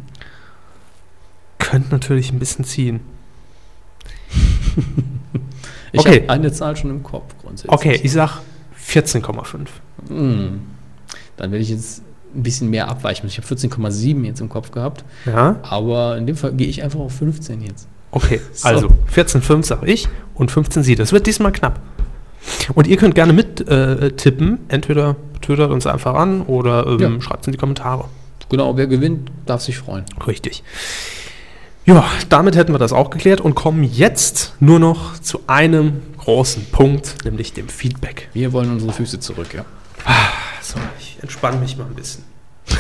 Könnte natürlich ein bisschen ziehen. Ich Okay. habe eine Zahl schon im Kopf grundsätzlich. Okay, ich sag 14,5. Hm. Dann werde ich jetzt ein bisschen mehr abweichen. Ich habe 14,7 jetzt im Kopf gehabt, Ja, aber in dem Fall gehe ich einfach auf 15 jetzt. okay, So. also 14,5 sag ich und 15 sie. Das wird diesmal knapp. Und ihr könnt gerne mit äh, tippen, entweder twittert uns einfach an oder ähm, Ja. schreibt es in die Kommentare. Genau, wer gewinnt, darf sich freuen. Richtig. Ja, damit hätten wir das auch geklärt und kommen jetzt nur noch zu einem großen Punkt, nämlich dem Feedback. Wir wollen unsere Füße zurück, ja. So, ich entspanne mich mal ein bisschen.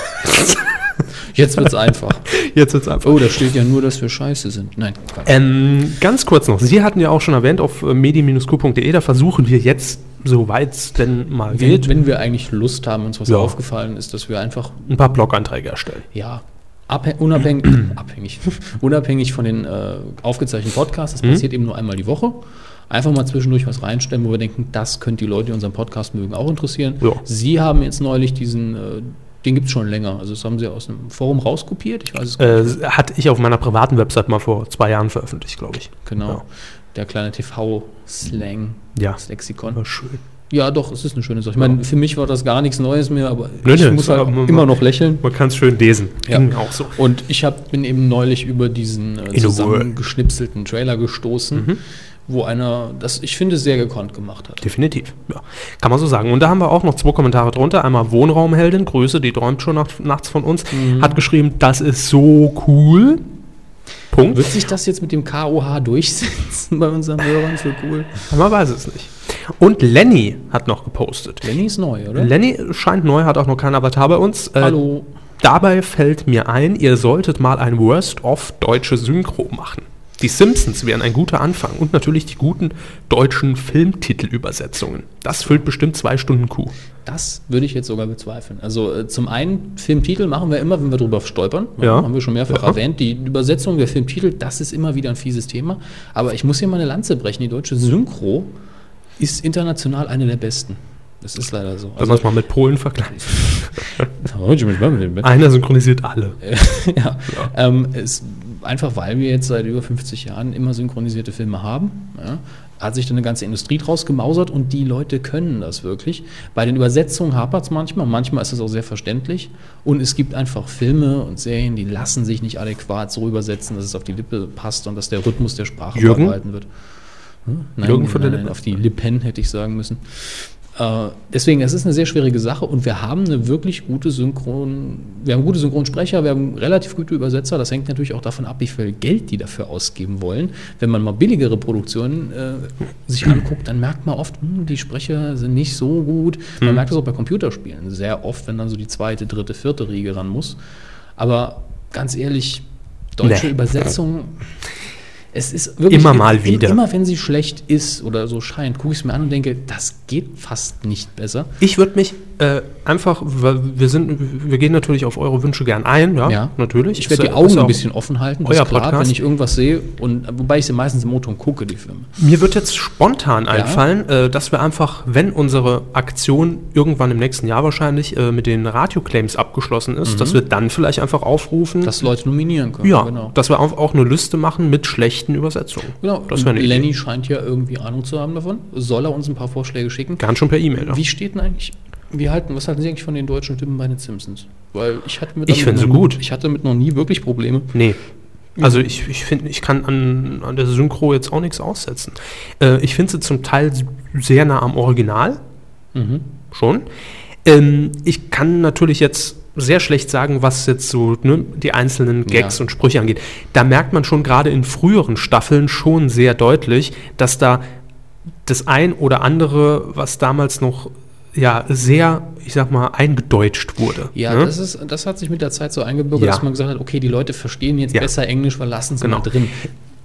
Jetzt wird's einfach. Jetzt wird's einfach. Oh, da steht ja nur, dass wir scheiße sind. Nein. Ähm, ganz kurz noch, Sie hatten ja auch schon erwähnt auf äh, medi-q.de, da versuchen wir jetzt, soweit es denn mal wenn, geht, wenn wir eigentlich Lust haben, uns was Ja. aufgefallen ist, dass wir einfach, ein paar Blog-Einträge erstellen. ja, abhäng- unabhängig, abhängig, unabhängig von den äh, aufgezeichneten Podcasts, das Mhm. passiert eben nur einmal die Woche, einfach mal zwischendurch was reinstellen, wo wir denken, das könnte die Leute, die unseren Podcast mögen, auch interessieren. Ja. Sie haben jetzt neulich diesen, äh, den gibt es schon länger, also das haben Sie aus einem Forum rauskopiert, ich weiß es gar nicht. Äh, hatte ich auf meiner privaten Website mal vor zwei Jahren veröffentlicht, glaube ich. Genau, ja. der kleine TV-Slang, Ja. das Lexikon. War schön. Ja, doch, es ist eine schöne Sache. Ich meine, für mich war das gar nichts Neues mehr, aber Nö, ich muss halt man- immer noch lächeln. Man kann es schön lesen. Ja. Auch so. Und ich hab, bin eben neulich über diesen äh, zusammengeschnipselten Trailer gestoßen, Mhm. Wo einer das, ich finde, sehr gekonnt gemacht hat. Definitiv. Ja. Kann man so sagen. Und da haben wir auch noch zwei Kommentare drunter. Einmal Wohnraumheldin, Grüße, die träumt schon nach, nachts von uns, Mhm. hat geschrieben, das ist so cool. Punkt. Wird sich das jetzt mit dem KOH durchsetzen bei unseren Hörern für cool? Man weiß es nicht. Und Lenny hat noch gepostet. Lenny ist neu, oder? Lenny scheint neu, hat auch noch keinen Avatar bei uns. Äh, Hallo. Dabei fällt mir ein, ihr solltet mal ein Worst-of deutsche Synchro machen. Die Simpsons wären ein guter Anfang und natürlich die guten deutschen Filmtitelübersetzungen. Das füllt bestimmt zwei Stunden Kuh. Das würde ich jetzt sogar bezweifeln. Also äh, zum einen, Filmtitel machen wir immer, wenn wir drüber stolpern. Ja. Haben wir schon mehrfach Ja. erwähnt. Die Übersetzung der Filmtitel, das ist immer wieder ein fieses Thema. Aber ich muss hier mal eine Lanze brechen. Die deutsche Synchro ist international eine der besten. Das ist leider so. Wenn man es mal mit Polen vergleicht. Also, Einer synchronisiert alle. ja. Ähm, es, einfach weil wir jetzt seit über 50 Jahren immer synchronisierte Filme haben, ja, hat sich dann eine ganze Industrie draus gemausert und die Leute können das wirklich. Bei den Übersetzungen hapert es manchmal, manchmal ist es auch sehr verständlich und es gibt einfach Filme und Serien, die lassen sich nicht adäquat so übersetzen, dass es auf die Lippe passt und dass der Rhythmus der Sprache Jürgen? wird. Hm? Nein, Jürgen von der Lippe? auf die Lippen hätte ich sagen müssen. Äh, deswegen, es ist eine sehr schwierige Sache und wir haben eine wirklich gute Synchron, wir haben gute Synchronsprecher, wir haben relativ gute Übersetzer. Das hängt natürlich auch davon ab, wie viel Geld die dafür ausgeben wollen. Wenn man mal billigere Produktionen äh, sich anguckt, dann merkt man oft, hm, die Sprecher sind nicht so gut. Man Hm. merkt das auch bei Computerspielen sehr oft, wenn dann so die zweite, dritte, vierte Riege ran muss. Aber ganz ehrlich, deutsche Nee. Übersetzung. Es ist wirklich Immer mal wieder. Immer wenn sie schlecht ist oder so scheint, gucke ich es mir an und denke, das geht fast nicht besser. Ich würde mich äh, einfach, weil wir sind, wir gehen natürlich auf eure Wünsche gern ein, ja, Ja. natürlich. Ich werde die Augen ein bisschen offen halten, euer klar, Podcast. wenn ich irgendwas sehe. Und, wobei ich sie meistens im Motor gucke, die Filme. Mir wird jetzt spontan einfallen, äh, dass wir einfach, wenn unsere Aktion irgendwann im nächsten Jahr wahrscheinlich äh, mit den Radio-Claims abgeschlossen ist, Mhm. dass wir dann vielleicht einfach aufrufen, Dass Leute nominieren können. ja, genau. dass wir auch, auch eine Liste machen mit schlechten Übersetzungen. genau. Das wäre Lenny Idee. scheint ja irgendwie Ahnung zu haben davon. Soll er uns ein paar Vorschläge schicken? Gern schon per E-Mail. Ja. Wie steht denn eigentlich, wie halten, was halten Sie eigentlich von den deutschen Stimmen bei den Simpsons? Weil ich hatte mit Ich finde sie gut. Ich hatte damit noch nie wirklich Probleme. Nee. Also ich, ich finde, ich kann an, an der Synchro jetzt auch nichts aussetzen. Äh, ich finde sie zum Teil sehr nah am Original. Mhm. Schon. Ähm, ich kann natürlich jetzt sehr schlecht sagen, was jetzt so ne, die einzelnen Gags Ja. und Sprüche angeht. Da merkt man schon gerade in früheren Staffeln schon sehr deutlich, dass da das ein oder andere, was damals noch ja sehr, ich sag mal, eingedeutscht wurde. Ja, ne? das, ist, das hat sich mit der Zeit so eingebürgert, Ja. dass man gesagt hat, okay, die Leute verstehen jetzt Ja. besser Englisch, weil lassen sie Genau. mal drin.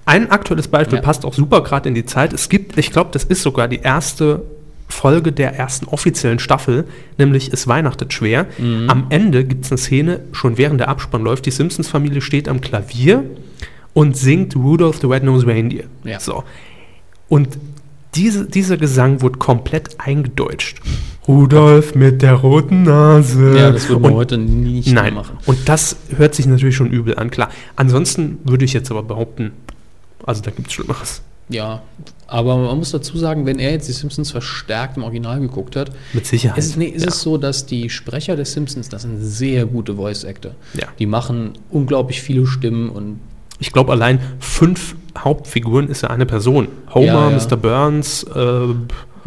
Ein aktuelles Beispiel passt auch super gerade in die Zeit. Es gibt, ich glaube, das ist sogar die erste Folge der ersten offiziellen Staffel, nämlich Es weihnachtet schwer. Mhm. Am Ende gibt es eine Szene, schon während der Abspann läuft, die Simpsons-Familie steht am Klavier und singt Rudolph the Red-Nosed Reindeer. Ja. So. Und diese, dieser Gesang wurde komplett eingedeutscht. Rudolf mit der roten Nase. Ja, das würden wir Und- heute nicht mehr Nein, machen. und das hört sich natürlich schon übel an, klar. Ansonsten würde ich jetzt aber behaupten, also da gibt es Schlimmeres. Ja, aber man muss dazu sagen, wenn er jetzt die Simpsons verstärkt im Original geguckt hat, Mit Sicherheit. ist, nee, ist ja. es so, dass die Sprecher der Simpsons, das sind sehr gute Voice-Actor. Ja. Die machen unglaublich viele Stimmen und Ich glaube, allein fünf Hauptfiguren ist ja eine Person. Homer, Ja, ja. Mr. Burns, äh,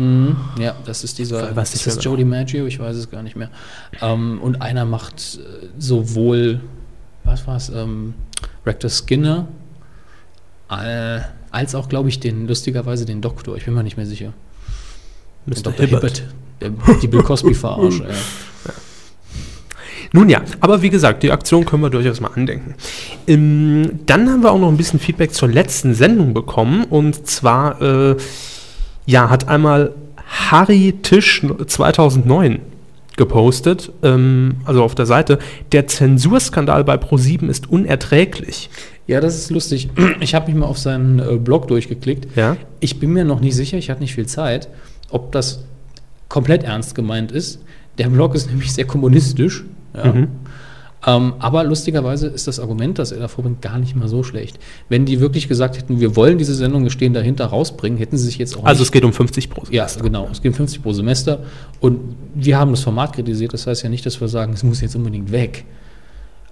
Mhm, ja, das ist dieser, weiß ist das mehr Joe DiMaggio? Ich weiß es gar nicht mehr. Ähm, und einer macht äh, sowohl, was war es, ähm, Rector Skinner, äh, als auch, glaube ich, den, lustigerweise den Doktor. Ich bin mir nicht mehr sicher. Mr. Dr. Hibbert. Der, die Bill Cosby-Verarsche. ja. Nun ja, aber wie gesagt, die Aktion können wir durchaus mal andenken. Ähm, dann haben wir auch noch ein bisschen Feedback zur letzten Sendung bekommen. Und zwar, äh, ja, hat einmal Harry Tisch 2009 gepostet, ähm, also auf der Seite, der Zensurskandal bei Pro7 ist unerträglich. Ja, das ist lustig. Ich habe mich mal auf seinen äh, Blog durchgeklickt. Ja? Ich bin mir noch nicht sicher, ich hatte nicht viel Zeit, ob das komplett ernst gemeint ist. Der Blog ist nämlich sehr kommunistisch. Ja. Mhm. Ähm, aber lustigerweise ist das Argument, das er davor bringt, gar nicht mal so schlecht. Wenn die wirklich gesagt hätten, wir wollen diese Sendung, wir stehen dahinter, rausbringen, hätten sie sich jetzt auch Also es geht um 50 pro ja, genau. Es geht um 50 pro Semester. Und wir haben das Format kritisiert. Das heißt ja nicht, dass wir sagen, es muss jetzt unbedingt weg.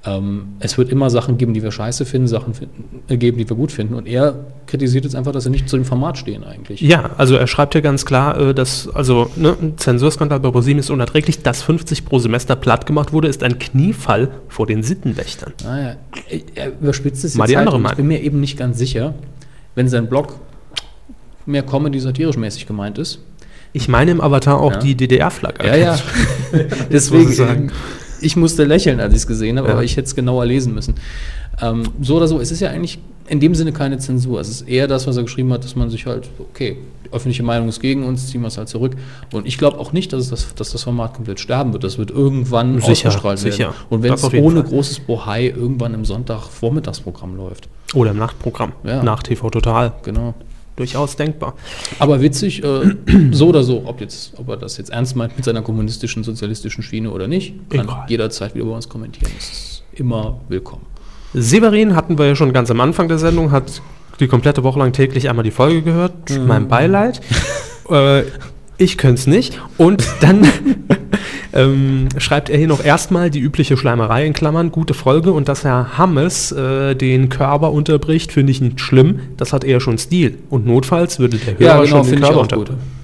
Ähm, es wird immer Sachen geben, die wir scheiße finden, Sachen finden, äh, geben, die wir gut finden. Und er kritisiert jetzt einfach, dass sie nicht zu dem Format stehen eigentlich. Ja, also er schreibt ja ganz klar, äh, dass, also ne, ein Zensurskandal bei ProSieben ist unerträglich. Dass 50 pro Semester platt gemacht wurde, ist ein Kniefall vor den Sittenwächtern. Naja, er überspitzt es jetzt Mal die andere und ich bin mir eben nicht ganz sicher, wenn sein Blog mehr Comedy-satirisch mäßig gemeint ist. Ich meine im Avatar auch Ja. die DDR-Flagge. Ja, ja. Deswegen. Ich musste lächeln, als ich es gesehen habe, Ja. aber ich hätte es genauer lesen müssen. Ähm, so oder so, es ist ja eigentlich in dem Sinne keine Zensur. Es ist eher das, was er geschrieben hat, dass man sich halt, okay, die öffentliche Meinung ist gegen uns, ziehen wir es halt zurück. Und ich glaube auch nicht, dass, das, dass das Format komplett sterben wird. Das wird irgendwann Sicher, ausgestrahlt sicher. werden. Und wenn Das es ohne Fall. großes Bohai irgendwann im Sonntag-Vormittagsprogramm läuft. Oder im Nachtprogramm. Ja. Nach TV Total. Genau. Durchaus denkbar. Aber witzig, äh, so oder so, ob, jetzt, ob er das jetzt ernst meint mit seiner kommunistischen, sozialistischen Schiene oder nicht, kann Egal. jederzeit wieder bei uns kommentieren. Das ist immer willkommen. Severin hatten wir ja schon ganz am Anfang der Sendung, hat die komplette Woche lang täglich einmal die Folge gehört. Mein Beileid. äh, ich könnte es nicht. Und dann ähm, schreibt er hier noch erstmal die übliche Schleimerei in Klammern, gute Folge. Und dass Herr Hammes äh, den Körper unterbricht, finde ich nicht schlimm. Das hat eher schon Stil. Und notfalls würde der Hörer schon den finde ich Körper unterbrechen.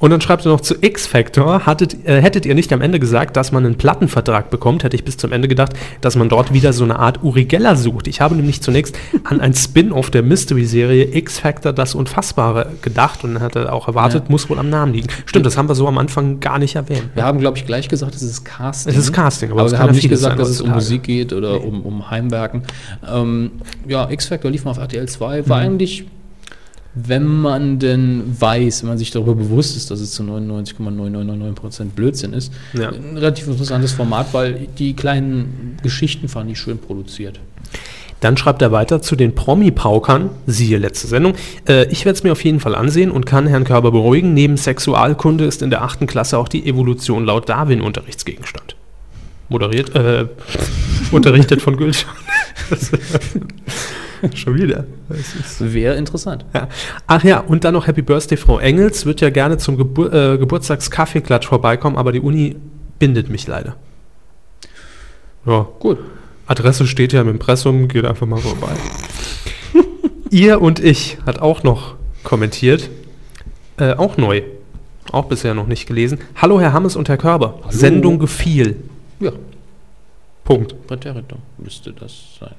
Und dann schreibt er noch zu X-Factor, äh, hättet ihr nicht am Ende gesagt, dass man einen Plattenvertrag bekommt, hätte ich bis zum Ende gedacht, dass man dort wieder so eine Art Uri Geller sucht. Ich habe nämlich zunächst an ein Spin-off der Mystery-Serie X-Factor das Unfassbare gedacht und dann hat er auch erwartet, Ja. muss wohl am Namen liegen. Stimmt, das haben wir so am Anfang gar nicht erwähnt. Wir haben, glaube ich, gleich gesagt, es ist Casting. Es ist Casting, aber aber, es wir kann haben nicht gesagt, sein dass es um. Musik geht oder um, um Heimwerken. Ähm, ja, X-Factor lief mal auf RTL 2, Mhm. war eigentlich, wenn man denn weiß, wenn man sich darüber bewusst ist, dass es zu 99,9999% Blödsinn ist, Ja. ein relativ interessantes Format, weil die kleinen Geschichten fand ich schön produziert. Dann schreibt er weiter zu den Promi-Paukern, siehe letzte Sendung. Äh, ich werde es mir auf jeden Fall ansehen und kann Herrn Körber beruhigen. Neben Sexualkunde ist in der achten Klasse auch die Evolution laut Darwin Unterrichtsgegenstand. Moderiert, äh, unterrichtet von Gülschan. Schon wieder. Wäre interessant. ja. Ach ja, und dann noch Happy Birthday, Frau Engels. Wird ja gerne zum Gebur äh, Geburtstagskaffeeklatsch vorbeikommen, aber die Uni bindet mich leider. Ja, Gut. Adresse steht ja im Impressum, geht einfach mal vorbei. Ihr und ich hat auch noch kommentiert. Äh, auch neu. Auch bisher noch nicht gelesen. Hallo Herr Hammes und Herr Körber. Hallo. Sendung gefiel. Ja, Punkt. Präteritum müsste das sein.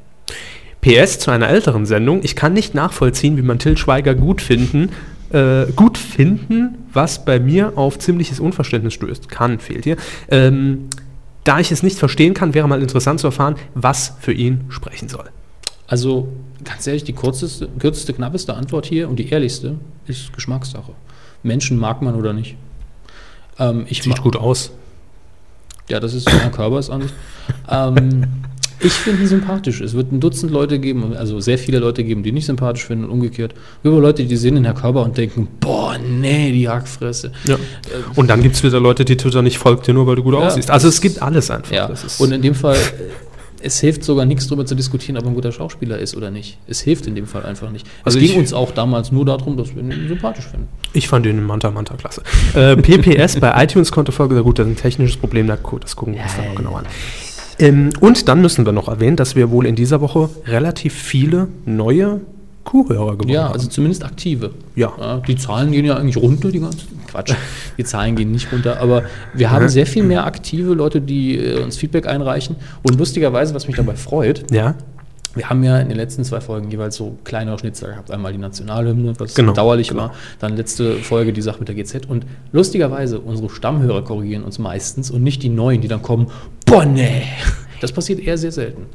PS zu einer älteren Sendung. Ich kann nicht nachvollziehen, wie man Till Schweiger gut finden, äh, gut finden, was bei mir auf ziemliches Unverständnis stößt. Kann, fehlt hier. Ähm, da ich es nicht verstehen kann, wäre mal interessant zu erfahren, was für ihn sprechen soll. Also, ganz ehrlich, die kürzeste, kürzeste, knappeste Antwort hier und die ehrlichste ist Geschmackssache. Menschen mag man oder nicht. Ähm, ich Sieht gut aus. Ja, das ist Herr Körbers Ansicht. ähm, ich finde ihn sympathisch. Es wird ein Dutzend Leute geben, also sehr viele Leute geben, die ihn nicht sympathisch finden und umgekehrt. Über Leute, die sehen den Herr Körber und denken, boah, nee, die Hackfresse. Ja. Und dann gibt es wieder Leute, die Twitter nicht folgt dir nur, weil du gut Ja, aussiehst. Also es gibt alles einfach. Ja, und in dem Fall, äh, es hilft sogar nichts darüber zu diskutieren, ob er ein guter Schauspieler ist oder nicht. Es hilft in dem Fall einfach nicht. Also es ging uns auch damals nur darum, dass wir ihn sympathisch finden. Ich fand den in Manta Manta klasse. Äh, PPS bei iTunes konnte Folge sehr gut, das ist ein technisches Problem, da, das gucken wir uns dann noch genau an. Ähm, und dann müssen wir noch erwähnen, dass wir wohl in dieser Woche relativ viele neue Kuhhörer gewonnen Ja, haben. also zumindest aktive. Ja. die Zahlen gehen ja eigentlich runter, die ganzen. Quatsch, die Zahlen gehen nicht runter, aber wir haben sehr viel mehr aktive Leute, die äh, uns Feedback einreichen. Und lustigerweise, was mich dabei freut, ja, wir haben ja in den letzten zwei Folgen jeweils so kleinere Schnitzer gehabt. Einmal die Nationalhymne, was Genau, dauerlich genau. war. Dann letzte Folge die Sache mit der GZ. Und lustigerweise, unsere Stammhörer korrigieren uns meistens und nicht die neuen, die dann kommen, boah, nee. Das passiert eher sehr selten.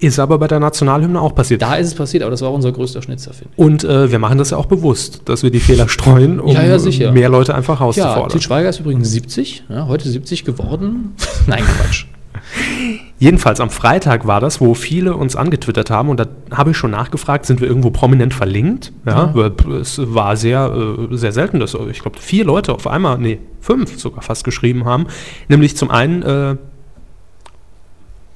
ist aber bei der Nationalhymne auch passiert. Da ist es passiert, aber das war unser größter Schnitzer, finde ich. Und äh, wir machen das ja auch bewusst, dass wir die Fehler streuen, um Ja, ja, mehr Leute einfach Ja, rauszufordern. Til Schweiger ist übrigens 70, ja, heute 70 geworden. Nein, Quatsch. Jedenfalls am Freitag war das, wo viele uns angetwittert haben und da habe ich schon nachgefragt, sind wir irgendwo prominent verlinkt? Ja, weil es war sehr, äh, sehr selten, dass äh, ich glaube vier Leute auf einmal, nee, fünf sogar fast geschrieben haben. Nämlich zum einen äh,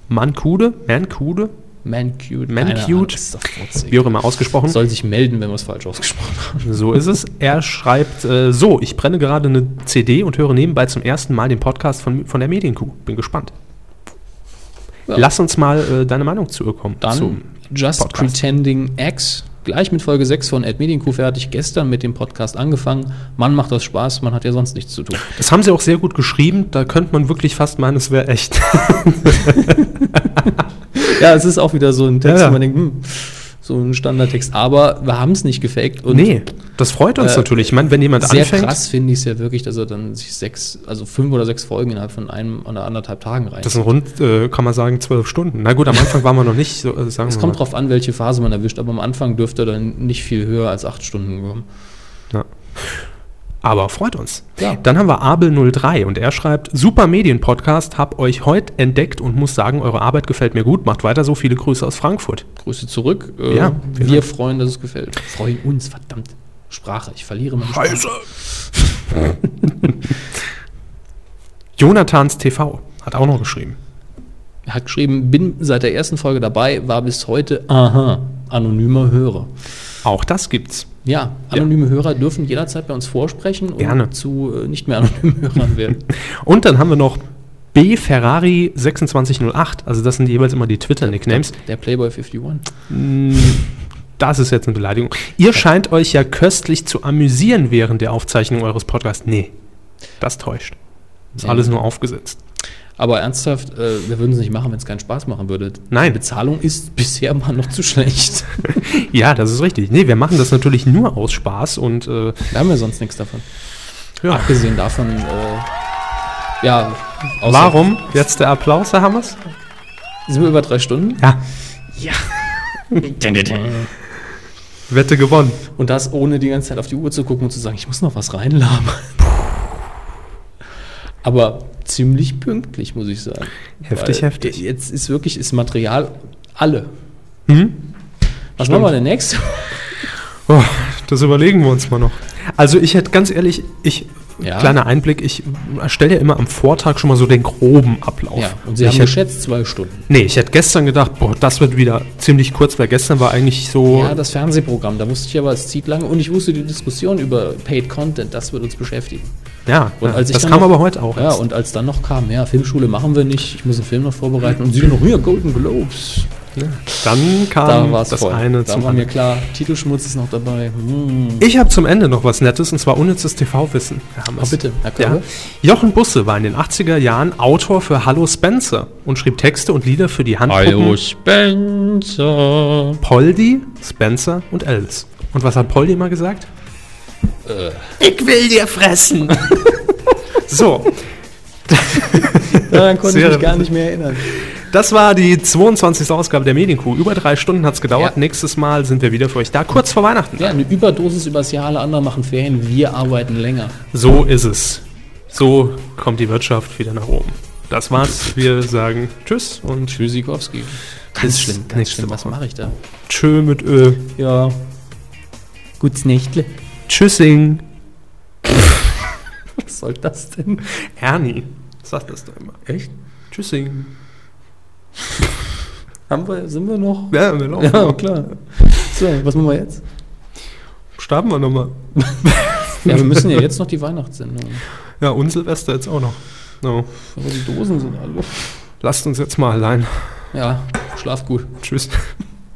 Mankude, Mankude, Mancute. Mancute, wie auch immer ausgesprochen. Soll sich melden, wenn wir es falsch ausgesprochen haben. So ist es. Er schreibt äh, so, ich brenne gerade eine CD und höre nebenbei zum ersten Mal den Podcast von, von der Medienkuh. Bin gespannt. Ja. Lass uns mal äh, deine Meinung zukommen. Dann zum Just Podcast. Pretending X. Gleich mit Folge 6 von Ed Medienkuh fertig. Gestern mit dem Podcast angefangen. Mann, macht das Spaß. Man hat ja sonst nichts zu tun. Das haben sie auch sehr gut geschrieben. Da könnte man wirklich fast meinen, es wäre echt. Ja, es ist auch wieder so ein Text, Ja, ja. wo man denkt, hm, so ein Standardtext. Aber wir haben es nicht gefaked. Und nee, das freut uns Äh, natürlich. Ich meine, wenn jemand Sehr anfängt. krass finde ich es ja wirklich, dass er dann sich sechs, also fünf oder sechs Folgen innerhalb von einem oder anderthalb Tagen rein. Das sind rund, äh, kann man sagen, zwölf Stunden. Na gut, am Anfang waren wir noch nicht so, äh, sagen Es kommt mal. drauf an, welche Phase man erwischt, aber am Anfang dürfte er dann nicht viel höher als acht Stunden kommen. Ja. Aber freut uns. Ja. Dann haben wir Abel03 und er schreibt: Super Medien-Podcast, hab euch heute entdeckt und muss sagen, eure Arbeit gefällt mir gut. Macht weiter so viele Grüße aus Frankfurt. Grüße zurück. Äh, Ja, wir Dank. freuen, dass es gefällt. Freuen uns, verdammt. Sprache, ich verliere meine Sprache. Jonathans TV hat auch noch geschrieben. Er hat geschrieben, bin seit der ersten Folge dabei, war bis heute, aha, anonymer Hörer. Auch das gibt's. Ja, anonyme Hörer dürfen jederzeit bei uns vorsprechen und Gerne. zu äh, nicht mehr anonymen Hörern werden. Und dann haben wir noch B Ferrari 2608. Also das sind jeweils immer die Twitter-Nicknames. Der Playboy 51. Das ist jetzt eine Beleidigung. Ihr scheint euch ja köstlich zu amüsieren während der Aufzeichnung eures Podcasts. Nee, das täuscht. Ist alles nur aufgesetzt. Aber ernsthaft, äh, wir würden es nicht machen, wenn es keinen Spaß machen würde. Nein. Die Bezahlung ist bisher mal noch zu schlecht. Ja, das ist richtig. Nee, wir machen das natürlich nur aus Spaß und äh, Da haben wir sonst nichts davon. ja. Abgesehen davon, äh, ja, außer- Warum jetzt der Applaus, Herr Hammers? Sind wir über drei Stunden? Ja, Wette gewonnen. Und das ohne die ganze Zeit auf die Uhr zu gucken und zu sagen, ich muss noch was reinlabern. Aber ziemlich pünktlich, muss ich sagen. Heftig, Weil heftig. Jetzt ist wirklich das Material alle. Mhm. Was Stimmt. machen wir denn nächste? Oh, das überlegen wir uns mal noch. Also ich hätte ganz ehrlich, ich Ja. kleiner Einblick, ich erstelle ja immer am Vortag schon mal so den groben Ablauf. Ja, und Sie ich haben hätte, geschätzt zwei Stunden. Nee, ich hätte gestern gedacht, boah, das wird wieder ziemlich kurz, weil gestern war eigentlich so. Ja, das Fernsehprogramm, da wusste ich aber, es zieht lange und ich wusste die Diskussion über Paid Content, das wird uns beschäftigen. Ja, Und ja, als ich das kam noch- aber heute auch. Ja, erst. und als dann noch kam, ja, Filmschule machen wir nicht, ich muss einen Film noch vorbereiten und sie noch, hier, Golden Globes. dann kam Da war es das voll. eine da zum war mir klar, Titelschmutz ist noch dabei. Hm. Ich habe zum Ende noch was Nettes und zwar unnützes TV-Wissen. Oh, bitte, Herr Ja. Jochen Busse war in den 80er Jahren Autor für Hallo Spencer und schrieb Texte und Lieder für die Handpuppen Spencer. Poldi, Spencer und Elvis. Und was hat Poldi immer gesagt? Äh. Ich will dir fressen. so, Daran konnte ich Sehr- mich gar nicht mehr erinnern. das war die 22. Ausgabe der Medienkuh. Über drei Stunden hat es gedauert. Ja. Nächstes Mal sind wir wieder für euch da, kurz vor Weihnachten. Ja, eine Überdosis übers Jahr, alle anderen machen Ferien, wir arbeiten länger. So ist es. So kommt die Wirtschaft wieder nach oben. Das war's. Wir sagen Tschüss und Tschüssikowski. Ganz schlimm, ganz schlimm. Was mache ich da? Tschö mit Ö. Ja. Gutes Nächtle. Tschüssing. Was soll das denn? Ernie. Sag das doch immer. Echt? Tschüssing. Haben wir, sind wir noch? Ja, wir laufen. Ja, klar. So, was machen wir jetzt? Starten wir nochmal. Ja, wir müssen ja jetzt noch die Weihnachtssendung. Ja, und Silvester jetzt auch noch. No. Aber die Dosen sind alle. Lasst uns jetzt mal allein. Ja, schlaf gut. Tschüss.